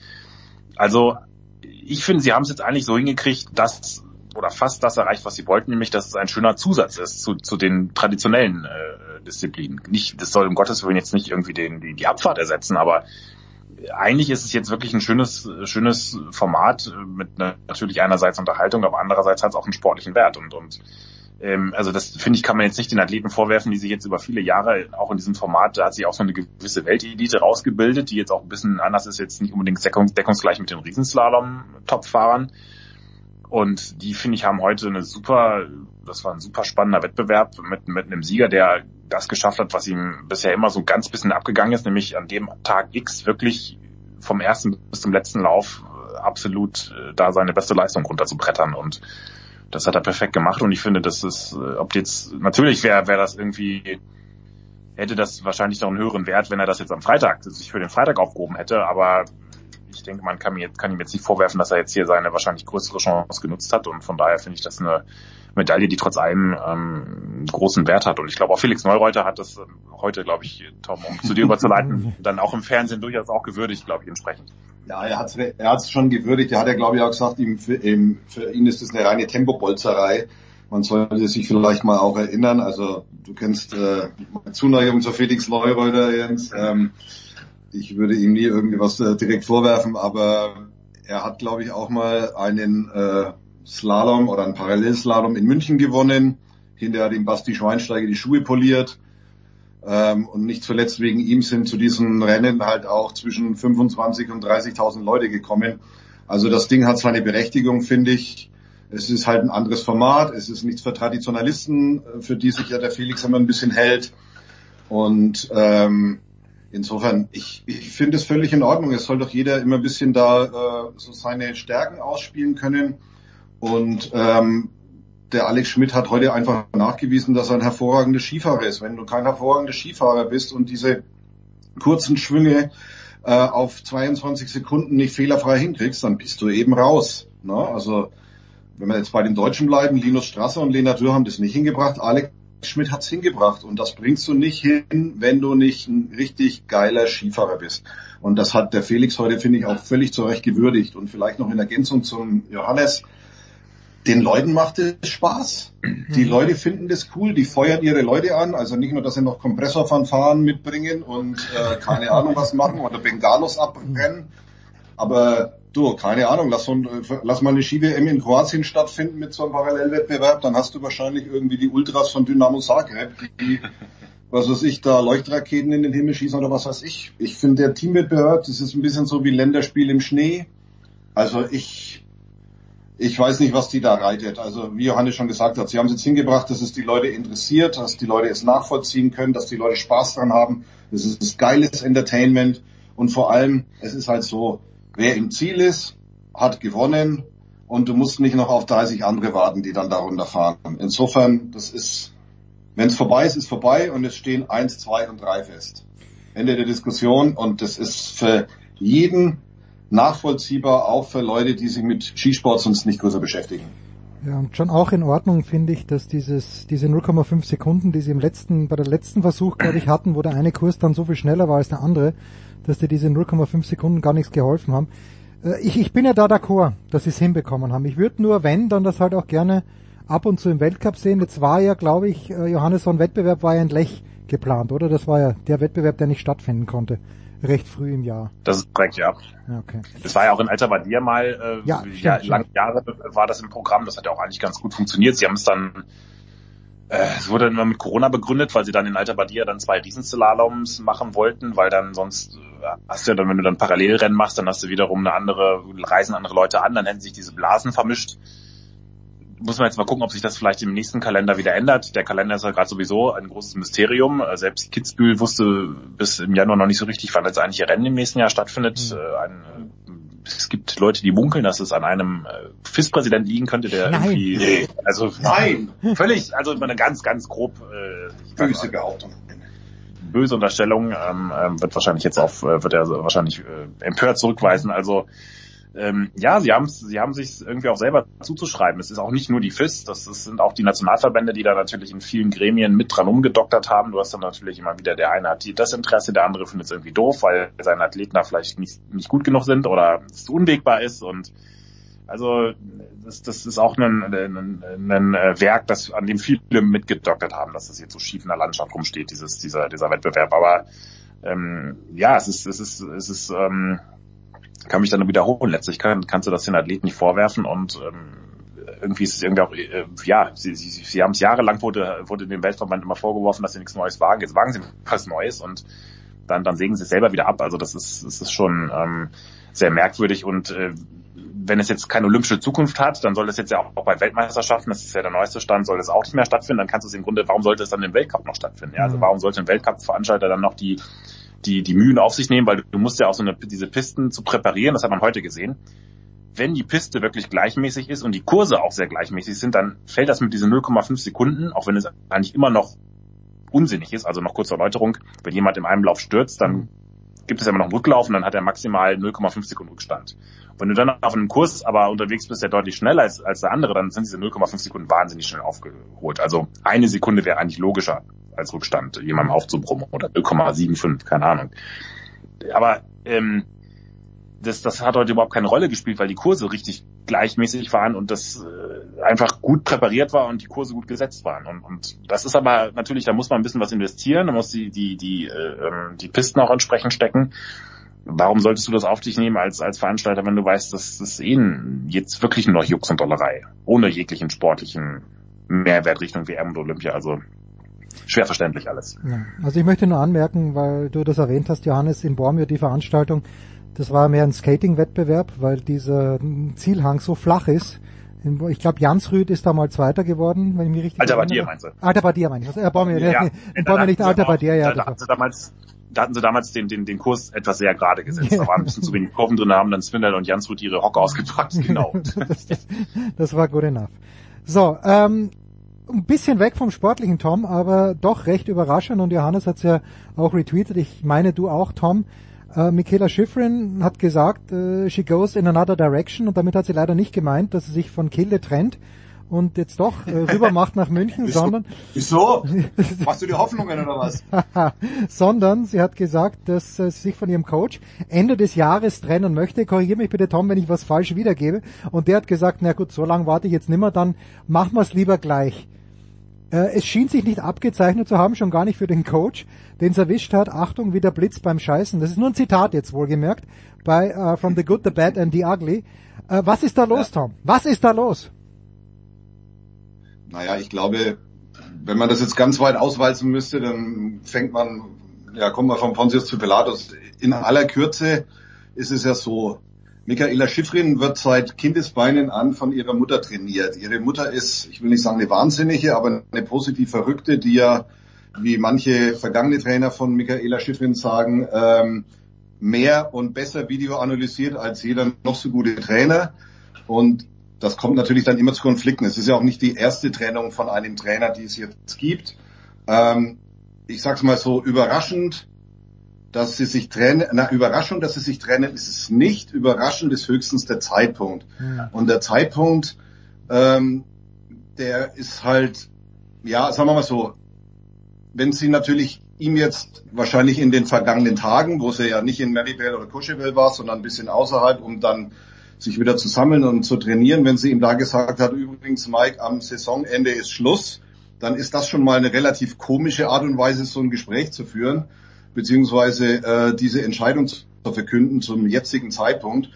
Speaker 16: Also ich finde, sie haben es jetzt eigentlich so hingekriegt, dass oder fast das erreicht, was sie wollten, nämlich dass es ein schöner Zusatz ist zu, zu den traditionellen äh, Disziplinen. Nicht, das soll um Gottes Willen jetzt nicht irgendwie den, die, die Abfahrt ersetzen, aber eigentlich ist es jetzt wirklich ein schönes, schönes Format mit natürlich einerseits Unterhaltung, aber andererseits hat es auch einen sportlichen Wert und, und ähm, also das finde ich, kann man jetzt nicht den Athleten vorwerfen, die sich jetzt über viele Jahre auch in diesem Format, da hat sich auch so eine gewisse Weltelite rausgebildet, die jetzt auch ein bisschen anders ist, jetzt nicht unbedingt deckungsgleich mit den Riesenslalom-Topfahrern. Und die, finde ich, haben heute eine super, das war ein super spannender Wettbewerb mit, mit einem Sieger, der das geschafft hat, was ihm bisher immer so ganz bisschen abgegangen ist, nämlich an dem Tag X wirklich vom ersten bis zum letzten Lauf äh, absolut äh, da seine beste Leistung runterzubrettern und das hat er perfekt gemacht und ich finde, das ist, äh, ob jetzt, natürlich wäre wäre das irgendwie, hätte das wahrscheinlich noch einen höheren Wert, wenn er das jetzt am Freitag, sich für den Freitag aufgehoben hätte, aber ich denke, man kann, mir, kann ihm jetzt nicht vorwerfen, dass er jetzt hier seine wahrscheinlich größere Chance genutzt hat und von daher finde ich das eine Medaille, die trotz allem ähm, großen Wert hat und ich glaube auch Felix Neureuter hat das ähm, heute, glaube ich, Tom, um zu dir überzuleiten, <laughs> dann auch im Fernsehen durchaus auch gewürdigt, glaube ich, entsprechend.
Speaker 17: Ja, er hat es er hat's schon gewürdigt. Er hat ja, glaube ich, auch gesagt, ihm, für, ihm, für ihn ist das eine reine Tempobolzerei. Man sollte sich vielleicht mal auch erinnern, also du kennst äh, Zuneigung zu Felix Neureuter, Jens. Ähm, ich würde ihm nie irgendwie was äh, direkt vorwerfen, aber er hat, glaube ich, auch mal einen äh, Slalom oder einen Parallelslalom in München gewonnen. Hinterher hat ihm Basti Schweinsteiger die Schuhe poliert. Ähm, und nicht zuletzt wegen ihm sind zu diesen Rennen halt auch zwischen 25 und 30.000 Leute gekommen. Also das Ding hat seine Berechtigung, finde ich. Es ist halt ein anderes Format. Es ist nichts für Traditionalisten, äh, für die sich ja der Felix immer ein bisschen hält. Und ähm, insofern, ich, ich finde es völlig in Ordnung. Es soll doch jeder immer ein bisschen da äh, so seine Stärken ausspielen können. Und ähm, der Alex Schmidt hat heute einfach nachgewiesen, dass er ein hervorragender Skifahrer ist. Wenn du kein hervorragender Skifahrer bist und diese kurzen Schwünge äh, auf 22 Sekunden nicht fehlerfrei hinkriegst, dann bist du eben raus. Ne? Also wenn wir jetzt bei den Deutschen bleiben, Linus Strasser und Lena Dürr haben das nicht hingebracht, Alex Schmidt hat's hingebracht und das bringst du nicht hin, wenn du nicht ein richtig geiler Skifahrer bist. Und das hat der Felix heute, finde ich, auch völlig zu Recht gewürdigt. Und vielleicht noch in Ergänzung zum Johannes, den Leuten macht es Spaß. Die mhm. Leute finden das cool, die feuern ihre Leute an. Also nicht nur, dass sie noch Kompressorfanfaren mitbringen und äh, keine <laughs> Ahnung was machen oder Bengalos abbrennen. Aber du, keine Ahnung, lass, so ein, lass mal eine Ski-WM in Kroatien stattfinden mit so einem Parallelwettbewerb, dann hast du wahrscheinlich irgendwie die Ultras von Dynamo Zagreb, die <laughs> was weiß ich, da Leuchtraketen in den Himmel schießen oder was weiß ich. Ich finde, der Teamwettbewerb, das ist ein bisschen so wie Länderspiel im Schnee. Also ich, ich weiß nicht, was die da reitet. Also wie Johannes schon gesagt hat, sie haben es jetzt hingebracht, dass es die Leute interessiert, dass die Leute es nachvollziehen können, dass die Leute Spaß dran haben. Das ist geiles Entertainment und vor allem, es ist halt so, wer im Ziel ist, hat gewonnen und du musst nicht noch auf 30 andere warten, die dann darunter fahren. Insofern, das ist, wenn es vorbei ist, ist vorbei und es stehen eins, zwei und drei fest. Ende der Diskussion und das ist für jeden nachvollziehbar, auch für Leute, die sich mit Skisport sonst nicht größer beschäftigen.
Speaker 2: Ja, und schon auch in Ordnung finde ich, dass dieses, diese 0,5 Sekunden, die sie im letzten, bei der letzten Versuch, glaube ich, hatten, wo der eine Kurs dann so viel schneller war als der andere, dass dir diese 0,5 Sekunden gar nichts geholfen haben. Äh, ich, ich bin ja da d'accord, dass sie es hinbekommen haben. Ich würde nur, wenn, dann das halt auch gerne ab und zu im Weltcup sehen. Jetzt war ja, glaube ich, äh, Johannes, so ein Wettbewerb war ja in Lech geplant, oder? Das war ja der Wettbewerb, der nicht stattfinden konnte recht früh im Jahr.
Speaker 16: Das ist korrekt, ja.
Speaker 2: Okay.
Speaker 16: Das war ja auch in Alta Badia mal, äh,
Speaker 2: ja,
Speaker 16: ja lange Jahre war das im Programm, das hat ja auch eigentlich ganz gut funktioniert. Sie haben es dann, äh, es wurde dann immer mit Corona begründet, weil sie dann in Alta Badia dann zwei Riesenslaloms machen wollten, weil dann sonst äh, hast du ja dann, wenn du dann Parallelrennen machst, dann hast du wiederum eine andere, reisen andere Leute an, dann hätten sich diese Blasen vermischt muss man jetzt mal gucken, ob sich das vielleicht im nächsten Kalender wieder ändert. Der Kalender ist ja gerade sowieso ein großes Mysterium. Äh, selbst Kitzbühel wusste bis im Januar noch nicht so richtig, wann jetzt eigentlich ihr Rennen im nächsten Jahr stattfindet. Mhm. Ein, äh, es gibt Leute, die munkeln, dass es an einem FIS-Präsident liegen könnte, der
Speaker 2: Nein.
Speaker 16: irgendwie, nee, also
Speaker 17: Nein. <laughs>
Speaker 16: völlig, also eine ganz, ganz grob äh,
Speaker 17: Böse Behauptung.
Speaker 16: Böse Unterstellung ähm, ähm, wird wahrscheinlich jetzt auf, äh, wird er wahrscheinlich äh, empört zurückweisen. Also ähm, ja, sie haben sie haben sich irgendwie auch selber zuzuschreiben. Es ist auch nicht nur die FIS, das, das sind auch die Nationalverbände, die da natürlich in vielen Gremien mit dran umgedoktert haben. Du hast dann natürlich immer wieder, der eine hat das Interesse, der andere findet es irgendwie doof, weil seine Athleten da vielleicht nicht, nicht gut genug sind oder es unwegbar ist und also das, das ist auch ein, ein, ein Werk, das, an dem viele mitgedoktert haben, dass das jetzt so schief in der Landschaft rumsteht, dieses, dieser, dieser Wettbewerb. Aber ähm, ja, es ist, es ist, es ist ähm, kann mich dann wiederholen. Letztlich kann, kannst du das den Athleten nicht vorwerfen und ähm, irgendwie ist es irgendwie auch, äh, ja, sie, sie, sie haben es jahrelang wurde, wurde dem Weltverband immer vorgeworfen, dass sie nichts Neues wagen. Jetzt wagen sie was Neues und dann, dann sägen sie es selber wieder ab. Also das ist, das ist schon ähm, sehr merkwürdig und äh, wenn es jetzt keine olympische Zukunft hat, dann soll es jetzt ja auch bei Weltmeisterschaften, das ist ja der neueste Stand, soll es auch nicht mehr stattfinden, dann kannst du es im Grunde, warum sollte es dann im Weltcup noch stattfinden? Ja, also warum sollte ein Weltcup-Veranstalter dann noch die die, die Mühen auf sich nehmen, weil du musst ja auch so eine, diese Pisten zu präparieren, das hat man heute gesehen. Wenn die Piste wirklich gleichmäßig ist und die Kurse auch sehr gleichmäßig sind, dann fällt das mit diesen 0,5 Sekunden, auch wenn es eigentlich immer noch unsinnig ist, also noch kurze Erläuterung, wenn jemand in einem Lauf stürzt, dann gibt es immer noch einen Rücklauf und dann hat er maximal 0,5 Sekunden Rückstand. Wenn du dann auf einem Kurs aber unterwegs bist, der deutlich schneller ist als der andere, dann sind diese 0,5 Sekunden wahnsinnig schnell aufgeholt. Also eine Sekunde wäre eigentlich logischer als Rückstand, jemandem aufzubrummen oder 0,75, keine Ahnung. Aber ähm, das, das hat heute überhaupt keine Rolle gespielt, weil die Kurse richtig gleichmäßig waren und das äh, einfach gut präpariert war und die Kurse gut gesetzt waren. Und, und das ist aber natürlich, da muss man ein bisschen was investieren, da muss die, die, die, äh, ähm, die Pisten auch entsprechend stecken. Warum solltest du das auf dich nehmen als, als Veranstalter, wenn du weißt, dass das eh jetzt wirklich nur Jux und Dollerei, ohne jeglichen sportlichen Mehrwert Richtung WM und Olympia. Also schwer verständlich alles.
Speaker 2: Ja. Also ich möchte nur anmerken, weil du das erwähnt hast, Johannes, in Bormio die Veranstaltung, das war mehr ein Skating-Wettbewerb, weil dieser Zielhang so flach ist. Ich glaube, Jansrüd ist da mal Zweiter geworden, wenn ich mich richtig
Speaker 16: Alter Badia meinst du?
Speaker 2: Alter Badia meine ich. Äh, Bormio, ja, in Bormio nicht Alter Badia, ja.
Speaker 16: Da, da, hatten sie damals, da hatten sie damals den, den, den Kurs etwas sehr gerade gesetzt. Da waren ein bisschen zu wenig Kurven drin, haben dann Swindell und Jansrud ihre Hocker ausgepackt. <laughs> Genau.
Speaker 2: das, das, das war good enough. So, ähm, ein bisschen weg vom sportlichen Tom, aber doch recht überraschend und Johannes hat's ja auch retweetet. Ich meine du auch, Tom. Äh, Michaela Schifrin hat gesagt, äh, she goes in another direction und damit hat sie leider nicht gemeint, dass sie sich von Kilde trennt und jetzt doch äh, <laughs> rüber macht nach München, sondern
Speaker 17: Wieso? <laughs> Machst du die Hoffnungen oder was? <laughs>
Speaker 2: sondern sie hat gesagt, dass äh, sie sich von ihrem Coach Ende des Jahres trennen möchte. Korrigiere mich bitte Tom, wenn ich was falsch wiedergebe. Und der hat gesagt, na gut, so lange warte ich jetzt nimmer, dann machen wir es lieber gleich. Äh, es schien sich nicht abgezeichnet zu haben, schon gar nicht für den Coach, den es erwischt hat. Achtung, wie der Blitz beim Scheißen. Das ist nur ein Zitat jetzt wohlgemerkt bei uh, From the Good, the Bad and the Ugly. Äh, was ist da los, Tom? Was ist da los?
Speaker 17: Naja, ich glaube, wenn man das jetzt ganz weit auswalzen müsste, dann fängt man, ja, kommt man von Pontius zu Pilatus. In aller Kürze ist es ja so, Michaela Schifrin wird seit Kindesbeinen an von ihrer Mutter trainiert. Ihre Mutter ist, ich will nicht sagen eine Wahnsinnige, aber eine positiv Verrückte, die ja, wie manche vergangene Trainer von Michaela Schifrin sagen, ähm, mehr und besser Video analysiert als jeder noch so gute Trainer. Und das kommt natürlich dann immer zu Konflikten. Es ist ja auch nicht die erste Trennung von einem Trainer, die es jetzt gibt. Ähm, ich sag's mal so, überraschend, dass sie sich trennen, na, Überraschung, dass sie sich trennen, ist es nicht. Überraschend ist höchstens der Zeitpunkt. Ja. Und der Zeitpunkt, ähm, der ist halt, ja, sagen wir mal so, wenn sie natürlich ihm jetzt wahrscheinlich in den vergangenen Tagen, wo sie ja nicht in Maribel oder Courchevel war, sondern ein bisschen außerhalb, um dann sich wieder zu sammeln und zu trainieren. Wenn sie ihm da gesagt hat, übrigens Mike, am Saisonende ist Schluss, dann ist das schon mal eine relativ komische Art und Weise, so ein Gespräch zu führen, beziehungsweise äh, diese Entscheidung zu verkünden zum jetzigen Zeitpunkt.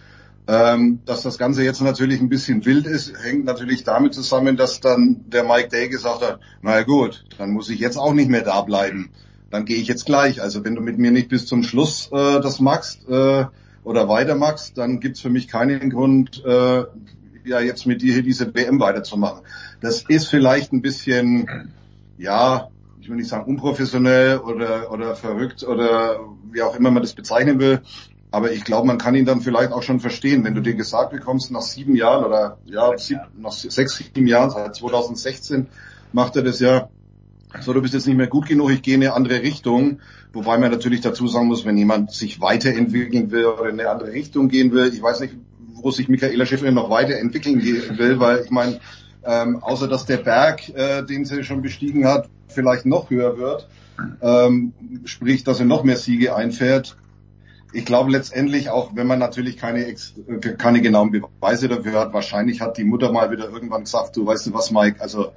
Speaker 17: Ähm, dass das Ganze jetzt natürlich ein bisschen wild ist, hängt natürlich damit zusammen, dass dann der Mike Day gesagt hat, naja gut, dann muss ich jetzt auch nicht mehr da bleiben. Dann gehe ich jetzt gleich. Also wenn du mit mir nicht bis zum Schluss äh, das magst, äh, oder weiter magst, dann gibt's für mich keinen Grund, äh, ja jetzt mit dir hier diese WM weiterzumachen. Das ist vielleicht ein bisschen, ja, ich will nicht sagen unprofessionell oder, oder verrückt oder wie auch immer man das bezeichnen will. Aber ich glaube, man kann ihn dann vielleicht auch schon verstehen, wenn du dir gesagt bekommst, nach sieben Jahren oder ja, sieb, nach sechs, sieben Jahren, seit 2016 macht er das ja, so du bist jetzt nicht mehr gut genug, ich gehe in eine andere Richtung. Wobei man natürlich dazu sagen muss, wenn jemand sich weiterentwickeln will oder in eine andere Richtung gehen will, ich weiß nicht, wo sich Michaela Schifrin noch weiterentwickeln will, weil ich meine, ähm, außer dass der Berg, äh, den sie schon bestiegen hat, vielleicht noch höher wird, ähm, sprich, dass er noch mehr Siege einfährt. Ich glaube letztendlich auch, wenn man natürlich keine, keine genauen Beweise dafür hat, wahrscheinlich hat die Mutter mal wieder irgendwann gesagt, du weißt du was, Mike, also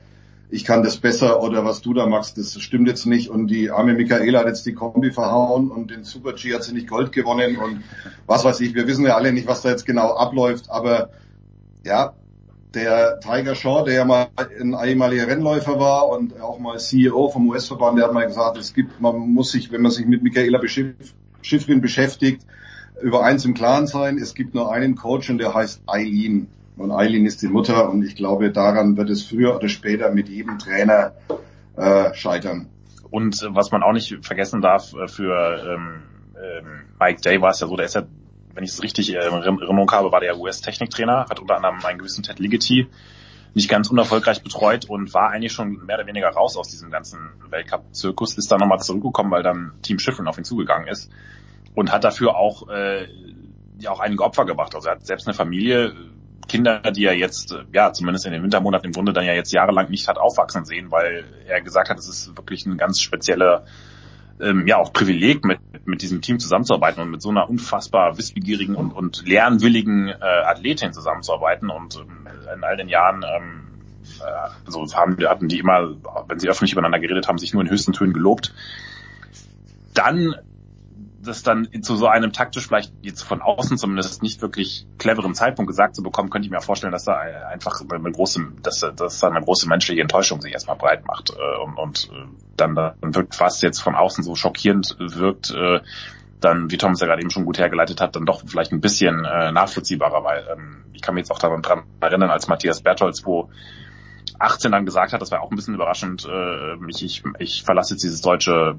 Speaker 17: ich kann das besser oder was du da machst, das stimmt jetzt nicht. Und die arme Michaela hat jetzt die Kombi verhauen und den Super G hat sie nicht Gold gewonnen und was weiß ich. Wir wissen ja alle nicht, was da jetzt genau abläuft, aber ja, der Tiger Shaw, der ja mal ein ehemaliger Rennläufer war und auch mal CEO vom US-Verband, der hat mal gesagt, es gibt, man muss sich, wenn man sich mit Michaela Schifrin beschäftigt, über eins im Klaren sein, es gibt nur einen Coach und der heißt Eileen. Und Eileen ist die Mutter und ich glaube, daran wird es früher oder später mit jedem Trainer äh, scheitern.
Speaker 16: Und äh, was man auch nicht vergessen darf, äh, für ähm, ähm, Mike Day war es ja so, der ist ja, wenn ich es richtig äh, in Erinnerung habe, war der US-Techniktrainer, hat unter anderem einen gewissen Ted Ligety nicht ganz unerfolgreich betreut und war eigentlich schon mehr oder weniger raus aus diesem ganzen Weltcup-Zirkus, ist dann nochmal zurückgekommen, weil dann Team Schiffrin auf ihn zugegangen ist und hat dafür auch äh, ja auch einige Opfer gebracht. Also er hat selbst eine Familie, Kinder, die er jetzt, äh, ja, zumindest in den Wintermonaten im Grunde dann ja jetzt jahrelang nicht hat aufwachsen sehen, weil er gesagt hat, es ist wirklich ein ganz spezieller, ähm, ja, auch Privileg, mit, mit diesem Team zusammenzuarbeiten und mit so einer unfassbar wissbegierigen und, und lernwilligen äh, Athletin zusammenzuarbeiten und ähm, in all den Jahren, ähm, äh, also haben, hatten die immer, wenn sie öffentlich übereinander geredet haben, sich nur in höchsten Tönen gelobt. Dann das dann zu so einem taktisch vielleicht jetzt von außen zumindest nicht wirklich cleveren Zeitpunkt gesagt zu bekommen, könnte ich mir vorstellen, dass da einfach eine große, dass, dass da eine große menschliche Enttäuschung sich erstmal breit macht äh, und, und äh, dann, dann wirkt, was jetzt von außen so schockierend wirkt, äh, dann, wie Thomas ja gerade eben schon gut hergeleitet hat, dann doch vielleicht ein bisschen nachvollziehbarer, weil ähm, ich kann mich jetzt auch daran dran erinnern, als Matthias Bertholz, wo 18 dann gesagt hat, das war auch ein bisschen überraschend, ich, ich, ich verlasse jetzt dieses deutsche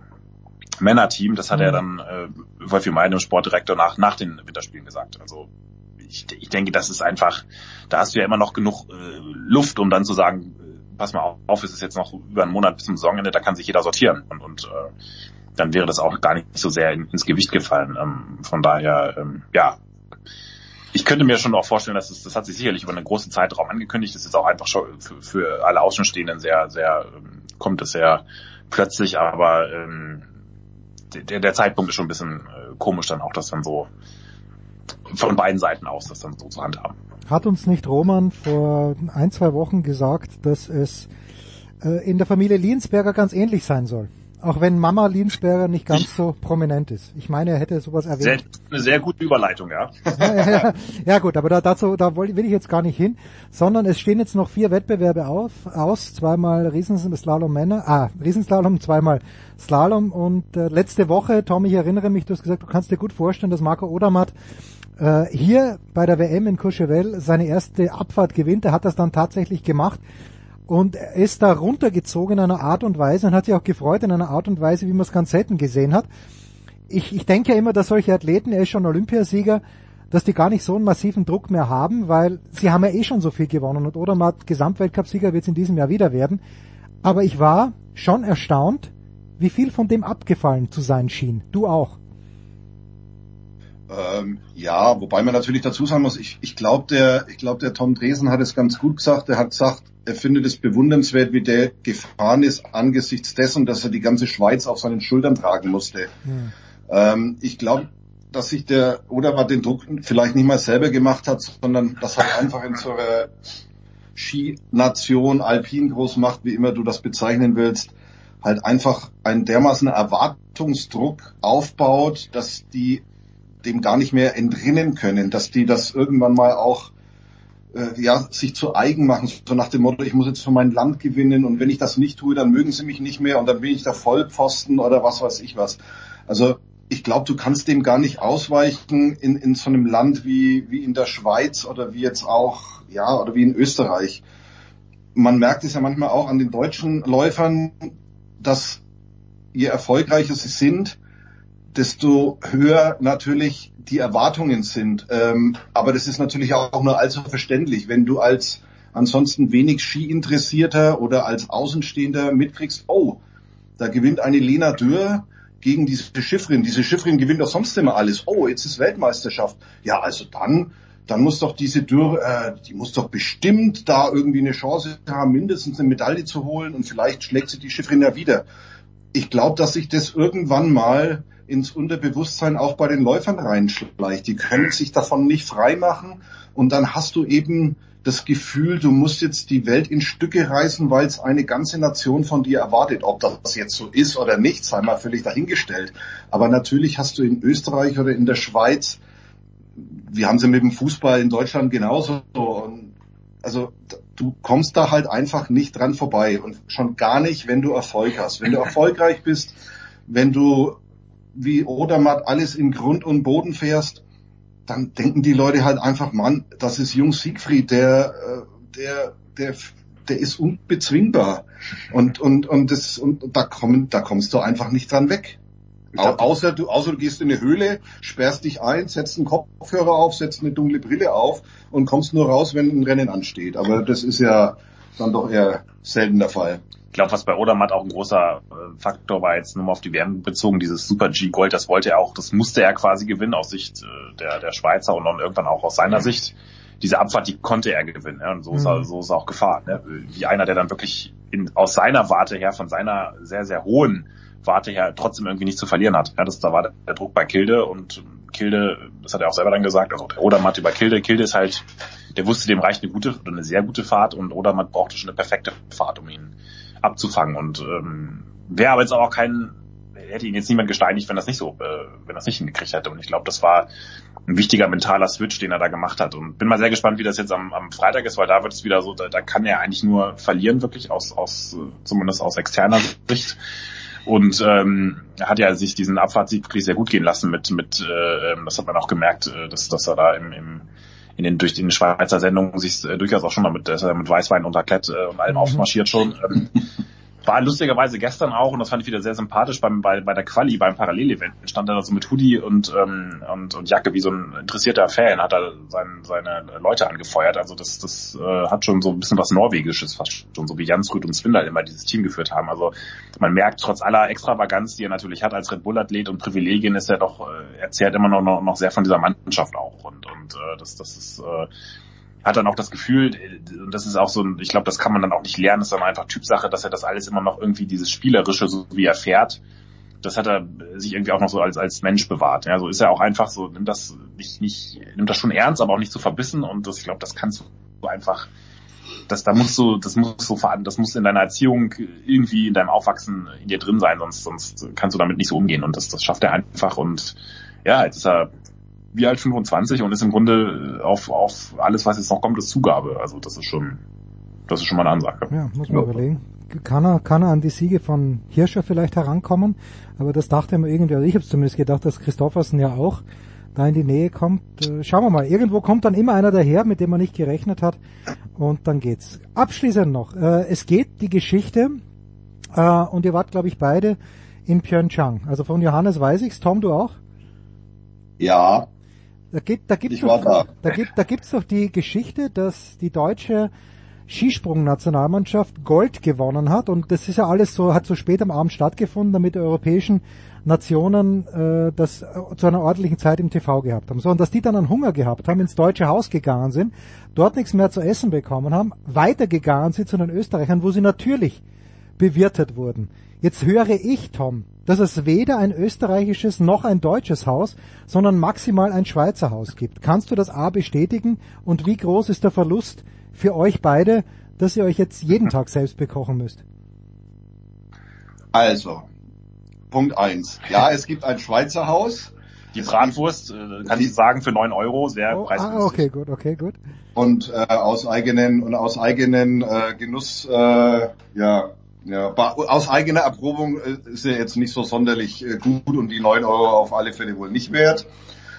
Speaker 16: Männerteam. Das hat mhm. er dann äh, Wolfi Meine, dem Sportdirektor, nach, nach den Winterspielen gesagt. Also ich, ich denke, das ist einfach, da hast du ja immer noch genug äh, Luft, um dann zu sagen, äh, pass mal auf, es ist jetzt noch über einen Monat bis zum Saisonende, da kann sich jeder sortieren. Und, und äh, dann wäre das auch gar nicht so sehr in, ins Gewicht gefallen. Ähm, von daher, ähm, ja, ich könnte mir schon auch vorstellen, dass es, das hat sich sicherlich über einen großen Zeitraum angekündigt. Das ist auch einfach schon für, für alle Außenstehenden sehr, sehr, ähm, kommt es sehr plötzlich, aber ähm, der, der Zeitpunkt ist schon ein bisschen äh, komisch dann auch, das dann so von beiden Seiten aus das dann so zu handhaben.
Speaker 2: Hat uns nicht Roman vor ein, zwei Wochen gesagt, dass es äh, in der Familie Liensberger ganz ähnlich sein soll? Auch wenn Mama Linsberger nicht ganz so prominent ist. Ich meine, er hätte sowas erwähnt.
Speaker 16: Sehr, eine sehr gute Überleitung, ja. <laughs>
Speaker 2: ja, ja, ja gut, aber da, dazu da will ich jetzt gar nicht hin, sondern es stehen jetzt noch vier Wettbewerbe auf, aus, zweimal Riesenslalom Männer, ah, Riesenslalom, zweimal Slalom und äh, letzte Woche, Tom, ich erinnere mich, du hast gesagt, du kannst dir gut vorstellen, dass Marco Odermatt äh, hier bei der WM in Courchevel seine erste Abfahrt gewinnt. Er hat das dann tatsächlich gemacht und er ist da runtergezogen in einer Art und Weise und hat sich auch gefreut in einer Art und Weise, wie man es ganz selten gesehen hat. Ich, ich denke ja immer, dass solche Athleten, er ist schon Olympiasieger, dass die gar nicht so einen massiven Druck mehr haben, weil sie haben ja eh schon so viel gewonnen und Odermatt Gesamtweltcupsieger wird es in diesem Jahr wieder werden. Aber ich war schon erstaunt, wie viel von dem abgefallen zu sein schien. Du auch.
Speaker 17: Ähm, ja, wobei man natürlich dazu sagen muss, ich, ich glaube, der, ich glaube, der Tom Dresen hat es ganz gut gesagt. Er hat gesagt, er findet es bewundernswert, wie der gefahren ist angesichts dessen, dass er die ganze Schweiz auf seinen Schultern tragen musste. Hm. Ähm, ich glaube, dass sich der oder was den Druck vielleicht nicht mal selber gemacht hat, sondern das hat einfach in so einer Skination, Alpin Großmacht, wie immer du das bezeichnen willst, halt einfach einen dermaßen Erwartungsdruck aufbaut, dass die dem gar nicht mehr entrinnen können, dass die das irgendwann mal auch äh, ja sich zu eigen machen, so nach dem Motto, ich muss jetzt für mein Land gewinnen und wenn ich das nicht tue, dann mögen sie mich nicht mehr und dann bin ich der Vollpfosten oder was weiß ich was. Also ich glaube, du kannst dem gar nicht ausweichen in, in so einem Land wie, wie in der Schweiz oder wie jetzt auch, ja, oder wie in Österreich. Man merkt es ja manchmal auch an den deutschen Läufern, dass je erfolgreicher sie sind, desto höher natürlich die Erwartungen sind. Ähm, aber das ist natürlich auch nur allzu verständlich, wenn du als ansonsten wenig Ski-Interessierter oder als Außenstehender mitkriegst, oh, da gewinnt eine Lena Dürr gegen diese Schiffrin. Diese Schiffrin gewinnt doch sonst immer alles. Oh, jetzt ist Weltmeisterschaft. Ja, also dann, dann muss doch diese Dürr, äh, die muss doch bestimmt da irgendwie eine Chance haben, mindestens eine Medaille zu holen und vielleicht schlägt sie die Schiffrin ja wieder. Ich glaube, dass sich das irgendwann mal ins Unterbewusstsein auch bei den Läufern reinschleicht. Die können sich davon nicht frei machen und dann hast du eben das Gefühl, du musst jetzt die Welt in Stücke reißen, weil es eine ganze Nation von dir erwartet. Ob das jetzt so ist oder nicht, sei mal völlig dahingestellt. Aber natürlich hast du in Österreich oder in der Schweiz, wir haben sie mit dem Fußball in Deutschland genauso. Also du kommst da halt einfach nicht dran vorbei und schon gar nicht, wenn du Erfolg hast. Wenn du <laughs> erfolgreich bist, wenn du wie Odermatt alles in Grund und Boden fährst, dann denken die Leute halt einfach, Mann, das ist Jung Siegfried, der, äh, der, der, der ist unbezwingbar. Und, und, und das, und da kommen, da kommst du einfach nicht dran weg. Glaub, außer du, außer du gehst in eine Höhle, sperrst dich ein, setzt einen Kopfhörer auf, setzt eine dunkle Brille auf und kommst nur raus, wenn ein Rennen ansteht. Aber das ist ja dann doch eher selten der Fall.
Speaker 16: Ich glaube, was bei Odermatt auch ein großer äh, Faktor war, jetzt nur mal auf die WM bezogen, dieses Super G-Gold, das wollte er auch, das musste er quasi gewinnen aus Sicht äh, der, der Schweizer und dann irgendwann auch aus seiner Sicht. Diese Abfahrt, die konnte er gewinnen. Ja, und so, mhm. ist er, so ist er auch gefahren. Ne? Wie einer, der dann wirklich in, aus seiner Warte her, von seiner sehr, sehr hohen Warte her, trotzdem irgendwie nicht zu verlieren hat. Ja, das, da war der Druck bei Kilde und Kilde, das hat er auch selber dann gesagt, also der Odermatt über Kilde, Kilde ist halt, der wusste, dem reicht eine gute oder eine sehr gute Fahrt und Odermatt brauchte schon eine perfekte Fahrt, um ihn abzufangen. Und ähm, wäre aber jetzt auch kein, hätte ihn jetzt niemand gesteinigt, wenn das nicht so, äh, wenn das nicht hingekriegt hätte. Und ich glaube, das war ein wichtiger mentaler Switch, den er da gemacht hat. Und bin mal sehr gespannt, wie das jetzt am, am Freitag ist, weil da wird es wieder so, da, da kann er eigentlich nur verlieren, wirklich aus, aus zumindest aus externer Sicht. Und ähm, er hat ja sich diesen Abfahrtssieg wirklich sehr gut gehen lassen mit, mit äh, ähm, das hat man auch gemerkt, äh, dass, dass er da im, im in den durch den Schweizer Sendungen sich äh, durchaus auch schon mal mit, äh, mit Weißwein und Raclette äh, und allem mhm. aufmarschiert schon. Ähm, <laughs> war lustigerweise gestern auch, und das fand ich wieder sehr sympathisch, beim, bei, bei der Quali, beim Parallelevent, stand er da so mit Hoodie und, ähm, und, und Jacke wie so ein interessierter Fan, hat er sein, seine Leute angefeuert. Also das, das äh, hat schon so ein bisschen was Norwegisches, fast schon, so wie Jansrud und Swindler immer dieses Team geführt haben. Also man merkt, trotz aller Extravaganz, die er natürlich hat als Red Bull-Athlet und Privilegien, ist er doch, äh, erzählt immer noch, noch, noch sehr von dieser Mannschaft auch. Und, und äh, das, das ist äh, hat dann auch das Gefühl, und das ist auch so ein, ich glaube, das kann man dann auch nicht lernen, das ist dann einfach Typsache, dass er das alles immer noch irgendwie dieses Spielerische, so wie er fährt, das hat er sich irgendwie auch noch so als, als Mensch bewahrt. Ja, so ist er auch einfach so, nimmt das nicht, nicht, nimmt das schon ernst, aber auch nicht so verbissen und das, ich glaube, das kannst du einfach das, da musst du, das musst du vor das muss in deiner Erziehung irgendwie in deinem Aufwachsen in dir drin sein, sonst, sonst kannst du damit nicht so umgehen und das, das schafft er einfach und ja, jetzt ist er wie alt 25 und ist im Grunde auf, auf alles, was jetzt noch kommt, ist Zugabe. Also das ist schon, das ist schon mal eine Ansage.
Speaker 2: Ja, muss man überlegen. Kann er, kann er an die Siege von Hirscher vielleicht herankommen? Aber das dachte man irgendwie, also ich habe zumindest gedacht, dass Christoffersen ja auch da in die Nähe kommt. Äh, schauen wir mal, irgendwo kommt dann immer einer daher, mit dem man nicht gerechnet hat und dann geht's. Abschließend noch, äh, es geht die Geschichte äh, und ihr wart, glaube ich, beide in Pyeongchang. Also von Johannes weiß ich's, Tom, du auch?
Speaker 17: Ja.
Speaker 2: Da gibt, da gibt's
Speaker 17: Ich
Speaker 2: doch,
Speaker 17: da.
Speaker 2: da gibt, da gibt's doch die Geschichte, dass die deutsche Skisprung-Nationalmannschaft Gold gewonnen hat und das ist ja alles so, hat so spät am Abend stattgefunden, damit die europäischen Nationen äh, das äh, zu einer ordentlichen Zeit im TV gehabt haben. So, und dass die dann einen Hunger gehabt haben, ins deutsche Haus gegangen sind, dort nichts mehr zu essen bekommen haben, weitergegangen sind zu den Österreichern, wo sie natürlich bewirtet wurden. Jetzt höre ich, Tom, dass es weder ein österreichisches noch ein deutsches Haus, sondern maximal ein Schweizer Haus gibt. Kannst du das A bestätigen und wie groß ist der Verlust für euch beide, dass ihr euch jetzt jeden Tag selbst bekochen müsst?
Speaker 17: Also, Punkt eins. Ja, es gibt ein Schweizer Haus.
Speaker 16: Die Bratwurst, äh, kann ich sagen, für neun Euro, sehr
Speaker 2: Oh,
Speaker 16: preisgünstig.
Speaker 2: ah, okay, gut, okay, gut.
Speaker 17: und äh, aus eigenen und aus eigenen äh, Genuss äh, ja ja aus eigener Erprobung äh, ist er jetzt nicht so sonderlich äh, gut und die 9 Euro auf alle Fälle wohl nicht wert.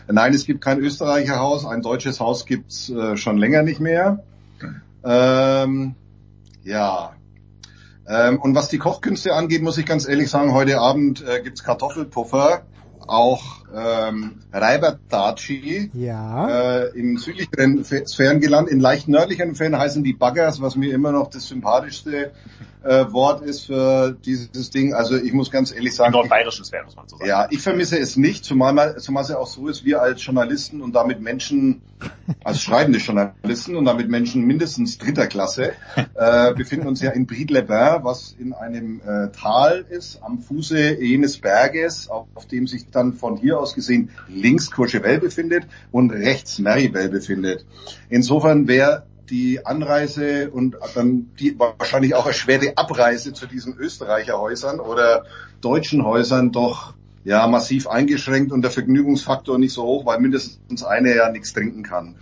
Speaker 17: Nein, es gibt kein Österreicher Haus, ein deutsches Haus gibt's äh, schon länger nicht mehr. Ähm, ja. Ähm, und was die Kochkünste angeht, muss ich ganz ehrlich sagen, heute Abend äh, gibt's Kartoffelpuffer, auch ähm, Reiberdaci
Speaker 2: Ja.
Speaker 17: äh, im südlicheren Sphärengeland. In leicht nördlicheren Fällen heißen die Baggers, was mir immer noch das sympathischste äh, Wort ist für dieses Ding. Also ich muss ganz ehrlich sagen,
Speaker 16: Nordbayerisches wäre, muss man so sagen.
Speaker 17: ja, ich vermisse es nicht, zumal, zumal es ja auch so ist, wir als Journalisten und damit Menschen, als schreibende Journalisten und damit Menschen mindestens dritter Klasse, äh, befinden uns ja in Bried-les-Bains, was in einem äh, Tal ist, am Fuße jenes Berges, auf, auf dem sich dann von hier aus gesehen links Courchevel befindet und rechts Meribel befindet. Insofern wäre die Anreise und dann die wahrscheinlich auch erschwerte Abreise zu diesen Österreicher Häusern oder deutschen Häusern doch ja massiv eingeschränkt und der Vergnügungsfaktor nicht so hoch, weil mindestens einer ja nichts trinken kann.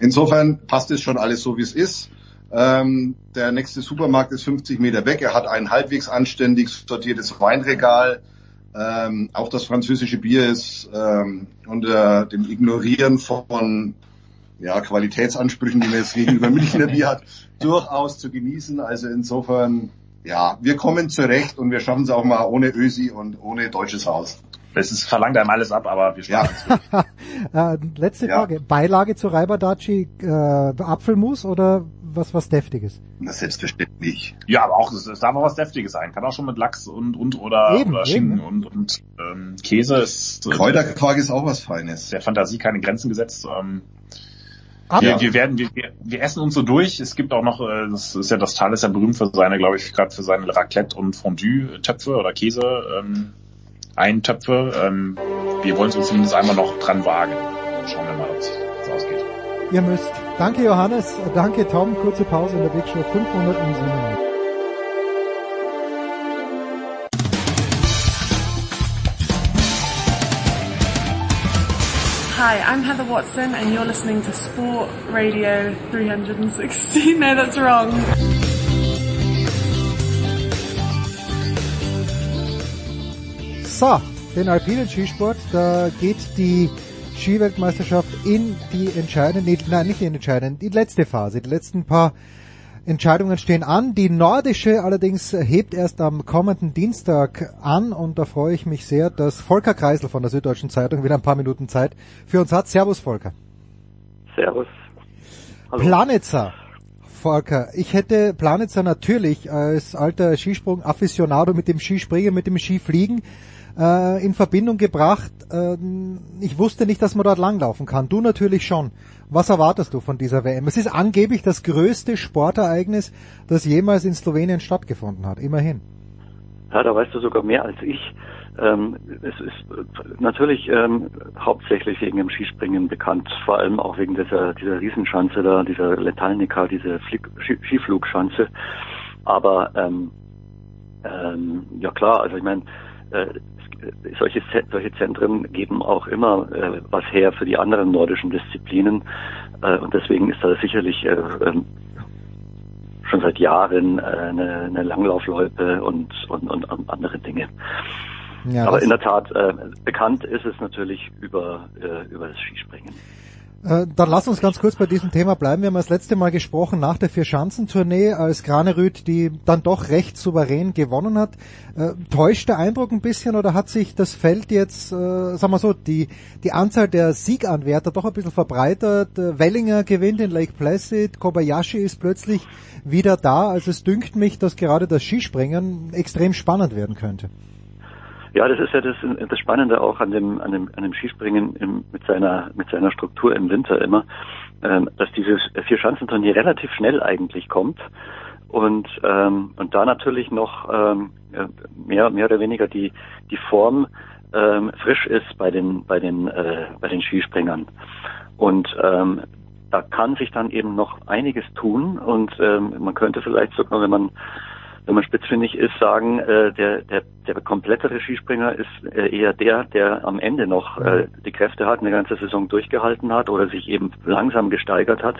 Speaker 17: Insofern passt es schon alles so, wie es ist. Ähm, der nächste Supermarkt ist 50 Meter weg. Er hat ein halbwegs anständig sortiertes Weinregal. Ähm, auch das französische Bier ist ähm, unter dem Ignorieren von ja, Qualitätsansprüchen, die man jetzt gegenüber Münchner Bier hat, durchaus zu genießen. Also insofern, ja, wir kommen zurecht und wir schaffen es auch mal ohne Ösi und ohne deutsches Haus.
Speaker 16: Es ist, verlangt einem alles ab, aber wir schaffen es. <laughs>
Speaker 2: Äh, letzte
Speaker 17: Ja.
Speaker 2: Frage. Beilage zu Reiberdaci, äh, Apfelmus oder was was Deftiges?
Speaker 17: Na, selbstverständlich.
Speaker 16: Ja, aber auch, es es darf auch was Deftiges sein. Kann auch schon mit Lachs und, und oder,
Speaker 2: Eben,
Speaker 16: oder
Speaker 2: eben,
Speaker 16: Schinken
Speaker 2: ne?
Speaker 16: und, und ähm, Käse ist, äh,
Speaker 17: Kräuterquark ist auch was Feines.
Speaker 16: der Fantasie keine Grenzen gesetzt. Ähm,
Speaker 2: Ab.
Speaker 16: Wir, wir werden, wir, wir essen uns so durch. Es gibt auch noch, äh, das ist ja das Tal ist ja berühmt für seine, glaube ich, gerade für seine Raclette und Fondue-Töpfe oder Käse, ähm, Eintöpfe. Ähm, wir wollen uns zumindest einmal noch dran wagen. Schauen wir mal, ob es ausgeht.
Speaker 2: Ihr müsst. Danke Johannes, danke Tom. Kurze Pause in der Wegshow 507.
Speaker 18: Hi, I'm Heather Watson and you're listening to Sport Radio 316. <laughs> No, that's wrong.
Speaker 2: So, den alpinen Skisport, da geht die Skiweltmeisterschaft in die entscheidende, nein, nicht in die entscheidende, die letzte Phase. Die letzten paar Entscheidungen stehen an. Die nordische allerdings hebt erst am kommenden Dienstag an und da freue ich mich sehr, dass Volker Kreisel von der Süddeutschen Zeitung wieder ein paar Minuten Zeit für uns hat. Servus Volker.
Speaker 13: Servus. Hallo.
Speaker 2: Planitzer. Volker, ich hätte Planitzer natürlich als alter Skisprung-Afficionado mit dem Skispringen, mit dem Skifliegen äh, in Verbindung gebracht. Ähm, ich wusste nicht, dass man dort langlaufen kann. Du natürlich schon. Was erwartest du von dieser WM? Es ist angeblich das größte Sportereignis, das jemals in Slowenien stattgefunden hat. Immerhin.
Speaker 13: Ja, da weißt du sogar mehr als ich.
Speaker 19: ähm, es ist natürlich ähm, hauptsächlich wegen dem Skispringen bekannt, vor allem auch wegen dieser, dieser Riesenschanze da, dieser Letalnica, diese Skiflugschanze. Aber ähm, ähm, ja klar, also ich meine, äh, solche, solche Zentren geben auch immer äh, was her für die anderen nordischen Disziplinen. Äh, und deswegen ist da sicherlich äh, ähm, schon seit Jahren äh, eine, eine Langlaufloipe und, und, und andere Dinge. Ja, Aber in der Tat, äh, bekannt ist es natürlich über, äh, über das Skispringen.
Speaker 2: Äh, dann lass uns ganz kurz bei diesem Thema bleiben. Wir haben das letzte Mal gesprochen nach der Vierschanzentournee, als Granerüth die dann doch recht souverän gewonnen hat. Äh, täuscht der Eindruck ein bisschen oder hat sich das Feld jetzt, äh, sagen wir so, die, die Anzahl der Sieganwärter doch ein bisschen verbreitert? Äh, Wellinger gewinnt in Lake Placid, Kobayashi ist plötzlich wieder da. Also es dünkt mich, dass gerade das Skispringen extrem spannend werden könnte.
Speaker 19: Ja, das ist ja das, das Spannende auch an dem, an dem, an dem Skispringen im, mit seiner, mit seiner Struktur im Winter immer, ähm, dass dieses Vier-Schanzenturnier relativ schnell eigentlich kommt und, ähm, und da natürlich noch ähm, mehr, mehr oder weniger die, die Form ähm, frisch ist bei den, bei den, äh, bei den Skispringern. Und ähm, da kann sich dann eben noch einiges tun und ähm, man könnte vielleicht sogar, wenn man wenn man spitzfindig ist, sagen, äh, der, der, der komplettere Skispringer ist äh, eher der, der am Ende noch äh, die Kräfte hat, eine ganze Saison durchgehalten hat oder sich eben langsam gesteigert hat,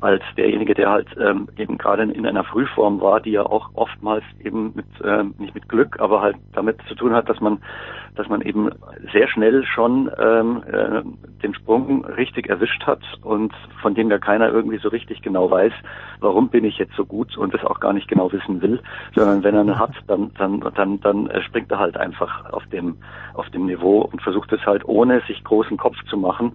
Speaker 19: als derjenige, der halt ähm, eben gerade in einer Frühform war, die ja auch oftmals eben mit, ähm, nicht mit Glück, aber halt damit zu tun hat, dass man dass man eben sehr schnell schon ähm, äh, den Sprung richtig erwischt hat und von dem ja keiner irgendwie so richtig genau weiß, warum bin ich jetzt so gut und das auch gar nicht genau wissen will, sondern wenn er einen hat, dann dann dann dann äh, springt er halt einfach auf dem auf dem Niveau und versucht es halt ohne sich großen Kopf zu machen.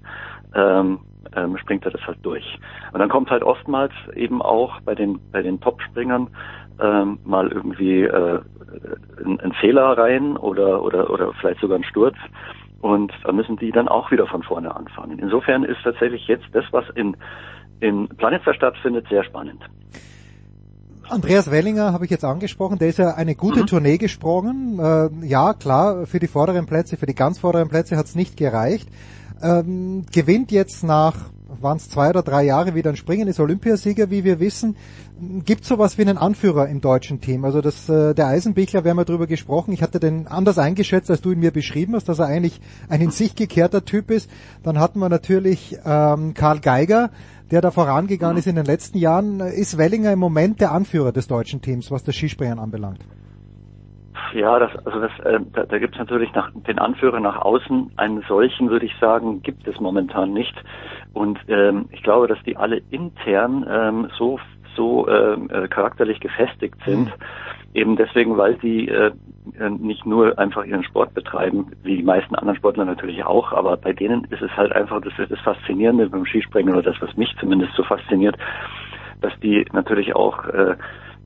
Speaker 19: Ähm, ähm, springt er das halt durch. Und dann kommt halt oftmals eben auch bei den bei den Topspringern ähm, mal irgendwie äh, ein, ein Fehler rein oder, oder, oder vielleicht sogar ein Sturz. Und da müssen die dann auch wieder von vorne anfangen. Insofern ist tatsächlich jetzt das, was in, in Planitzer stattfindet, sehr spannend.
Speaker 2: Andreas Wellinger habe ich jetzt angesprochen, der ist ja eine gute mhm. Tournee gesprungen. Äh, ja, klar, für die vorderen Plätze, für die ganz vorderen Plätze hat es nicht gereicht. Ähm, gewinnt jetzt nach waren es zwei oder drei Jahre wieder ein Springen, ist Olympiasieger, wie wir wissen. Gibt sowas wie einen Anführer im deutschen Team? Also das, äh, der Eisenbichler, wir haben ja drüber gesprochen, ich hatte den anders eingeschätzt, als du ihn mir beschrieben hast, dass er eigentlich ein in sich gekehrter Typ ist. Dann hatten wir natürlich ähm, Karl Geiger, der da vorangegangen ist in den letzten Jahren. Ist Wellinger im Moment der Anführer des deutschen Teams, was das Skispringen anbelangt?
Speaker 19: Ja, das, also das, äh, da, da gibt es natürlich nach, den Anführer nach außen. Einen solchen, würde ich sagen, gibt es momentan nicht. Und ähm, ich glaube, dass die alle intern ähm, so so ähm, äh, charakterlich gefestigt sind, mhm. eben deswegen, weil sie äh, äh, nicht nur einfach ihren Sport betreiben, wie die meisten anderen Sportler natürlich auch, aber bei denen ist es halt einfach das, das Faszinierende beim Skispringen oder das, was mich zumindest so fasziniert, dass die natürlich auch äh,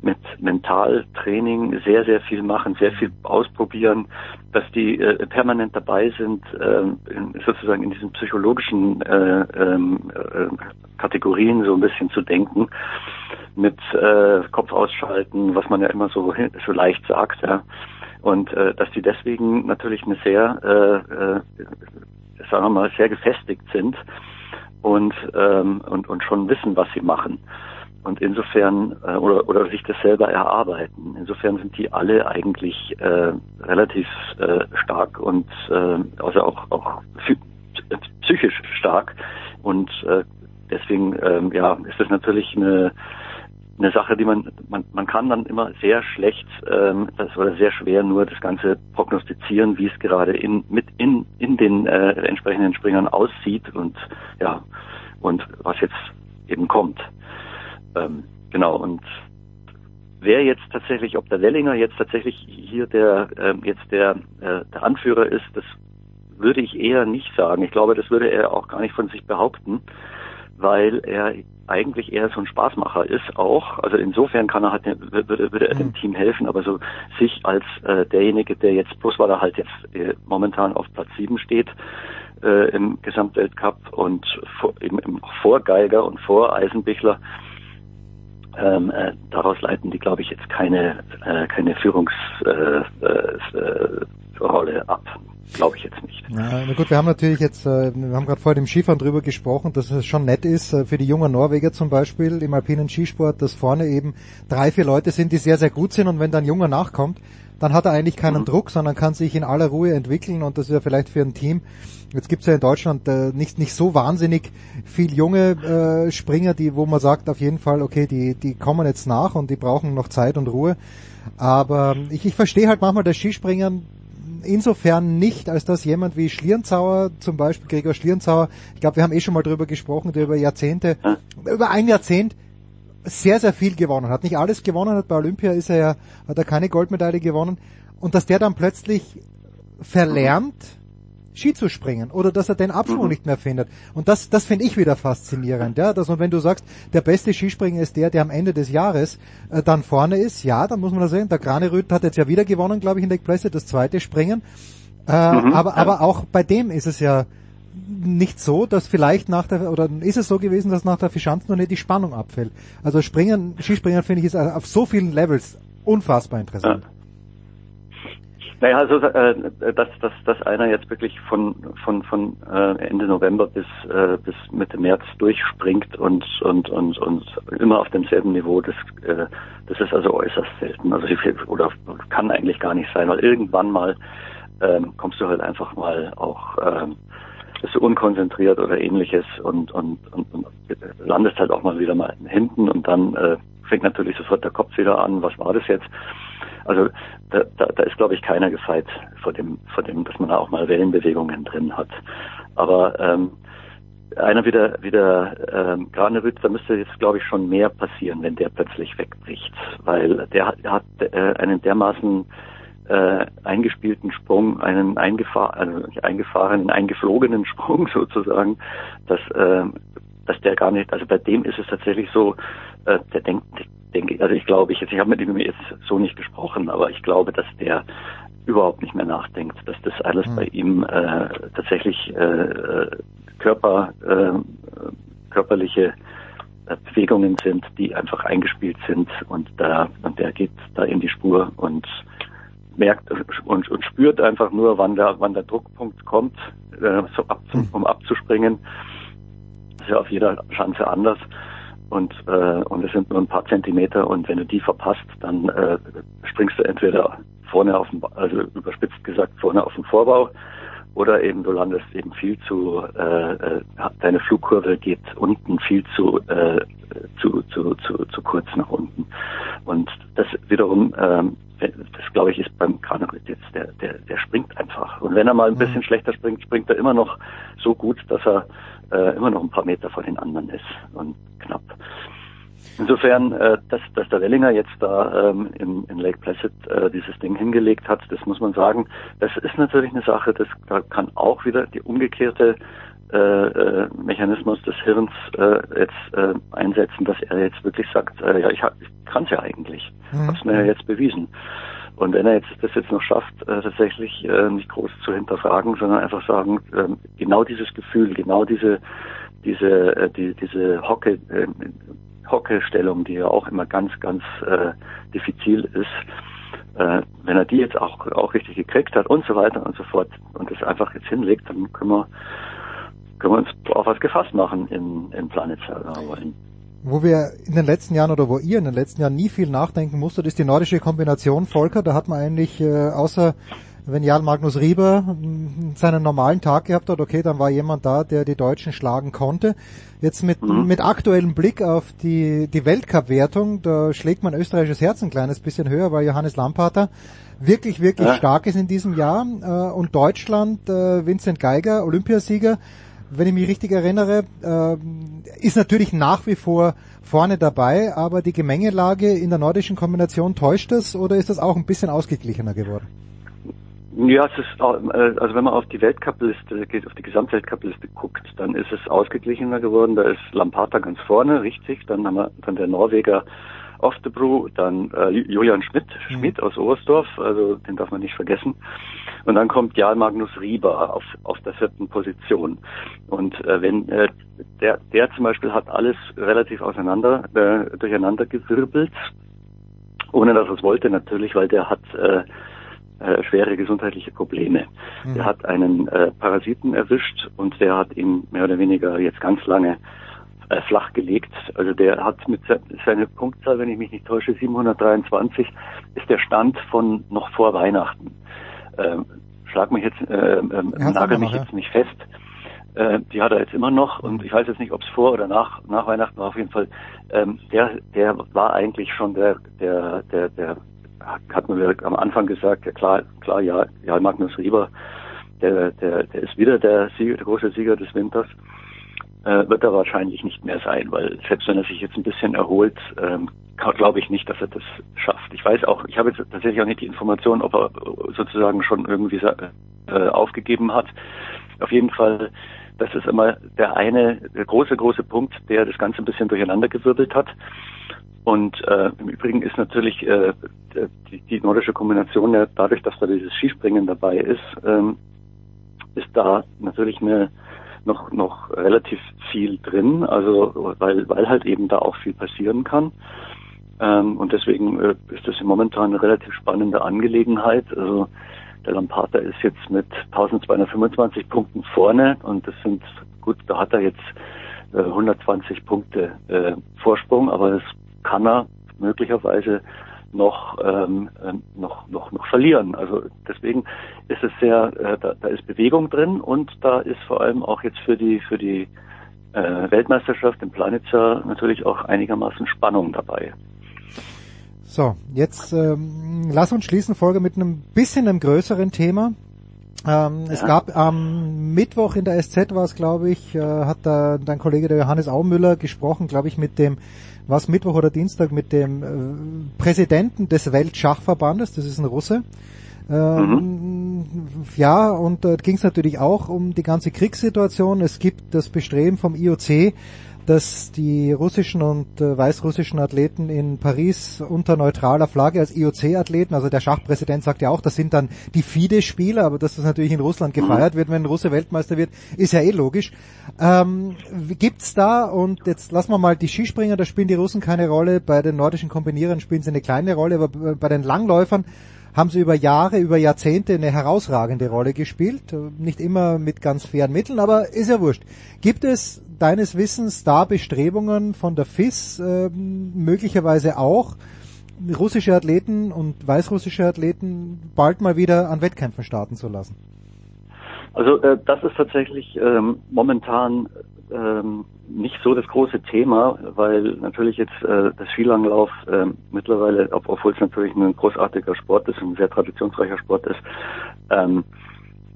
Speaker 19: mit Mentaltraining sehr, sehr viel machen, sehr viel ausprobieren, dass die äh, permanent dabei sind, äh, sozusagen in diesen psychologischen äh, ähm, äh, Kategorien so ein bisschen zu denken, mit äh, Kopf ausschalten, was man ja immer so, so leicht sagt, ja. Und äh, dass die deswegen natürlich eine sehr, äh, äh, sagen wir mal, sehr gefestigt sind und, ähm, und, und schon wissen, was sie machen und insofern äh, oder oder sich das selber erarbeiten. Insofern sind die alle eigentlich äh, relativ äh, stark und äh, also auch auch psychisch stark und äh, deswegen äh, ja ist das natürlich eine eine Sache, die man, man, man kann dann immer sehr schlecht, ähm, das oder sehr schwer nur das Ganze prognostizieren, wie es gerade in, mit in, in den äh, entsprechenden Springern aussieht und ja, und was jetzt eben kommt. Ähm, genau, und wer jetzt tatsächlich, ob der Wellinger jetzt tatsächlich hier der äh, jetzt der, äh, der Anführer ist, das würde ich eher nicht sagen. Ich glaube, das würde er auch gar nicht von sich behaupten, weil er eigentlich eher so ein Spaßmacher ist auch. Also insofern kann er halt würde, würde er dem mhm. Team helfen, aber so sich als äh, derjenige, der jetzt, bloß weil er halt jetzt äh, momentan auf Platz sieben steht äh, im Gesamtweltcup und vor, eben im Vorgeiger und vor Eisenbichler, ähm, äh, daraus leiten die, glaube ich, jetzt keine, äh, keine Führungsposition Rolle ab. Glaube ich jetzt nicht.
Speaker 2: Ja, na gut, wir haben natürlich jetzt, äh, wir haben gerade vor dem Skifahren drüber gesprochen, dass es schon nett ist äh, für die jungen Norweger zum Beispiel im alpinen Skisport, dass vorne eben drei, vier Leute sind, die sehr, sehr gut sind und wenn dann ein Junger nachkommt, dann hat er eigentlich keinen mhm. Druck, sondern kann sich in aller Ruhe entwickeln und das ist ja vielleicht für ein Team, jetzt gibt's ja in Deutschland äh, nicht, nicht so wahnsinnig viel junge äh, Springer, die, wo man sagt auf jeden Fall, okay, die, die kommen jetzt nach und die brauchen noch Zeit und Ruhe. Aber ich, ich verstehe halt manchmal das Skispringen insofern nicht, als dass jemand wie Schlierenzauer, zum Beispiel Gregor Schlierenzauer, ich glaube, wir haben eh schon mal drüber gesprochen, der über Jahrzehnte, über ein Jahrzehnt sehr, sehr viel gewonnen hat. Nicht alles gewonnen hat, bei Olympia ist er ja, hat er keine Goldmedaille gewonnen. Und dass der dann plötzlich verlernt, Ski zu springen oder dass er den Abschwung mhm. nicht mehr findet. Und das, das finde ich wieder faszinierend. Ja, dass, und wenn du sagst, der beste Skispringer ist der, der am Ende des Jahres äh, dann vorne ist, ja, dann muss man das sehen. Der Granerüth hat jetzt ja wieder gewonnen, glaube ich, in der Presse, das zweite Springen. Äh, mhm, aber, ja. aber auch bei dem ist es ja nicht so, dass vielleicht nach der, oder ist es so gewesen, dass nach der Fischanzentournee die Spannung abfällt. Also Springen, Skispringen finde ich ist auf so vielen Levels unfassbar interessant. Ja.
Speaker 19: Naja, also äh, dass, dass, dass einer jetzt wirklich von von von äh, Ende November bis äh, bis Mitte März durchspringt und und und und immer auf demselben Niveau, das äh, das ist also äußerst selten. Also oder kann eigentlich gar nicht sein, weil irgendwann mal ähm, kommst du halt einfach mal auch ähm, bist du unkonzentriert oder ähnliches und, und, und, und landest halt auch mal wieder mal hinten und dann äh, fängt natürlich sofort der Kopf wieder an, was war das jetzt? Also da, da, da ist, glaube ich, keiner gefeit vor dem, vor dem, dass man da auch mal Wellenbewegungen drin hat. Aber ähm, einer wieder, wieder ähm, Granerütz, da müsste jetzt, glaube ich, schon mehr passieren, wenn der plötzlich wegbricht, weil der hat, der hat äh, einen dermaßen äh, eingespielten Sprung, einen eingefahr also eingefahrenen, eingeflogenen <laughs> Sprung sozusagen, dass, äh, dass der gar nicht, also bei dem ist es tatsächlich so, äh, der denkt, denke, also ich glaube, ich, ich habe mit ihm jetzt so nicht gesprochen, aber ich glaube, dass der überhaupt nicht mehr nachdenkt, dass das alles mhm. bei ihm äh, tatsächlich äh, Körper, äh, körperliche äh, Bewegungen sind, die einfach eingespielt sind und da und der geht da in die Spur und merkt und, und spürt einfach nur, wann der wann der Druckpunkt kommt, äh, so ab, mhm. um abzuspringen. Das ist ja auf jeder Schanze anders und, äh, und es sind nur ein paar Zentimeter und wenn du die verpasst, dann äh, springst du entweder vorne auf dem, also überspitzt gesagt vorne auf dem Vorbau oder eben du landest eben viel zu, äh, äh deine Flugkurve geht unten viel zu, äh, zu, zu, zu, zu kurz nach unten. Und das wiederum, ähm, das glaube ich ist beim Kranerit jetzt, der, der, der springt einfach. Und wenn er mal ein bisschen mhm. schlechter springt, springt er immer noch so gut, dass er äh, immer noch ein paar Meter vor den anderen ist und knapp. Insofern, äh, dass, dass der Wellinger jetzt da ähm, in, in Lake Placid äh, dieses Ding hingelegt hat, das muss man sagen, das ist natürlich eine Sache, das da kann auch wieder die umgekehrte äh, äh, Mechanismus des Hirns äh, jetzt äh, einsetzen, dass er jetzt wirklich sagt, äh, ja, ich, ich kann es ja eigentlich, mhm. hab's mir ja jetzt bewiesen. Und wenn er jetzt das jetzt noch schafft, äh, tatsächlich äh, nicht groß zu hinterfragen, sondern einfach sagen, äh, genau dieses Gefühl, genau diese diese äh, die, diese Hocke äh, Hockestellung, die ja auch immer ganz ganz äh, diffizil ist, äh, wenn er die jetzt auch auch richtig gekriegt hat und so weiter und so fort und das einfach jetzt hinlegt, dann können wir können wir uns auf was gefasst machen in, in Planet Saga
Speaker 2: wo wir in den letzten Jahren oder wo ihr in den letzten Jahren nie viel nachdenken musstet, ist die nordische Kombination, Volker. Da hat man eigentlich, äh, außer wenn Jan Magnus Rieber seinen normalen Tag gehabt hat, okay, dann war jemand da, der die Deutschen schlagen konnte. Jetzt mit, mhm. mit aktuellem Blick auf die, die Weltcup-Wertung, da schlägt mein österreichisches Herz ein kleines bisschen höher, weil Johannes Lampater wirklich, wirklich ja. stark ist in diesem Jahr. Äh, und Deutschland, äh, Vincent Geiger, Olympiasieger, wenn ich mich richtig erinnere, äh, ist natürlich nach wie vor vorne dabei, aber die Gemengelage in der nordischen Kombination täuscht das oder ist das auch ein bisschen ausgeglichener geworden?
Speaker 19: Ja, es ist, äh, also wenn man auf die Weltcupliste geht, auf die Gesamtweltcupliste guckt, dann ist es ausgeglichener geworden. Da ist Lampata ganz vorne, richtig. Dann haben wir dann der Norweger Oftebro, dann äh, Julian Schmidt, mhm. Schmidt aus Oberstdorf, also den darf man nicht vergessen. Und dann kommt Jarl Magnus Rieber auf, auf der vierten Position. Und äh, wenn äh, der, der zum Beispiel hat alles relativ auseinander, äh, durcheinander gewirbelt, ohne dass er es wollte natürlich, weil der hat äh, äh, schwere gesundheitliche Probleme. Mhm. Er hat einen äh, Parasiten erwischt und der hat ihn mehr oder weniger jetzt ganz lange äh, flach gelegt. Also der hat mit se seiner Punktzahl, wenn ich mich nicht täusche, 723, ist der Stand von noch vor Weihnachten. Ähm, schlag mich jetzt, äh, äh, nagel mich noch, jetzt ja. nicht fest. Äh, die hat er jetzt immer noch und ich weiß jetzt nicht, ob es vor oder nach nach Weihnachten war. Auf jeden Fall, ähm, der der war eigentlich schon der der der der hat man am Anfang gesagt, ja klar klar ja ja Magnus Rieber, der der der ist wieder der Sieger, der große Sieger des Winters. Äh, wird er wahrscheinlich nicht mehr sein, weil selbst wenn er sich jetzt ein bisschen erholt, ähm, glaube ich nicht, dass er das schafft. Ich weiß auch, ich habe jetzt tatsächlich auch nicht die Information, ob er sozusagen schon irgendwie äh, aufgegeben hat. Auf jeden Fall das ist immer der eine der große, große Punkt, der das Ganze ein bisschen durcheinandergewirbelt hat. Und äh, im Übrigen ist natürlich äh, die, die nordische Kombination ja dadurch, dass da dieses Skispringen dabei ist, ähm, ist da natürlich eine noch noch relativ viel drin, also weil weil halt eben da auch viel passieren kann. Ähm, und deswegen äh, ist das momentan eine relativ spannende Angelegenheit. Also der Lamparter ist jetzt mit 1225 Punkten vorne und das sind, gut, da hat er jetzt äh, 120 Punkte äh, Vorsprung, aber das kann er möglicherweise noch, ähm, äh, noch, noch, noch verlieren. Also deswegen ist es sehr, äh, da, da ist Bewegung drin und da ist vor allem auch jetzt für die, für die äh, Weltmeisterschaft in Planitzer natürlich auch einigermaßen Spannung dabei.
Speaker 2: So, jetzt ähm, lass uns schließen Folge mit einem bisschen einem größeren Thema. Ähm, ja. Es gab am Mittwoch in der SZ war es, glaube ich, äh, hat da dein Kollege der Johannes Aumüller gesprochen, glaube ich, mit dem, was Mittwoch oder Dienstag, mit dem äh, Präsidenten des Weltschachverbandes, das ist ein Russe. Ähm, mhm. Ja, und dort ging es natürlich auch um die ganze Kriegssituation. Es gibt das Bestreben vom IOC, dass die russischen und äh, weißrussischen Athleten in Paris unter neutraler Flagge als IOC-Athleten, also der Schachpräsident sagt ja auch, das sind dann die FIDE-Spieler, aber dass das natürlich in Russland gefeiert wird, wenn ein Russe Weltmeister wird, ist ja eh logisch. Ähm, gibt's da, und jetzt lassen wir mal die Skispringer, da spielen die Russen keine Rolle, bei den nordischen Kombinierern spielen sie eine kleine Rolle, aber bei den Langläufern haben sie über Jahre, über Jahrzehnte eine herausragende Rolle gespielt. Nicht immer mit ganz fairen Mitteln, aber ist ja wurscht. Gibt es deines Wissens da Bestrebungen von der FIS, äh, möglicherweise auch, russische Athleten und weißrussische Athleten bald mal wieder an Wettkämpfen starten zu lassen?
Speaker 19: Also äh, das ist tatsächlich ähm, momentan ähm, nicht so das große Thema, weil natürlich jetzt äh, das Skilanglauf äh, mittlerweile, obwohl es natürlich ein großartiger Sport ist, ein sehr traditionsreicher Sport ist, ähm,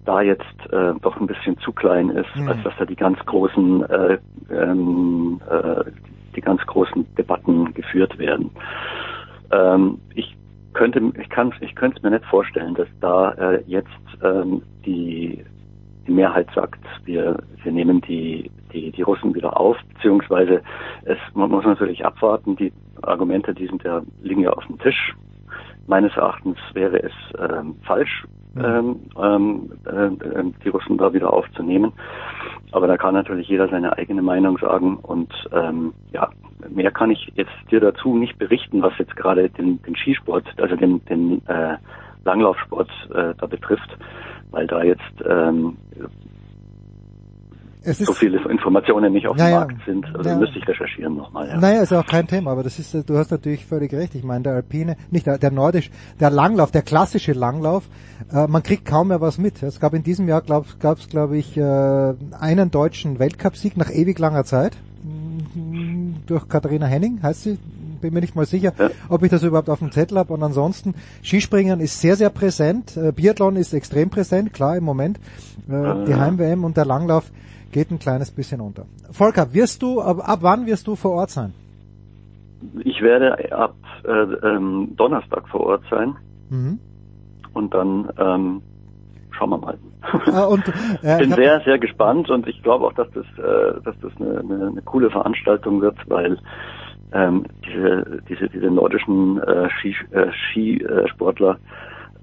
Speaker 19: da jetzt äh, doch ein bisschen zu klein ist, mhm. als dass da die ganz großen äh, ähm, äh, die ganz großen Debatten geführt werden. Ähm, ich könnte ich kann ich könnte es mir nicht vorstellen, dass da äh, jetzt ähm, die die Mehrheit sagt, wir wir nehmen die die, die Russen wieder auf, beziehungsweise es, man muss natürlich abwarten, die Argumente, die sind ja, liegen ja auf dem Tisch. Meines Erachtens wäre es ähm, falsch, ähm, ähm, äh, die Russen da wieder aufzunehmen. Aber da kann natürlich jeder seine eigene Meinung sagen und ähm, ja, mehr kann ich jetzt dir dazu nicht berichten, was jetzt gerade den, den Skisport, also den, den äh, Langlaufsport äh, da betrifft, weil da jetzt ähm, es ist, so viele Informationen nicht auf dem naja, Markt sind. Also ja, müsste ich recherchieren nochmal. Ja.
Speaker 2: Naja, ist auch kein Thema, aber das ist, du hast natürlich völlig recht. Ich meine, der Alpine, nicht der, der Nordisch, der Langlauf, der klassische Langlauf, äh, man kriegt kaum mehr was mit. Es gab in diesem Jahr, gab es, glaub, glaube ich, äh, einen deutschen Weltcupsieg nach ewig langer Zeit durch Katharina Henning, heißt sie, bin mir nicht mal sicher, ja. ob ich das überhaupt auf dem Zettel habe. Und ansonsten, Skispringen ist sehr, sehr präsent. Äh, Biathlon ist extrem präsent, klar im Moment. Äh, die Heim-WM und der Langlauf geht ein kleines bisschen unter. Volker, wirst du, ab, ab wann wirst du vor Ort sein?
Speaker 19: Ich werde ab äh, ähm, Donnerstag vor Ort sein. Mhm. Und dann ähm, schauen wir mal. Ah, und, <laughs> äh, Bin sehr, sehr gespannt und ich glaube auch, dass das, äh, dass das eine, eine, eine coole Veranstaltung wird, weil ähm, diese, diese, diese nordischen äh, Skisportler äh,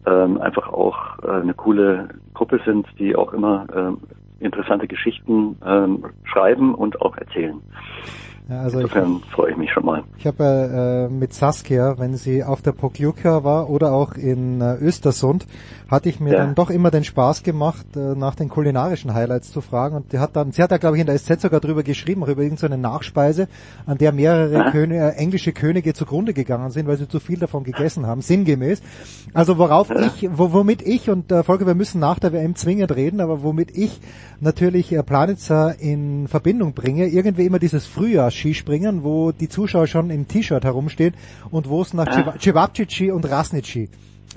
Speaker 19: ähm, einfach auch äh, eine coole Gruppe sind, die auch immer ähm, interessante Geschichten ähm, schreiben und auch erzählen.
Speaker 2: Ja, also
Speaker 19: Insofern
Speaker 2: ich,
Speaker 19: freue ich mich schon mal.
Speaker 2: Ich habe äh, mit Saskia, wenn sie auf der Pokljuka war oder auch in äh, Östersund, hatte ich mir
Speaker 19: Ja.
Speaker 2: dann doch immer den Spaß gemacht, äh, nach den kulinarischen Highlights zu fragen. Und die hat dann, sie hat da glaube ich in der SZ sogar drüber geschrieben, auch über irgendeine Nachspeise, an der mehrere
Speaker 19: Aha.
Speaker 2: König, äh, englische Könige zugrunde gegangen sind, weil sie zu viel davon gegessen haben, sinngemäß. Also worauf ich, wo, womit ich und äh, Volker, wir müssen nach der WM zwingend reden, aber womit ich natürlich äh, Planitzer in Verbindung bringe, irgendwie immer dieses Frühjahrs-Skispringen, wo die Zuschauer schon im T-Shirt herumstehen und wo es nach
Speaker 19: Ah.
Speaker 2: Cev- Cevapcici und Rasnici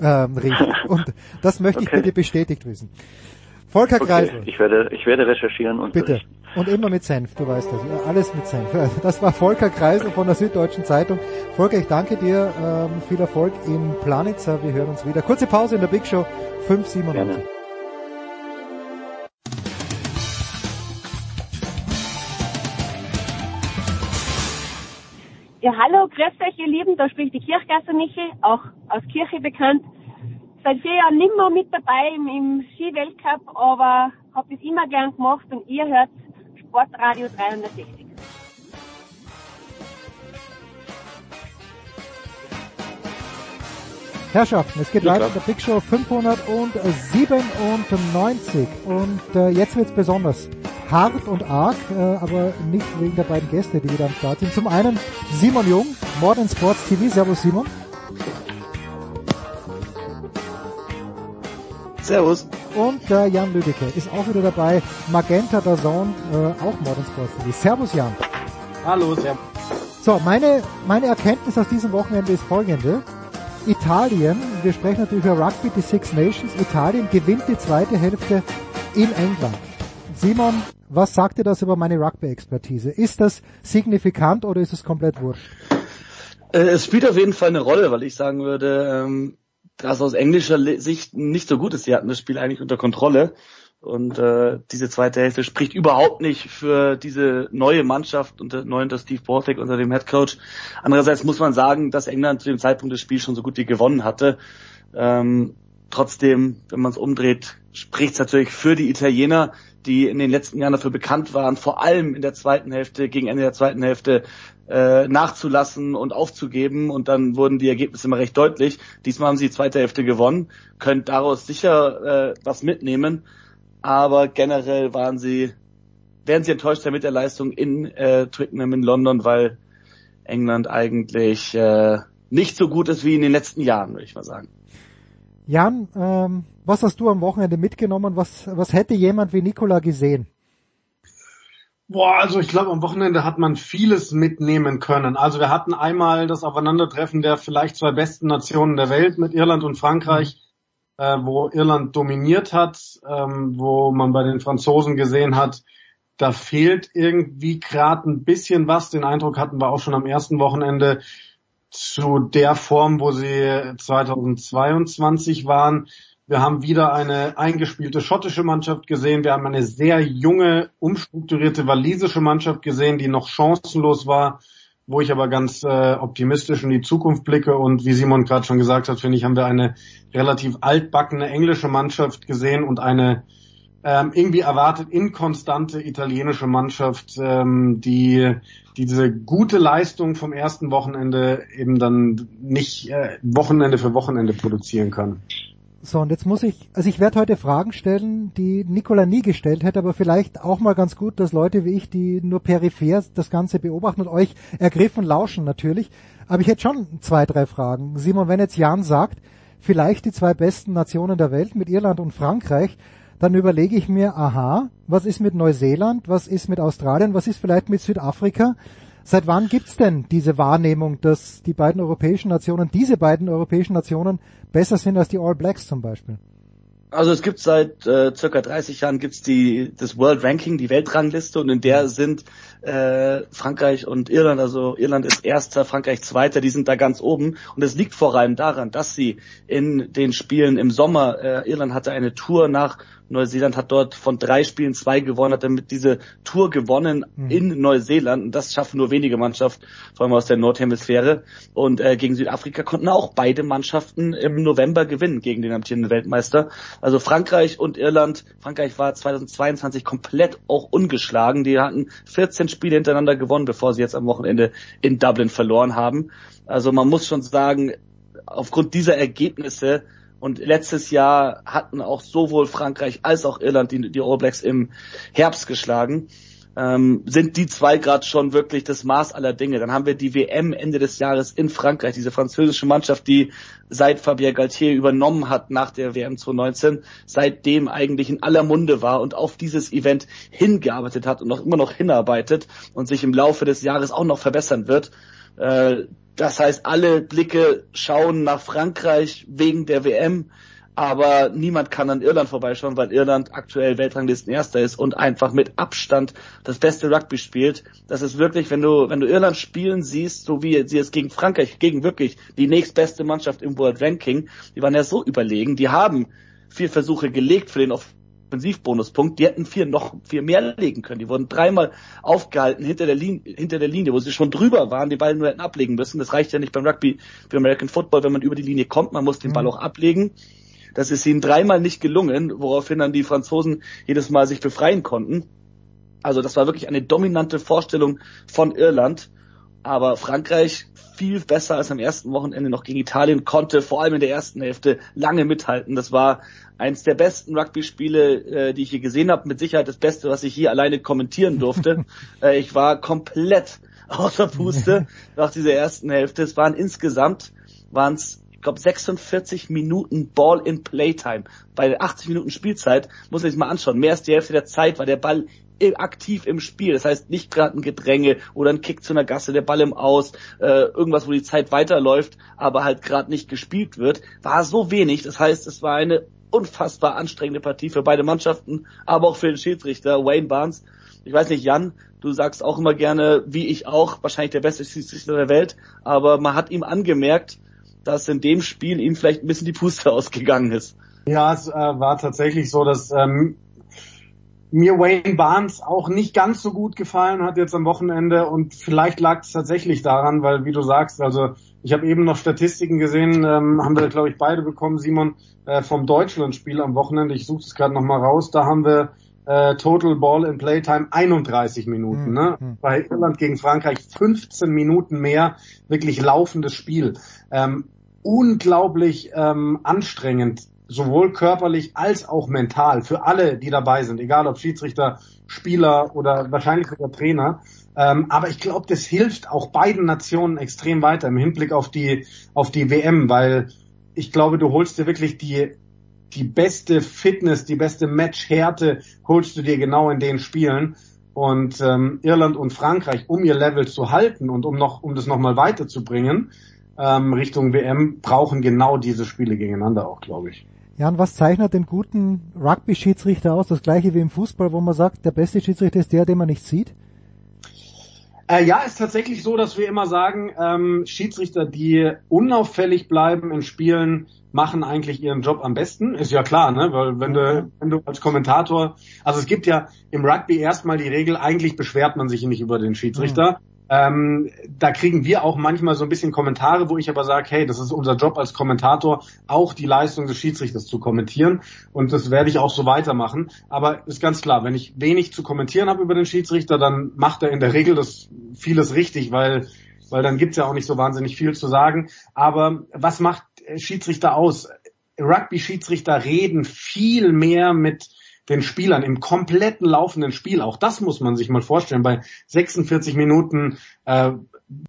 Speaker 2: ähm, riecht. <laughs> Und das möchte ich
Speaker 19: Okay.
Speaker 2: bitte bestätigt wissen. Volker
Speaker 19: Okay,
Speaker 2: Kreisel,
Speaker 19: ich werde, ich werde recherchieren und
Speaker 2: bitte.
Speaker 19: berichten.
Speaker 2: Und immer mit Senf, du weißt das. Alles mit Senf. <laughs> Das war Volker Kreisel von der Süddeutschen Zeitung. Volker, ich danke dir. Ähm, viel Erfolg im Planitzer. Wir hören uns wieder. Kurze Pause in der Big Show 597.
Speaker 20: Ja, hallo, grüß euch, ihr Lieben, da spricht die Kirchgasser Michi, auch aus Kirche bekannt. Seit vier Jahren nimmer mit dabei im, im Ski-Weltcup, aber hab das immer gern gemacht und ihr hört Sportradio 360.
Speaker 2: Herrschaften, es geht
Speaker 19: Ja,
Speaker 2: weiter in der Big Show 597 und äh, jetzt wird's besonders hart und arg, äh, aber nicht wegen der beiden Gäste, die wieder am Start sind. Zum einen Simon Jung, Modern Sports TV. Servus Simon.
Speaker 21: Servus.
Speaker 2: Und äh, Jan Lüdecke ist auch wieder dabei. Magenta Dazon, äh, auch Modern Sports TV. Servus Jan.
Speaker 21: Hallo, servus.
Speaker 2: So, meine, meine Erkenntnis aus diesem Wochenende ist folgende. Italien, wir sprechen natürlich über Rugby, die Six Nations, Italien gewinnt die zweite Hälfte in England. Simon, was sagt dir das über meine Rugby-Expertise? Ist das signifikant oder ist es komplett wurscht?
Speaker 21: Äh, es spielt auf jeden Fall eine Rolle, weil ich sagen würde, ähm, dass aus englischer Sicht nicht so gut ist. Sie hatten das Spiel eigentlich unter Kontrolle. Und äh, diese zweite Hälfte spricht überhaupt nicht für diese neue Mannschaft unter neu unter Steve Borthwick, unter dem Head Coach. Andererseits muss man sagen, dass England zu dem Zeitpunkt des Spiels schon so gut wie gewonnen hatte. Ähm, trotzdem, wenn man es umdreht, spricht es natürlich für die Italiener, die in den letzten Jahren dafür bekannt waren, vor allem in der zweiten Hälfte, gegen Ende der zweiten Hälfte äh, nachzulassen und aufzugeben und dann wurden die Ergebnisse immer recht deutlich. Diesmal haben sie die zweite Hälfte gewonnen, können daraus sicher äh, was mitnehmen, aber generell waren sie, werden sie enttäuscht mit der Leistung in äh, Twickenham in London, weil England eigentlich äh, nicht so gut ist wie in den letzten Jahren, würde ich mal sagen.
Speaker 2: Jan, ähm, was hast du am Wochenende mitgenommen? Was, was hätte jemand wie Nikola gesehen?
Speaker 22: Boah, also ich glaube, am Wochenende hat man vieles mitnehmen können. Also wir hatten einmal das Aufeinandertreffen der vielleicht zwei besten Nationen der Welt mit Irland und Frankreich, äh, wo Irland dominiert hat, ähm, wo man bei den Franzosen gesehen hat, da fehlt irgendwie gerade ein bisschen was. Den Eindruck hatten wir auch schon am ersten Wochenende zu der Form, wo sie 2022 waren. Wir haben wieder eine eingespielte schottische Mannschaft gesehen. Wir haben eine sehr junge, umstrukturierte walisische Mannschaft gesehen, die noch chancenlos war, wo ich aber ganz äh, optimistisch in die Zukunft blicke. Und wie Simon gerade schon gesagt hat, finde ich, haben wir eine relativ altbackene englische Mannschaft gesehen und eine ähm, irgendwie erwartet inkonstante italienische Mannschaft, ähm, die, die diese gute Leistung vom ersten Wochenende eben dann nicht äh, Wochenende für Wochenende produzieren kann.
Speaker 2: So, und jetzt muss ich, also ich werde heute Fragen stellen, die Nikola nie gestellt hätte, aber vielleicht auch mal ganz gut, dass Leute wie ich, die nur peripher das Ganze beobachten und euch ergriffen lauschen natürlich. Aber ich hätte schon zwei, drei Fragen. Simon, wenn jetzt Jan sagt, vielleicht die zwei besten Nationen der Welt mit Irland und Frankreich, dann überlege ich mir, aha, was ist mit Neuseeland, was ist mit Australien, was ist vielleicht mit Südafrika? Seit wann gibt's denn diese Wahrnehmung, dass die beiden europäischen Nationen, diese beiden europäischen Nationen besser sind als die All Blacks zum Beispiel?
Speaker 21: Also es gibt seit äh, circa 30 Jahren gibt's die das World Ranking, die Weltrangliste. Und in der sind äh, Frankreich und Irland, also Irland ist erster, Frankreich zweiter, die sind da ganz oben. Und es liegt vor allem daran, dass sie in den Spielen im Sommer, äh, Irland hatte eine Tour nach Neuseeland hat dort von drei Spielen zwei gewonnen, hat damit diese Tour gewonnen
Speaker 2: Mhm.
Speaker 21: in Neuseeland. Und das schaffen nur wenige Mannschaften, vor allem aus der Nordhemisphäre. Und äh, gegen Südafrika konnten auch beide Mannschaften im November gewinnen gegen den amtierenden Weltmeister. Also Frankreich und Irland, Frankreich war 2022 komplett auch ungeschlagen. Die hatten 14 Spiele hintereinander gewonnen, bevor sie jetzt am Wochenende in Dublin verloren haben. Also man muss schon sagen, aufgrund dieser Ergebnisse und letztes Jahr hatten auch sowohl Frankreich als auch Irland die, die All Blacks im Herbst geschlagen ähm, sind die zwei gerade schon wirklich das Maß aller Dinge. Dann haben wir die WM Ende des Jahres in Frankreich, diese französische Mannschaft, die seit Fabien Galtier übernommen hat nach der WM 2019, seitdem eigentlich in aller Munde war und auf dieses Event hingearbeitet hat und noch immer noch hinarbeitet und sich im Laufe des Jahres auch noch verbessern wird. Äh, das heißt, alle Blicke schauen nach Frankreich wegen der WM aber niemand kann an Irland vorbeischauen, weil Irland aktuell Weltranglisten Erster ist und einfach mit Abstand das beste Rugby spielt. Das ist wirklich, wenn du, wenn du Irland spielen siehst, so wie sie es gegen Frankreich, gegen wirklich die nächstbeste Mannschaft im World Ranking, die waren ja so überlegen, die haben vier Versuche gelegt für den Offensivbonuspunkt, die hätten vier noch vier mehr legen können. Die wurden dreimal aufgehalten hinter der Linie, hinter der Linie, wo sie schon drüber waren, die Ball nur hätten ablegen müssen. Das reicht ja nicht beim Rugby, für American Football, wenn man über die Linie kommt, man muss den Ball mhm. auch ablegen. Das ist ihnen dreimal nicht gelungen, woraufhin dann die Franzosen jedes Mal sich befreien konnten. Also das war wirklich eine dominante Vorstellung von Irland. Aber Frankreich viel besser als am ersten Wochenende noch gegen Italien, konnte vor allem in der ersten Hälfte lange mithalten. Das war eins der besten Rugby-Spiele, äh, die ich hier gesehen habe. Mit Sicherheit das Beste, was ich hier alleine kommentieren durfte. <laughs> äh, ich war komplett außer Puste nach dieser ersten Hälfte. Es waren insgesamt waren es ich glaube 46 Minuten Ball in Playtime. Bei 80 Minuten Spielzeit muss man sich mal anschauen. Mehr als die Hälfte der Zeit war der Ball aktiv im Spiel. Das heißt nicht gerade ein Gedränge oder ein Kick zu einer Gasse, der Ball im Aus, äh, irgendwas, wo die Zeit weiterläuft, aber halt gerade nicht gespielt wird, war so wenig. Das heißt, es war eine unfassbar anstrengende Partie für beide Mannschaften, aber auch für den Schiedsrichter Wayne Barnes. Ich weiß nicht, Jan, du sagst auch immer gerne, wie ich auch, wahrscheinlich der beste Schiedsrichter der Welt, aber man hat ihm angemerkt, dass in dem Spiel ihm vielleicht ein bisschen die Puste <laughs> ausgegangen ist.
Speaker 22: Ja, es äh, war tatsächlich so, dass ähm, mir Wayne Barnes auch nicht ganz so gut gefallen hat jetzt am Wochenende und vielleicht lag es tatsächlich daran, weil wie du sagst, also ich habe eben noch Statistiken gesehen, ähm, haben wir glaube ich beide bekommen, Simon, äh, vom Deutschlandspiel am Wochenende. Ich suche es gerade nochmal raus. Da haben wir äh, Total Ball in Playtime 31 Minuten. Mhm. Ne? Hm. Bei Irland gegen Frankreich 15 Minuten mehr wirklich laufendes Spiel. Ähm, unglaublich ähm, anstrengend, sowohl körperlich als auch mental für alle, die dabei sind, egal ob Schiedsrichter, Spieler oder wahrscheinlich sogar Trainer. Ähm, aber ich glaube, das hilft auch beiden Nationen extrem weiter im Hinblick auf die auf die WM, weil ich glaube, du holst dir wirklich die die beste Fitness, die beste Matchhärte holst du dir genau in den Spielen. Und ähm, Irland und Frankreich, um ihr Level zu halten und um noch, um das nochmal weiterzubringen ähm, Richtung WM, brauchen genau diese Spiele gegeneinander auch, glaube ich.
Speaker 2: Jan, was zeichnet den guten Rugby-Schiedsrichter aus? Das gleiche wie im Fußball, wo man sagt, der beste Schiedsrichter ist der, den man nicht sieht?
Speaker 22: Äh, ja, ist tatsächlich so, dass wir immer sagen, ähm, Schiedsrichter, die unauffällig bleiben in Spielen, machen eigentlich ihren Job am besten. Ist ja klar, ne? Weil wenn du, wenn du als Kommentator, also es gibt ja im Rugby erstmal die Regel, eigentlich beschwert man sich nicht über den Schiedsrichter. Mhm. Ähm, da kriegen wir auch manchmal so ein bisschen Kommentare, wo ich aber sage, hey, das ist unser Job als Kommentator, auch die Leistung des Schiedsrichters zu kommentieren. Und das werde ich auch so weitermachen. Aber ist ganz klar, wenn ich wenig zu kommentieren habe über den Schiedsrichter, dann macht er in der Regel das vieles richtig, weil weil dann gibt's ja auch nicht so wahnsinnig viel zu sagen. Aber was macht Schiedsrichter aus? Rugby-Schiedsrichter reden viel mehr mit den Spielern im kompletten laufenden Spiel. Auch das muss man sich mal vorstellen. Bei 46 Minuten äh,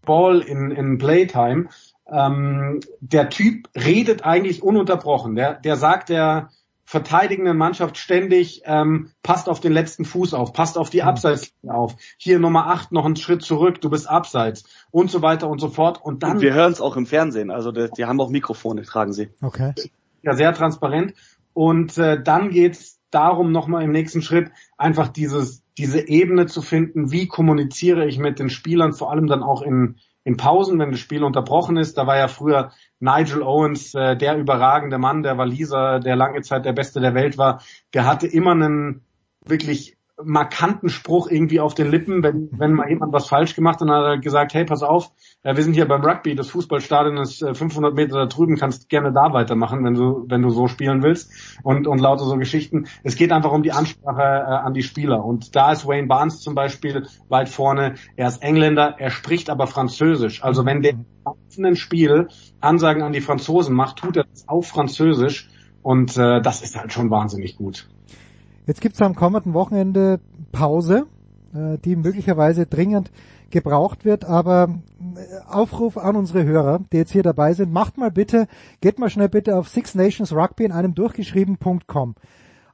Speaker 22: Ball in, in Playtime. Ähm, der Typ redet eigentlich ununterbrochen. Der, der sagt der verteidigenden Mannschaft ständig, ähm, passt auf den letzten Fuß auf, passt auf die Abseits auf. Hier Nummer 8 noch einen Schritt zurück, du bist abseits und so weiter und so fort. Und dann. Und
Speaker 21: wir hören es auch im Fernsehen, also die, die, haben auch Mikrofone, tragen sie.
Speaker 2: Okay.
Speaker 22: Ja, sehr transparent. Und äh, dann geht's darum, nochmal im nächsten Schritt einfach dieses, diese Ebene zu finden, wie kommuniziere ich mit den Spielern, vor allem dann auch in, in Pausen, wenn das Spiel unterbrochen ist. Da war ja früher Nigel Owens, äh, der überragende Mann, der Waliser, der lange Zeit der Beste der Welt war. Der hatte immer einen wirklich markanten Spruch irgendwie auf den Lippen, wenn, wenn mal jemand was falsch gemacht hat, dann hat er gesagt, hey, pass auf, äh, wir sind hier beim Rugby, das Fußballstadion ist äh, 500 Meter da drüben, kannst gerne da weitermachen, wenn du, wenn du so spielen willst und, und lauter so Geschichten. Es geht einfach um die Ansprache äh, an die Spieler und da ist Wayne Barnes zum Beispiel weit vorne. Er ist Engländer, er spricht aber Französisch. Also wenn der im Spiel Ansagen an die Franzosen macht, tut er das auf Französisch und äh, das ist halt schon wahnsinnig gut.
Speaker 2: Jetzt gibt's am kommenden Wochenende Pause, äh, die möglicherweise dringend gebraucht wird, aber äh, Aufruf an unsere Hörer, die jetzt hier dabei sind, macht mal bitte, geht mal schnell bitte auf Six Nations Rugby in einem durchgeschrieben.com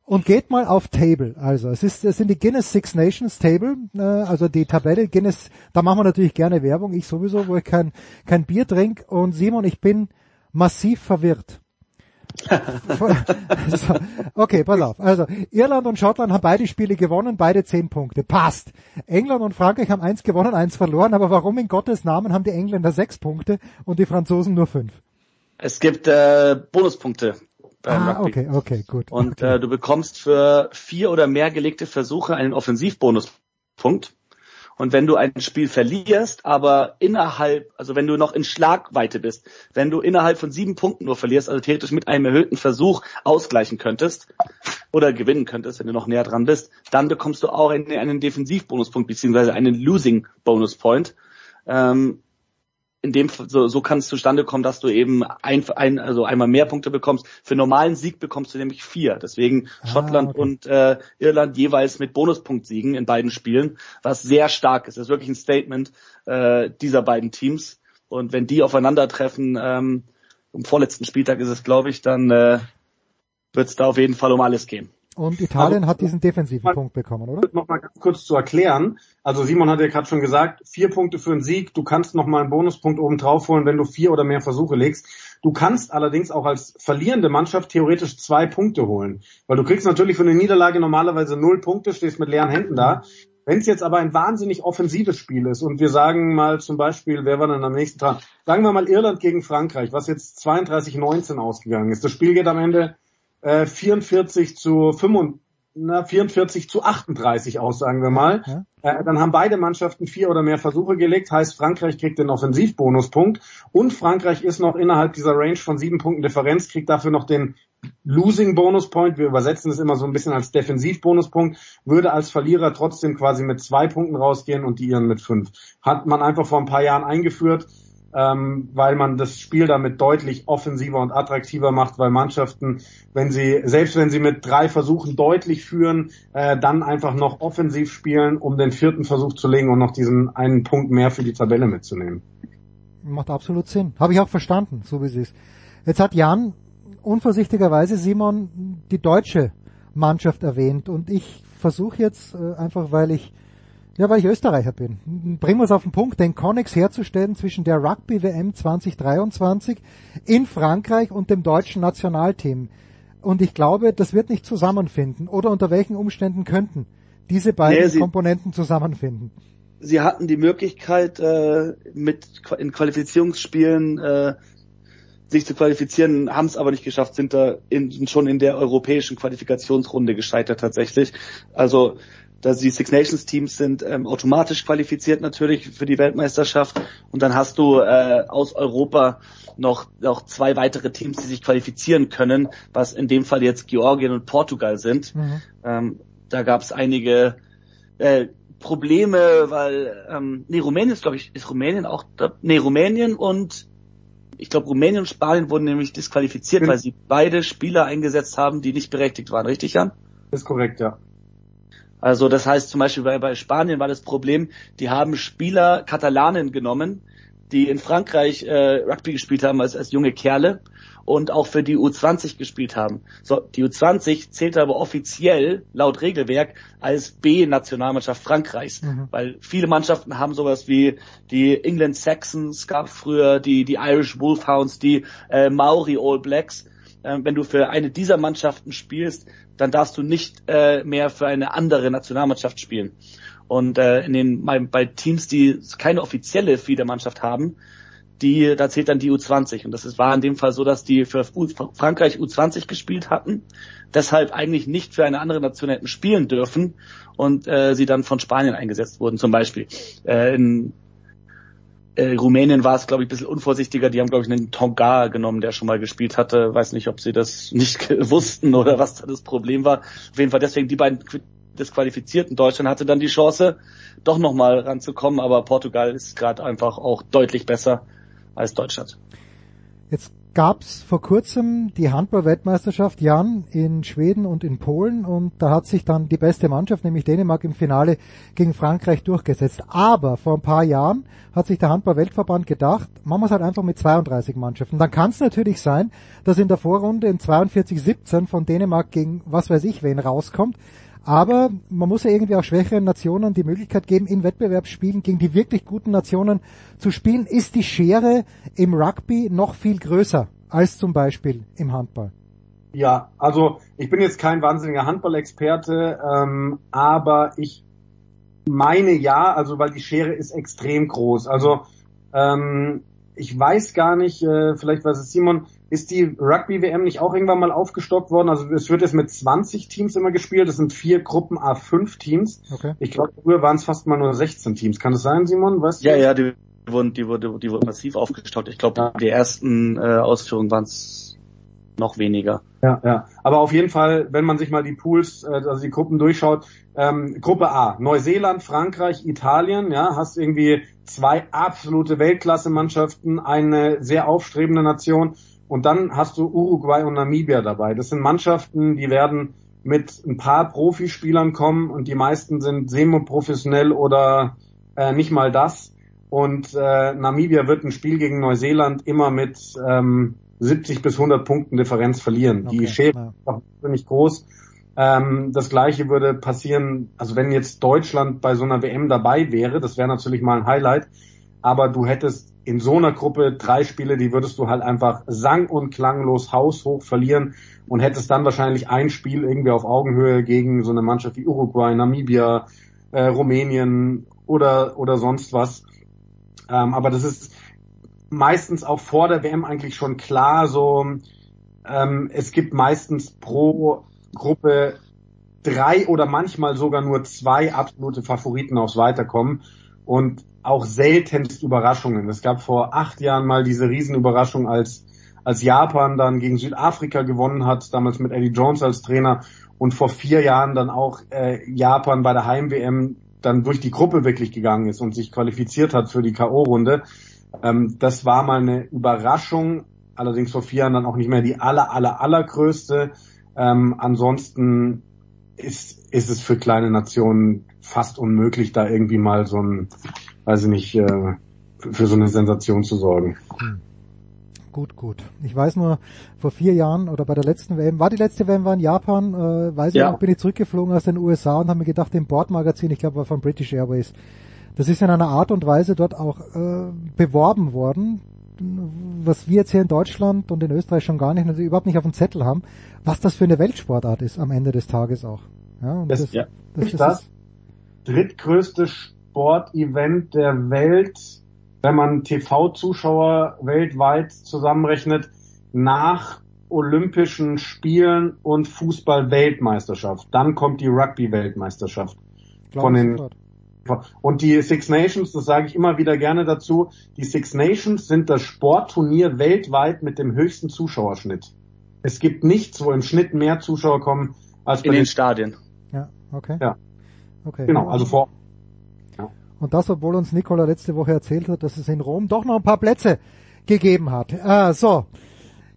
Speaker 2: und geht mal auf Table. Also es ist, es sind die Guinness Six Nations Table, äh, also die Tabelle Guinness. Da machen wir natürlich gerne Werbung. Ich sowieso, wo ich kein kein Bier trinke. Und Simon, ich bin massiv verwirrt. <laughs> so, okay, pass auf. Also Irland und Schottland haben beide Spiele gewonnen, beide zehn Punkte. Passt. England und Frankreich haben eins gewonnen, eins verloren. Aber warum in Gottes Namen haben die Engländer sechs Punkte und die Franzosen nur fünf?
Speaker 21: Es gibt äh, Bonuspunkte.
Speaker 2: Beim ah, Rugby. okay, okay, gut.
Speaker 21: Und
Speaker 2: okay.
Speaker 21: Äh, du bekommst für vier oder mehr gelegte Versuche einen Offensivbonuspunkt. Und wenn du ein Spiel verlierst, aber innerhalb, also wenn du noch in Schlagweite bist, wenn du innerhalb von sieben Punkten nur verlierst, also theoretisch mit einem erhöhten Versuch ausgleichen könntest oder gewinnen könntest, wenn du noch näher dran bist, dann bekommst du auch einen, Defensivbonuspunkt beziehungsweise einen Losing Bonus Point. Ähm, in dem so, so kann es zustande kommen, dass du eben ein, ein, also einmal mehr Punkte bekommst. Für normalen Sieg bekommst du nämlich vier. Deswegen ah, Schottland okay. und äh, Irland jeweils mit Bonuspunkt-Siegen in beiden Spielen, was sehr stark ist. Das ist wirklich ein Statement äh, dieser beiden Teams. Und wenn die aufeinandertreffen, ähm, am vorletzten Spieltag ist es, glaube ich, dann äh, wird es da auf jeden Fall um alles gehen.
Speaker 2: Und Italien also, hat diesen defensiven mal, Punkt bekommen, oder?
Speaker 22: Noch mal ganz kurz zu erklären. Also Simon hat ja gerade schon gesagt, vier Punkte für einen Sieg. Du kannst noch mal einen Bonuspunkt oben drauf holen, wenn du vier oder mehr Versuche legst. Du kannst allerdings auch als verlierende Mannschaft theoretisch zwei Punkte holen. Weil du kriegst natürlich für eine Niederlage normalerweise null Punkte, stehst mit leeren Händen da. Wenn es jetzt aber ein wahnsinnig offensives Spiel ist und wir sagen mal zum Beispiel, wer war dann am nächsten Tag? Sagen wir mal Irland gegen Frankreich, was jetzt 32-19 ausgegangen ist. Das Spiel geht am Ende 44 äh, zu 45, na, 44 zu 38 aus, sagen wir mal. Ja. Äh, dann haben beide Mannschaften vier oder mehr Versuche gelegt, heißt Frankreich kriegt den Offensivbonuspunkt und Frankreich ist noch innerhalb dieser Range von sieben Punkten Differenz, kriegt dafür noch den Losing Bonus Point. Wir übersetzen es immer so ein bisschen als Defensivbonuspunkt, würde als Verlierer trotzdem quasi mit zwei Punkten rausgehen und die ihren mit fünf. Hat man einfach vor ein paar Jahren eingeführt ähm, weil man das Spiel damit deutlich offensiver und attraktiver macht, weil Mannschaften, wenn sie, selbst wenn sie mit drei Versuchen deutlich führen, äh, dann einfach noch offensiv spielen, um den vierten Versuch zu legen und noch diesen einen Punkt mehr für die Tabelle mitzunehmen.
Speaker 2: Macht absolut Sinn. Habe ich auch verstanden, so wie sie ist. Jetzt hat Jan unvorsichtigerweise Simon die deutsche Mannschaft erwähnt und ich versuche jetzt äh, einfach, weil ich ja, weil ich Österreicher bin. Bringen wir es auf den Punkt, den Connex herzustellen zwischen der Rugby WM 2023 in Frankreich und dem deutschen Nationalteam. Und ich glaube, das wird nicht zusammenfinden. Oder unter welchen Umständen könnten diese beiden nee, sie, Komponenten zusammenfinden?
Speaker 21: Sie hatten die Möglichkeit, äh, mit in Qualifizierungsspielen äh, sich zu qualifizieren, haben es aber nicht geschafft, sind da in, schon in der europäischen Qualifikationsrunde gescheitert tatsächlich. Also dass die Six Nations Teams sind ähm, automatisch qualifiziert natürlich für die Weltmeisterschaft und dann hast du äh, aus Europa noch noch zwei weitere Teams, die sich qualifizieren können, was in dem Fall jetzt Georgien und Portugal sind. Mhm. Ähm, da gab es einige äh, Probleme, weil ähm, nee Rumänien ist glaube ich ist Rumänien auch nee Rumänien und ich glaube Rumänien und Spanien wurden nämlich disqualifiziert, mhm. weil sie beide Spieler eingesetzt haben, die nicht berechtigt waren, richtig Jan?
Speaker 22: Ist korrekt, ja.
Speaker 21: Also das heißt zum Beispiel bei, bei Spanien war das Problem, die haben Spieler Katalanen genommen, die in Frankreich äh, Rugby gespielt haben als, als junge Kerle und auch für die U20 gespielt haben. So, die U20 zählt aber offiziell laut Regelwerk als B-Nationalmannschaft Frankreichs, mhm. weil viele Mannschaften haben sowas wie die England Saxons, gab früher die die Irish Wolfhounds, die äh, Maori All Blacks. Äh, wenn du für eine dieser Mannschaften spielst, dann darfst du nicht äh, mehr für eine andere Nationalmannschaft spielen. Und äh, in den bei, bei Teams, die keine offizielle Fiedermannschaft haben, die, da zählt dann die U20. Und das ist, war in dem Fall so, dass die für U Frankreich U20 gespielt hatten, deshalb eigentlich nicht für eine andere Nation hätten spielen dürfen und äh, sie dann von Spanien eingesetzt wurden, zum Beispiel. Äh, in äh, Rumänien war es, glaube ich, ein bisschen unvorsichtiger. Die haben, glaube ich, einen Tonga genommen, der schon mal gespielt hatte. Weiß nicht, ob sie das <laughs> nicht wussten oder was da das Problem war. Auf jeden Fall deswegen die beiden disqualifizierten. Deutschland hatte dann die Chance, doch nochmal ranzukommen, aber Portugal ist gerade einfach auch deutlich besser als Deutschland.
Speaker 2: Jetzt gab's vor kurzem die Handball-Weltmeisterschaft Jan in Schweden und in Polen und da hat sich dann die beste Mannschaft, nämlich Dänemark, im Finale gegen Frankreich durchgesetzt. Aber vor ein paar Jahren hat sich der Handball-Weltverband gedacht, machen wir es halt einfach mit 32 Mannschaften. Dann kann es natürlich sein, dass in der Vorrunde in 42-17 von Dänemark gegen was weiß ich wen rauskommt. Aber man muss ja irgendwie auch schwächeren Nationen die Möglichkeit geben, in Wettbewerbsspielen gegen die wirklich guten Nationen zu spielen. Ist die Schere im Rugby noch viel größer als zum Beispiel im Handball?
Speaker 22: Ja, also ich bin jetzt kein wahnsinniger Handballexperte, ähm, aber ich meine ja, also weil die Schere ist extrem groß. Also ähm, ich weiß gar nicht, äh, vielleicht weiß es Simon, ist die Rugby-WM nicht auch irgendwann mal aufgestockt worden? Also es wird jetzt mit 20 Teams immer gespielt. Das sind vier Gruppen A5 Teams. Okay. Ich glaube, früher waren es fast mal nur 16 Teams. Kann das sein, Simon? Weißt
Speaker 21: ja, du? ja, die wurden, die wurde, die wurden massiv aufgestockt. Ich glaube, ja. die ersten äh, Ausführungen waren es noch weniger.
Speaker 22: Ja, ja. Aber auf jeden Fall, wenn man sich mal die Pools, äh, also die Gruppen durchschaut, ähm, Gruppe A, Neuseeland, Frankreich, Italien, ja, hast irgendwie zwei absolute Weltklasse-Mannschaften, eine sehr aufstrebende Nation und dann hast du Uruguay und Namibia dabei. Das sind Mannschaften, die werden mit ein paar Profispielern kommen und die meisten sind semi-professionell oder äh, nicht mal das. Und äh, Namibia wird ein Spiel gegen Neuseeland immer mit ähm, 70 bis 100 Punkten Differenz verlieren. Okay, die Schere ja. ist nicht groß. Ähm, das gleiche würde passieren, also wenn jetzt Deutschland bei so einer WM dabei wäre, das wäre natürlich mal ein Highlight, aber du hättest in so einer Gruppe drei Spiele, die würdest du halt einfach sang- und klanglos haushoch verlieren und hättest dann wahrscheinlich ein Spiel irgendwie auf Augenhöhe gegen so eine Mannschaft wie Uruguay, Namibia, äh, Rumänien oder, oder sonst was. Ähm, aber das ist meistens auch vor der WM eigentlich schon klar so, ähm, es gibt meistens pro Gruppe drei oder manchmal sogar nur zwei absolute Favoriten aufs Weiterkommen. Und auch seltenst Überraschungen. Es gab vor acht Jahren mal diese Riesenüberraschung, als, als Japan dann gegen Südafrika gewonnen hat, damals mit Eddie Jones als Trainer und vor vier Jahren dann auch äh, Japan bei der Heim-WM dann durch die Gruppe wirklich gegangen ist und sich qualifiziert hat für die K.O.-Runde. Ähm, das war mal eine Überraschung, allerdings vor vier Jahren dann auch nicht mehr die aller, aller, allergrößte. Ähm, ansonsten ist, ist es für kleine Nationen fast unmöglich, da irgendwie mal so ein weiß ich nicht, äh, für so eine Sensation zu sorgen. Hm.
Speaker 2: Gut, gut. Ich weiß nur, vor vier Jahren oder bei der letzten WM, war die letzte WM war in Japan, äh, weiß ja. ich noch, bin ich zurückgeflogen aus den USA und habe mir gedacht, im Bordmagazin, ich glaube war von British Airways, das ist in einer Art und Weise dort auch äh, beworben worden, was wir jetzt hier in Deutschland und in Österreich schon gar nicht, also überhaupt nicht auf dem Zettel haben, was das für eine Weltsportart ist am Ende des Tages auch.
Speaker 22: Ja, und das, das, ja. das, das, das drittgrößte Sportevent der Welt, wenn man TV-Zuschauer weltweit zusammenrechnet, nach Olympischen Spielen und Fußball-Weltmeisterschaft. Dann kommt die Rugby-Weltmeisterschaft. Von den und die Six Nations, das sage ich immer wieder gerne dazu, die Six Nations sind das Sportturnier weltweit mit dem höchsten Zuschauerschnitt. Es gibt nichts, wo im Schnitt mehr Zuschauer kommen als
Speaker 21: in den, den Stadien.
Speaker 2: Ja, okay.
Speaker 22: Ja. Okay. Genau, also vor
Speaker 2: und das, obwohl uns Nicola letzte Woche erzählt hat, dass es in Rom doch noch ein paar Plätze gegeben hat. Äh, so,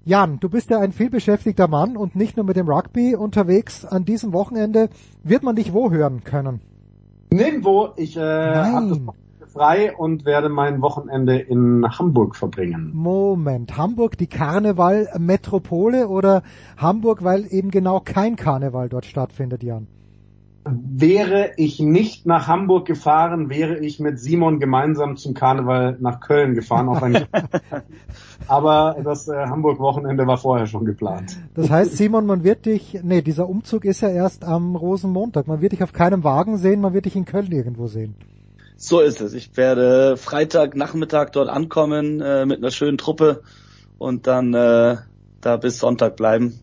Speaker 2: Jan, du bist ja ein vielbeschäftigter Mann und nicht nur mit dem Rugby unterwegs. An diesem Wochenende wird man dich wo hören können?
Speaker 22: Nirgendwo. Ich äh, habe das Wochenende frei und werde mein Wochenende in Hamburg verbringen.
Speaker 2: Moment, Hamburg die Karnevalmetropole oder Hamburg, weil eben genau kein Karneval dort stattfindet, Jan?
Speaker 22: Wäre ich nicht nach Hamburg gefahren, wäre ich mit Simon gemeinsam zum Karneval nach Köln gefahren. Auf ein <laughs> Aber das äh, Hamburg-Wochenende war vorher schon geplant.
Speaker 2: Das heißt, Simon, man wird dich, nee, dieser Umzug ist ja erst am Rosenmontag. Man wird dich auf keinem Wagen sehen, man wird dich in Köln irgendwo sehen.
Speaker 23: So ist es. Ich werde Freitagnachmittag dort ankommen äh, mit einer schönen Truppe und dann äh, da bis Sonntag bleiben.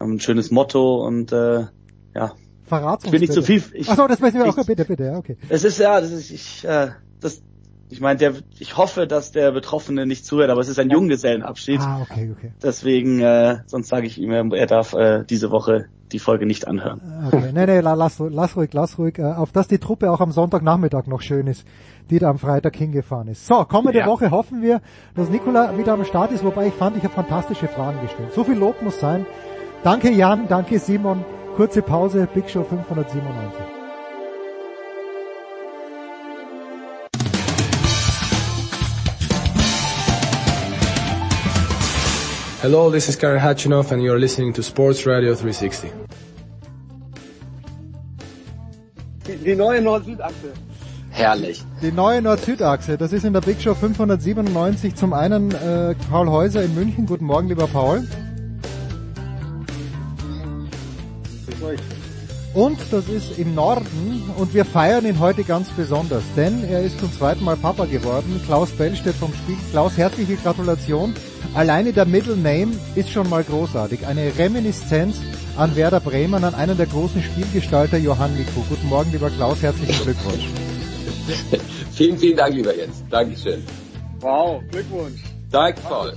Speaker 23: Haben ein schönes Motto und äh, ja.
Speaker 2: Verrat's
Speaker 23: Ich will nicht zu viel. Ich,
Speaker 2: Ach so, das möchten wir auch.
Speaker 23: ich-
Speaker 2: Bitte, bitte, ja, okay.
Speaker 23: Es ist ja, das ist ich, äh, das, ich meine, der, ich hoffe, dass der Betroffene nicht zuhört, aber es ist ein Junggesellenabschied.
Speaker 2: Ah, okay, okay.
Speaker 23: Deswegen, äh, sonst sage ich ihm, er darf äh, diese Woche die Folge nicht anhören.
Speaker 2: Okay, nee, nee, la- lass, lass ruhig, lass ruhig, äh, auf dass die Truppe auch am Sonntagnachmittag noch schön ist, die da am Freitag hingefahren ist. So, kommende
Speaker 23: Ja.
Speaker 2: Woche hoffen wir, dass Nikola wieder am Start ist, wobei ich fand, ich habe fantastische Fragen gestellt. So viel Lob muss sein. Danke Jan, danke Simon. Kurze Pause, Big Show 597.
Speaker 24: Hello, this is Gary Hatchinoff and you're listening to Sports Radio 360.
Speaker 23: Die, die neue Nord-Süd-Achse.
Speaker 25: Herrlich.
Speaker 2: Die neue Nord-Süd-Achse, das ist in der Big Show 597 zum einen äh, Paul Häuser in München. Guten Morgen, lieber Paul. Und das ist im Norden und wir feiern ihn heute ganz besonders, denn er ist zum zweiten Mal Papa geworden. Klaus Bellstedt vom Spiel. Klaus, herzliche Gratulation. Alleine der Middle Name ist schon mal großartig. Eine Reminiszenz an Werder Bremen, an einen der großen Spielgestalter Johann Miku. Guten Morgen, lieber Klaus, herzlichen Glückwunsch. <laughs>
Speaker 25: vielen, vielen Dank, lieber Jens. Dankeschön.
Speaker 23: Wow, Glückwunsch.
Speaker 25: Danke, Paul.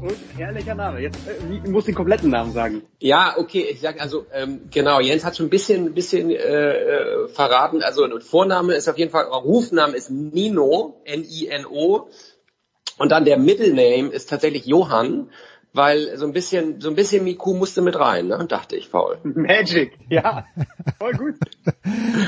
Speaker 23: Und herrlicher Name. Jetzt äh, muss den kompletten Namen sagen.
Speaker 25: Ja, okay, ich sag also ähm, genau, Jens hat schon ein bisschen, bisschen äh, äh, verraten. Also Vorname ist auf jeden Fall, Rufname ist Nino, N-I-N-O. Und dann der Middle Name ist tatsächlich Johann, weil so ein bisschen, so ein bisschen Miku musste mit rein, ne? dachte ich, Paul. <laughs>
Speaker 23: Magic, ja. Voll gut.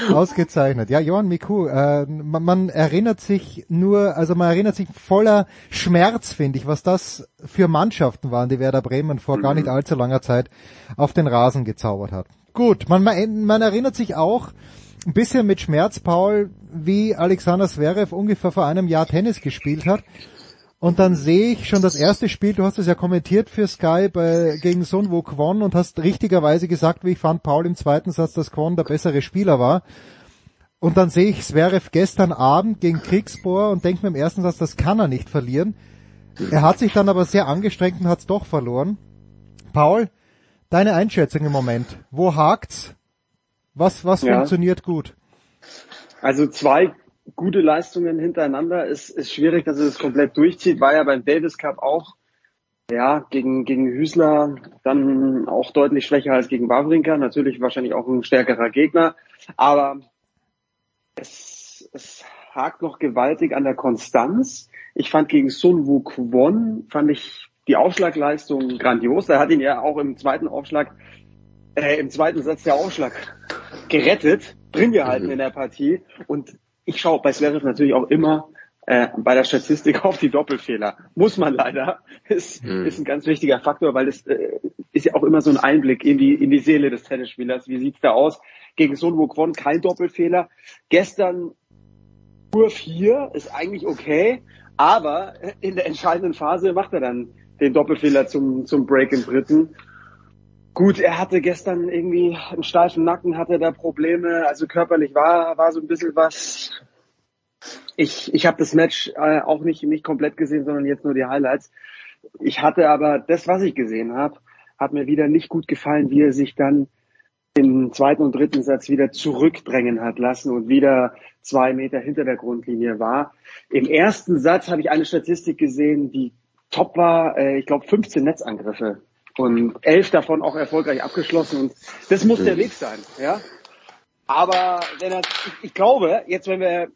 Speaker 23: <laughs>
Speaker 2: Ausgezeichnet. Ja, Johann Miku, äh, man, man erinnert sich nur, also man erinnert sich voller Schmerz, finde ich, was das für Mannschaften waren, die Werder Bremen vor gar nicht allzu langer Zeit auf den Rasen gezaubert hat. Gut, man, man, man erinnert sich auch ein bisschen mit Schmerz, Paul, wie Alexander Zverev ungefähr vor einem Jahr Tennis gespielt hat. Und dann sehe ich schon das erste Spiel, du hast es ja kommentiert für Sky bei, gegen Sun Wo Kwon und hast richtigerweise gesagt, wie ich fand, Paul im zweiten Satz, dass Kwon der bessere Spieler war. Und dann sehe ich Zverev gestern Abend gegen Kriegsbohr und denke mir im ersten Satz, das kann er nicht verlieren. Er hat sich dann aber sehr angestrengt und hat es doch verloren. Paul, deine Einschätzung im Moment. Wo hakt's? Was, was
Speaker 23: Ja.
Speaker 2: funktioniert gut?
Speaker 23: Also zwei gute Leistungen hintereinander ist, ist schwierig, dass er das komplett durchzieht. War ja beim Davis Cup auch, ja, gegen, gegen Hüsler dann auch deutlich schwächer als gegen Wawrinka. Natürlich wahrscheinlich auch ein stärkerer Gegner. Aber es, es hakt noch gewaltig an der Konstanz. Ich fand gegen Sun Woo Kwon, fand ich die Aufschlagleistung grandios. Er hat ihn ja auch im zweiten Aufschlag, äh, im zweiten Satz der Aufschlag gerettet, drin gehalten in der Partie. Und ich schaue bei Zverev natürlich auch immer äh, bei der Statistik <laughs> auf die Doppelfehler. Muss man leider. Ist,
Speaker 25: Mhm.
Speaker 23: ist ein ganz wichtiger Faktor, weil das äh, ist ja auch immer so ein Einblick in die, in die Seele des Tennisspielers. Wie sieht's da aus? Gegen Sun Kwon kein Doppelfehler. Gestern nur vier ist eigentlich okay, aber in der entscheidenden Phase macht er dann den Doppelfehler zum, zum Break im dritten. Gut, er hatte gestern irgendwie einen steifen Nacken, hatte da Probleme, also körperlich war, war so ein bisschen was. Ich, ich habe das Match äh, auch nicht, nicht komplett gesehen, sondern jetzt nur die Highlights. Ich hatte aber das, was ich gesehen habe, hat mir wieder nicht gut gefallen, wie er sich dann im zweiten und dritten Satz wieder zurückdrängen hat lassen und wieder zwei Meter hinter der Grundlinie war. Im ersten Satz habe ich eine Statistik gesehen, die top war, äh, ich glaube 15 Netzangriffe und elf davon auch erfolgreich abgeschlossen. Und das muss der Weg sein, ja. Aber wenn er, ich, ich glaube, jetzt wenn wir,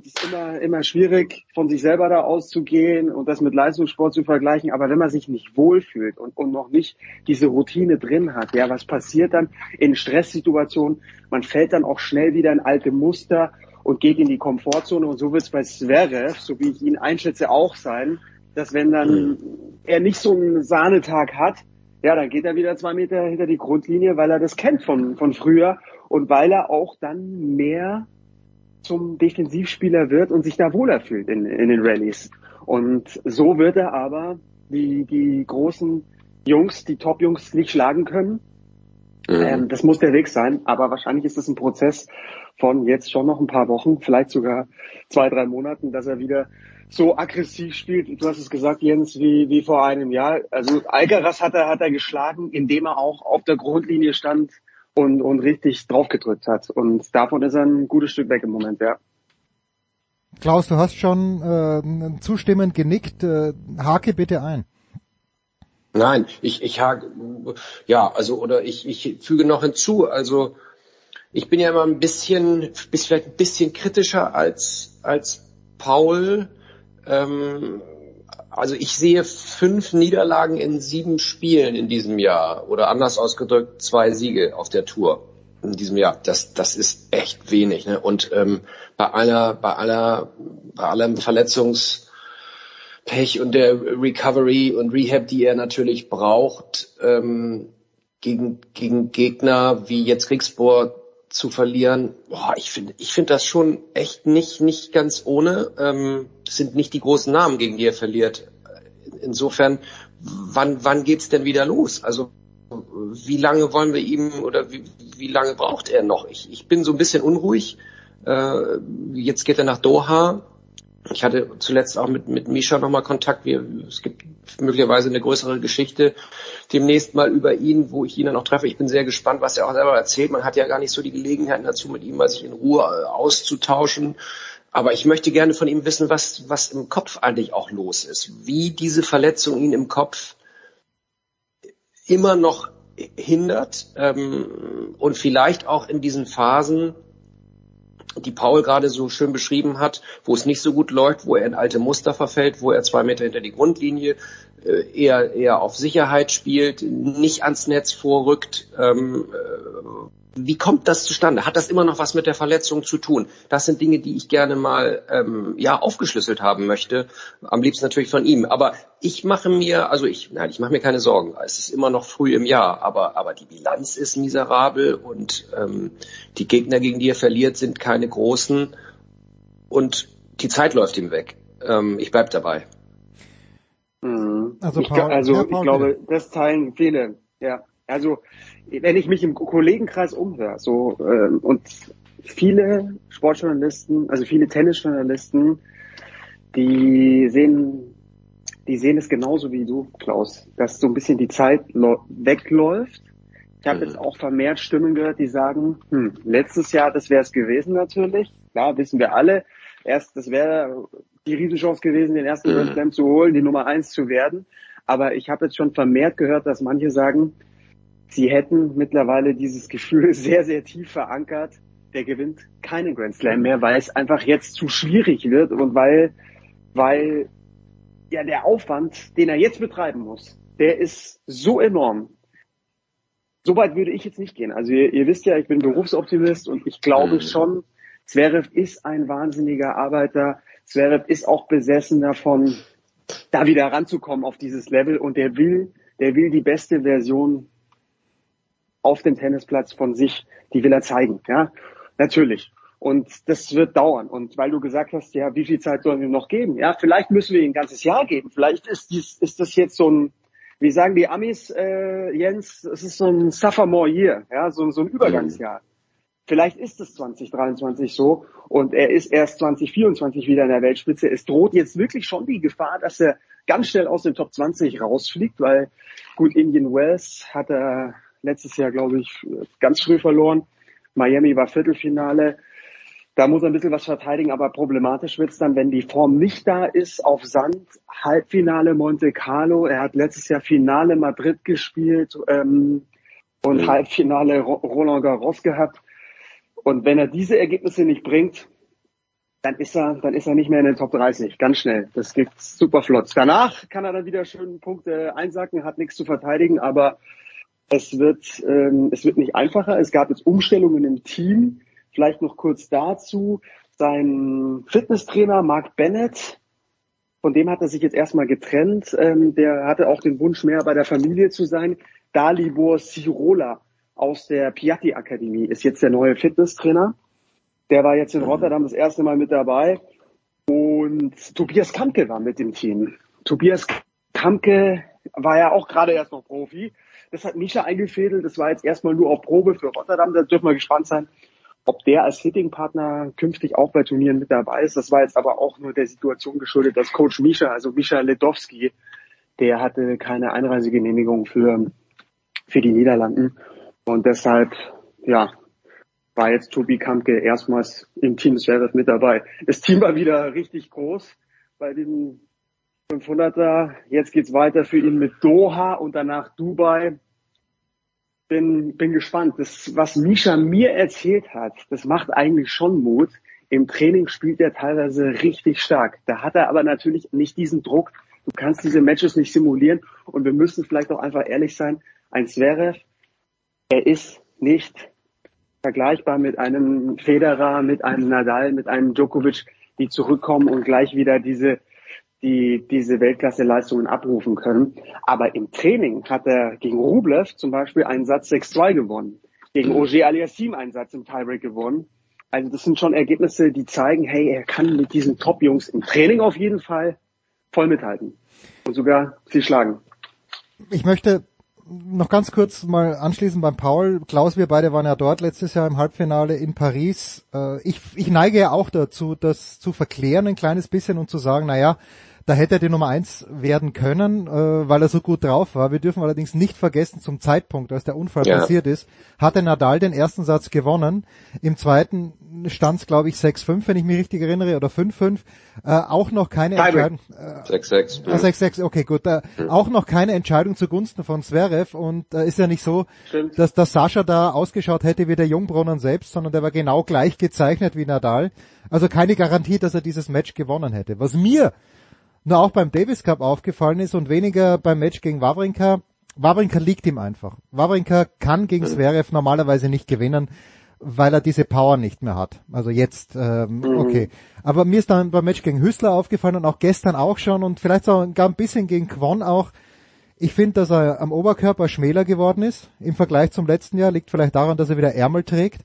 Speaker 23: es ist immer, immer schwierig, von sich selber da auszugehen und das mit Leistungssport zu vergleichen, aber wenn man sich nicht wohlfühlt und, und noch nicht diese Routine drin hat, ja, was passiert dann in Stresssituationen? Man fällt dann auch schnell wieder in alte Muster und geht in die Komfortzone. Und so wird es bei Zverev, so wie ich ihn einschätze, auch sein, dass wenn dann er nicht so einen Sahnetag hat, ja, dann geht er wieder zwei Meter hinter die Grundlinie, weil er das kennt von, von früher und weil er auch dann mehr zum Defensivspieler wird und sich da wohler fühlt in, in den Rallyes. Und so wird er aber die, die großen Jungs, die Top-Jungs nicht schlagen können. Ähm, das muss der Weg sein, aber wahrscheinlich ist es ein Prozess von jetzt schon noch ein paar Wochen, vielleicht sogar zwei, drei Monaten, dass er wieder so aggressiv spielt. Du hast es gesagt, Jens, wie, wie vor einem Jahr. Also Alcaraz hat er, hat er geschlagen, indem er auch auf der Grundlinie stand und, und richtig draufgedrückt hat. Und davon ist er ein gutes Stück weg im Moment, ja.
Speaker 2: Klaus, du hast schon äh, zustimmend genickt. Äh, hake bitte ein.
Speaker 25: Nein, ich, ich hake, ja, also, oder ich, ich füge noch hinzu, also, ich bin ja immer ein bisschen, bis vielleicht ein bisschen kritischer als, als Paul. Ähm, also ich sehe fünf Niederlagen in sieben Spielen in diesem Jahr oder anders ausgedrückt zwei Siege auf der Tour in diesem Jahr. Das, das ist echt wenig. Ne? Und ähm, bei aller, bei aller, bei allem Verletzungspech und der Recovery und Rehab, die er natürlich braucht, ähm, gegen, gegen Gegner wie jetzt Kriegsbohr zu verlieren, boah, ich finde ich finde das schon echt nicht, nicht ganz ohne. Ähm, sind nicht die großen Namen, gegen die er verliert. Insofern, wann, wann geht's denn wieder los? Also wie lange wollen wir ihm oder wie, wie lange braucht er noch? Ich, ich bin so ein bisschen unruhig. Äh, jetzt geht er nach Doha. Ich hatte zuletzt auch mit, mit Misha nochmal Kontakt. Wir, es gibt möglicherweise eine größere Geschichte demnächst mal über ihn, wo ich ihn dann auch treffe. Ich bin sehr gespannt, was er auch selber erzählt. Man hat ja gar nicht so die Gelegenheit dazu, mit ihm mal sich in Ruhe äh, auszutauschen. Aber ich möchte gerne von ihm wissen, was, was im Kopf eigentlich auch los ist. Wie diese Verletzung ihn im Kopf immer noch hindert ähm, und vielleicht auch in diesen Phasen, die Paul gerade so schön beschrieben hat, wo es nicht so gut läuft, wo er in alte Muster verfällt, wo er zwei Meter hinter die Grundlinie eher, eher auf Sicherheit spielt, nicht ans Netz vorrückt. Ähm, äh, wie kommt das zustande? Hat das immer noch was mit der Verletzung zu tun? Das sind Dinge, die ich gerne mal ähm, ja aufgeschlüsselt haben möchte. Am liebsten natürlich von ihm. Aber ich mache mir, also ich, nein, ich mache mir keine Sorgen. Es ist immer noch früh im Jahr, aber aber die Bilanz ist miserabel und ähm, die Gegner, gegen die er verliert, sind keine großen und die Zeit läuft ihm weg. Ähm, ich bleib dabei.
Speaker 23: Mhm. Also, Paul, ich, also ja, Paul, ich glaube, das teilen viele. Ja, also wenn ich mich im Kollegenkreis umhöre, so äh, und viele Sportjournalisten, also viele Tennisjournalisten, die sehen, die sehen es genauso wie du, Klaus, dass so ein bisschen die Zeit wegläuft. Ich habe mhm. jetzt auch vermehrt Stimmen gehört, die sagen, hm, letztes Jahr, das wäre es gewesen natürlich. Klar, wissen wir alle. Erst, das wäre die Riesenchance gewesen, den ersten Grand. Slam zu holen, die Nummer eins zu werden. Aber ich habe jetzt schon vermehrt gehört, dass manche sagen, sie hätten mittlerweile dieses Gefühl <laughs> sehr, sehr tief verankert, der gewinnt keinen Grand Slam mehr, weil es einfach jetzt zu schwierig wird und weil, weil ja der Aufwand, den er jetzt betreiben muss, der ist so enorm. Soweit würde ich jetzt nicht gehen. Also ihr, ihr wisst ja, ich bin Berufsoptimist und ich glaube mhm. schon, Zverev ist ein wahnsinniger Arbeiter. Zverev ist auch besessen davon, da wieder ranzukommen auf dieses Level und der will, der will die beste Version auf dem Tennisplatz von sich, die will er zeigen, ja. Natürlich. Und das wird dauern. Und weil du gesagt hast, ja, wie viel Zeit sollen wir noch geben? Ja, vielleicht müssen wir ihm ein ganzes Jahr geben. Vielleicht ist dies, ist das jetzt so ein, wie sagen die Amis, äh, Jens, es ist so ein Sophomore Year, ja, so, so ein Übergangsjahr. Vielleicht ist es 2023 so und er ist erst 2024 wieder in der Weltspitze. Es droht jetzt wirklich schon die Gefahr, dass er ganz schnell aus dem Top 20 rausfliegt, weil gut, Indian Wells hat er letztes Jahr, glaube ich, ganz früh verloren. Miami war Viertelfinale. Da muss er ein bisschen was verteidigen, aber problematisch wird's dann, wenn die Form nicht da ist auf Sand. Halbfinale Monte Carlo. Er hat letztes Jahr Finale Madrid gespielt ähm, und mhm. Halbfinale Roland Garros gehabt. Und wenn er diese Ergebnisse nicht bringt, dann ist er, dann ist er nicht mehr in den Top 30. Ganz schnell. Das geht super flott. Danach kann er dann wieder schön Punkte einsacken, hat nichts zu verteidigen, aber es wird, ähm, es wird nicht einfacher. Es gab jetzt Umstellungen im Team. Vielleicht noch kurz dazu. Sein Fitnesstrainer Mark Bennett, von dem hat er sich jetzt erstmal getrennt. Ähm, der hatte auch den Wunsch, mehr bei der Familie zu sein. Dalibor Sirola aus der Piatti Akademie ist jetzt der neue Fitnesstrainer. Der war jetzt in Rotterdam das erste Mal mit dabei. Und Tobias Kamke war mit dem Team. Tobias Kamke war ja auch gerade erst noch Profi das hat Misha eingefädelt. Das war jetzt erstmal nur auf Probe für Rotterdam. Da dürfen wir gespannt sein, ob der als Hitting-Partner künftig auch bei Turnieren mit dabei ist. Das war jetzt aber auch nur der Situation geschuldet, dass Coach Misha, also Misha Ledowski, der hatte keine Einreisegenehmigung für, für die Niederlanden. Und deshalb, ja, war jetzt Tobi Kampke erstmals im Team Zverev mit dabei. Das Team war wieder richtig groß bei diesem 500er. Jetzt geht's weiter für ihn mit Doha und danach Dubai. Bin, bin gespannt. Das, was Misha mir erzählt hat, das macht eigentlich schon Mut. Im Training spielt er teilweise richtig stark. Da hat er aber natürlich nicht diesen Druck. Du kannst diese Matches nicht simulieren. Und wir müssen vielleicht auch einfach ehrlich sein. Ein Zverev, er ist nicht vergleichbar mit einem Federer, mit einem Nadal, mit einem Djokovic, die zurückkommen und gleich wieder diese die diese Weltklasse-Leistungen abrufen können. Aber im Training hat er gegen Rublev zum Beispiel einen Satz 6-2 gewonnen, gegen Ogier Aliassim einen Satz im Tiebreak gewonnen. Also das sind schon Ergebnisse, die zeigen, hey, er kann mit diesen Top-Jungs im Training auf jeden Fall voll mithalten und sogar sie schlagen.
Speaker 2: Ich möchte noch ganz kurz mal anschließen beim Paul. Klaus, wir beide waren ja dort letztes Jahr im Halbfinale in Paris. Äh, ich, ich neige ja auch dazu, das zu verklären ein kleines bisschen und zu sagen, naja, da hätte er die Nummer eins werden können, äh, weil er so gut drauf war. Wir dürfen allerdings nicht vergessen, zum Zeitpunkt, als der Unfall ja. passiert ist, hatte Nadal den ersten Satz gewonnen. Im zweiten stand es, glaube ich, 6-5, wenn ich mich richtig erinnere, oder 5-5. Äh, auch noch keine Entscheidung. Äh, 6-6. Äh, 6-6, okay, gut. Äh, mhm. Auch noch keine Entscheidung zugunsten von Zverev. Und äh, ist ja nicht so, dass, dass Sascha da ausgeschaut hätte wie der Jungbrunnen selbst, sondern der war genau gleich gezeichnet wie Nadal. Also keine Garantie, dass er dieses Match gewonnen hätte. Was mir nur auch beim Davis Cup aufgefallen ist und weniger beim Match gegen Wawrinka. Wawrinka liegt ihm einfach. Wawrinka kann gegen Zverev normalerweise nicht gewinnen, weil er diese Power nicht mehr hat. Also jetzt, ähm, mhm. okay. Aber mir ist dann beim Match gegen Hüssler aufgefallen und auch gestern auch schon und vielleicht auch ein bisschen gegen Kwon auch. Ich finde, dass er am Oberkörper schmäler geworden ist im Vergleich zum letzten Jahr. Liegt vielleicht daran, dass er wieder Ärmel trägt.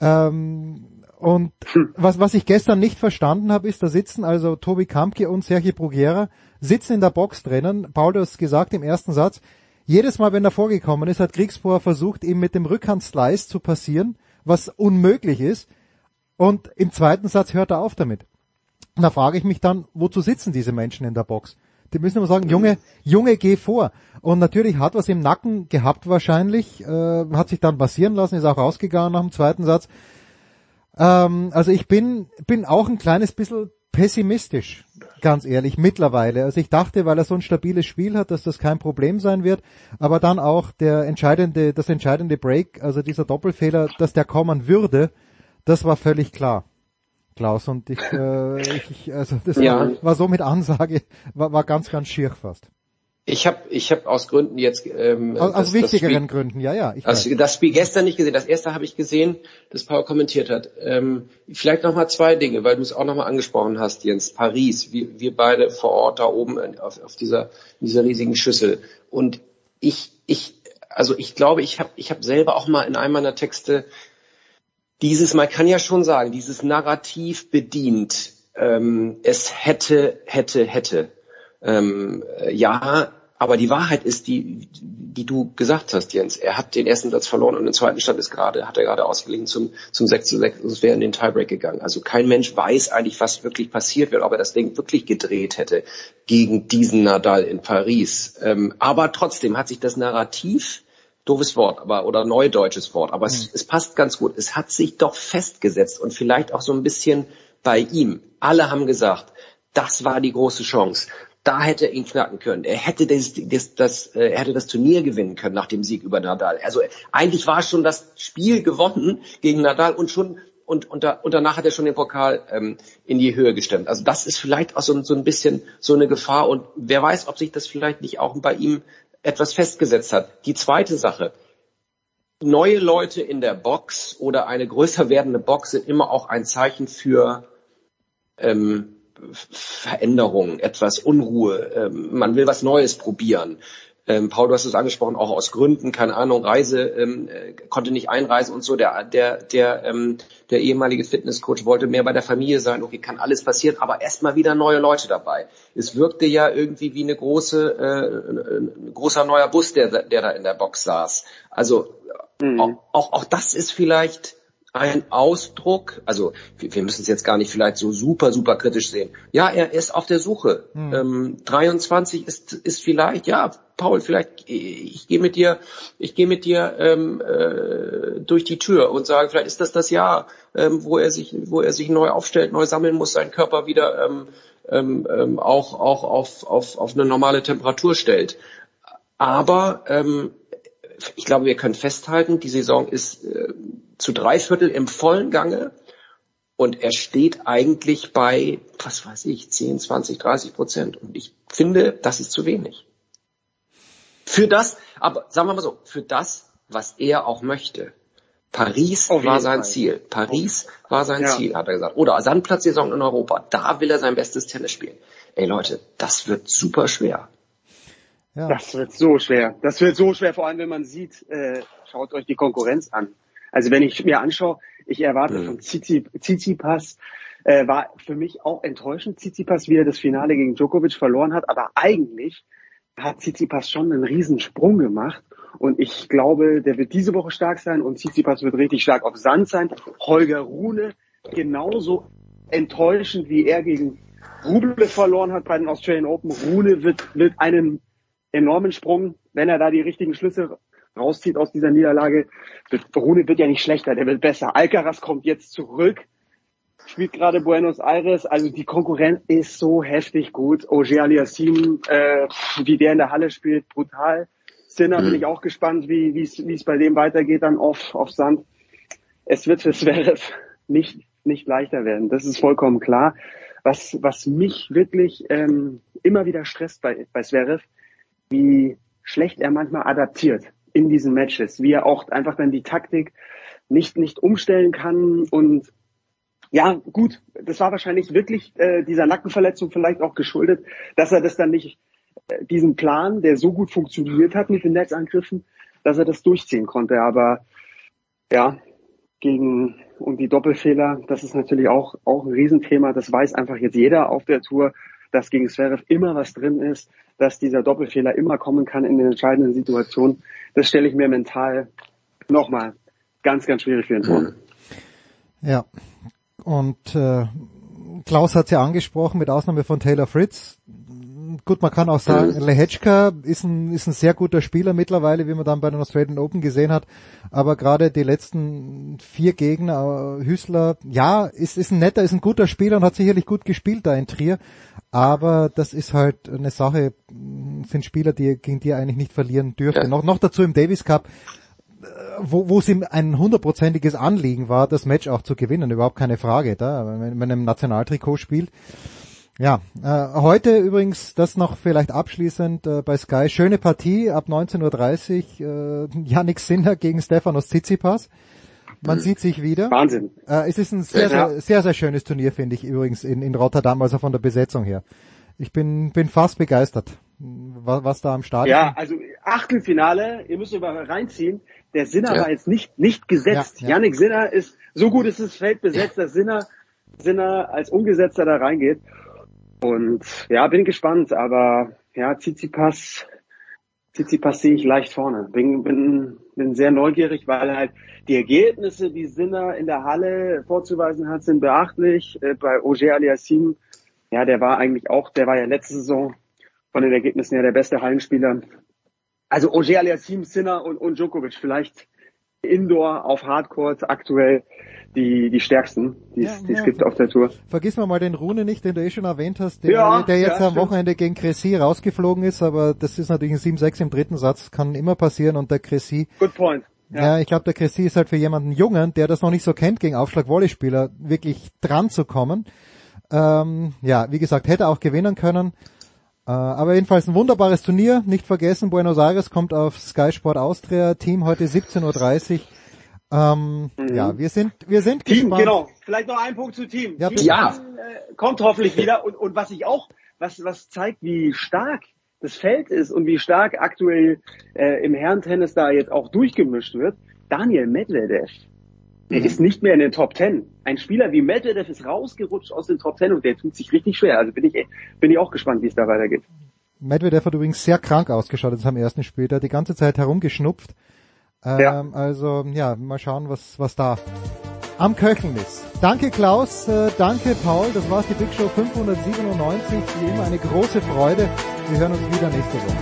Speaker 2: Ähm, und was, was ich gestern nicht verstanden habe, ist, da sitzen also Tobi Kampke und Sergio Bruguera, sitzen in der Box drinnen. Paul hat es gesagt im ersten Satz. Jedes Mal, wenn er vorgekommen ist, hat Kriegspoer versucht, ihm mit dem Rückhandslice zu passieren, was unmöglich ist. Und im zweiten Satz hört er auf damit. Und da frage ich mich dann, wozu sitzen diese Menschen in der Box? Die müssen immer sagen, Junge, Junge, geh vor. Und natürlich hat was im Nacken gehabt wahrscheinlich, äh, hat sich dann passieren lassen, ist auch rausgegangen nach dem zweiten Satz. Ähm, also ich bin, bin auch ein kleines bisschen pessimistisch, ganz ehrlich, mittlerweile. Also ich dachte, weil er so ein stabiles Spiel hat, dass das kein Problem sein wird, aber dann auch der entscheidende, das entscheidende Break, also dieser Doppelfehler, dass der kommen würde, das war völlig klar. Klaus und ich, äh, ich also das ja. war, war so mit Ansage, war, war ganz, ganz schier fast.
Speaker 25: Ich habe ich hab aus Gründen jetzt ähm,
Speaker 2: aus, das, aus wichtigeren Spiel, Gründen, ja, ja.
Speaker 25: Ich das, Spiel gestern nicht gesehen. Das erste habe ich gesehen, das Paul kommentiert hat. Ähm, vielleicht noch mal zwei Dinge, weil du es auch noch mal angesprochen hast, Jens. Paris, wir, wir beide vor Ort da oben auf, auf dieser dieser riesigen Schüssel. Und ich ich also ich glaube, ich habe ich hab selber auch mal in einem meiner Texte dieses, man kann ja schon sagen, dieses Narrativ bedient. Ähm, es hätte hätte hätte ähm, ja, aber die Wahrheit ist die, die du gesagt hast, Jens. Er hat den ersten Satz verloren und den zweiten Stand ist gerade, hat er gerade ausgelegen zum, zum 6 zu 6 und es wäre in den Tiebreak gegangen. Also kein Mensch weiß eigentlich, was wirklich passiert wäre, ob er das Ding wirklich gedreht hätte gegen diesen Nadal in Paris. Ähm, aber trotzdem hat sich das Narrativ, doofes Wort, aber, oder neudeutsches Wort, aber mhm. es, es passt ganz gut. Es hat sich doch festgesetzt und vielleicht auch so ein bisschen bei ihm. Alle haben gesagt, das war die große Chance da hätte er ihn knacken können. Er hätte das, das, das, äh, er hätte das Turnier gewinnen können nach dem Sieg über Nadal. Also eigentlich war schon das Spiel gewonnen gegen Nadal und schon und, und, da, und danach hat er schon den Pokal ähm, in die Höhe gestemmt. Also das ist vielleicht auch so, so ein bisschen so eine Gefahr und wer weiß, ob sich das vielleicht nicht auch bei ihm etwas festgesetzt hat. Die zweite Sache. Neue Leute in der Box oder eine größer werdende Box sind immer auch ein Zeichen für ähm, Veränderung, etwas Unruhe, ähm, man will was Neues probieren. ähm, Paul, du hast es angesprochen, auch aus Gründen, keine Ahnung, Reise, ähm, äh, konnte nicht einreisen und so. Der, der, der, ähm, der ehemalige Fitnesscoach wollte mehr bei der Familie sein. Okay, kann alles passieren, aber erstmal wieder neue Leute dabei. Es wirkte ja irgendwie wie eine große, äh, ein großer neuer Bus, der, der da in der Box saß. Also mhm. auch, auch, auch das ist vielleicht ein Ausdruck, also wir, wir müssen es jetzt gar nicht vielleicht so super, super kritisch sehen. Ja, er ist auf der Suche. Hm. Ähm, 23 ist, ist vielleicht, ja, Paul, vielleicht ich gehe mit dir, ich gehe mit dir ähm, äh, durch die Tür und sage, vielleicht ist das das Jahr, ähm, wo er sich, wo er sich neu aufstellt, neu sammeln muss, seinen Körper wieder ähm, ähm, ähm auch auch auf, auf, auf eine normale Temperatur stellt. Aber ähm, ich glaube, wir können festhalten, die Saison ist äh, zu drei Viertel im vollen Gange und er steht eigentlich bei, was weiß ich, 10, 20, 30 Prozent. Und ich finde, das ist zu wenig. Für das, aber sagen wir mal so, für das, was er auch möchte. Paris war sein Fall. Ziel. Paris war sein ja. Ziel, hat er gesagt. Oder Sandplatzsaison in Europa. Da will er sein bestes Tennis spielen. Ey Leute, das wird super schwer.
Speaker 23: Ja. Das wird so schwer. Das wird so schwer, vor allem wenn man sieht, äh, schaut euch die Konkurrenz an. Also wenn ich mir anschaue, ich erwarte mhm. von Tsitsipas, äh, war für mich auch enttäuschend, Tsitsipas, wie er das Finale gegen Djokovic verloren hat, aber eigentlich hat Tsitsipas schon einen Riesensprung gemacht und ich glaube, der wird diese Woche stark sein und Tsitsipas wird richtig stark auf Sand sein. Holger Rune genauso enttäuschend, wie er gegen Rublev verloren hat bei den Australian Open. Rune wird, wird einen enormen Sprung, wenn er da die richtigen Schlüsse rauszieht aus dieser Niederlage. Rune wird ja nicht schlechter, der wird besser. Alcaraz kommt jetzt zurück, spielt gerade Buenos Aires. Also die Konkurrenz ist so heftig gut. Ogier Aliassim, äh, wie der in der Halle spielt, brutal. Sinner mhm. bin ich auch gespannt, wie wie es bei dem weitergeht dann auf, auf Sand. Es wird für Zverev nicht, nicht leichter werden. Das ist vollkommen klar. Was, was mich wirklich ähm, immer wieder stresst bei, bei Zverev, wie schlecht er manchmal adaptiert in diesen Matches, wie er auch einfach dann die Taktik nicht, nicht umstellen kann und ja, gut, das war wahrscheinlich wirklich äh, dieser Nackenverletzung vielleicht auch geschuldet, dass er das dann nicht, äh, diesen Plan, der so gut funktioniert hat mit den Netzangriffen, dass er das durchziehen konnte. Aber ja, gegen und die Doppelfehler, das ist natürlich auch, auch ein Riesenthema. Das weiß einfach jetzt jeder auf der Tour dass gegen Zverev immer was drin ist, dass dieser Doppelfehler immer kommen kann in den entscheidenden Situationen. Das stelle ich mir mental nochmal ganz, ganz schwierig für ihn vor.
Speaker 2: Ja, und äh, Klaus hat es ja angesprochen, mit Ausnahme von Taylor Fritz, gut, man kann auch sagen, Lehechka ist ein, ist ein sehr guter Spieler mittlerweile, wie man dann bei den Australian Open gesehen hat. Aber gerade die letzten vier Gegner, äh, Hüßler, ja, ist, ist ein netter, ist ein guter Spieler und hat sicherlich gut gespielt da in Trier. Aber das ist halt eine Sache, sind Spieler, die, gegen die er eigentlich nicht verlieren dürfte. Ja. Noch, noch dazu im Davis Cup, äh, wo, wo es ihm ein hundertprozentiges Anliegen war, das Match auch zu gewinnen, überhaupt keine Frage, da, wenn man im Nationaltrikot spielt. Ja, äh, heute übrigens, das noch vielleicht abschließend äh, bei Sky, schöne Partie ab 19.30 Uhr, äh, Yannick Sinner gegen Stefanos Tsitsipas. Man sieht sich wieder.
Speaker 23: Wahnsinn.
Speaker 2: Äh, es ist ein sehr, ja. sehr, sehr, sehr schönes Turnier, finde ich übrigens in, in Rotterdam, also von der Besetzung her. Ich bin, bin fast begeistert, was, was da am Start ist.
Speaker 23: Ja, also Achtelfinale, ihr müsst über reinziehen. Der Sinner ja. war jetzt nicht, nicht gesetzt. Ja, ja. Yannick Sinner ist, so gut ist das Feld besetzt, dass Sinner, Sinner als Ungesetzter da reingeht. Und ja, bin gespannt, aber ja, Tsitsipas, Tsitsipas sehe ich leicht vorne. Bin, bin, bin sehr neugierig, weil halt die Ergebnisse, die Sinner in der Halle vorzuweisen hat, sind beachtlich. Äh, bei Oger Aliassim, ja, der war eigentlich auch, der war ja letzte Saison von den Ergebnissen her der beste Hallenspieler. Also Oger Aliassim, Sinner und, und Djokovic vielleicht Indoor auf Hardcore aktuell die, die stärksten, die ja, es ja. gibt auf der Tour.
Speaker 2: Vergiss mal den Rune nicht, den du eh schon erwähnt hast, der, ja, der jetzt am Wochenende gegen Cressy rausgeflogen ist, aber das ist natürlich ein 7-6 im dritten Satz, kann immer passieren und der Cressy.
Speaker 23: Good point.
Speaker 2: Ja, ich glaube, der Cressy ist halt für jemanden Jungen, der das noch nicht so kennt, gegen Aufschlag-Volleyspieler wirklich dran zu kommen. Ähm, ja, wie gesagt, hätte auch gewinnen können. Äh, aber jedenfalls ein wunderbares Turnier. Nicht vergessen, Buenos Aires kommt auf Sky Sport Austria. Team heute 17.30 Uhr. Ähm, mhm. Ja, wir sind, wir sind
Speaker 23: Team,
Speaker 2: gespannt.
Speaker 23: genau. Vielleicht noch ein Punkt zu Team.
Speaker 25: Ja,
Speaker 23: Team
Speaker 25: ja.
Speaker 23: äh, kommt hoffentlich wieder. Und, und was ich auch, was, was zeigt, wie stark das Feld ist und wie stark aktuell äh, im Herrentennis da jetzt auch durchgemischt wird, Daniel Medvedev, der mhm. ist nicht mehr in den Top Ten. Ein Spieler wie Medvedev ist rausgerutscht aus den Top Ten und der tut sich richtig schwer. Also bin ich, bin ich auch gespannt, wie es da weitergeht.
Speaker 2: Medvedev hat übrigens sehr krank ausgeschaut jetzt am ersten Spiel, der hat die ganze Zeit herumgeschnupft. Ähm, ja. Also ja, mal schauen, was, was da am Köcheln ist. Danke Klaus, äh, danke Paul, das war's die Big Show 597. Wie immer eine große Freude. Wir hören uns wieder nächste Woche.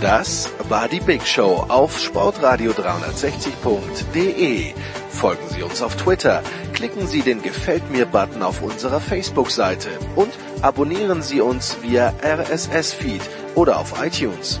Speaker 26: Das war die Big Show auf sportradio360.de. Folgen Sie uns auf Twitter, klicken Sie den Gefällt mir Button auf unserer Facebook-Seite und abonnieren Sie uns via RSS-Feed oder auf iTunes.